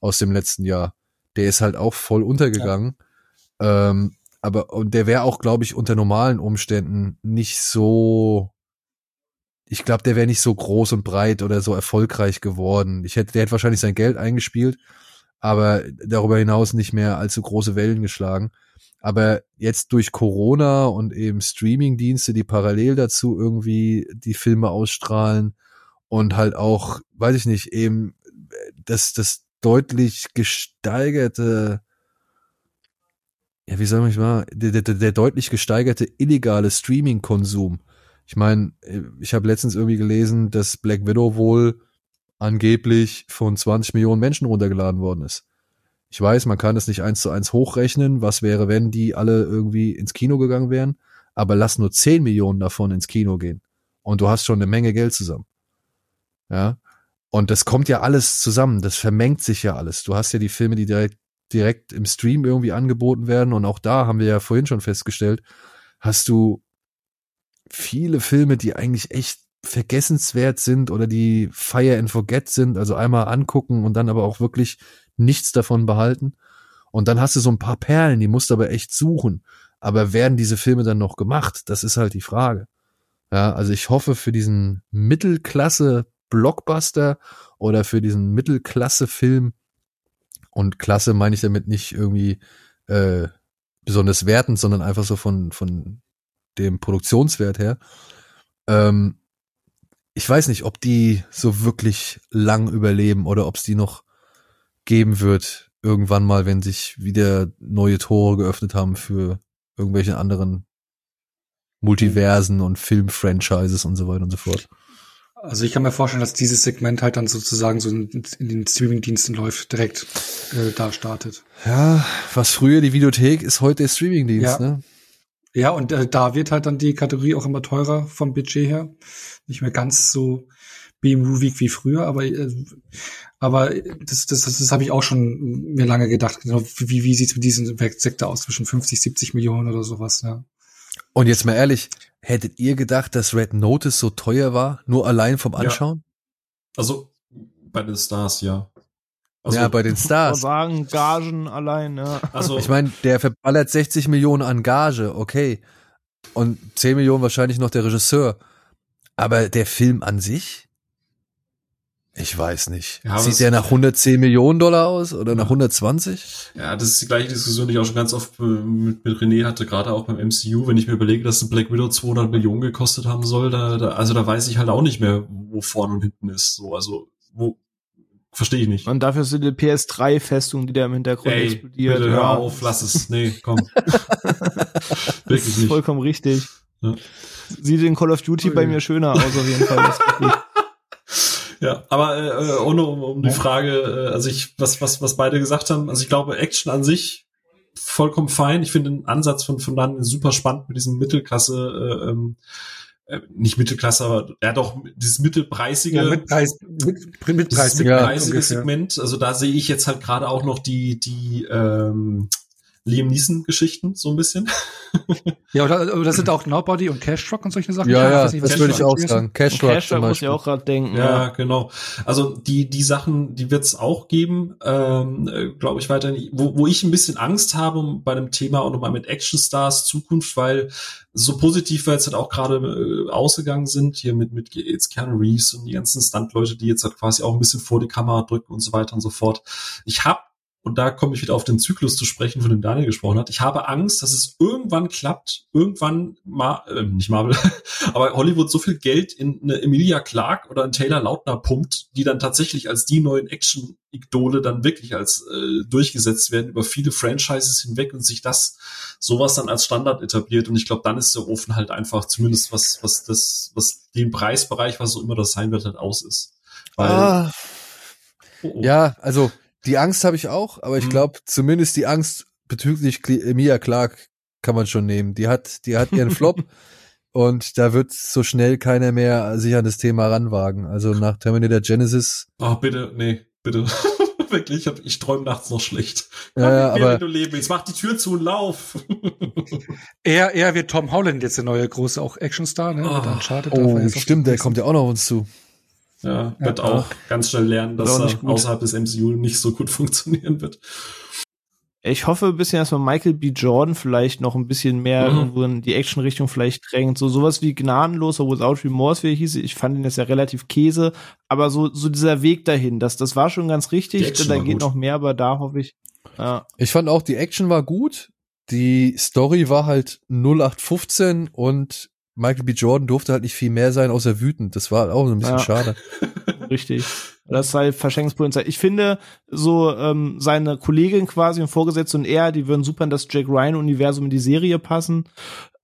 aus dem letzten Jahr, der ist halt auch voll untergegangen. Ja. Ähm, aber und der wäre auch, glaube ich, unter normalen Umständen nicht so. Ich glaube, der wäre nicht so groß und breit oder so erfolgreich geworden. Ich hätte, der hätte wahrscheinlich sein Geld eingespielt, aber darüber hinaus nicht mehr allzu große Wellen geschlagen. Aber jetzt durch Corona und eben Streaming-Dienste, die parallel dazu irgendwie die Filme ausstrahlen und halt auch, weiß ich nicht, eben das, das deutlich gesteigerte, ja, wie soll ich mal, der, der, der deutlich gesteigerte illegale Streaming-Konsum. Ich meine, ich habe letztens irgendwie gelesen, dass Black Widow wohl angeblich von 20 Millionen Menschen runtergeladen worden ist. Ich weiß, man kann es nicht eins zu eins hochrechnen, was wäre, wenn die alle irgendwie ins Kino gegangen wären, aber lass nur 10 Millionen davon ins Kino gehen. Und du hast schon eine Menge Geld zusammen. Ja. Und das kommt ja alles zusammen, das vermengt sich ja alles. Du hast ja die Filme, die direkt, direkt im Stream irgendwie angeboten werden, und auch da haben wir ja vorhin schon festgestellt, hast du viele Filme, die eigentlich echt vergessenswert sind oder die Fire and Forget sind, also einmal angucken und dann aber auch wirklich nichts davon behalten. Und dann hast du so ein paar Perlen, die musst du aber echt suchen. Aber werden diese Filme dann noch gemacht? Das ist halt die Frage. Ja, also ich hoffe für diesen Mittelklasse Blockbuster oder für diesen Mittelklasse Film und Klasse meine ich damit nicht irgendwie äh, besonders wertend, sondern einfach so von von dem Produktionswert her. Ähm, ich weiß nicht, ob die so wirklich lang überleben oder ob es die noch geben wird, irgendwann mal, wenn sich wieder neue Tore geöffnet haben für irgendwelche anderen Multiversen und Filmfranchises und so weiter und so fort. Also ich kann mir vorstellen, dass dieses Segment halt dann sozusagen so in, in den Streamingdiensten läuft, direkt äh, da startet. Ja, was früher die Videothek ist heute der Streamingdienst, ja. ne? Ja, und äh, da wird halt dann die Kategorie auch immer teurer vom Budget her. Nicht mehr ganz so B-Movie wie früher, aber äh, aber das, das, das, das habe ich auch schon mir lange gedacht. Genau, wie, wie sieht's mit diesem Sektor aus? Zwischen 50, 70 Millionen oder sowas, ja. Und jetzt mal ehrlich, hättet ihr gedacht, dass Red Notice so teuer war? Nur allein vom Anschauen? Ja. Also bei den Stars, ja. Also, ja, bei den Stars. sagen, Gagen allein, ja. also Ich meine, der verballert 60 Millionen an Gage, okay. Und 10 Millionen wahrscheinlich noch der Regisseur. Aber der Film an sich? Ich weiß nicht. Ja, Sieht der nach 110 Millionen Dollar aus oder nach 120? Ja, das ist die gleiche Diskussion, die ich auch schon ganz oft äh, mit, mit René hatte, gerade auch beim MCU. Wenn ich mir überlege, dass ein Black Widow 200 Millionen gekostet haben soll, da, da, also da weiß ich halt auch nicht mehr, wo vorne und hinten ist. So, also, wo, verstehe ich nicht. Und dafür ist die PS3-Festung, die da im Hintergrund Ey, explodiert. bitte hör auf, lass es. Nee, komm. Das Wirklich ist nicht. vollkommen richtig. Ja. Sieht in Call of Duty bei mir schöner aus, auf jeden Fall. Das. Ja, aber äh, ohne um, um die Frage, äh, also ich, was, was, was beide gesagt haben, also ich glaube, Action an sich vollkommen fein. Ich finde den Ansatz von, von dann super spannend mit diesem Mittelklasse, äh, ähm, äh, nicht Mittelklasse, aber ja doch, dieses mittelpreisige, Ja, mit Preis, mit, mit Preis. dieses Ja. mittelpreisige ungefähr. Segment. Also da sehe ich jetzt halt gerade auch noch die, die ähm, Liam Neeson-Geschichten so ein bisschen. Ja, oder, oder das sind auch Nobody und Cash Truck und solche Sachen. Ja, Ich ja, weiß nicht, was das würde ich auch sagen. Cash Truck Cash zum muss ich auch gerade denken. Ja, genau. Also die die Sachen, die wird's auch geben, ähm, äh, glaube ich weiterhin. Wo, wo ich ein bisschen Angst habe bei dem Thema und nochmal mit Actionstars Zukunft, weil so positiv wir jetzt halt auch gerade äh, ausgegangen sind hier mit mit jetzt Keanu Reeves und die ganzen Stuntleute, die jetzt halt quasi auch ein bisschen vor die Kamera drücken und so weiter und so fort. Ich habe und da komme ich wieder auf den Zyklus zu sprechen, von dem Daniel gesprochen hat. Ich habe Angst, dass es irgendwann klappt, irgendwann, Mar äh, nicht Marvel, aber Hollywood so viel Geld in eine Emilia Clark oder einen Taylor Lautner pumpt, die dann tatsächlich als die neuen Action-Idole dann wirklich als äh, durchgesetzt werden über viele Franchises hinweg und sich das sowas dann als Standard etabliert. Und ich glaube, dann ist der Ofen halt einfach zumindest was, was das, was den Preisbereich, was so immer das sein wird, halt aus ist. Weil, Ah, oh, oh. ja, also die Angst habe ich auch, aber ich Mhm. glaube, zumindest die Angst bezüglich Emilia Clark kann man schon nehmen. Die hat, die hat ihren Flop und da wird so schnell keiner mehr sich an das Thema ranwagen. Also nach Terminator Genesis, Oh, bitte, nee, bitte. Wirklich, ich, hab- ich träume nachts noch schlecht. Komm Ja, mir, aber- wenn du leben willst. Mach die Tür zu und lauf. Er, er wird Tom Holland jetzt der neue große auch Actionstar, ne? Oh. Er oh auch stimmt, der kommt ja auch noch auf uns zu. Ja, wird Ja. auch ganz schnell lernen, dass er außerhalb des MCU nicht so gut funktionieren wird. Ich hoffe ein bisschen, dass man Michael B. Jordan vielleicht noch ein bisschen mehr Mhm. irgendwo in die Action-Richtung vielleicht drängt. So sowas wie Gnadenlos oder Without Remorse, wie er hieß. Ich fand ihn jetzt ja relativ Käse. Aber so, so dieser Weg dahin, das, das war schon ganz richtig. Da geht gut. noch mehr, aber da hoffe ich. Ja. Ich fand auch, die Action war gut. Die Story war halt 0815 und Michael B. Jordan durfte halt nicht viel mehr sein, außer wütend. Das war auch so ein bisschen Ja. schade. Richtig. Das ist halt Verschenkungspotenzial. Ich finde, so ähm, seine Kollegin quasi und Vorgesetzte und er, die würden super in das Jack Ryan-Universum in die Serie passen.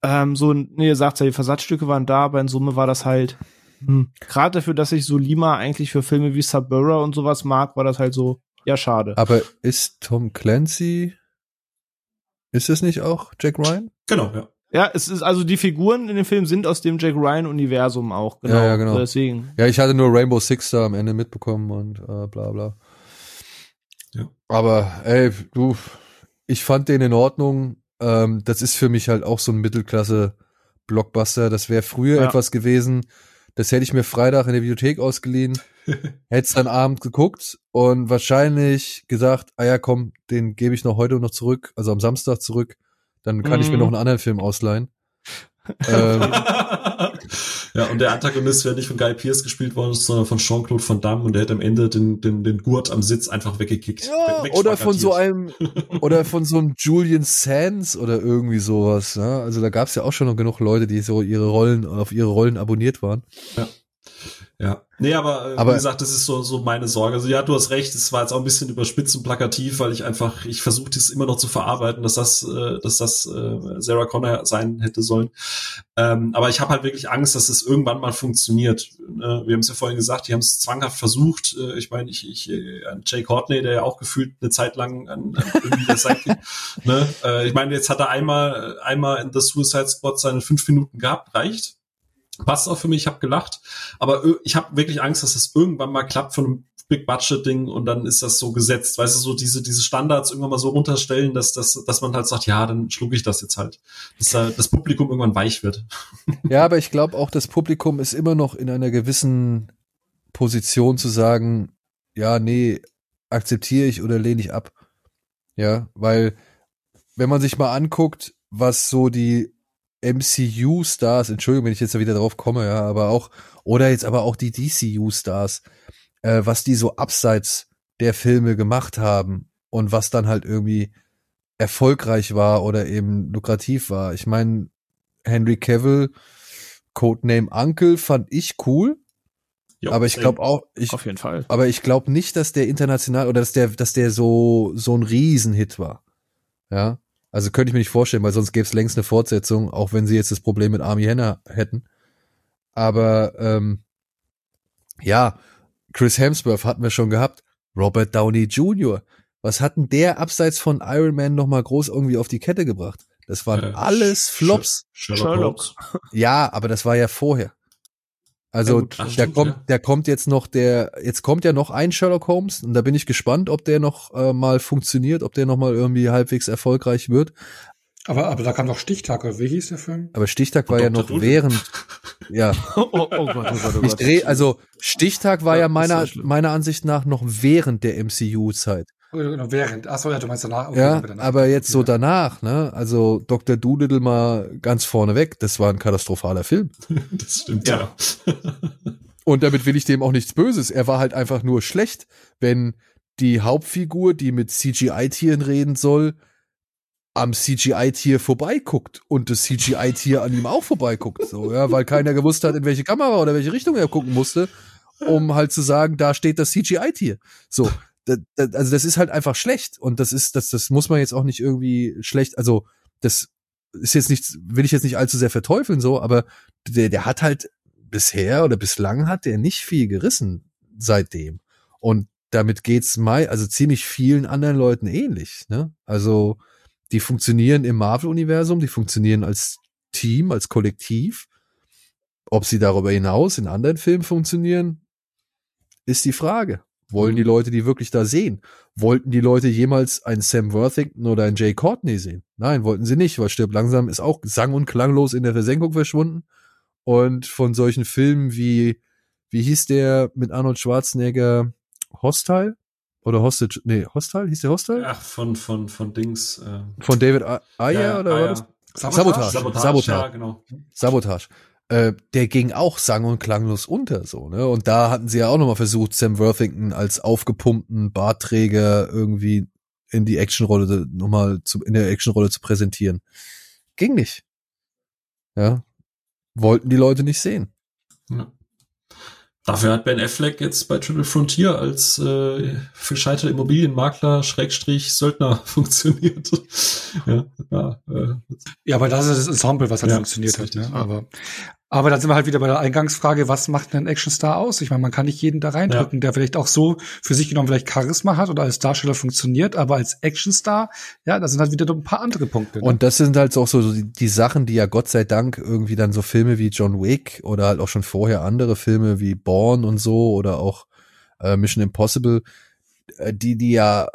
Ähm, so, nee, ihr sagt ja, die Versatzstücke waren da, aber in Summe war das halt, hm. gerade dafür, dass ich so Lima eigentlich für Filme wie Suburra und sowas mag, war das halt so, ja, schade. Aber ist Tom Clancy, ist es nicht auch Jack Ryan? Genau, ja. Ja, es ist, also die Figuren in dem Film sind aus dem Jack Ryan-Universum auch, genau. Ja, ja, genau. Deswegen. Ja, ich hatte nur Rainbow Six da am Ende mitbekommen und äh, bla bla. Ja. Aber ey, du, ich fand den in Ordnung. Ähm, das ist für mich halt auch so ein Mittelklasse-Blockbuster. Das wäre früher Ja. etwas gewesen. Das hätte ich mir Freitag in der Videothek ausgeliehen, hätte es dann Abend geguckt und wahrscheinlich gesagt, ah ja, komm, den gebe ich noch heute noch zurück, also am Samstag zurück. Dann kann ich mir Mhm. noch einen anderen Film ausleihen. ähm, ja, und der Antagonist wäre nicht von Guy Pierce gespielt worden, sondern von Jean-Claude Van Damme und der hätte am Ende den, den, den Gurt am Sitz einfach weggekickt. Ja, oder von so einem, oder von so einem Julian Sands oder irgendwie sowas. Ne? Also da gab's ja auch schon noch genug Leute, die so ihre Rollen, auf ihre Rollen abonniert waren. Ja. Nee, aber, äh, Aber- wie gesagt, das ist so, so meine Sorge. Also ja, du hast recht, es war jetzt auch ein bisschen überspitzt und plakativ, weil ich einfach, ich versuche das immer noch zu verarbeiten, dass das, äh, dass das äh, Sarah Connor sein hätte sollen. Ähm, aber ich habe halt wirklich Angst, dass es irgendwann mal funktioniert. Ne? Wir haben es ja vorhin gesagt, die haben es zwanghaft versucht. Äh, ich meine, ich, ich, äh, an Jay Courtney, der ja auch gefühlt eine Zeit lang an, an irgendwie der Seite, ne? äh, ich meine, jetzt hat er einmal, einmal in The Suicide Squad seine fünf Minuten gehabt, reicht passt auch für mich, ich habe gelacht, aber ich habe wirklich Angst, dass das irgendwann mal klappt von einem Big Budget Ding und dann ist das so gesetzt, weißt du, so diese diese Standards irgendwann mal so runterstellen, dass dass dass man halt sagt, ja, dann schluck ich das jetzt halt, dass äh, das Publikum irgendwann weich wird. Ja, aber ich glaube auch, das Publikum ist immer noch in einer gewissen Position zu sagen, ja, nee, akzeptiere ich oder lehne ich ab. Ja, weil wenn man sich mal anguckt, was so die MCU-Stars, Entschuldigung, wenn ich jetzt da wieder drauf komme, ja, aber auch, oder jetzt aber auch die DCU-Stars, äh, was die so abseits der Filme gemacht haben und was dann halt irgendwie erfolgreich war oder eben lukrativ war. Ich meine, Henry Cavill, Codename Uncle, fand ich cool. Jo, aber ich glaube auch, ich, Auf jeden Fall. aber ich glaube nicht, dass der international oder dass der, dass der so so ein Riesenhit war. Ja, also könnte ich mir nicht vorstellen, weil sonst gäbe es längst eine Fortsetzung, auch wenn sie jetzt das Problem mit Army Henner hätten. Aber ähm, ja, Chris Hemsworth hatten wir schon gehabt. Robert Downey Jr. Was hatten der abseits von Iron Man noch mal groß irgendwie auf die Kette gebracht? Das waren Äh, alles Flops. Sherlock, Sherlock. Ja, aber das war ja vorher. Also Ja, gut. Ach, der stimmt, kommt, ja. der kommt jetzt noch der, jetzt kommt ja noch ein Sherlock Holmes und da bin ich gespannt, ob der noch äh, mal funktioniert, ob der noch mal irgendwie halbwegs erfolgreich wird. Aber, aber da kam doch Stichtag, oder wie hieß der Film? Aber Stichtag war ja Dr. noch Doodle. während, ja, Oh, oh, oh Gott, oh Gott, oh ich Gott. dreh, also Stichtag war Ja, ja meiner ja meiner Ansicht nach noch während der MCU-Zeit. Genau, während. Achso, ja, du meinst danach. Okay, Ja, danach. aber jetzt so danach, ne? Also Dr. Doolittle mal ganz vorne weg, das war ein katastrophaler Film. Das stimmt, Ja. ja. Und damit will ich dem auch nichts Böses. Er war halt einfach nur schlecht, wenn die Hauptfigur, die mit CGI-Tieren reden soll, am CGI-Tier vorbeiguckt und das CGI-Tier an ihm auch vorbeiguckt, so, ja, weil keiner gewusst hat, in welche Kamera oder welche Richtung er gucken musste, um halt zu sagen, da steht das CGI-Tier. So, da, da, also das ist halt einfach schlecht und das ist, das, das muss man jetzt auch nicht irgendwie schlecht, also das ist jetzt nicht, will ich jetzt nicht allzu sehr verteufeln, so, aber der, der hat halt bisher oder bislang hat der nicht viel gerissen seitdem. Und damit geht's mai, also ziemlich vielen anderen Leuten ähnlich, ne? Also, die funktionieren im Marvel-Universum, die funktionieren als Team, als Kollektiv. Ob sie darüber hinaus in anderen Filmen funktionieren, ist die Frage. Wollen die Leute die wirklich da sehen? Wollten die Leute jemals einen Sam Worthington oder einen Jay Courtney sehen? Nein, wollten sie nicht, weil Stirb langsam ist auch sang- und klanglos in der Versenkung verschwunden. Und von solchen Filmen wie, wie hieß der mit Arnold Schwarzenegger Hostile? Oder Hostage? Nee, Hostile? Hieß der Hostile? Ach, von, von, von Dings. Äh, Von David Ayer ja, oder ah, war das? Sabotage? Sabotage. Sabotage, Sabotage. ja, genau. Sabotage. Äh, der ging auch sang- und klanglos unter, so, ne? Und da hatten sie ja auch nochmal versucht, Sam Worthington als aufgepumpten Bartträger irgendwie in die Actionrolle nochmal zu, in der Actionrolle zu präsentieren. Ging nicht. Ja. Wollten die Leute nicht sehen. Ja. Dafür hat Ben Affleck jetzt bei Triple Frontier als äh, gescheiterter Immobilienmakler Schrägstrich Söldner funktioniert. ja, ja, äh, Ja, aber das ist das Ensemble, was halt Ja, funktioniert hat. Ne? Aber, aber da sind wir halt wieder bei der Eingangsfrage, was macht ein Actionstar aus? Ich meine, man kann nicht jeden da reindrücken, der vielleicht auch so für sich genommen vielleicht Charisma hat oder als Darsteller funktioniert, aber als Actionstar, ja, da sind halt wieder ein paar andere Punkte. Ne? Und das sind halt auch so die, die Sachen, die ja Gott sei Dank irgendwie dann so Filme wie John Wick oder halt auch schon vorher andere Filme wie Born und so oder auch äh, Mission Impossible, äh, die die ja,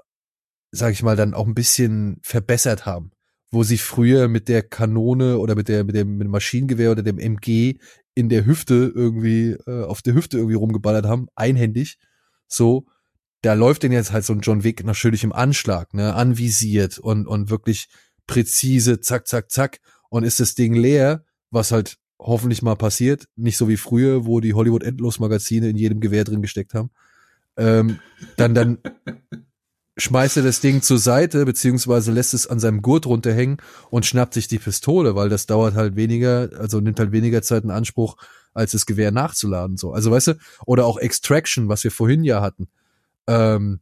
sag ich mal, dann auch ein bisschen verbessert haben. Wo sie früher mit der Kanone oder mit der mit dem, mit dem Maschinengewehr oder dem MG in der Hüfte irgendwie äh, auf der Hüfte irgendwie rumgeballert haben, einhändig. So, da läuft denn jetzt halt so ein John Wick natürlich im Anschlag, ne, anvisiert und und wirklich präzise, zack, zack, zack, und ist das Ding leer, was halt hoffentlich mal passiert, nicht so wie früher, wo die Hollywood Endlos-Magazine in jedem Gewehr drin gesteckt haben. Ähm, dann, dann schmeißt er das Ding zur Seite, beziehungsweise lässt es an seinem Gurt runterhängen und schnappt sich die Pistole, weil das dauert halt weniger, also nimmt halt weniger Zeit in Anspruch, als das Gewehr nachzuladen. So, also weißt du, oder auch Extraction, was wir vorhin ja hatten. Ähm,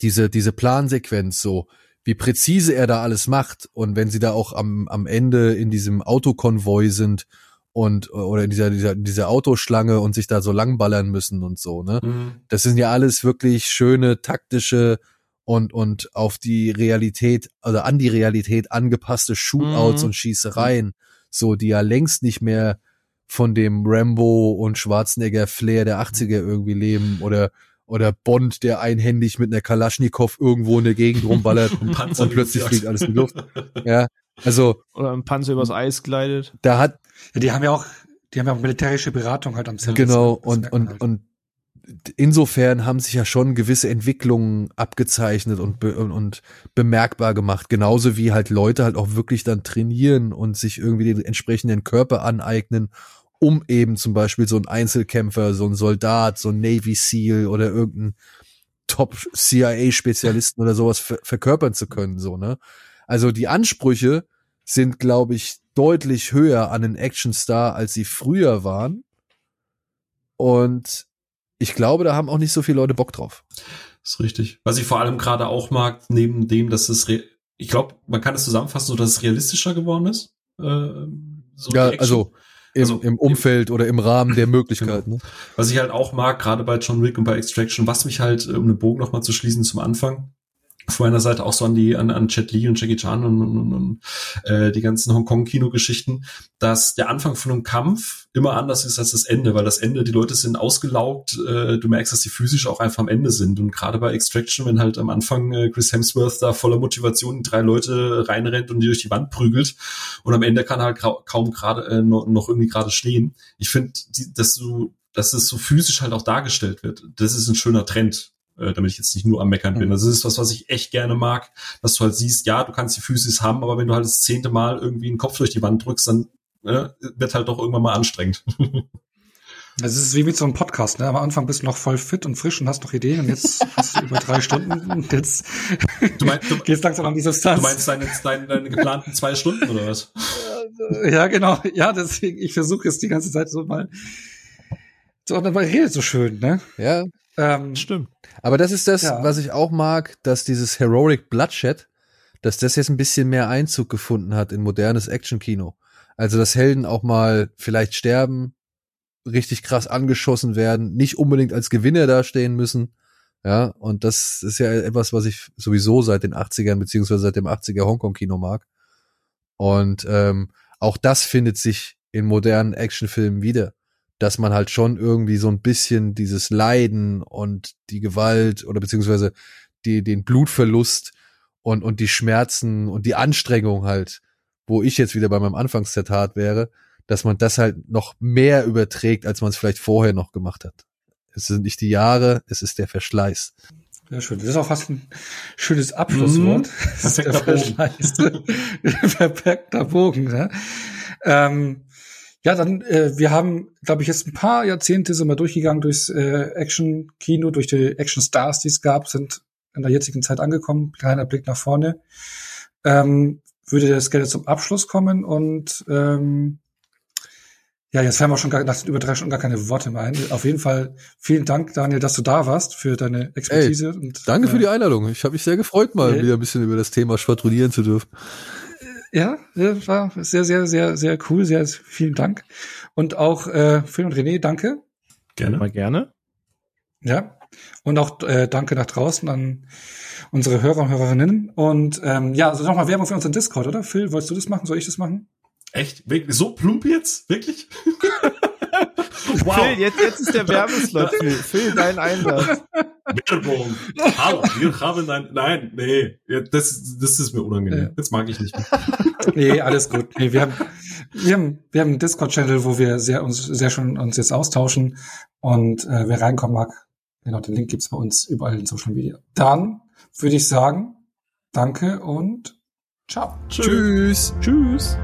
diese, diese Plansequenz so, wie präzise er da alles macht und wenn sie da auch am, am Ende in diesem Autokonvoi sind und oder in dieser, dieser, dieser Autoschlange und sich da so langballern müssen und so, ne? mhm. Das sind ja alles wirklich schöne taktische und und auf die Realität also an die Realität angepasste Shootouts Mhm. und Schießereien, so die ja längst nicht mehr von dem Rambo und Schwarzenegger Flair der 80er irgendwie leben oder oder Bond, der einhändig mit einer Kalaschnikow irgendwo in der Gegend rumballert Panzer und plötzlich fliegt alles in die Luft. Ja, also Oder ein Panzer übers Eis gleitet. da hat ja, die haben ja auch, die haben ja auch militärische Beratung halt am Set. genau Das und und halt. und insofern haben sich ja schon gewisse Entwicklungen abgezeichnet und, be und bemerkbar gemacht. Genauso wie halt Leute halt auch wirklich dann trainieren und sich irgendwie den entsprechenden Körper aneignen, um eben zum Beispiel so ein Einzelkämpfer, so ein Soldat, so ein Navy SEAL oder irgendein Top-CIA-Spezialisten oder sowas ver verkörpern zu können, so, ne? Also die Ansprüche sind, glaube ich, deutlich höher an einen Actionstar, als sie früher waren. Und ich glaube, da haben auch nicht so viele Leute Bock drauf. Das ist richtig. Was ich vor allem gerade auch mag, neben dem, dass es, ich glaube, man kann es zusammenfassen, so dass es realistischer geworden ist. Äh, so ja, also im, also im Umfeld oder im Rahmen der Möglichkeiten. Genau. Ne? Was ich halt auch mag, gerade bei John Wick und bei Extraction, was mich halt, um den Bogen nochmal zu schließen zum Anfang, von meiner Seite auch so an die an, an Jet Li und Jackie Chan und, und, und, und äh, die ganzen Hongkong-Kino-Geschichten, dass der Anfang von einem Kampf immer anders ist als das Ende, weil das Ende, die Leute sind ausgelaugt, äh, du merkst, dass die physisch auch einfach am Ende sind. Und gerade bei Extraction, wenn halt am Anfang äh, Chris Hemsworth da voller Motivation drei Leute reinrennt und die durch die Wand prügelt und am Ende kann er halt kaum gerade äh, noch, noch irgendwie gerade stehen. Ich finde, dass du dass es so physisch halt auch dargestellt wird. Das ist ein schöner Trend äh, damit ich jetzt nicht nur am Meckern bin. Mhm. Das ist was, was ich echt gerne mag, dass du halt siehst, ja, du kannst die Physis haben, aber wenn du halt das zehnte Mal irgendwie einen Kopf durch die Wand drückst, dann äh, wird halt doch irgendwann mal anstrengend. Es ist wie mit so einem Podcast, ne? Am Anfang bist du noch voll fit und frisch und hast noch Ideen und jetzt hast du über drei Stunden und jetzt du meinst, du, gehst langsam an die Substanz. Du meinst deine, deine, deine geplanten zwei Stunden oder was? Ja, genau. Ja, deswegen, ich versuche jetzt die ganze Zeit so mal so, und dann redet so schön, ne? Ja. Ähm, Stimmt. Aber das ist das, ja. was ich auch mag, dass dieses Heroic Bloodshed, dass das jetzt ein bisschen mehr Einzug gefunden hat in modernes Actionkino. Also, dass Helden auch mal vielleicht sterben, richtig krass angeschossen werden, nicht unbedingt als Gewinner dastehen müssen. Ja, und das ist ja etwas, was ich sowieso seit den 80ern beziehungsweise seit dem 80er Hongkong-Kino mag. Und ähm, auch das findet sich in modernen Actionfilmen wieder dass man halt schon irgendwie so ein bisschen dieses Leiden und die Gewalt oder beziehungsweise die, den Blutverlust und, und die Schmerzen und die Anstrengung halt, wo ich jetzt wieder bei meinem Anfangszitat wäre, dass man das halt noch mehr überträgt, als man es vielleicht vorher noch gemacht hat. Es sind nicht die Jahre, es ist der Verschleiß. Ja, schön. Das ist auch fast ein schönes Abschlusswort. Mhm. Perfekter Bogen. Perfekter Bogen. Ne? Ähm, ja, dann, äh, wir haben, glaube ich, jetzt ein paar Jahrzehnte sind wir durchgegangen durchs äh, Action-Kino, durch die Action-Stars, die es gab, sind in der jetzigen Zeit angekommen. Kleiner Blick nach vorne. Ähm, würde das gerne zum Abschluss kommen und ähm, ja, jetzt haben wir schon gar, nach über drei Stunden gar keine Worte mehr ein. Auf jeden Fall vielen Dank, Daniel, dass du da warst für deine Expertise. Ey, und, danke äh, für die Einladung. Ich habe mich sehr gefreut, mal äh, wieder ein bisschen über das Thema schwadronieren zu dürfen. Ja, war sehr, sehr, sehr, sehr cool. Sehr, vielen Dank. Und auch äh, Phil und René, danke. Gerne. Mal gerne. Ja. Und auch äh, danke nach draußen an unsere Hörer und Hörerinnen. Und ähm, ja, also nochmal Werbung für unseren Discord, oder? Phil, wolltest du das machen? Soll ich das machen? Echt? So plump jetzt? Wirklich? wow. Phil, jetzt, jetzt ist der Werbeslot. Phil, Phil dein Einsatz. Werbung. Hallo, wir haben ein, nein, nee, das, das ist mir unangenehm. Das mag ich nicht. nee, alles gut. Nee, wir haben, wir haben, wir haben einen Discord-Channel, wo wir sehr, uns, sehr schon uns jetzt austauschen. Und äh, wer reinkommen mag, genau, den Link gibt's bei uns überall in Social Media. Dann würde ich sagen, danke und ciao. Tschüss. Tschüss.